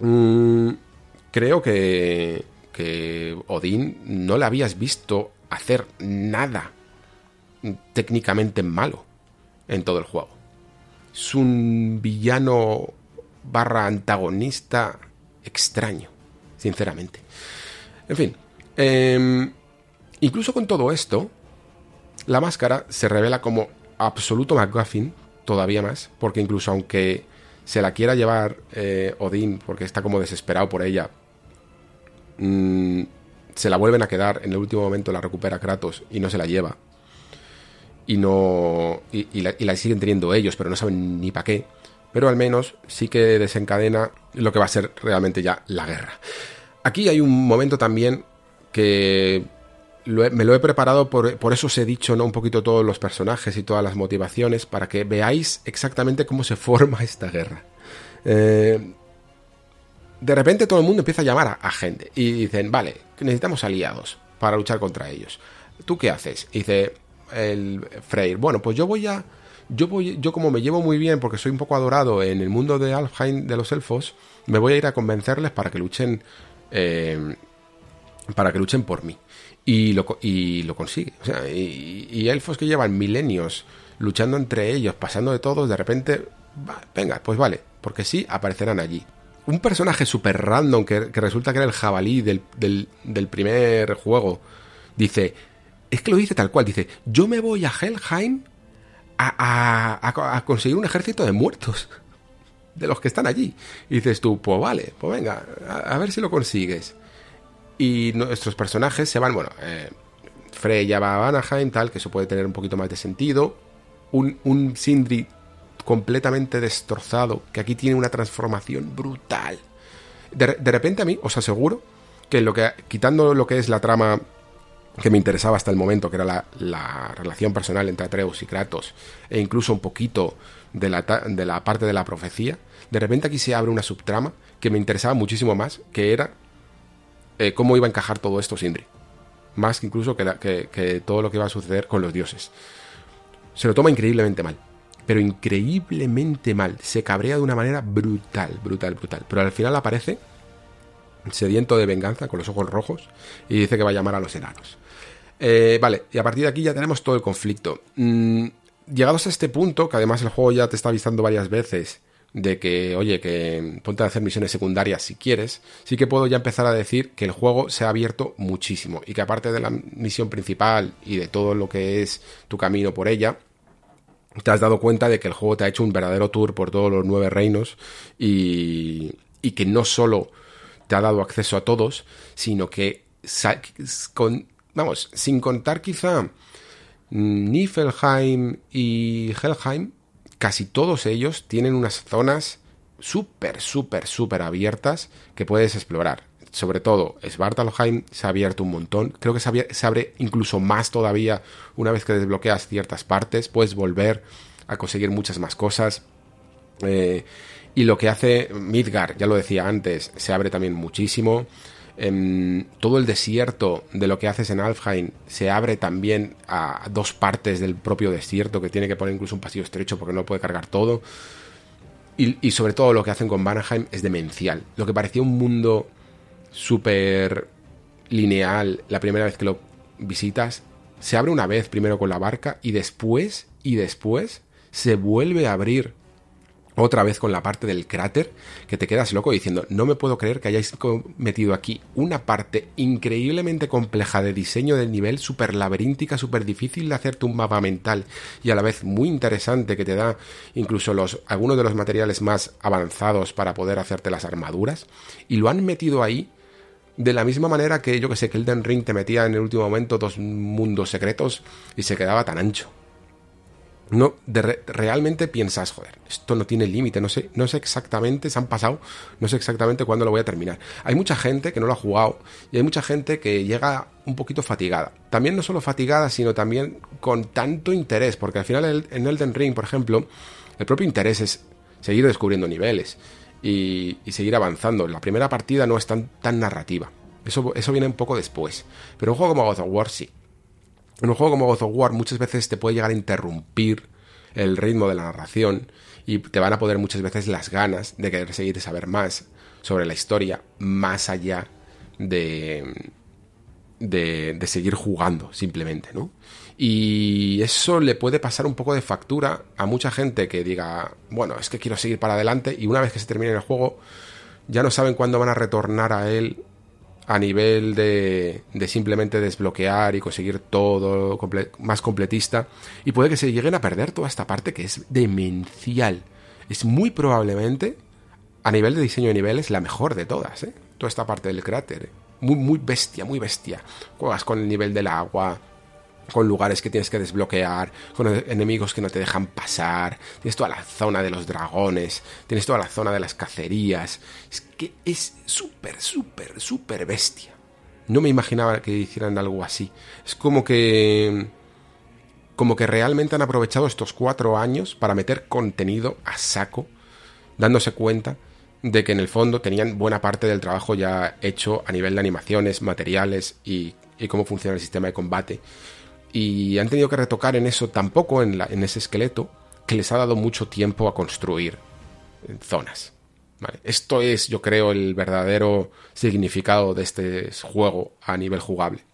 mmm, creo que, que Odín no le habías visto hacer nada técnicamente malo en todo el juego. Es un villano barra antagonista extraño, sinceramente. En fin, eh, incluso con todo esto, la máscara se revela como absoluto McGuffin, todavía más, porque incluso aunque se la quiera llevar eh, Odín, porque está como desesperado por ella, mmm, se la vuelven a quedar, en el último momento la recupera Kratos y no se la lleva. Y no. Y, la, siguen teniendo ellos, pero no saben ni para qué. Pero al menos sí que desencadena lo que va a ser realmente ya la guerra. Aquí hay un momento también que me lo he preparado, por, por, eso os he dicho ¿no? un poquito todos los personajes y todas las motivaciones, para que veáis exactamente cómo se forma esta guerra. Eh, de repente todo el mundo empieza a llamar a, gente y dicen, vale, necesitamos aliados para luchar contra ellos. ¿Tú qué haces? Dice el Freyr, bueno, pues yo voy a... Yo, voy, yo como me llevo muy bien porque soy un poco adorado en el mundo de Alfheim de los elfos, me voy a ir a convencerles para que luchen eh, para que luchen por mí y lo, y lo consigue. O sea, y, elfos que llevan milenios luchando entre ellos, pasando de todos, de repente, venga, pues vale, porque sí, aparecerán allí. Un personaje súper random que, resulta que era el jabalí del, del, primer juego, dice, es que lo dice tal cual, dice, yo me voy a Helheim a, a, conseguir un ejército de muertos. De los que están allí. Y dices tú, pues vale, pues venga, a ver si lo consigues y nuestros personajes se van, bueno, eh, Frey ya va a Anaheim, tal, que eso puede tener un poquito más de sentido. Un, un Sindri completamente destrozado, que aquí tiene una transformación brutal. De, de, repente a mí, os aseguro, que lo que, quitando lo que es la trama que me interesaba hasta el momento, que era la, la relación personal entre Atreus y Kratos, e incluso un poquito de la, de la parte de la profecía, de repente aquí se abre una subtrama que me interesaba muchísimo más, que era eh, cómo iba a encajar todo esto Sindri. Más que incluso que, que, que todo lo que iba a suceder con los dioses. Se lo toma increíblemente mal. Pero increíblemente mal. Se cabrea de una manera brutal, brutal, brutal. Pero al final aparece sediento de venganza con los ojos rojos y dice que va a llamar a los enanos. Eh, vale, y a partir de aquí ya tenemos todo el conflicto. Mm, llegados a este punto, que además el juego ya te está avisando varias veces de que, oye, que ponte a hacer misiones secundarias si quieres, sí que puedo ya empezar a decir que el juego se ha abierto muchísimo y que aparte de la misión principal y de todo lo que es tu camino por ella, te has dado cuenta de que el juego te ha hecho un verdadero tour por todos los nueve reinos y, y que no solo te ha dado acceso a todos, sino que vamos, sin contar quizá Niflheim y Helheim, casi todos ellos tienen unas zonas súper, súper, súper abiertas que puedes explorar. Sobre todo, Svartalheim se ha abierto un montón. Creo que se, se, abre incluso más todavía una vez que desbloqueas ciertas partes. Puedes volver a conseguir muchas más cosas. Eh, y lo que hace Midgar, ya lo decía antes, se abre también muchísimo. Eh, todo el desierto de lo que haces en Alfheim se abre también a dos partes del propio desierto que tiene que poner incluso un pasillo estrecho porque no puede cargar todo. Y, y sobre todo lo que hacen con Vanaheim es demencial. Lo que parecía un mundo súper lineal la primera vez que lo visitas, se abre una vez primero con la barca y después, y después, se vuelve a abrir otra vez con la parte del cráter, que te quedas loco diciendo, no me puedo creer que hayáis metido aquí una parte increíblemente compleja de diseño del nivel, súper laberíntica, súper difícil de hacerte un mapa mental y a la vez muy interesante que te da incluso los, algunos de los materiales más avanzados para poder hacerte las armaduras, y lo han metido ahí de la misma manera que yo que sé que Elden Ring te metía en el último momento dos mundos secretos y se quedaba tan ancho no realmente piensas, joder, esto no tiene límite, no sé, no sé exactamente, se han pasado, no sé exactamente cuándo lo voy a terminar. Hay mucha gente que no lo ha jugado y hay mucha gente que llega un poquito fatigada. También no solo fatigada, sino también con tanto interés, porque al final en Elden Ring, por ejemplo, el propio interés es seguir descubriendo niveles y, seguir avanzando. La primera partida no es tan, tan narrativa. Eso, eso viene un poco después. Pero un juego como God of War sí en un juego como God of War muchas veces te puede llegar a interrumpir el ritmo de la narración y te van a poder muchas veces las ganas de querer seguir y saber más sobre la historia más allá de, de, de, seguir jugando simplemente, ¿no? Y eso le puede pasar un poco de factura a mucha gente que diga, bueno, es que quiero seguir para adelante y una vez que se termine el juego ya no saben cuándo van a retornar a él a nivel de, de simplemente desbloquear y conseguir todo más completista. Y puede que se lleguen a perder toda esta parte que es demencial. Es muy probablemente, a nivel de diseño de niveles, la mejor de todas. ¿eh? Toda esta parte del cráter. Muy, muy bestia, muy bestia. Juegas con el nivel del agua, con lugares que tienes que desbloquear, con enemigos que no te dejan pasar, tienes toda la zona de los dragones, tienes toda la zona de las cacerías. Es que es súper, súper, súper bestia. No me imaginaba que hicieran algo así. Es como que... Como que realmente han aprovechado estos cuatro años para meter contenido a saco, dándose cuenta de que en el fondo tenían buena parte del trabajo ya hecho a nivel de animaciones, materiales y, y cómo funciona el sistema de combate y han tenido que retocar en eso tampoco, en, en ese esqueleto, que les ha dado mucho tiempo a construir zonas. Esto es, yo creo, el verdadero significado de este juego a nivel jugable.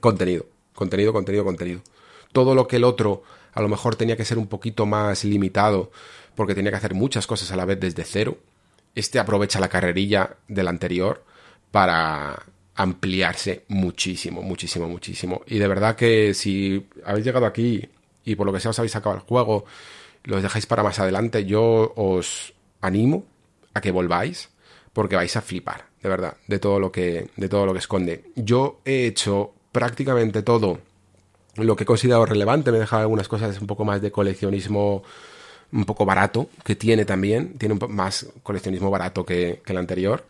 Contenido, contenido, contenido, contenido. Todo lo que el otro a lo mejor tenía que ser un poquito más limitado porque tenía que hacer muchas cosas a la vez desde cero, este aprovecha la carrerilla del anterior para ampliarse muchísimo, muchísimo, muchísimo. Y de verdad que si habéis llegado aquí y por lo que sea os habéis sacado el juego, los dejáis para más adelante, yo os animo a que volváis porque vais a flipar, de verdad, de todo lo que de todo lo que esconde. Yo he hecho prácticamente todo lo que he considerado relevante, me he dejado algunas cosas un poco más de coleccionismo un poco barato, que tiene también, tiene un más coleccionismo barato que, que el anterior,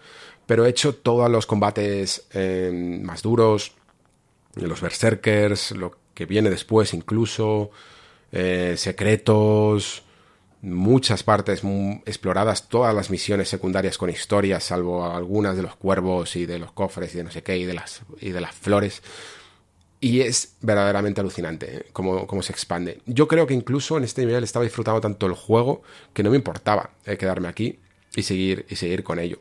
pero he hecho todos los combates eh, más duros, los berserkers, lo que viene después incluso, eh, secretos, muchas partes exploradas, todas las misiones secundarias con historias, salvo algunas de los cuervos y de los cofres y de no sé qué y de las, y de las flores. Y es verdaderamente alucinante ¿eh? cómo, cómo, se expande. Yo creo que incluso en este nivel estaba disfrutando tanto el juego que no me importaba quedarme aquí y seguir, y seguir con ello.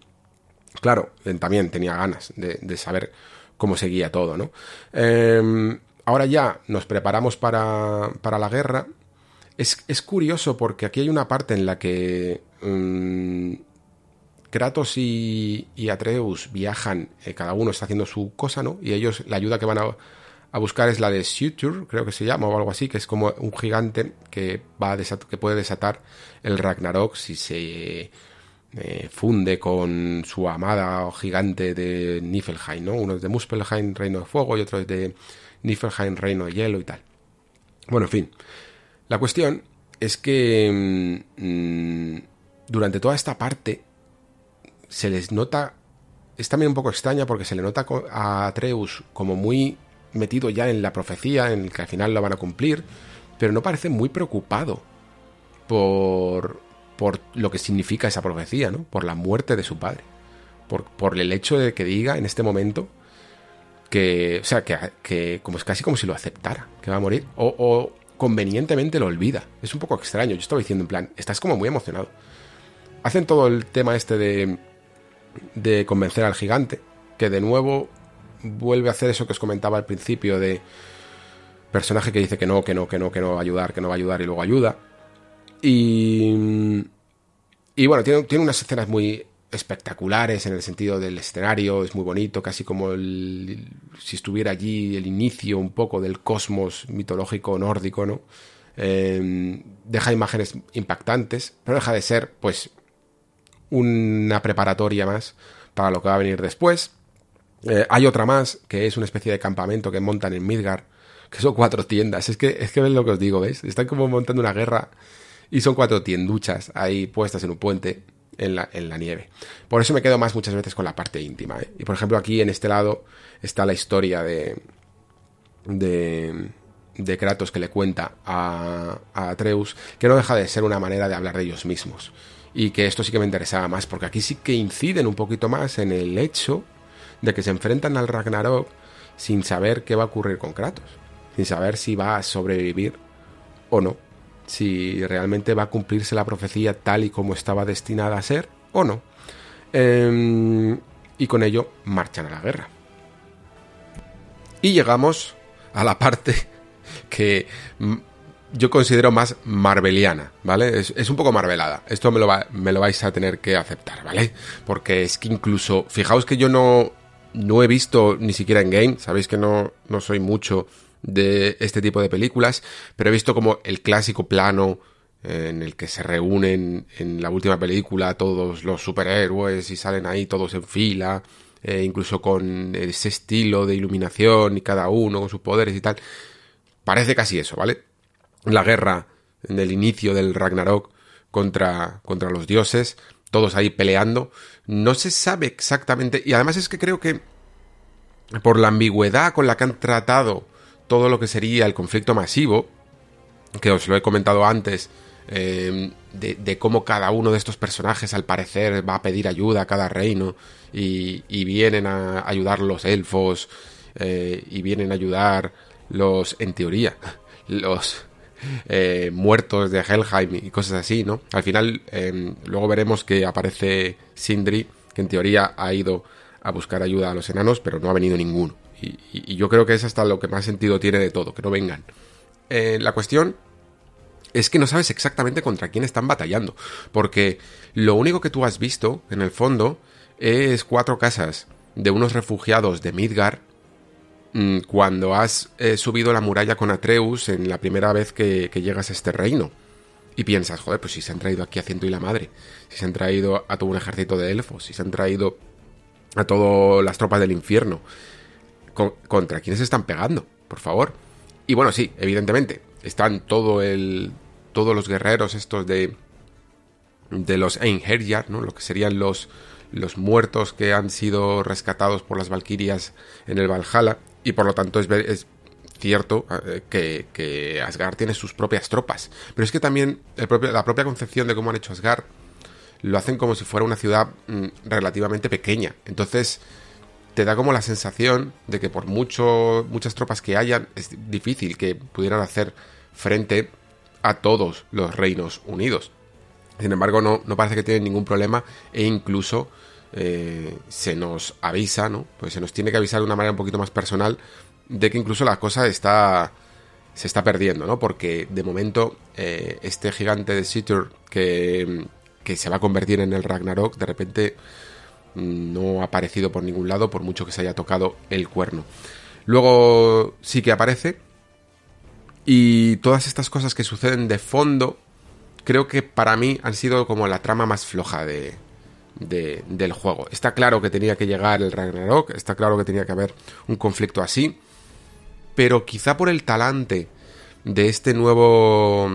Claro, también tenía ganas de, saber cómo seguía todo, ¿no? Em, ahora ya nos preparamos para, para la guerra. Es, curioso porque aquí hay una parte en la que mm, Kratos y, Atreus viajan, eh, cada uno está haciendo su cosa, ¿no? Y ellos, la ayuda que van a, a buscar es la de Suture, creo que se llama, o algo así, que es como un gigante que, va que puede desatar el Ragnarok si se eh, funde con su amada gigante de Niflheim, ¿no? Uno es de Muspelheim, Reino de Fuego, y otro es de Niflheim, Reino de Hielo y tal. Bueno, en fin. La cuestión es que mm, durante toda esta parte se les nota... Es también un poco extraña porque se le nota a Atreus como muy metido ya en la profecía, en el que al final lo van a cumplir, pero no parece muy preocupado por por lo que significa esa profecía, ¿no? Por la muerte de su padre. Por, por el hecho de que diga en este momento que, o sea, que, que, como es casi como si lo aceptara, que va a morir, o, convenientemente lo olvida. Es un poco extraño. Yo estaba diciendo en plan, estás como muy emocionado. hacen todo el tema este de, de convencer al gigante, que de nuevo vuelve a hacer eso que os comentaba al principio de personaje que dice que no, que no, que no, que no va a ayudar, que no va a ayudar y luego ayuda. Y, y bueno, tiene, unas escenas muy espectaculares en el sentido del escenario, es muy bonito, casi como si estuviera allí el inicio un poco del cosmos mitológico nórdico, ¿no? Eh, deja imágenes impactantes, pero deja de ser, pues, una preparatoria más para lo que va a venir después. Eh, hay otra más, que es una especie de campamento que montan en Midgar, que son cuatro tiendas. Es que, es que ven lo que os digo, ¿veis? Están como montando una guerra y son cuatro tienduchas ahí puestas en un puente en la, en la nieve. Por eso me quedo más muchas veces con la parte íntima. ¿eh? Y por ejemplo, aquí en este lado está la historia de. de. de Kratos que le cuenta a, a Atreus, que no deja de ser una manera de hablar de ellos mismos. Y que esto sí que me interesaba más, porque aquí sí que inciden un poquito más en el hecho de que se enfrentan al Ragnarok sin saber qué va a ocurrir con Kratos, sin saber si va a sobrevivir o no si realmente va a cumplirse la profecía tal y como estaba destinada a ser o no. Em, y con ello marchan a la guerra. Y llegamos a la parte que yo considero más marveliana, ¿vale? Es, un poco marvelada. Esto me lo, me lo vais a tener que aceptar, ¿vale? Porque es que incluso, fijaos que yo no, no he visto ni siquiera en game, sabéis que no, no soy mucho de este tipo de películas, pero he visto como el clásico plano eh, en el que se reúnen en la última película todos los superhéroes y salen ahí todos en fila, eh, incluso con ese estilo de iluminación y cada uno con sus poderes y tal. Parece casi eso, ¿vale? La guerra en el inicio del Ragnarok contra, contra los dioses, todos ahí peleando. No se sabe exactamente, y además es que creo que por la ambigüedad con la que han tratado todo lo que sería el conflicto masivo, que os lo he comentado antes, eh, de, cómo cada uno de estos personajes al parecer va a pedir ayuda a cada reino y, vienen a ayudar los elfos eh, y vienen a ayudar los, en teoría, los eh, muertos de Helheim y cosas así, ¿no? Al final, luego veremos que aparece Sindri, que en teoría ha ido a buscar ayuda a los enanos, pero no ha venido ninguno. Y, yo creo que es hasta lo que más sentido tiene de todo, que no vengan. Eh, la cuestión es que no sabes exactamente contra quién están batallando, porque lo único que tú has visto, en el fondo, es cuatro casas de unos refugiados de Midgar mm, cuando has eh, subido la muralla con Atreus en la primera vez que, llegas a este reino. Y piensas, joder, pues si se han traído aquí a Ciento y la Madre, si se han traído a todo un ejército de elfos, si se han traído a todas las tropas del infierno, contra quiénes están pegando, por favor. Y bueno, sí, evidentemente, están todo el, todos los guerreros estos de, de los Einherjar, ¿no? Lo que serían los, los muertos que han sido rescatados por las Valquirias en el Valhalla. Y por lo tanto es, es cierto eh, que, que, Asgard tiene sus propias tropas. Pero es que también el propio, la propia concepción de cómo han hecho Asgard lo hacen como si fuera una ciudad mm, relativamente pequeña. Entonces, te da como la sensación de que por muchas tropas que hayan, es difícil que pudieran hacer frente a todos los reinos unidos. Sin embargo, no, no parece que tienen ningún problema e incluso eh, se nos avisa, ¿no? Pues se nos tiene que avisar de una manera un poquito más personal de que incluso la cosa está se está perdiendo, ¿no? Porque de momento eh, este gigante de Situr que, que se va a convertir en el Ragnarok, de repente no ha aparecido por ningún lado, por mucho que se haya tocado el cuerno. Luego sí que aparece. Y todas estas cosas que suceden de fondo, creo que para mí han sido como la trama más floja de, del juego. Está claro que tenía que llegar el Ragnarok, está claro que tenía que haber un conflicto así, pero quizá por el talante de este nuevo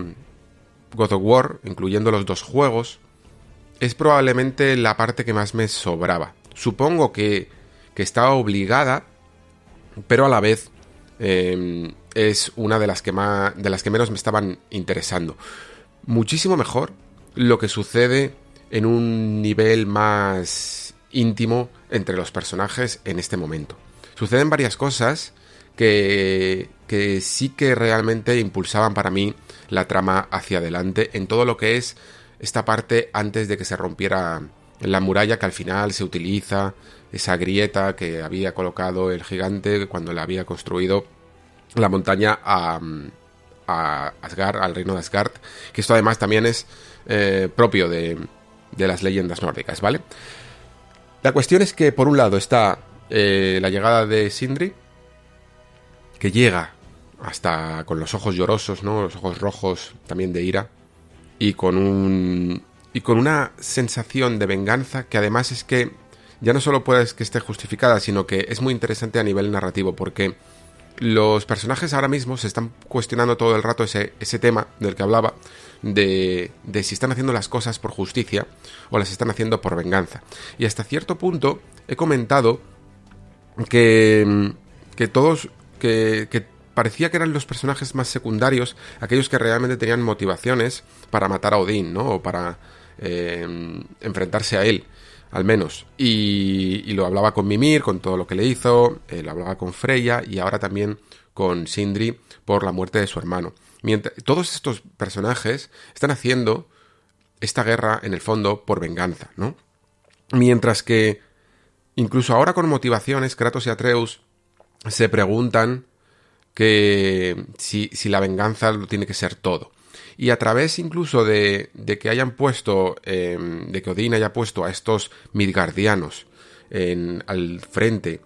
God of War, incluyendo los dos juegos, es probablemente la parte que más me sobraba. Supongo que, que estaba obligada, pero a la vez em, es una de las, que más, de las que menos me estaban interesando. Muchísimo mejor lo que sucede en un nivel más íntimo entre los personajes en este momento. Suceden varias cosas que, que sí que realmente impulsaban para mí la trama hacia adelante en todo lo que es esta parte antes de que se rompiera la muralla que al final se utiliza esa grieta que había colocado el gigante cuando le había construido la montaña a, a Asgard, al reino de Asgard, que esto además también es eh, propio de, de, las leyendas nórdicas, ¿vale? La cuestión es que por un lado está eh, la llegada de Sindri, que llega hasta con los ojos llorosos, ¿no? Los ojos rojos también de ira, y con un y con una sensación de venganza que además es que ya no solo puede que esté justificada, sino que es muy interesante a nivel narrativo, porque los personajes ahora mismo se están cuestionando todo el rato ese, ese tema del que hablaba, de, de, si están haciendo las cosas por justicia o las están haciendo por venganza. Y hasta cierto punto he comentado que, que todos, que, que parecía que eran los personajes más secundarios, aquellos que realmente tenían motivaciones para matar a Odín, ¿no? O para eh, enfrentarse a él, al menos. Y, lo hablaba con Mimir, con todo lo que le hizo, eh, lo hablaba con Freya y ahora también con Sindri por la muerte de su hermano. Mientras, todos estos personajes están haciendo esta guerra en el fondo por venganza, ¿no? Mientras que incluso ahora con motivaciones, Kratos y Atreus se preguntan que si, si la venganza lo tiene que ser todo y a través incluso de, de que hayan puesto, eh, de que Odín haya puesto a estos Midgardianos en, al frente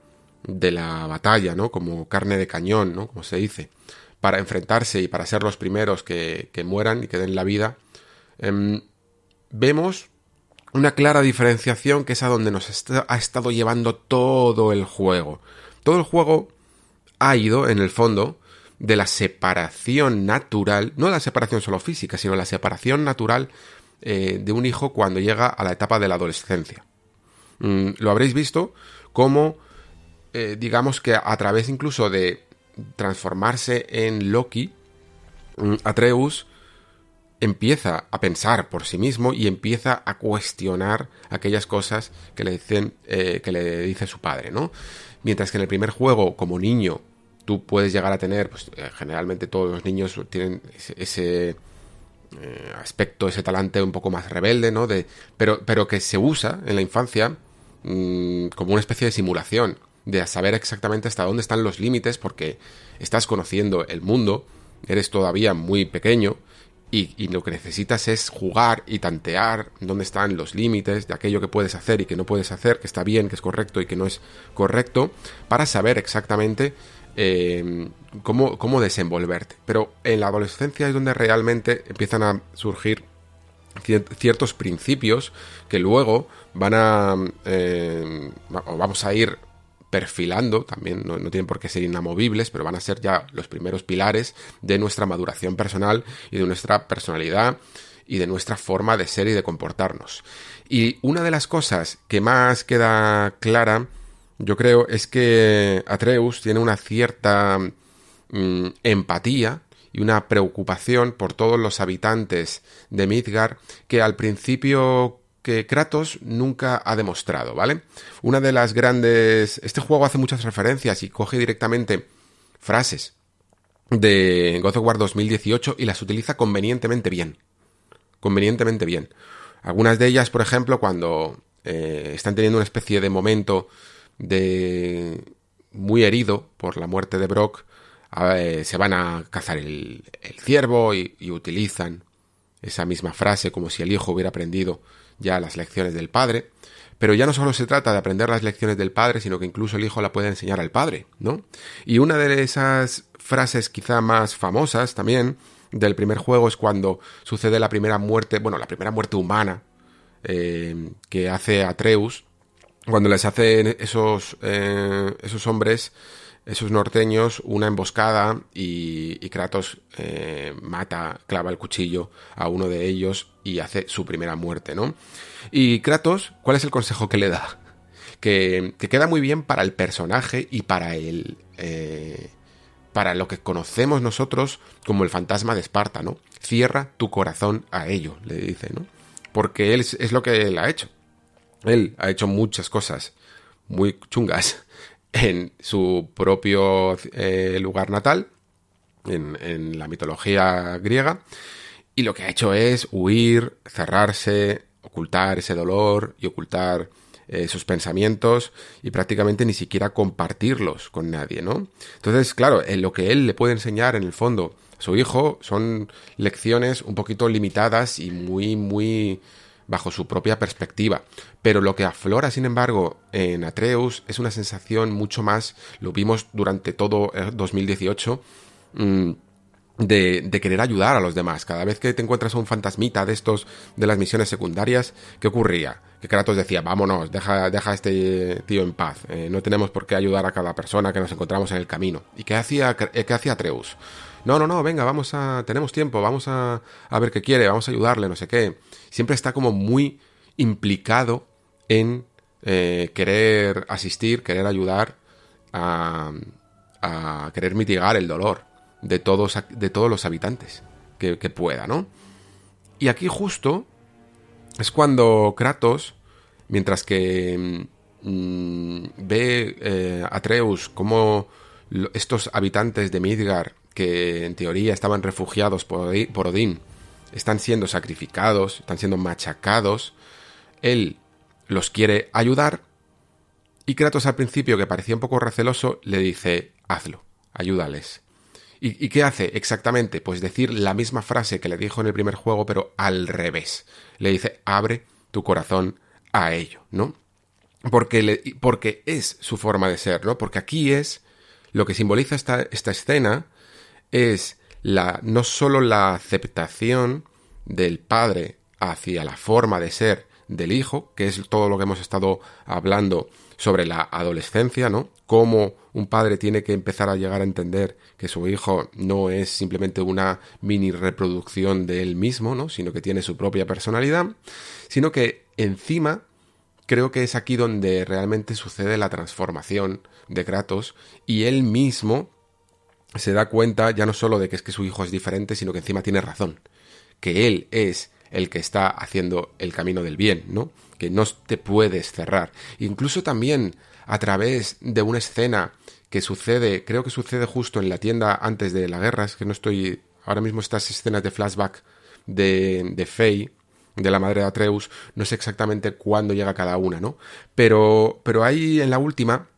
de la batalla, ¿no? Como carne de cañón, ¿no? Como se dice, para enfrentarse y para ser los primeros que, que mueran y que den la vida, eh, vemos una clara diferenciación que es a donde nos ha estado llevando todo el juego. Todo el juego ha ido, en el fondo, de la separación natural, no la separación solo física, sino la separación natural eh, de un hijo cuando llega a la etapa de la adolescencia. Mm, lo habréis visto como, eh, digamos que a través incluso de transformarse en Loki, mm, Atreus empieza a pensar por sí mismo y empieza a cuestionar aquellas cosas que le dicen eh, que le dice su padre, ¿no? Mientras que en el primer juego, como niño, tú puedes llegar a tener, pues eh, generalmente todos los niños tienen ese, eh, aspecto, ese talante un poco más rebelde, ¿no? De, pero, pero que se usa en la infancia mmm, como una especie de simulación, de saber exactamente hasta dónde están los límites, porque estás conociendo el mundo, eres todavía muy pequeño, y, y, lo que necesitas es jugar y tantear dónde están los límites de aquello que puedes hacer y que no puedes hacer, que está bien, que es correcto y que no es correcto, para saber exactamente eh, cómo, cómo desenvolverte. Pero en la adolescencia es donde realmente empiezan a surgir ciertos principios que luego van a eh, vamos a ir perfilando también no, no, tienen por qué ser inamovibles pero van a ser ya los primeros pilares de nuestra maduración personal y de nuestra personalidad y de nuestra forma de ser y de comportarnos y una de las cosas que más queda clara yo creo, es que Atreus tiene una cierta mm, empatía y una preocupación por todos los habitantes de Midgar que al principio que Kratos nunca ha demostrado, ¿vale? Una de las grandes... Este juego hace muchas referencias y coge directamente frases de God of War 2018 y las utiliza convenientemente bien. Convenientemente bien. Algunas de ellas, por ejemplo, cuando eh, están teniendo una especie de momento de muy herido por la muerte de Brock, eh, se van a cazar el, ciervo y, y, utilizan esa misma frase como si el hijo hubiera aprendido ya las lecciones del padre. Pero ya no solo se trata de aprender las lecciones del padre, sino que incluso el hijo la puede enseñar al padre, ¿no? Y una de esas frases quizá más famosas también del primer juego es cuando sucede la primera muerte, bueno, la primera muerte humana eh, que hace Atreus, cuando les hacen esos, eh, esos hombres, esos norteños, una emboscada y, Kratos eh, mata, clava el cuchillo a uno de ellos y hace su primera muerte, ¿no? Y Kratos, ¿cuál es el consejo que le da? Que, que queda muy bien para el personaje y para el... Eh, para lo que conocemos nosotros como el fantasma de Esparta, ¿no? Cierra tu corazón a ello, le dice, ¿no? Porque él es, es lo que él ha hecho. Él ha hecho muchas cosas muy chungas en su propio eh, lugar natal, en, la mitología griega, Y lo que ha hecho es huir, cerrarse, ocultar ese dolor y ocultar eh, sus pensamientos y prácticamente ni siquiera compartirlos con nadie, ¿no? Entonces, claro, en lo que él le puede enseñar en el fondo a su hijo son lecciones un poquito limitadas y muy, muy bajo su propia perspectiva. Pero lo que aflora, sin embargo, en Atreus es una sensación mucho más, lo vimos durante todo 2018, mm, de, de, querer ayudar a los demás. Cada vez que te encuentras a un fantasmita de estos de las misiones secundarias, ¿qué ocurría? Que Kratos decía, vámonos, deja, deja a este tío en paz. Eh, no tenemos por qué ayudar a cada persona que nos encontramos en el camino. ¿Y qué hacía, qué hacía Atreus? No, no, no, venga, vamos a. Tenemos tiempo, vamos a, a ver qué quiere, vamos a ayudarle, no sé qué. Siempre está como muy implicado en eh, querer asistir, querer ayudar a, querer mitigar el dolor de todos, de todos los habitantes que, pueda, ¿no? Y aquí justo es cuando Kratos, mientras que mmm, ve eh, Atreus como estos habitantes de Midgar que en teoría estaban refugiados por Odín, están siendo sacrificados, están siendo machacados, él los quiere ayudar y Kratos al principio, que parecía un poco receloso, le dice, hazlo, ayúdales. ¿Y, ¿Y, qué hace exactamente? Pues decir la misma frase que le dijo en el primer juego, pero al revés. Le dice, abre tu corazón a ello, ¿no? Porque, porque es su forma de ser, ¿no? Porque aquí es lo que simboliza esta, esta escena es no solo la aceptación del padre hacia la forma de ser del hijo, que es todo lo que hemos estado hablando sobre la adolescencia, ¿no? Cómo un padre tiene que empezar a llegar a entender que su hijo no es simplemente una mini reproducción de él mismo, ¿no? Sino que tiene su propia personalidad, sino que encima creo que es aquí donde realmente sucede la transformación de Kratos y él mismo se da cuenta ya no solo de que es que su hijo es diferente, sino que encima tiene razón, que él es el que está haciendo el camino del bien, ¿no? Que no te puedes cerrar. Incluso también a través de una escena que sucede, creo que sucede justo en la tienda antes de la guerra, es que no estoy ahora mismo estas escenas de flashback de, de Faye, de la madre de Atreus, no sé exactamente cuándo llega cada una, ¿no? Pero, pero ahí en la última,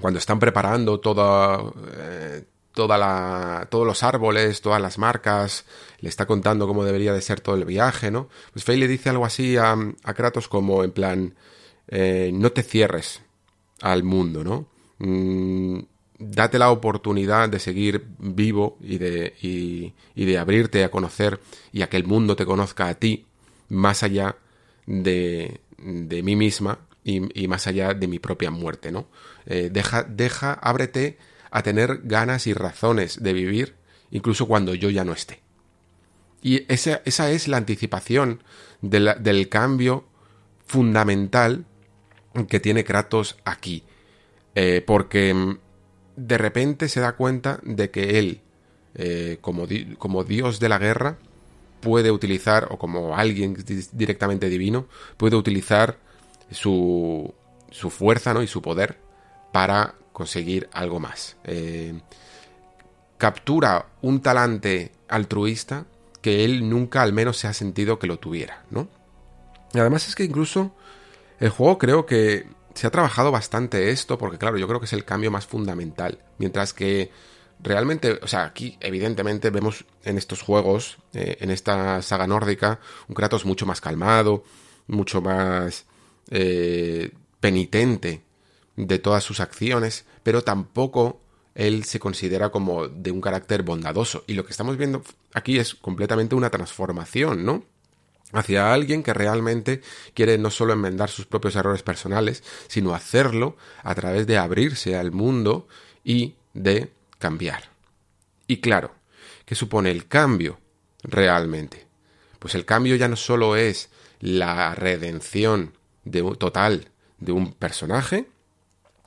cuando están preparando toda, eh, toda la, todos los árboles, todas las marcas, le está contando cómo debería de ser todo el viaje, ¿no? Pues Faye le dice algo así a, a Kratos como en plan, eh, no te cierres al mundo, ¿no? Mm, date la oportunidad de seguir vivo y de, y, de abrirte a conocer y a que el mundo te conozca a ti más allá de, de mí misma y, y, más allá de mi propia muerte, ¿no? Eh, deja, deja, ábrete a tener ganas y razones de vivir, incluso cuando yo ya no esté. Y esa, esa es la anticipación del cambio fundamental que tiene Kratos aquí. Eh, porque mm, de repente se da cuenta de que él, eh, como, como dios de la guerra, puede utilizar, o como alguien directamente divino, puede utilizar su, su fuerza ¿no? y su poder para conseguir algo más. Eh, captura un talante altruista que él nunca al menos se ha sentido que lo tuviera, ¿no? Y además es que incluso el juego creo que se ha trabajado bastante esto, porque claro, yo creo que es el cambio más fundamental. Mientras que realmente, o sea, aquí evidentemente vemos en estos juegos, eh, en esta saga nórdica, un Kratos mucho más calmado, mucho más eh, penitente de todas sus acciones, pero tampoco él se considera como de un carácter bondadoso. Y lo que estamos viendo aquí es completamente una transformación, ¿no? Hacia alguien que realmente quiere no solo enmendar sus propios errores personales, sino hacerlo a través de abrirse al mundo y de cambiar. Y claro, ¿qué supone el cambio realmente? Pues el cambio ya no solo es la redención total de un personaje,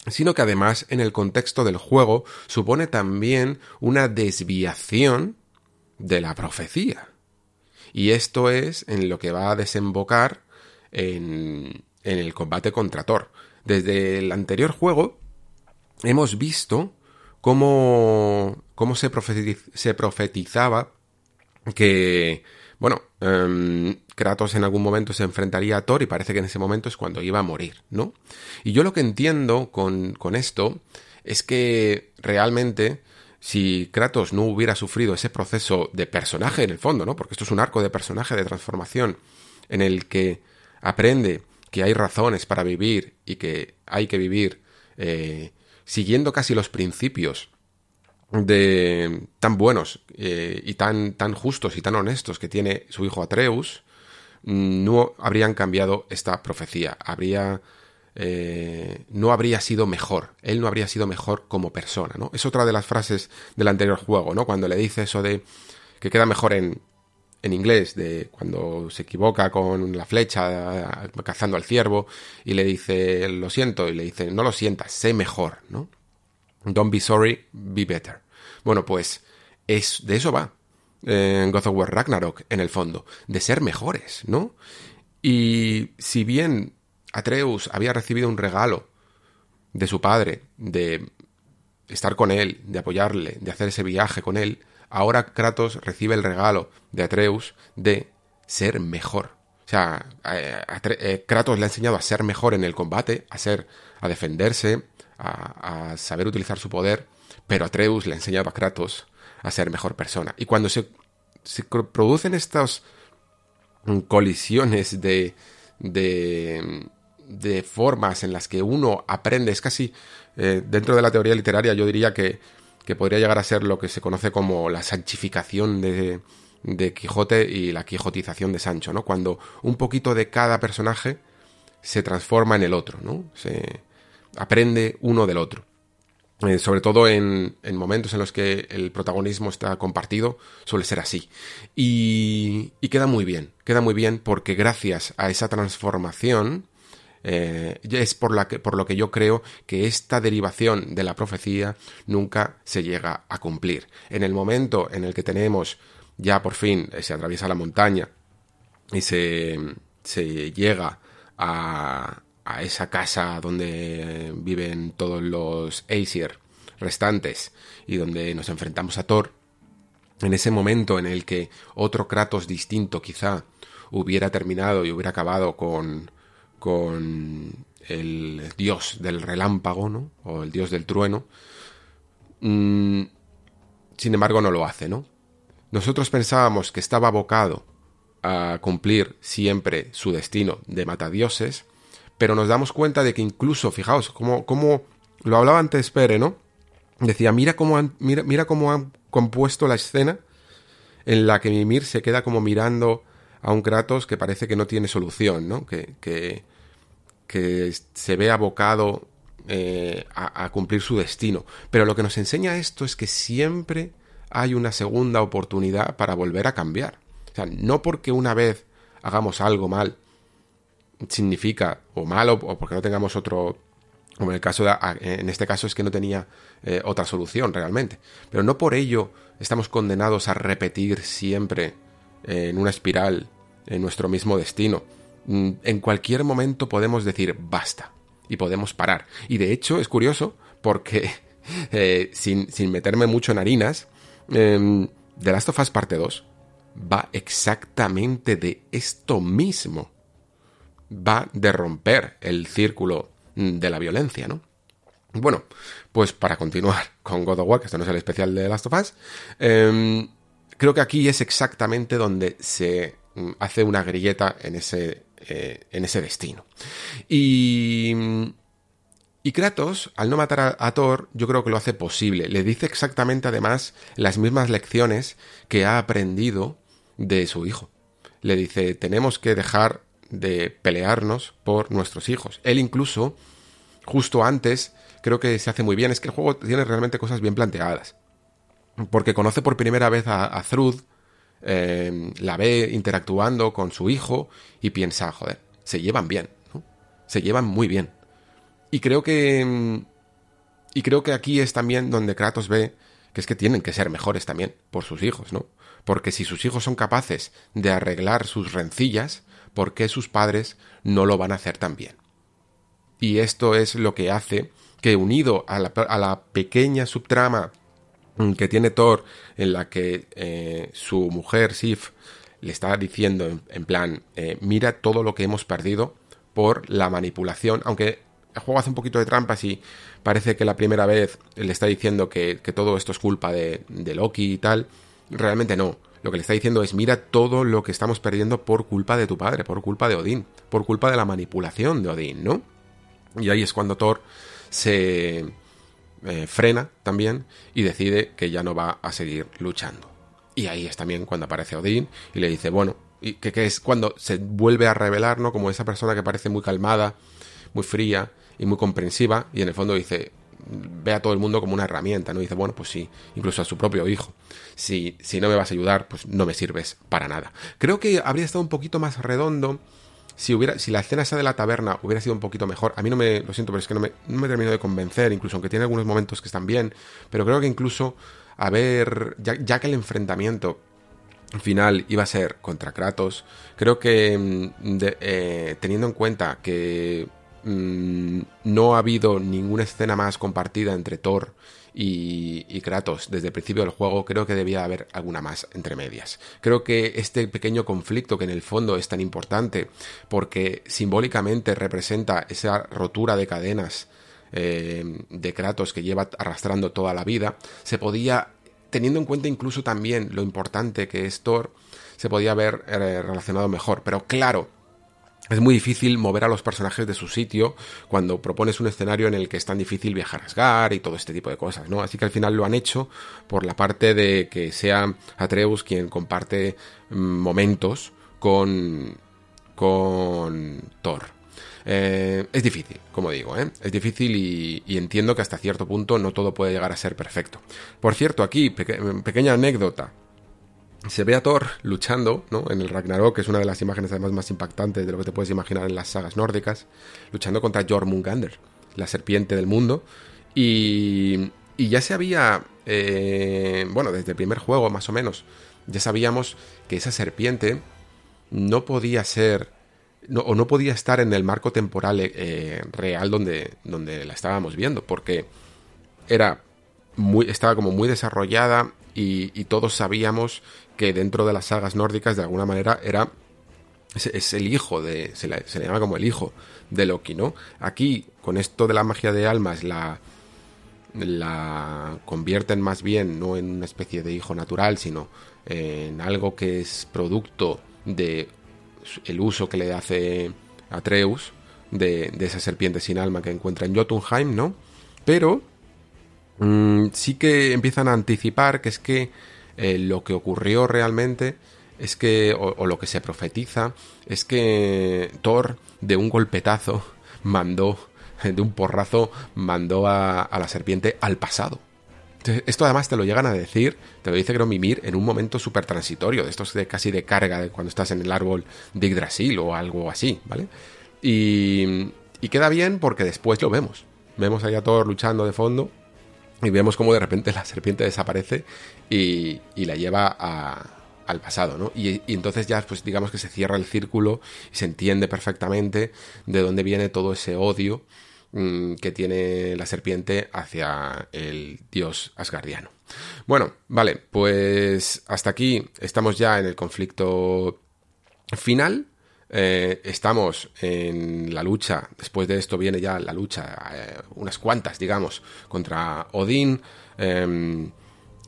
sino que además en el contexto del juego supone también una desviación de la profecía. Y esto es en lo que va a desembocar en, en el combate contra Thor. Desde el anterior juego hemos visto cómo, cómo se, profetiz, se profetizaba que bueno, em, Kratos en algún momento se enfrentaría a Thor y parece que en ese momento es cuando iba a morir, ¿no? Y yo lo que entiendo con, con esto es que realmente si Kratos no hubiera sufrido ese proceso de personaje en el fondo, ¿no? Porque esto es un arco de personaje de transformación en el que aprende que hay razones para vivir y que hay que vivir eh, siguiendo casi los principios de tan buenos eh, y tan, tan justos y tan honestos que tiene su hijo Atreus, no habrían cambiado esta profecía. Habría. Eh, no habría sido mejor. Él no habría sido mejor como persona, ¿no? Es otra de las frases del anterior juego, ¿no? Cuando le dice eso de. que queda mejor en. en inglés, de cuando se equivoca con la flecha cazando al ciervo, y le dice, lo siento, y le dice, no lo sientas, sé mejor, ¿no? Don't be sorry, be better. Bueno, pues es, de eso va en God of War Ragnarok, en el fondo, de ser mejores, ¿no? Y si bien Atreus había recibido un regalo de su padre, de estar con él, de apoyarle, de hacer ese viaje con él, ahora Kratos recibe el regalo de Atreus de ser mejor. O sea, eh, Kratos le ha enseñado a ser mejor en el combate, a ser, a defenderse, a, saber utilizar su poder, pero Atreus le ha enseñado a Kratos a ser mejor persona. Y cuando se, producen estas colisiones de, de, de, formas en las que uno aprende, es casi eh, dentro de la teoría literaria yo diría que, que, podría llegar a ser lo que se conoce como la sanchificación de, de Quijote y la quijotización de Sancho, ¿no? Cuando un poquito de cada personaje se transforma en el otro, ¿no? Se aprende uno del otro. Eh, sobre todo en, momentos en los que el protagonismo está compartido, suele ser así. Y, queda muy bien, queda muy bien porque gracias a esa transformación eh, es por, la que, por lo que yo creo que esta derivación de la profecía nunca se llega a cumplir. En el momento en el que tenemos ya por fin se atraviesa la montaña y se, se llega a, a esa casa donde viven todos los Aesir restantes y donde nos enfrentamos a Thor, en ese momento en el que otro Kratos distinto quizá hubiera terminado y hubiera acabado con, con el dios del relámpago, ¿no? O el dios del trueno. Mm, sin embargo, no lo hace, ¿no? Nosotros pensábamos que estaba abocado a cumplir siempre su destino de matadioses, pero nos damos cuenta de que incluso, fijaos, como, lo hablaba antes Pere, ¿no? Decía, mira cómo han, mira, mira cómo han compuesto la escena en la que Mimir se queda como mirando a un Kratos que parece que no tiene solución, ¿no? Que, que, que se ve abocado eh, a, a, cumplir su destino. Pero lo que nos enseña esto es que siempre hay una segunda oportunidad para volver a cambiar. O sea, no porque una vez hagamos algo mal significa o malo o porque no tengamos otro como en el caso de, en este caso es que no tenía eh, otra solución realmente. Pero no por ello estamos condenados a repetir siempre eh, en una espiral en nuestro mismo destino. Mm, en cualquier momento podemos decir basta y podemos parar. Y de hecho es curioso porque eh, sin, sin, meterme mucho en harinas eh, The Last of Us parte 2 va exactamente de esto mismo va de romper el círculo de la violencia, ¿no? Bueno, pues para continuar con God of War, que esto no es el especial de Last of Us, em, creo que aquí es exactamente donde se mm, hace una grilleta en ese, eh, en ese destino. Y, y Kratos, al no matar a, Thor, yo creo que lo hace posible. Le dice exactamente además las mismas lecciones que ha aprendido de su hijo. Le dice, tenemos que dejar de pelearnos por nuestros hijos. Él incluso, justo antes, creo que se hace muy bien, es que el juego tiene realmente cosas bien planteadas. Porque conoce por primera vez a, a Thrud, eh, la ve interactuando con su hijo y piensa, joder, se llevan bien, ¿no? Se llevan muy bien. Y creo que... Y creo que aquí es también donde Kratos ve que es que tienen que ser mejores también por sus hijos, ¿no? Porque si sus hijos son capaces de arreglar sus rencillas, por qué sus padres no lo van a hacer también. Y esto es lo que hace que unido a la, pequeña subtrama que tiene Thor, en la que eh, su mujer Sif le está diciendo en, plan, eh, mira todo lo que hemos perdido por la manipulación, aunque el juego hace un poquito de trampas y parece que la primera vez le está diciendo que, todo esto es culpa de Loki y tal, realmente no. Lo que le está diciendo es, mira todo lo que estamos perdiendo por culpa de tu padre, por culpa de Odín, por culpa de la manipulación de Odín, ¿no? Y ahí es cuando Thor se eh, frena también y decide que ya no va a seguir luchando. Y ahí es también cuando aparece Odín y le dice, bueno, y que, que es cuando se vuelve a revelar, ¿no? Como esa persona que parece muy calmada, muy fría y muy comprensiva, y en el fondo dice, ve a todo el mundo como una herramienta, ¿no? Dice, bueno, pues sí, incluso a su propio hijo. Si, si no me vas a ayudar, pues no me sirves para nada. Creo que habría estado un poquito más redondo si hubiera, si la escena esa de la taberna hubiera sido un poquito mejor. A mí no me, lo siento, pero es que no me, no me termino de convencer, incluso aunque tiene algunos momentos que están bien, pero creo que incluso a ver, ya, ya que el enfrentamiento final iba a ser contra Kratos, creo que mm, eh, teniendo en cuenta que mmm, no ha habido ninguna escena más compartida entre Thor y, y, Kratos desde el principio del juego, creo que debía haber alguna más entre medias. Creo que este pequeño conflicto que en el fondo es tan importante porque simbólicamente representa esa rotura de cadenas eh, de Kratos que lleva arrastrando toda la vida, se podía, teniendo en cuenta incluso también lo importante que es Thor, se podía haber eh, relacionado mejor. Pero claro, es muy difícil mover a los personajes de su sitio cuando propones un escenario en el que es tan difícil viajar a Asgard y todo este tipo de cosas, ¿no? Así que al final lo han hecho por la parte de que sea Atreus quien comparte momentos con con Thor. Eh, es difícil, como digo, ¿eh? es difícil y, entiendo que hasta cierto punto no todo puede llegar a ser perfecto. Por cierto, aquí, peque pequeña anécdota se ve a Thor luchando, ¿no? En el Ragnarok, que es una de las imágenes además más impactantes de lo que te puedes imaginar en las sagas nórdicas, luchando contra Jormungandr, la serpiente del mundo. Y, y ya se había, eh, bueno, desde el primer juego más o menos, ya sabíamos que esa serpiente no podía ser, no, o no podía estar en el marco temporal eh, real donde, donde la estábamos viendo, porque era muy, estaba como muy desarrollada y, y, todos sabíamos que dentro de las sagas nórdicas de alguna manera era es, el hijo de se le, se le, llama como el hijo de Loki, ¿no? Aquí con esto de la magia de almas la la convierten más bien no en una especie de hijo natural, sino en algo que es producto de el uso que le hace Atreus de, de esa serpiente sin alma que encuentra en Jotunheim, ¿no? Pero mmm, sí que empiezan a anticipar que es que eh, lo que ocurrió realmente es que, o, lo que se profetiza, es que Thor de un golpetazo mandó, de un porrazo, mandó a, a la serpiente al pasado. Esto además te lo llegan a decir, te lo dice Mimir en un momento súper transitorio, de estos de casi de carga de cuando estás en el árbol de Yggdrasil o algo así, ¿vale? Y, y queda bien porque después lo vemos. Vemos ahí a Thor luchando de fondo y vemos como de repente la serpiente desaparece y, la lleva al pasado, ¿no? Y, entonces ya, pues digamos que se cierra el círculo y se entiende perfectamente de dónde viene todo ese odio mmm, que tiene la serpiente hacia el dios asgardiano. Bueno, vale, pues hasta aquí estamos ya en el conflicto final. Eh, estamos en la lucha, después de esto viene ya la lucha, eh, unas cuantas, digamos, contra Odín, eh,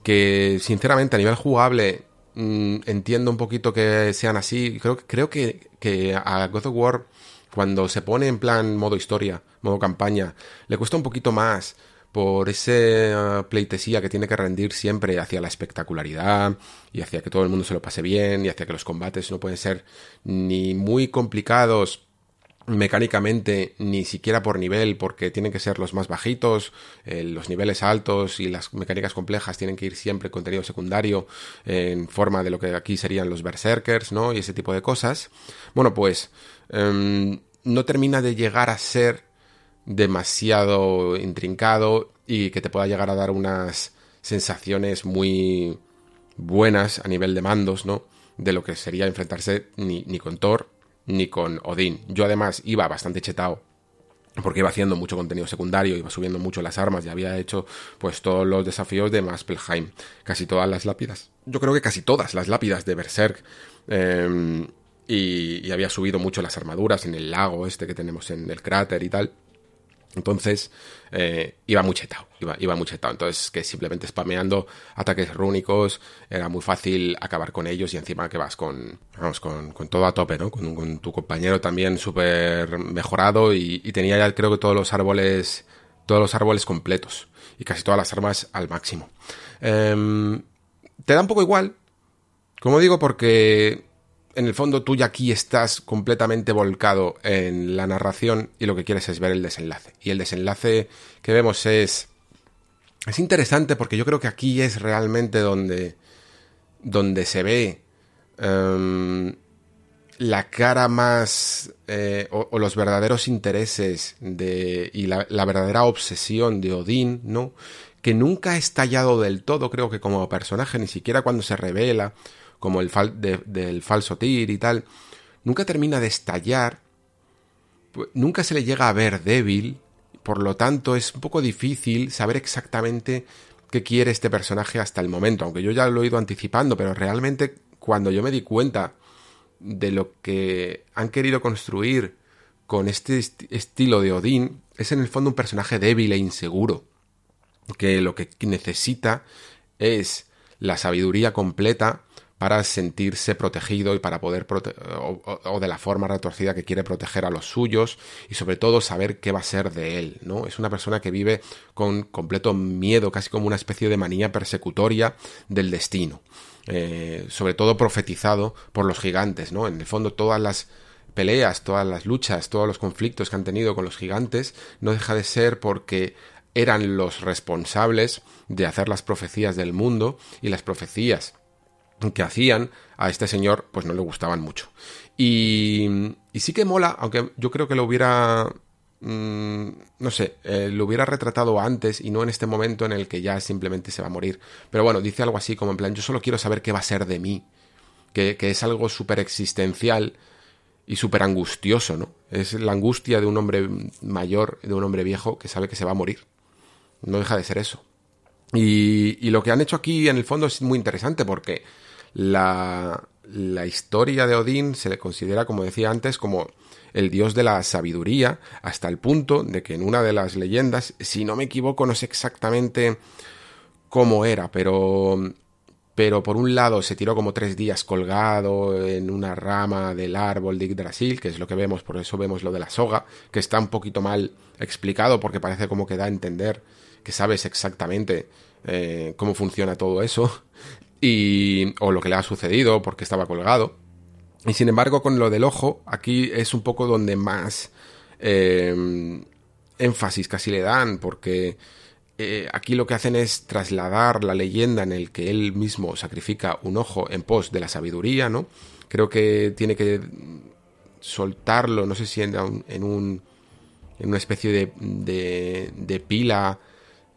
que sinceramente a nivel jugable mmm, entiendo un poquito que sean así, creo, creo que, que a God of War cuando se pone en plan modo historia, modo campaña, le cuesta un poquito más por esa uh, pleitesía que tiene que rendir siempre hacia la espectacularidad y hacia que todo el mundo se lo pase bien y hacia que los combates no pueden ser ni muy complicados mecánicamente ni siquiera por nivel porque tienen que ser los más bajitos eh, los niveles altos y las mecánicas complejas tienen que ir siempre contenido secundario en forma de lo que aquí serían los berserkers no y ese tipo de cosas. Bueno pues eh, no termina de llegar a ser demasiado intrincado y que te pueda llegar a dar unas sensaciones muy buenas a nivel de mandos, ¿no? De lo que sería enfrentarse ni, ni con Thor ni con Odín. Yo además iba bastante chetado porque iba haciendo mucho contenido secundario, iba subiendo mucho las armas y había hecho pues todos los desafíos de Maspelheim, casi todas las lápidas. Yo creo que casi todas las lápidas de Berserk. Em, y, y, había subido mucho las armaduras en el lago este que tenemos en el cráter y tal. Entonces, eh, iba muy chetado, iba, iba muy chetado. Entonces, que simplemente spameando ataques rúnicos, era muy fácil acabar con ellos y encima que vas con, vamos, con, con todo a tope, ¿no? Con, con tu compañero también súper mejorado y, y, tenía ya creo que todos los árboles, todos los árboles completos y casi todas las armas al máximo. Eh, te da un poco igual, como digo, porque en el fondo tú ya aquí estás completamente volcado en la narración y lo que quieres es ver el desenlace. Y el desenlace que vemos es... Es interesante porque yo creo que aquí es realmente donde... donde se ve... Um, la cara más eh, o, o, los verdaderos intereses de y la, la, verdadera obsesión de Odín, ¿no? Que nunca ha estallado del todo, creo que como personaje, ni siquiera cuando se revela como el del falso tir y tal, nunca termina de estallar, nunca se le llega a ver débil, por lo tanto es un poco difícil saber exactamente qué quiere este personaje hasta el momento, aunque yo ya lo he ido anticipando, pero realmente cuando yo me di cuenta de lo que han querido construir con este est estilo de Odín, es en el fondo un personaje débil e inseguro, que lo que necesita es la sabiduría completa para sentirse protegido y para poder prote o, de la forma retorcida que quiere proteger a los suyos y sobre todo saber qué va a ser de él, ¿no? Es una persona que vive con completo miedo, casi como una especie de manía persecutoria del destino. Eh, sobre todo profetizado por los gigantes, ¿no? En el fondo todas las peleas, todas las luchas, todos los conflictos que han tenido con los gigantes no deja de ser porque eran los responsables de hacer las profecías del mundo y las profecías que hacían a este señor pues no le gustaban mucho. Y, y sí que mola, aunque yo creo que lo hubiera mmm, no sé, eh, lo hubiera retratado antes y no en este momento en el que ya simplemente se va a morir. Pero bueno, dice algo así como en plan, yo solo quiero saber qué va a ser de mí, que, que es algo súper existencial y súper angustioso, ¿no? Es la angustia de un hombre mayor, de un hombre viejo que sabe que se va a morir. No deja de ser eso. Y, y lo que han hecho aquí en el fondo es muy interesante porque la, la historia de Odín se le considera, como decía antes, como el dios de la sabiduría, hasta el punto de que en una de las leyendas, si no me equivoco, no sé exactamente cómo era, pero pero por un lado se tiró como tres días colgado en una rama del árbol de Yggdrasil, que es lo que vemos, por eso vemos lo de la soga, que está un poquito mal explicado porque parece como que da a entender que sabes exactamente eh, cómo funciona todo eso y o lo que le ha sucedido porque estaba colgado. Y sin embargo, con lo del ojo, aquí es un poco donde más eh, énfasis casi le dan, porque eh, aquí lo que hacen es trasladar la leyenda en el que él mismo sacrifica un ojo en pos de la sabiduría, ¿no? Creo que tiene que soltarlo, no sé si en en, un, en una especie de, de, de pila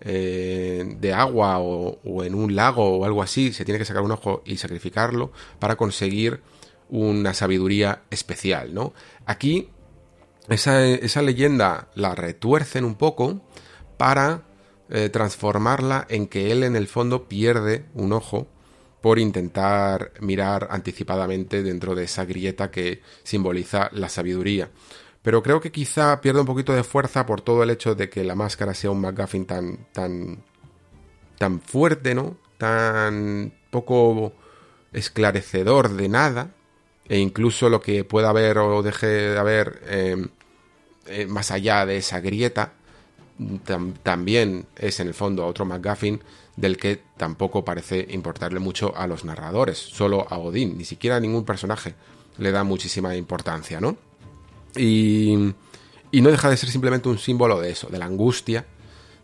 eh, de agua o, en un lago o algo así, se tiene que sacar un ojo y sacrificarlo para conseguir una sabiduría especial, ¿no? Aquí esa, esa leyenda la retuercen un poco para eh, transformarla en que él en el fondo pierde un ojo por intentar mirar anticipadamente dentro de esa grieta que simboliza la sabiduría. Pero creo que quizá pierde un poquito de fuerza por todo el hecho de que la máscara sea un McGuffin tan, tan, tan fuerte, ¿no? Tan poco esclarecedor de nada. E incluso lo que pueda haber o deje de haber eh, eh, más allá de esa grieta tam también es en el fondo otro McGuffin del que tampoco parece importarle mucho a los narradores, solo a Odín, ni siquiera a ningún personaje le da muchísima importancia, ¿no? Y, no deja de ser simplemente un símbolo de eso, de la angustia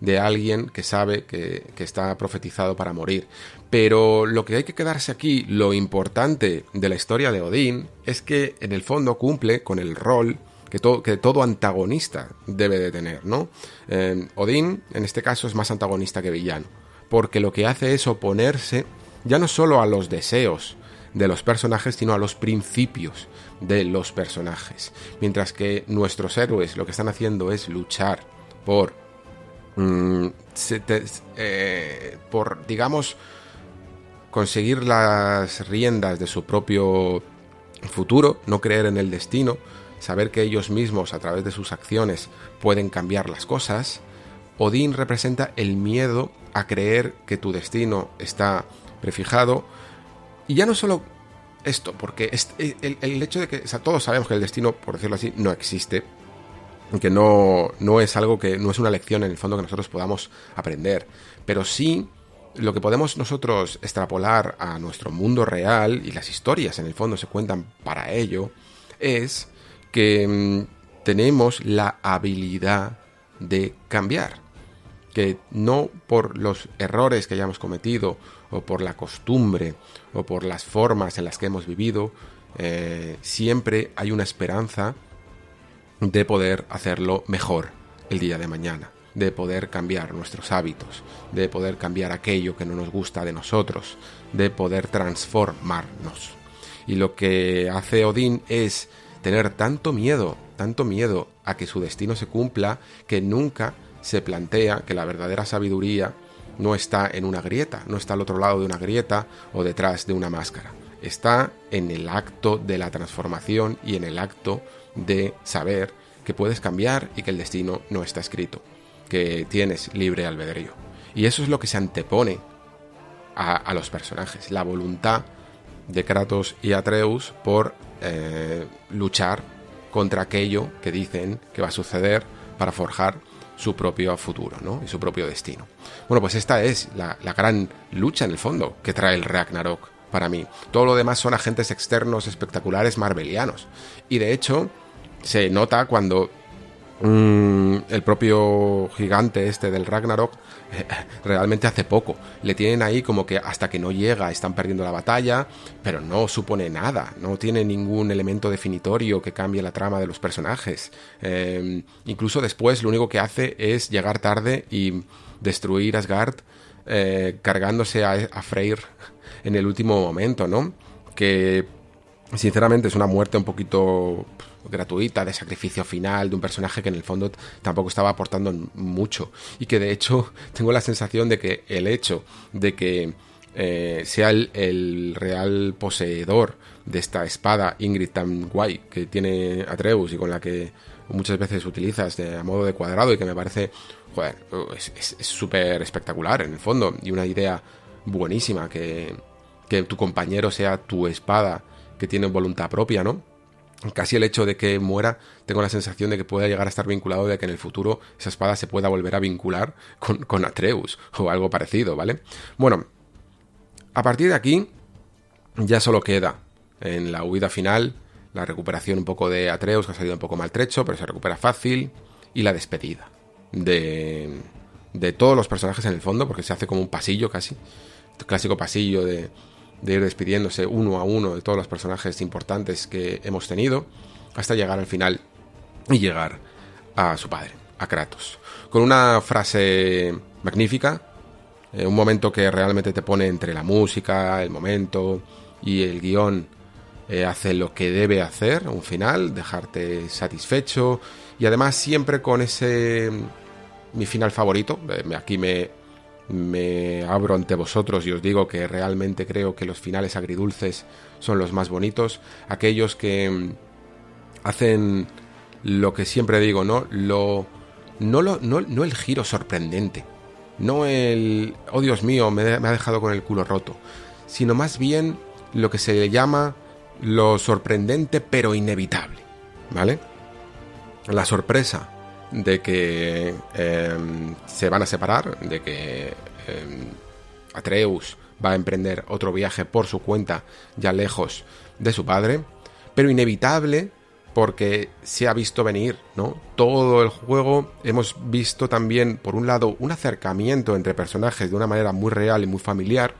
de alguien que sabe que, está profetizado para morir. Pero lo que hay que quedarse aquí, lo importante de la historia de Odín, es que en el fondo cumple con el rol que todo antagonista debe de tener, ¿no? Eh, Odín, en este caso, es más antagonista que villano, porque lo que hace es oponerse ya no solo a los deseos de los personajes, sino a los principios de los personajes. Mientras que nuestros héroes lo que están haciendo es luchar por, mm, eh, por digamos, conseguir las riendas de su propio futuro, no creer en el destino, saber que ellos mismos a través de sus acciones pueden cambiar las cosas, Odín representa el miedo a creer que tu destino está prefijado. Y ya no solo esto, porque el, hecho de que todos sabemos que el destino, por decirlo así, no existe, que no, no es algo que no es una lección en el fondo que nosotros podamos aprender, pero sí lo que podemos nosotros extrapolar a nuestro mundo real y las historias en el fondo se cuentan para ello es que mm, tenemos la habilidad de cambiar que no por los errores que hayamos cometido o por la costumbre o por las formas en las que hemos vivido, eh, siempre hay una esperanza de poder hacerlo mejor el día de mañana, de poder cambiar nuestros hábitos, de poder cambiar aquello que no nos gusta de nosotros, de poder transformarnos. Y lo que hace Odín es tener tanto miedo, tanto miedo a que su destino se cumpla, que nunca se plantea que la verdadera sabiduría no está en una grieta, no está al otro lado de una grieta o detrás de una máscara. Está en el acto de la transformación y en el acto de saber que puedes cambiar y que el destino no está escrito, que tienes libre albedrío. Y eso es lo que se antepone a, los personajes, la voluntad de Kratos y Atreus por eh, luchar contra aquello que dicen que va a suceder para forjar su propio futuro ¿no? y su propio destino. Bueno, pues esta es la, gran lucha en el fondo que trae el Ragnarok para mí. Todo lo demás son agentes externos espectaculares marvelianos. Y de hecho, se nota cuando mm, el propio gigante este del Ragnarok realmente hace poco. Le tienen ahí como que hasta que no llega están perdiendo la batalla, pero no supone nada, no tiene ningún elemento definitorio que cambie la trama de los personajes. Em, incluso después lo único que hace es llegar tarde y destruir Asgard eh, cargándose a, a Freyr en el último momento, ¿no? Que sinceramente es una muerte un poquito gratuita de sacrificio final de un personaje que en el fondo tampoco estaba aportando mucho y que de hecho tengo la sensación de que el hecho de que eh, sea el, real poseedor de esta espada Ingrid tan guay que tiene Atreus y con la que muchas veces utilizas a modo de cuadrado y que me parece joder, es súper espectacular en el fondo y una idea buenísima que, que tu compañero sea tu espada que tiene voluntad propia, ¿no? Casi el hecho de que muera, tengo la sensación de que pueda llegar a estar vinculado de que en el futuro esa espada se pueda volver a vincular con, Atreus o algo parecido, ¿vale? Bueno, a partir de aquí ya solo queda en la huida final la recuperación un poco de Atreus, que ha salido un poco maltrecho, pero se recupera fácil, y la despedida de, de todos los personajes en el fondo, porque se hace como un pasillo casi, clásico pasillo de, de ir despidiéndose uno a uno de todos los personajes importantes que hemos tenido, hasta llegar al final y llegar a su padre, a Kratos. Con una frase magnífica, eh, un momento que realmente te pone entre la música, el momento y el guion, eh, hace lo que debe hacer, un final, dejarte satisfecho y además siempre con ese mi final favorito, eh, aquí me me abro ante vosotros y os digo que realmente creo que los finales agridulces son los más bonitos, aquellos que mm, hacen lo que siempre digo, ¿no? Lo no, lo, no, no el giro sorprendente, no el, oh Dios mío, me, me ha dejado con el culo roto, sino más bien lo que se llama lo sorprendente pero inevitable, ¿vale? La sorpresa de que em, se van a separar, de que em, Atreus va a emprender otro viaje por su cuenta ya lejos de su padre, pero inevitable porque se ha visto venir, ¿no? Todo el juego hemos visto también, por un lado, un acercamiento entre personajes de una manera muy real y muy familiar,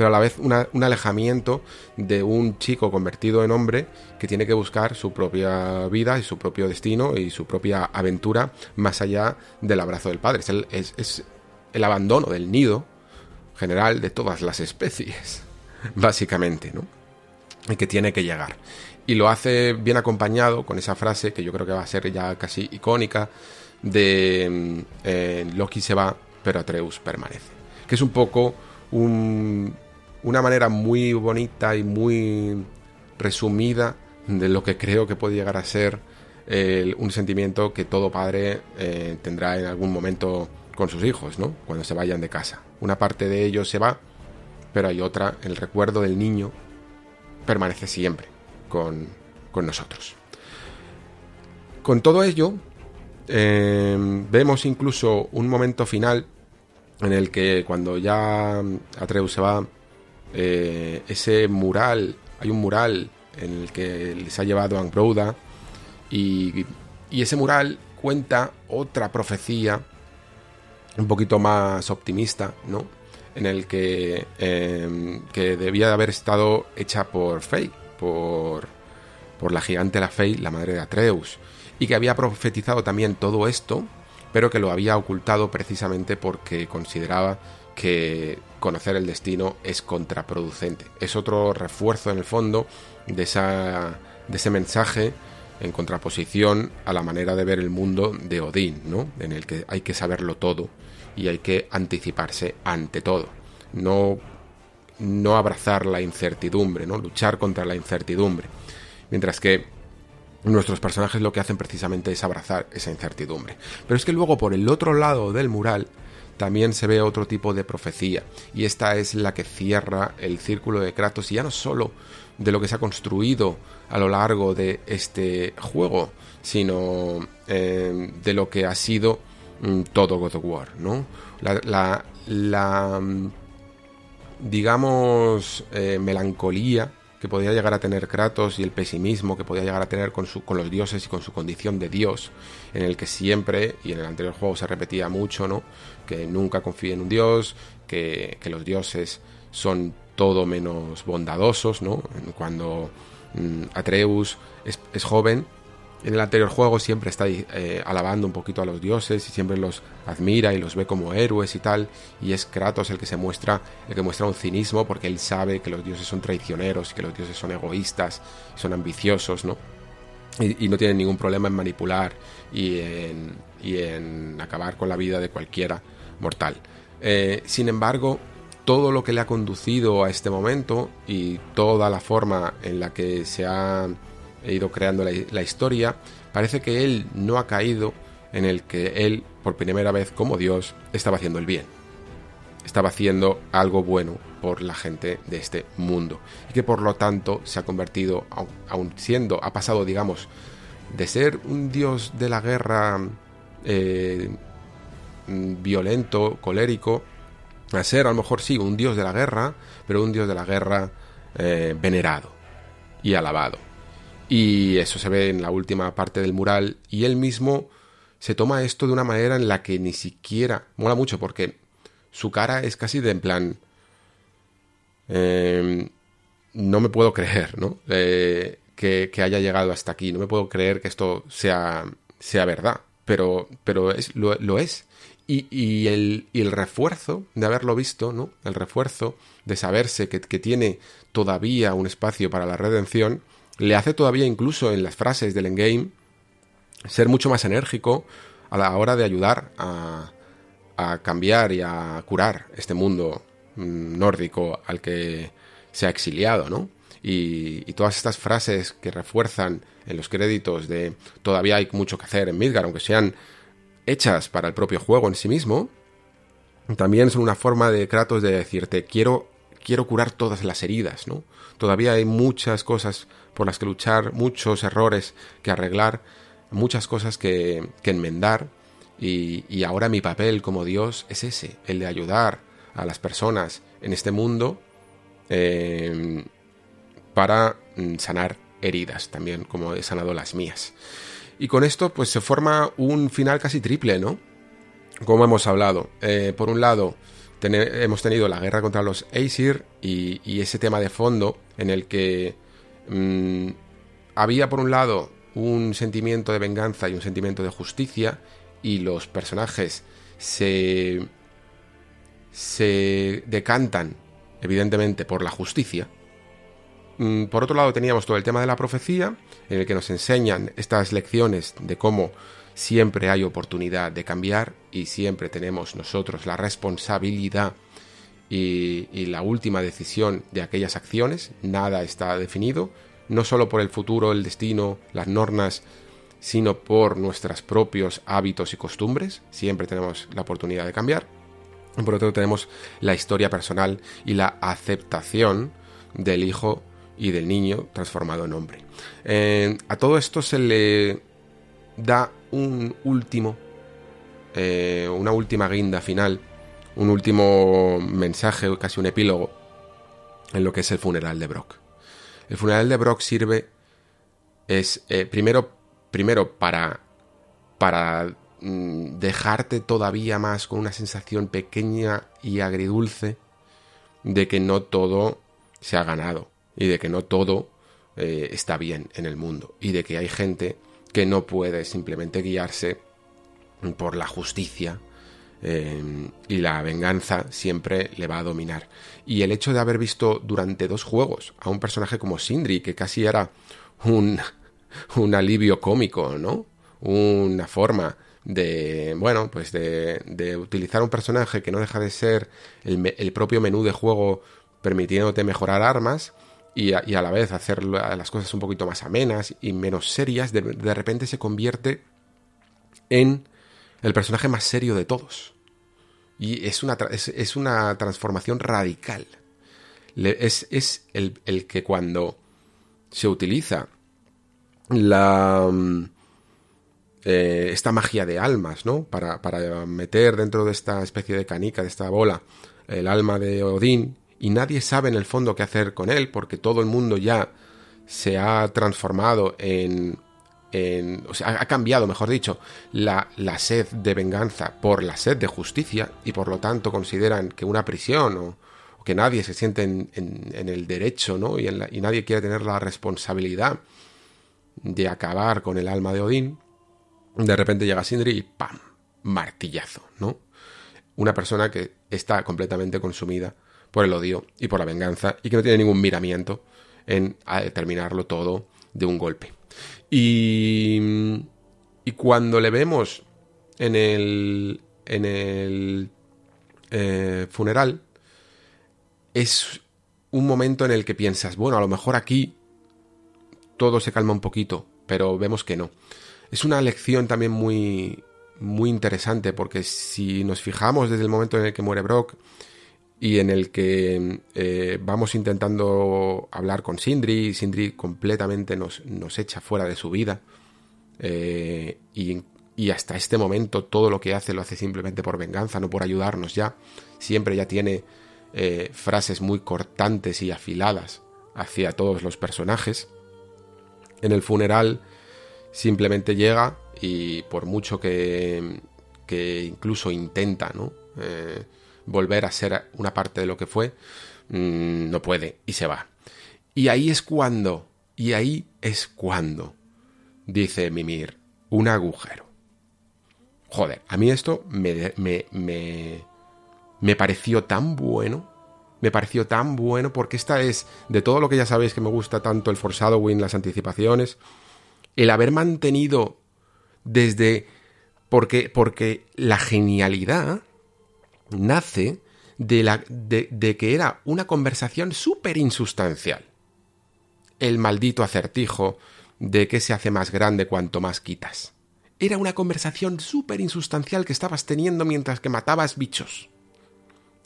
pero a la vez un alejamiento de un chico convertido en hombre que tiene que buscar su propia vida y su propio destino y su propia aventura más allá del abrazo del padre. Es el, abandono del nido general de todas las especies, básicamente, ¿no? y que tiene que llegar. Y lo hace bien acompañado con esa frase que yo creo que va a ser ya casi icónica de mm, eh, Loki se va, pero Atreus permanece. Que es un poco una manera muy bonita y muy resumida de lo que creo que puede llegar a ser un sentimiento que todo padre eh, tendrá en algún momento con sus hijos, ¿no? Cuando se vayan de casa. Una parte de ellos se va, pero hay otra, el recuerdo del niño permanece siempre con, nosotros. Con todo ello, eh, vemos incluso un momento final en el que cuando ya Atreus se va, eh, ese mural, hay un mural en el que les ha llevado Angbrouda y, y ese mural cuenta otra profecía un poquito más optimista, ¿no? En el que, em, que debía de haber estado hecha por Fey, por, por la gigante la Fey, la madre de Atreus, y que había profetizado también todo esto, pero que lo había ocultado precisamente porque consideraba que conocer el destino es contraproducente. Es otro refuerzo en el fondo de, esa, de ese mensaje en contraposición a la manera de ver el mundo de Odín, ¿no? En el que hay que saberlo todo y hay que anticiparse ante todo. No, no abrazar la incertidumbre, ¿no? Luchar contra la incertidumbre. Mientras que nuestros personajes lo que hacen precisamente es abrazar esa incertidumbre. Pero es que luego por el otro lado del mural también se ve otro tipo de profecía y esta es la que cierra el círculo de Kratos y ya no solo de lo que se ha construido a lo largo de este juego, sino eh, de lo que ha sido mm, todo God of War, ¿no? La, la, mm, digamos, eh, melancolía que podía llegar a tener Kratos y el pesimismo que podía llegar a tener con, su, con los dioses y con su condición de dios, en el que siempre, y en el anterior juego se repetía mucho, ¿no? Que nunca confíe en un dios, que, que los dioses son todo menos bondadosos, ¿no? Cuando mm, Atreus es, joven, en el anterior juego siempre está eh, alabando un poquito a los dioses y siempre los admira y los ve como héroes y tal, y es Kratos el que se muestra, el que muestra un cinismo porque él sabe que los dioses son traicioneros y que los dioses son egoístas, son ambiciosos, ¿no? Y, no tienen ningún problema en manipular y en, y en acabar con la vida de cualquiera mortal. Eh, sin embargo, todo lo que le ha conducido a este momento y toda la forma en la que se ha ido creando la, historia, parece que él no ha caído en el que él, por primera vez como Dios, estaba haciendo el bien. Estaba haciendo algo bueno por la gente de este mundo. Y que por lo tanto se ha convertido, aun siendo, ha pasado, digamos, de ser un dios de la guerra eh, violento, colérico, a ser a lo mejor sí un dios de la guerra, pero un dios de la guerra eh, venerado y alabado. Y eso se ve en la última parte del mural y él mismo se toma esto de una manera en la que ni siquiera mola mucho porque su cara es casi de en plan em, no me puedo creer, ¿no? Eh, que, haya llegado hasta aquí. No me puedo creer que esto sea, sea verdad. Pero, pero es, lo es. Y, el, el, refuerzo de haberlo visto, ¿no? El refuerzo de saberse que, tiene todavía un espacio para la redención, le hace todavía incluso en las frases del endgame ser mucho más enérgico a la hora de ayudar a, cambiar y a curar este mundo mm, nórdico al que se ha exiliado, ¿no? Y, y, todas estas frases que refuerzan en los créditos de todavía hay mucho que hacer en Midgar, aunque sean hechas para el propio juego en sí mismo, también son una forma de Kratos de decirte, quiero, quiero curar todas las heridas, ¿no? Todavía hay muchas cosas por las que luchar, muchos errores que arreglar, muchas cosas que, enmendar, y, ahora mi papel como Dios es ese, el de ayudar a las personas en este mundo eh, para mm, sanar heridas, también como he sanado las mías. Y con esto pues se forma un final casi triple, ¿no? Como hemos hablado. Eh, por un lado, hemos tenido la guerra contra los Aesir y, ese tema de fondo en el que mm, había por un lado un sentimiento de venganza y un sentimiento de justicia y los personajes se, se decantan evidentemente por la justicia. Mm, por otro lado teníamos todo el tema de la profecía, en el que nos enseñan estas lecciones de cómo siempre hay oportunidad de cambiar y siempre tenemos nosotros la responsabilidad y, la última decisión de aquellas acciones. Nada está definido, no solo por el futuro, el destino, las normas, sino por nuestros propios hábitos y costumbres. Siempre tenemos la oportunidad de cambiar. Por otro tenemos la historia personal y la aceptación del hijo y del niño transformado en hombre. Eh, a todo esto se le da un último, eh, una última guinda final, un último mensaje, casi un epílogo, en lo que es el funeral de Brock. El funeral de Brock sirve, es eh, primero, primero para, para mm, dejarte todavía más con una sensación pequeña y agridulce de que no todo se ha ganado y de que no todo eh, está bien en el mundo y de que hay gente que no puede simplemente guiarse por la justicia eh, y la venganza siempre le va a dominar. Y el hecho de haber visto durante dos juegos a un personaje como Sindri, que casi era un, un alivio cómico, ¿no? Una forma de, bueno, pues de, de, utilizar un personaje que no deja de ser el, el propio menú de juego permitiéndote mejorar armas y a, y a, la vez hacer las cosas un poquito más amenas y menos serias, de, de repente se convierte en el personaje más serio de todos. Y es una, es, una transformación radical. Es, es el, el, que cuando se utiliza la... Eh, esta magia de almas, ¿no? Para, para meter dentro de esta especie de canica, de esta bola, el alma de Odín y nadie sabe en el fondo qué hacer con él porque todo el mundo ya se ha transformado en... o sea, ha cambiado, mejor dicho, la, la, sed de venganza por la sed de justicia y por lo tanto consideran que una prisión o, que nadie se siente en, el derecho ¿no? y, y nadie quiere tener la responsabilidad de acabar con el alma de Odín, de repente llega Sindri y ¡pam! martillazo, ¿no? Una persona que está completamente consumida por el odio y por la venganza y que no tiene ningún miramiento en terminarlo todo de un golpe. Y, y cuando le vemos en el, en el eh, funeral, es un momento en el que piensas, bueno, a lo mejor aquí todo se calma un poquito, pero vemos que no. Es una lección también muy, muy interesante porque si nos fijamos desde el momento en el que muere Brock, y en el que eh, vamos intentando hablar con Sindri Sindri completamente nos, nos echa fuera de su vida eh, y, y, hasta este momento todo lo que hace lo hace simplemente por venganza, no por ayudarnos ya. Siempre ya tiene eh, frases muy cortantes y afiladas hacia todos los personajes. En el funeral simplemente llega y por mucho que, que incluso intenta, ¿no? Volver a ser una parte de lo que fue, mmm, no puede y se va. Y ahí es cuando, y ahí es cuando, dice Mimir, un agujero. Joder, a mí esto me, me, me, me pareció tan bueno, me pareció tan bueno porque esta es, de todo lo que ya sabéis que me gusta tanto el forzado win, las anticipaciones, el haber mantenido desde... Porque, porque la genialidad nace de, la, de, de que era una conversación súper insustancial. El maldito acertijo de que se hace más grande cuanto más quitas. Era una conversación súper insustancial que estabas teniendo mientras que matabas bichos.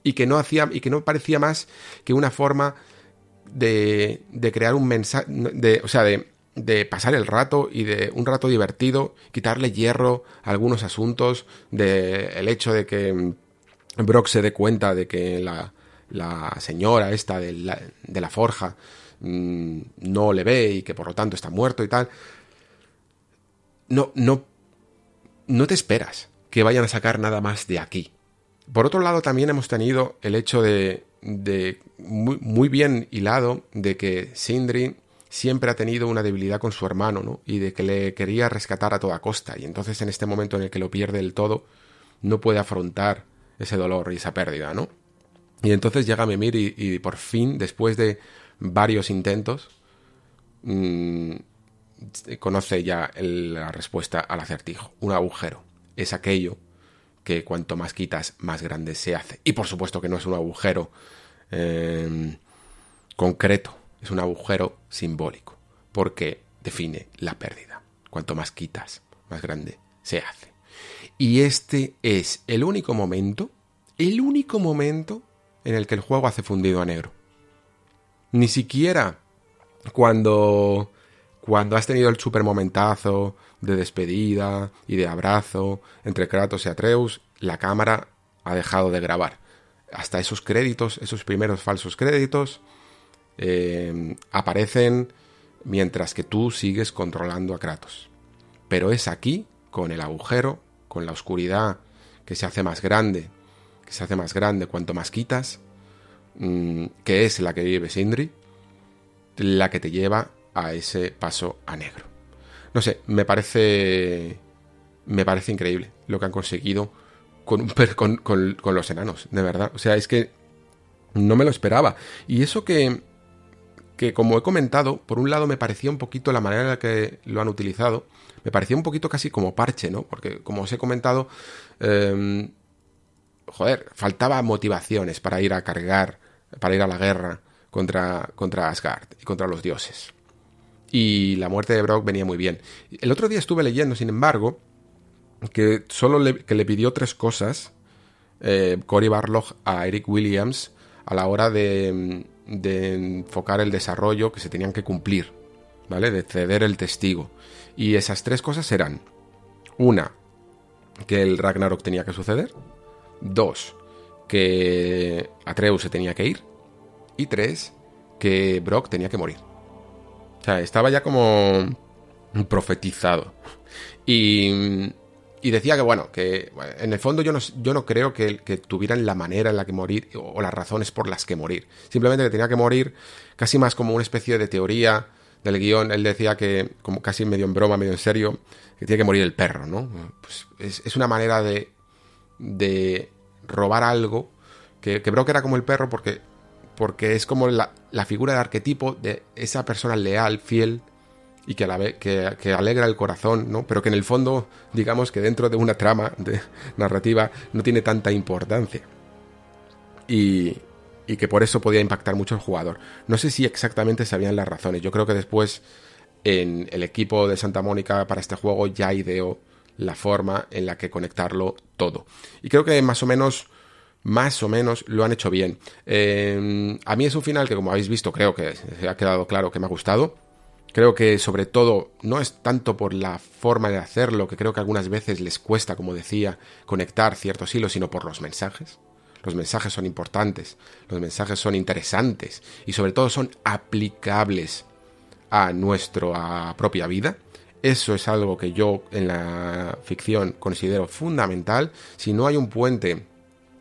Y que no hacía, y que no parecía más que una forma de, de crear un mensaje, de, o sea, de, de pasar el rato y de un rato divertido, quitarle hierro a algunos asuntos, de el hecho de que Brock se dé cuenta de que la, señora esta de la, forja mmm, no le ve y que por lo tanto está muerto y tal. No, no, no te esperas que vayan a sacar nada más de aquí. Por otro lado, también hemos tenido el hecho de, de muy, muy, bien hilado de que Sindri siempre ha tenido una debilidad con su hermano, ¿no? Y de que le quería rescatar a toda costa. Y entonces en este momento en el que lo pierde del todo, no puede afrontar ese dolor y esa pérdida, ¿no? Y entonces llega Mimir y, y por fin, después de varios intentos, mm, conoce ya la respuesta al acertijo. Un agujero es aquello que cuanto más quitas, más grande se hace. Y por supuesto que no es un agujero em, concreto, es un agujero simbólico, porque define la pérdida. Cuanto más quitas, más grande se hace. Y este es el único momento, el único momento en el que el juego hace fundido a negro. Ni siquiera cuando cuando has tenido el super momentazo de despedida y de abrazo entre Kratos y Atreus, la cámara ha dejado de grabar. Hasta esos créditos, esos primeros falsos créditos, eh, aparecen mientras que tú sigues controlando a Kratos. Pero es aquí, con el agujero, con la oscuridad que se hace más grande, que se hace más grande cuanto más quitas, mm, que es la que vive Sindri, la que te lleva a ese paso a negro. No sé, me parece. Me parece increíble lo que han conseguido con, con, con, los enanos, de verdad. O sea, es que no me lo esperaba. Y eso que, que, como he comentado, por un lado me parecía un poquito la manera en la que lo han utilizado, me parecía un poquito casi como parche, ¿no? Porque, como os he comentado, em, joder, faltaba motivaciones para ir a cargar, para ir a la guerra contra, contra Asgard y contra los dioses y la muerte de Brock venía muy bien. El otro día estuve leyendo, sin embargo, que solo le, que le pidió tres cosas eh, Cory Barlog a Eric Williams a la hora de, de enfocar el desarrollo que se tenían que cumplir, ¿vale? De ceder el testigo. Y esas tres cosas eran, una, que el Ragnarok tenía que suceder, dos, que Atreus se tenía que ir, y tres, que Brock tenía que morir. O sea, estaba ya como profetizado. Y, y decía que, bueno, que en el fondo yo no, yo no creo que, que, tuvieran la manera en la que morir o las razones por las que morir. Simplemente que tenía que morir casi más como una especie de teoría del guion. Él decía que, como casi medio en broma, medio en serio, que tiene que morir el perro, ¿no? Pues es, es una manera de, de robar algo que, que era como el perro porque porque es como la, figura de arquetipo de esa persona leal, fiel y que, a la vez, que, alegra el corazón, ¿no? Pero que en el fondo, digamos que dentro de una trama de narrativa no tiene tanta importancia. Y, y que por eso podía impactar mucho al jugador. No sé si exactamente sabían las razones. Yo creo que después en el equipo de Santa Mónica para este juego ya ideó la forma en la que conectarlo todo. Y creo que más o menos más o menos lo han hecho bien. Eh, a mí es un final que, como habéis visto, creo que se ha quedado claro que me ha gustado. Creo que sobre todo no es tanto por la forma de hacerlo, que creo que algunas veces les cuesta, como decía, conectar ciertos hilos, sino por los mensajes. Los mensajes son importantes, los mensajes son interesantes y sobre todo son aplicables a nuestra propia vida. Eso es algo que yo en la ficción considero fundamental. Si no hay un puente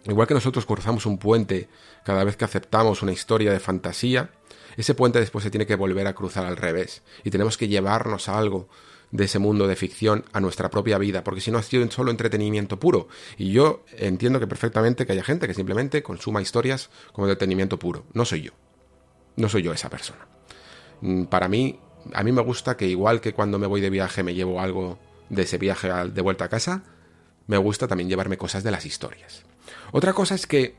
Igual que nosotros cruzamos un puente cada vez que aceptamos una historia de fantasía, ese puente después se tiene que volver a cruzar al revés. Y tenemos que llevarnos algo de ese mundo de ficción a nuestra propia vida, porque si no ha sido solo entretenimiento puro. Y yo entiendo que perfectamente que haya gente que simplemente consuma historias como entretenimiento puro. No soy yo. No soy yo esa persona. Mm, para mí, a mí me gusta que igual que cuando me voy de viaje me llevo algo de ese viaje de vuelta a casa, me gusta también llevarme cosas de las historias. Otra cosa es que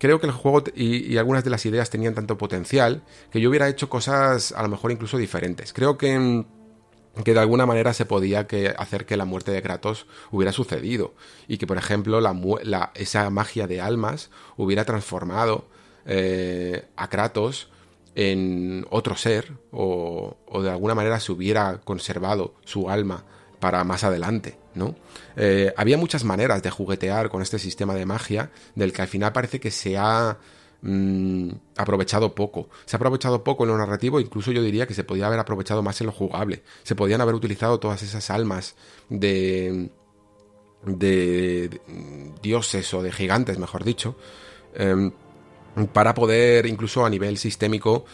creo que el juego y, algunas de las ideas tenían tanto potencial que yo hubiera hecho cosas a lo mejor incluso diferentes. Creo que que de alguna manera se podía que hacer que la muerte de Kratos hubiera sucedido y que por ejemplo la, esa magia de almas hubiera transformado eh, a Kratos en otro ser o, o, de alguna manera se hubiera conservado su alma para más adelante, ¿no? Eh, había muchas maneras de juguetear con este sistema de magia, del que al final parece que se ha mm, aprovechado poco. Se ha aprovechado poco en lo narrativo, incluso yo diría que se podía haber aprovechado más en lo jugable. Se podían haber utilizado todas esas almas de, de, dioses o de gigantes, mejor dicho, em, para poder incluso a nivel sistémico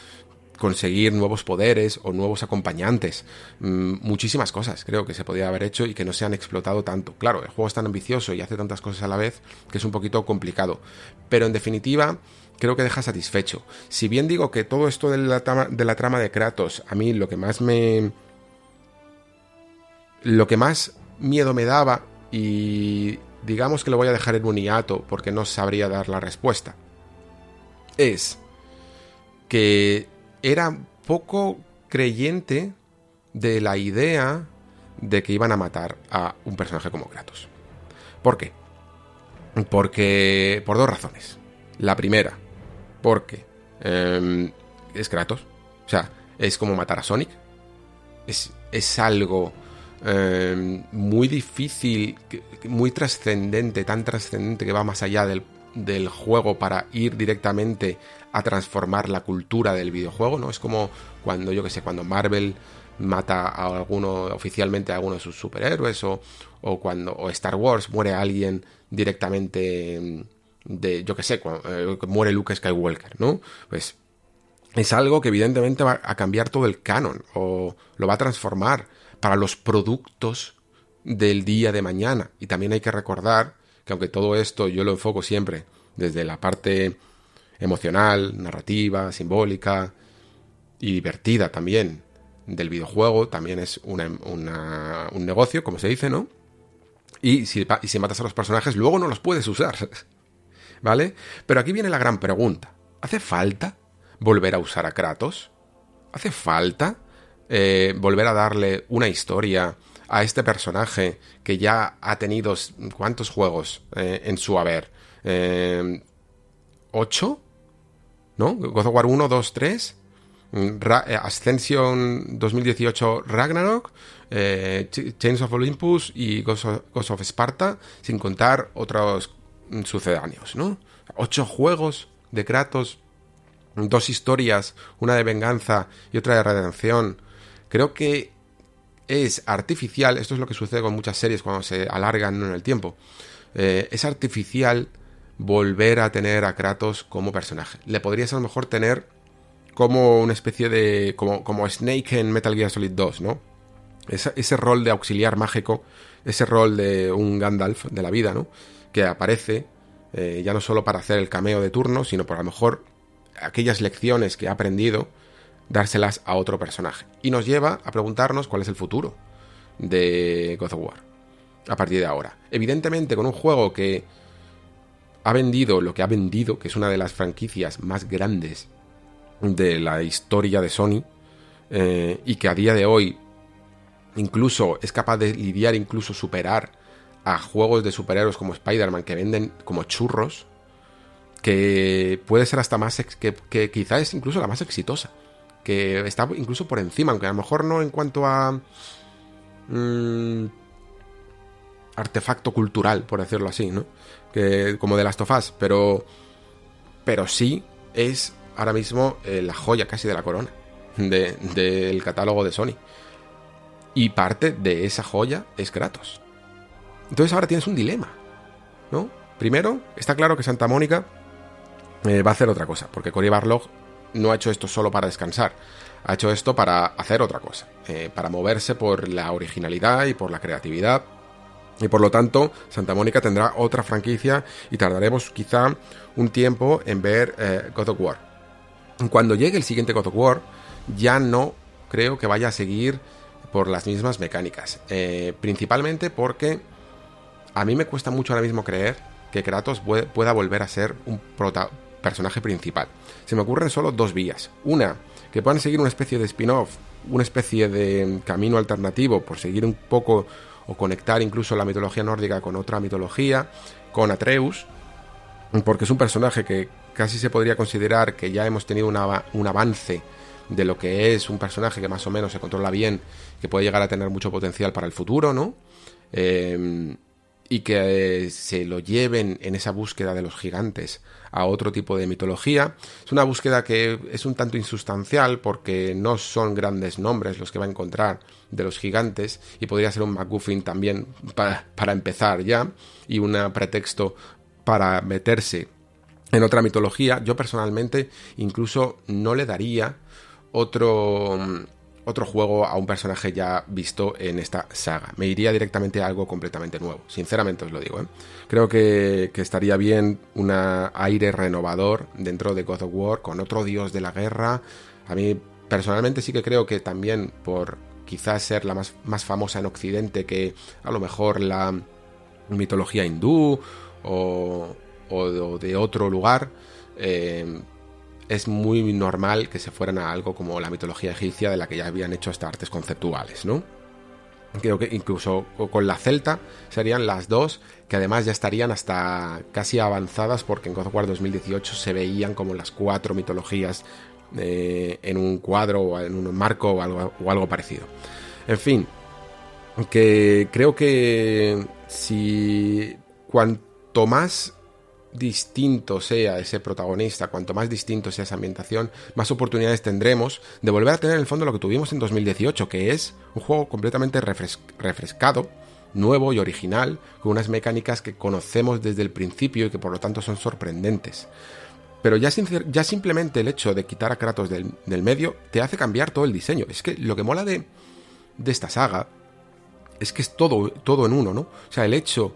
conseguir nuevos poderes o nuevos acompañantes. Mm, muchísimas cosas creo que se podía haber hecho y que no se han explotado tanto. Claro, el juego es tan ambicioso y hace tantas cosas a la vez que es un poquito complicado. Pero en definitiva, creo que deja satisfecho. Si bien digo que todo esto de la, trama, de la trama de Kratos, a mí lo que más me... Lo que más miedo me daba y digamos que lo voy a dejar en un hiato porque no sabría dar la respuesta, es que era poco creyente de la idea de que iban a matar a un personaje como Kratos. ¿Por qué? Porque. por dos razones. La primera, porque em, es Kratos. O sea, es como matar a Sonic. Es, es algo em, muy difícil, muy trascendente, tan trascendente que va más allá del, del juego para ir directamente a transformar la cultura del videojuego, ¿no? Es como cuando, yo que sé, cuando Marvel mata a alguno, oficialmente a alguno de sus superhéroes, o, o cuando o Star Wars muere a alguien directamente de, yo que sé, cuando, eh, muere Luke Skywalker, ¿no? Pues es algo que evidentemente va a cambiar todo el canon, o lo va a transformar para los productos del día de mañana. Y también hay que recordar que aunque todo esto yo lo enfoco siempre desde la parte emocional, narrativa, simbólica y divertida también del videojuego, también es una, un negocio, como se dice, ¿no? Y si, y si matas a los personajes, luego no los puedes usar, ¿vale? Pero aquí viene la gran pregunta. ¿Hace falta volver a usar a Kratos? ¿Hace falta eh, volver a darle una historia a este personaje que ya ha tenido cuántos juegos eh, en su haber? Eh, ¿Ocho? ¿no? God of War 1, 2, 3, Ascension 2018 Ragnarok, Chains of Olympus y Ghost of, Sparta, sin contar otros sucedáneos, ¿no? Ocho juegos de Kratos, dos historias, una de venganza y otra de redención. Creo que es artificial, esto es lo que sucede con muchas series cuando se alargan en el tiempo, eh, es artificial volver a tener a Kratos como personaje. Le podrías a lo mejor tener como una especie de. como, como Snake en Metal Gear Solid 2, ¿no? Ese, rol de auxiliar mágico, ese rol de un Gandalf de la vida, ¿no? Que aparece eh, ya no solo para hacer el cameo de turno, sino por a lo mejor aquellas lecciones que ha aprendido, dárselas a otro personaje. Y nos lleva a preguntarnos cuál es el futuro de God of War a partir de ahora. Evidentemente, con un juego que ha vendido lo que ha vendido, que es una de las franquicias más grandes de la historia de Sony, eh, y que a día de hoy incluso es capaz de lidiar, incluso superar a juegos de superhéroes como Spider-Man que venden como churros, que puede ser hasta más, que, quizá es incluso la más exitosa, que está incluso por encima, aunque a lo mejor no en cuanto a... Mm, artefacto cultural, por decirlo así, ¿no? Que, como de las tofás, pero, pero sí es ahora mismo eh, la joya casi de la corona del catálogo de Sony. Y parte de esa joya es Kratos. Entonces ahora tienes un dilema, ¿no? Primero, está claro que Santa Mónica eh, va a hacer otra cosa, porque Cory Barlog no ha hecho esto solo para descansar, ha hecho esto para hacer otra cosa, eh, para moverse por la originalidad y por la creatividad y por lo tanto, Santa Mónica tendrá otra franquicia y tardaremos quizá un tiempo en ver eh, God of War. Cuando llegue el siguiente God of War, ya no creo que vaya a seguir por las mismas mecánicas. Eh, principalmente porque a mí me cuesta mucho ahora mismo creer que Kratos pueda volver a ser un personaje principal. Se me ocurren solo dos vías. Una, que puedan seguir una especie de spin-off, una especie de camino alternativo por seguir un poco o conectar incluso la mitología nórdica con otra mitología, con Atreus, porque es un personaje que casi se podría considerar que ya hemos tenido un avance de lo que es un personaje que más o menos se controla bien, que puede llegar a tener mucho potencial para el futuro, ¿no? Eh, y que se lo lleven en esa búsqueda de los gigantes a otro tipo de mitología. Es una búsqueda que es un tanto insustancial porque no son grandes nombres los que va a encontrar de los gigantes y podría ser un MacGuffin también para, para empezar ya y un pretexto para meterse en otra mitología. Yo personalmente incluso no le daría otro, otro juego a un personaje ya visto en esta saga. Me iría directamente a algo completamente nuevo, sinceramente os lo digo. ¿eh? Creo que, estaría bien un aire renovador dentro de God of War con otro dios de la guerra. A mí personalmente sí que creo que también por quizás ser la más, más famosa en Occidente que a lo mejor la mitología hindú o, o de otro lugar, eh, es muy normal que se fueran a algo como la mitología egipcia de la que ya habían hecho hasta artes conceptuales, ¿no? Creo que incluso con la celta serían las dos que además ya estarían hasta casi avanzadas porque en God of War 2018 se veían como las cuatro mitologías eh, en un cuadro o en un marco o algo, o algo parecido. En fin, que creo que si cuanto más distinto sea ese protagonista, cuanto más distinto sea esa ambientación, más oportunidades tendremos de volver a tener en el fondo lo que tuvimos en 2018, que es un juego completamente refrescado, nuevo y original, con unas mecánicas que conocemos desde el principio y que por lo tanto son sorprendentes. Pero ya, ya simplemente el hecho de quitar a Kratos del, medio te hace cambiar todo el diseño. Es que lo que mola de, de esta saga es que es todo, todo en uno, ¿no? O sea, el hecho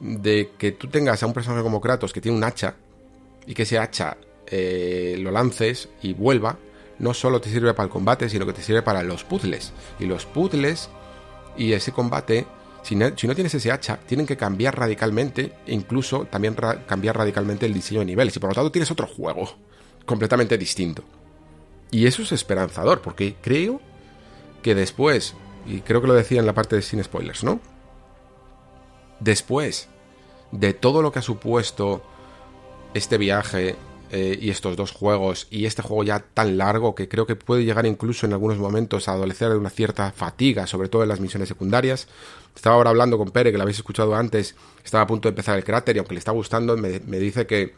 de que tú tengas a un personaje como Kratos que tiene un hacha y que ese hacha eh, lo lances y vuelva, no solo te sirve para el combate, sino que te sirve para los puzzles. Y los puzzles y ese combate, si no, tienes ese hacha, tienen que cambiar radicalmente e incluso también cambiar radicalmente el diseño de niveles. Y por lo tanto tienes otro juego completamente distinto. Y eso es esperanzador, porque creo que después, y creo que lo decía en la parte de sin spoilers, ¿no? Después de todo lo que ha supuesto este viaje eh, y estos dos juegos y este juego ya tan largo que creo que puede llegar incluso en algunos momentos a adolecer de una cierta fatiga, sobre todo en las misiones secundarias. Estaba ahora hablando con Pere, que lo habéis escuchado antes, estaba a punto de empezar el cráter y aunque le está gustando, me, dice que,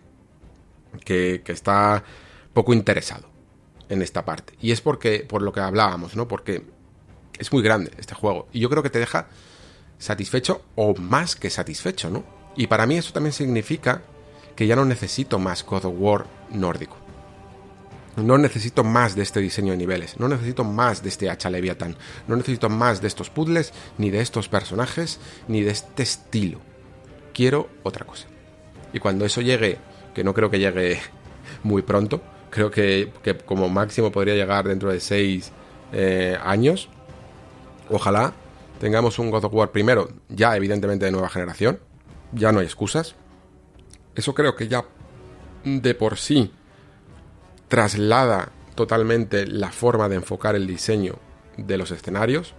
que, que, está poco interesado en esta parte. Y es porque, por lo que hablábamos, ¿no? Porque es muy grande este juego. Y yo creo que te deja satisfecho o más que satisfecho, ¿no? Y para mí eso también significa que ya no necesito más God of War nórdico. No necesito más de este diseño de niveles, no necesito más de este hacha Leviathan, no necesito más de estos puzzles, ni de estos personajes, ni de este estilo. Quiero otra cosa. Y cuando eso llegue, que no creo que llegue muy pronto, creo que, como máximo podría llegar dentro de seis eh, años, ojalá tengamos un God of War primero, ya evidentemente de nueva generación, ya no hay excusas. Eso creo que ya de por sí traslada totalmente la forma de enfocar el diseño de los escenarios.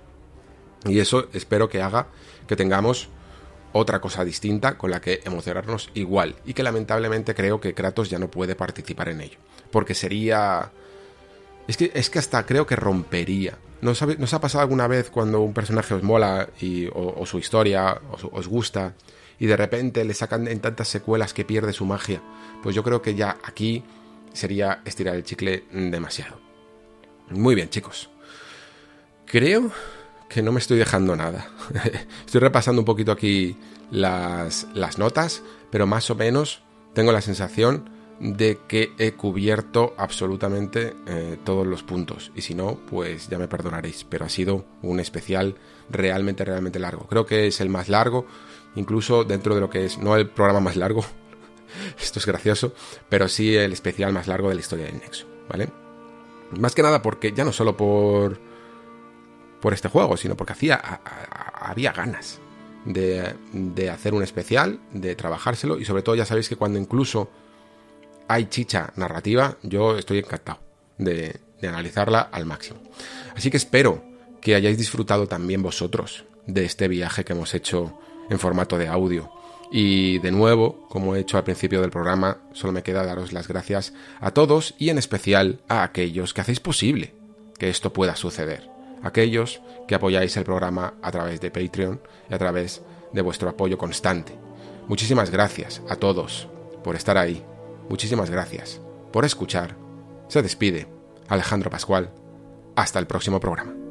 Y eso espero que haga que tengamos otra cosa distinta con la que emocionarnos igual. Y que lamentablemente creo que Kratos ya no puede participar en ello. Porque sería... Es que, es que hasta creo que rompería ¿Nos ha, pasado alguna vez cuando un personaje os mola o, su historia os, gusta y de repente le sacan en tantas secuelas que pierde su magia? Pues yo creo que ya aquí sería estirar el chicle demasiado. Muy bien, chicos. Creo que no me estoy dejando nada. estoy repasando un poquito aquí las notas, pero más o menos tengo la sensación de que he cubierto absolutamente eh, todos los puntos. Y si no, pues ya me perdonaréis. Pero ha sido un especial realmente, realmente largo. Creo que es el más largo, incluso dentro de lo que es, no el programa más largo, esto es gracioso, pero sí el especial más largo de la historia del Nexo, ¿vale? Más que nada porque ya no solo por, por este juego, sino porque hacía, había ganas de, de hacer un especial, de trabajárselo y sobre todo ya sabéis que cuando incluso hay chicha narrativa, yo estoy encantado de, analizarla al máximo. Así que espero que hayáis disfrutado también vosotros de este viaje que hemos hecho en formato de audio. Y de nuevo, como he hecho al principio del programa, solo me queda daros las gracias a todos y en especial a aquellos que hacéis posible que esto pueda suceder. Aquellos que apoyáis el programa a través de Patreon y a través de vuestro apoyo constante. Muchísimas gracias a todos por estar ahí Muchísimas gracias por escuchar. Se despide Alejandro Pascual. Hasta el próximo programa.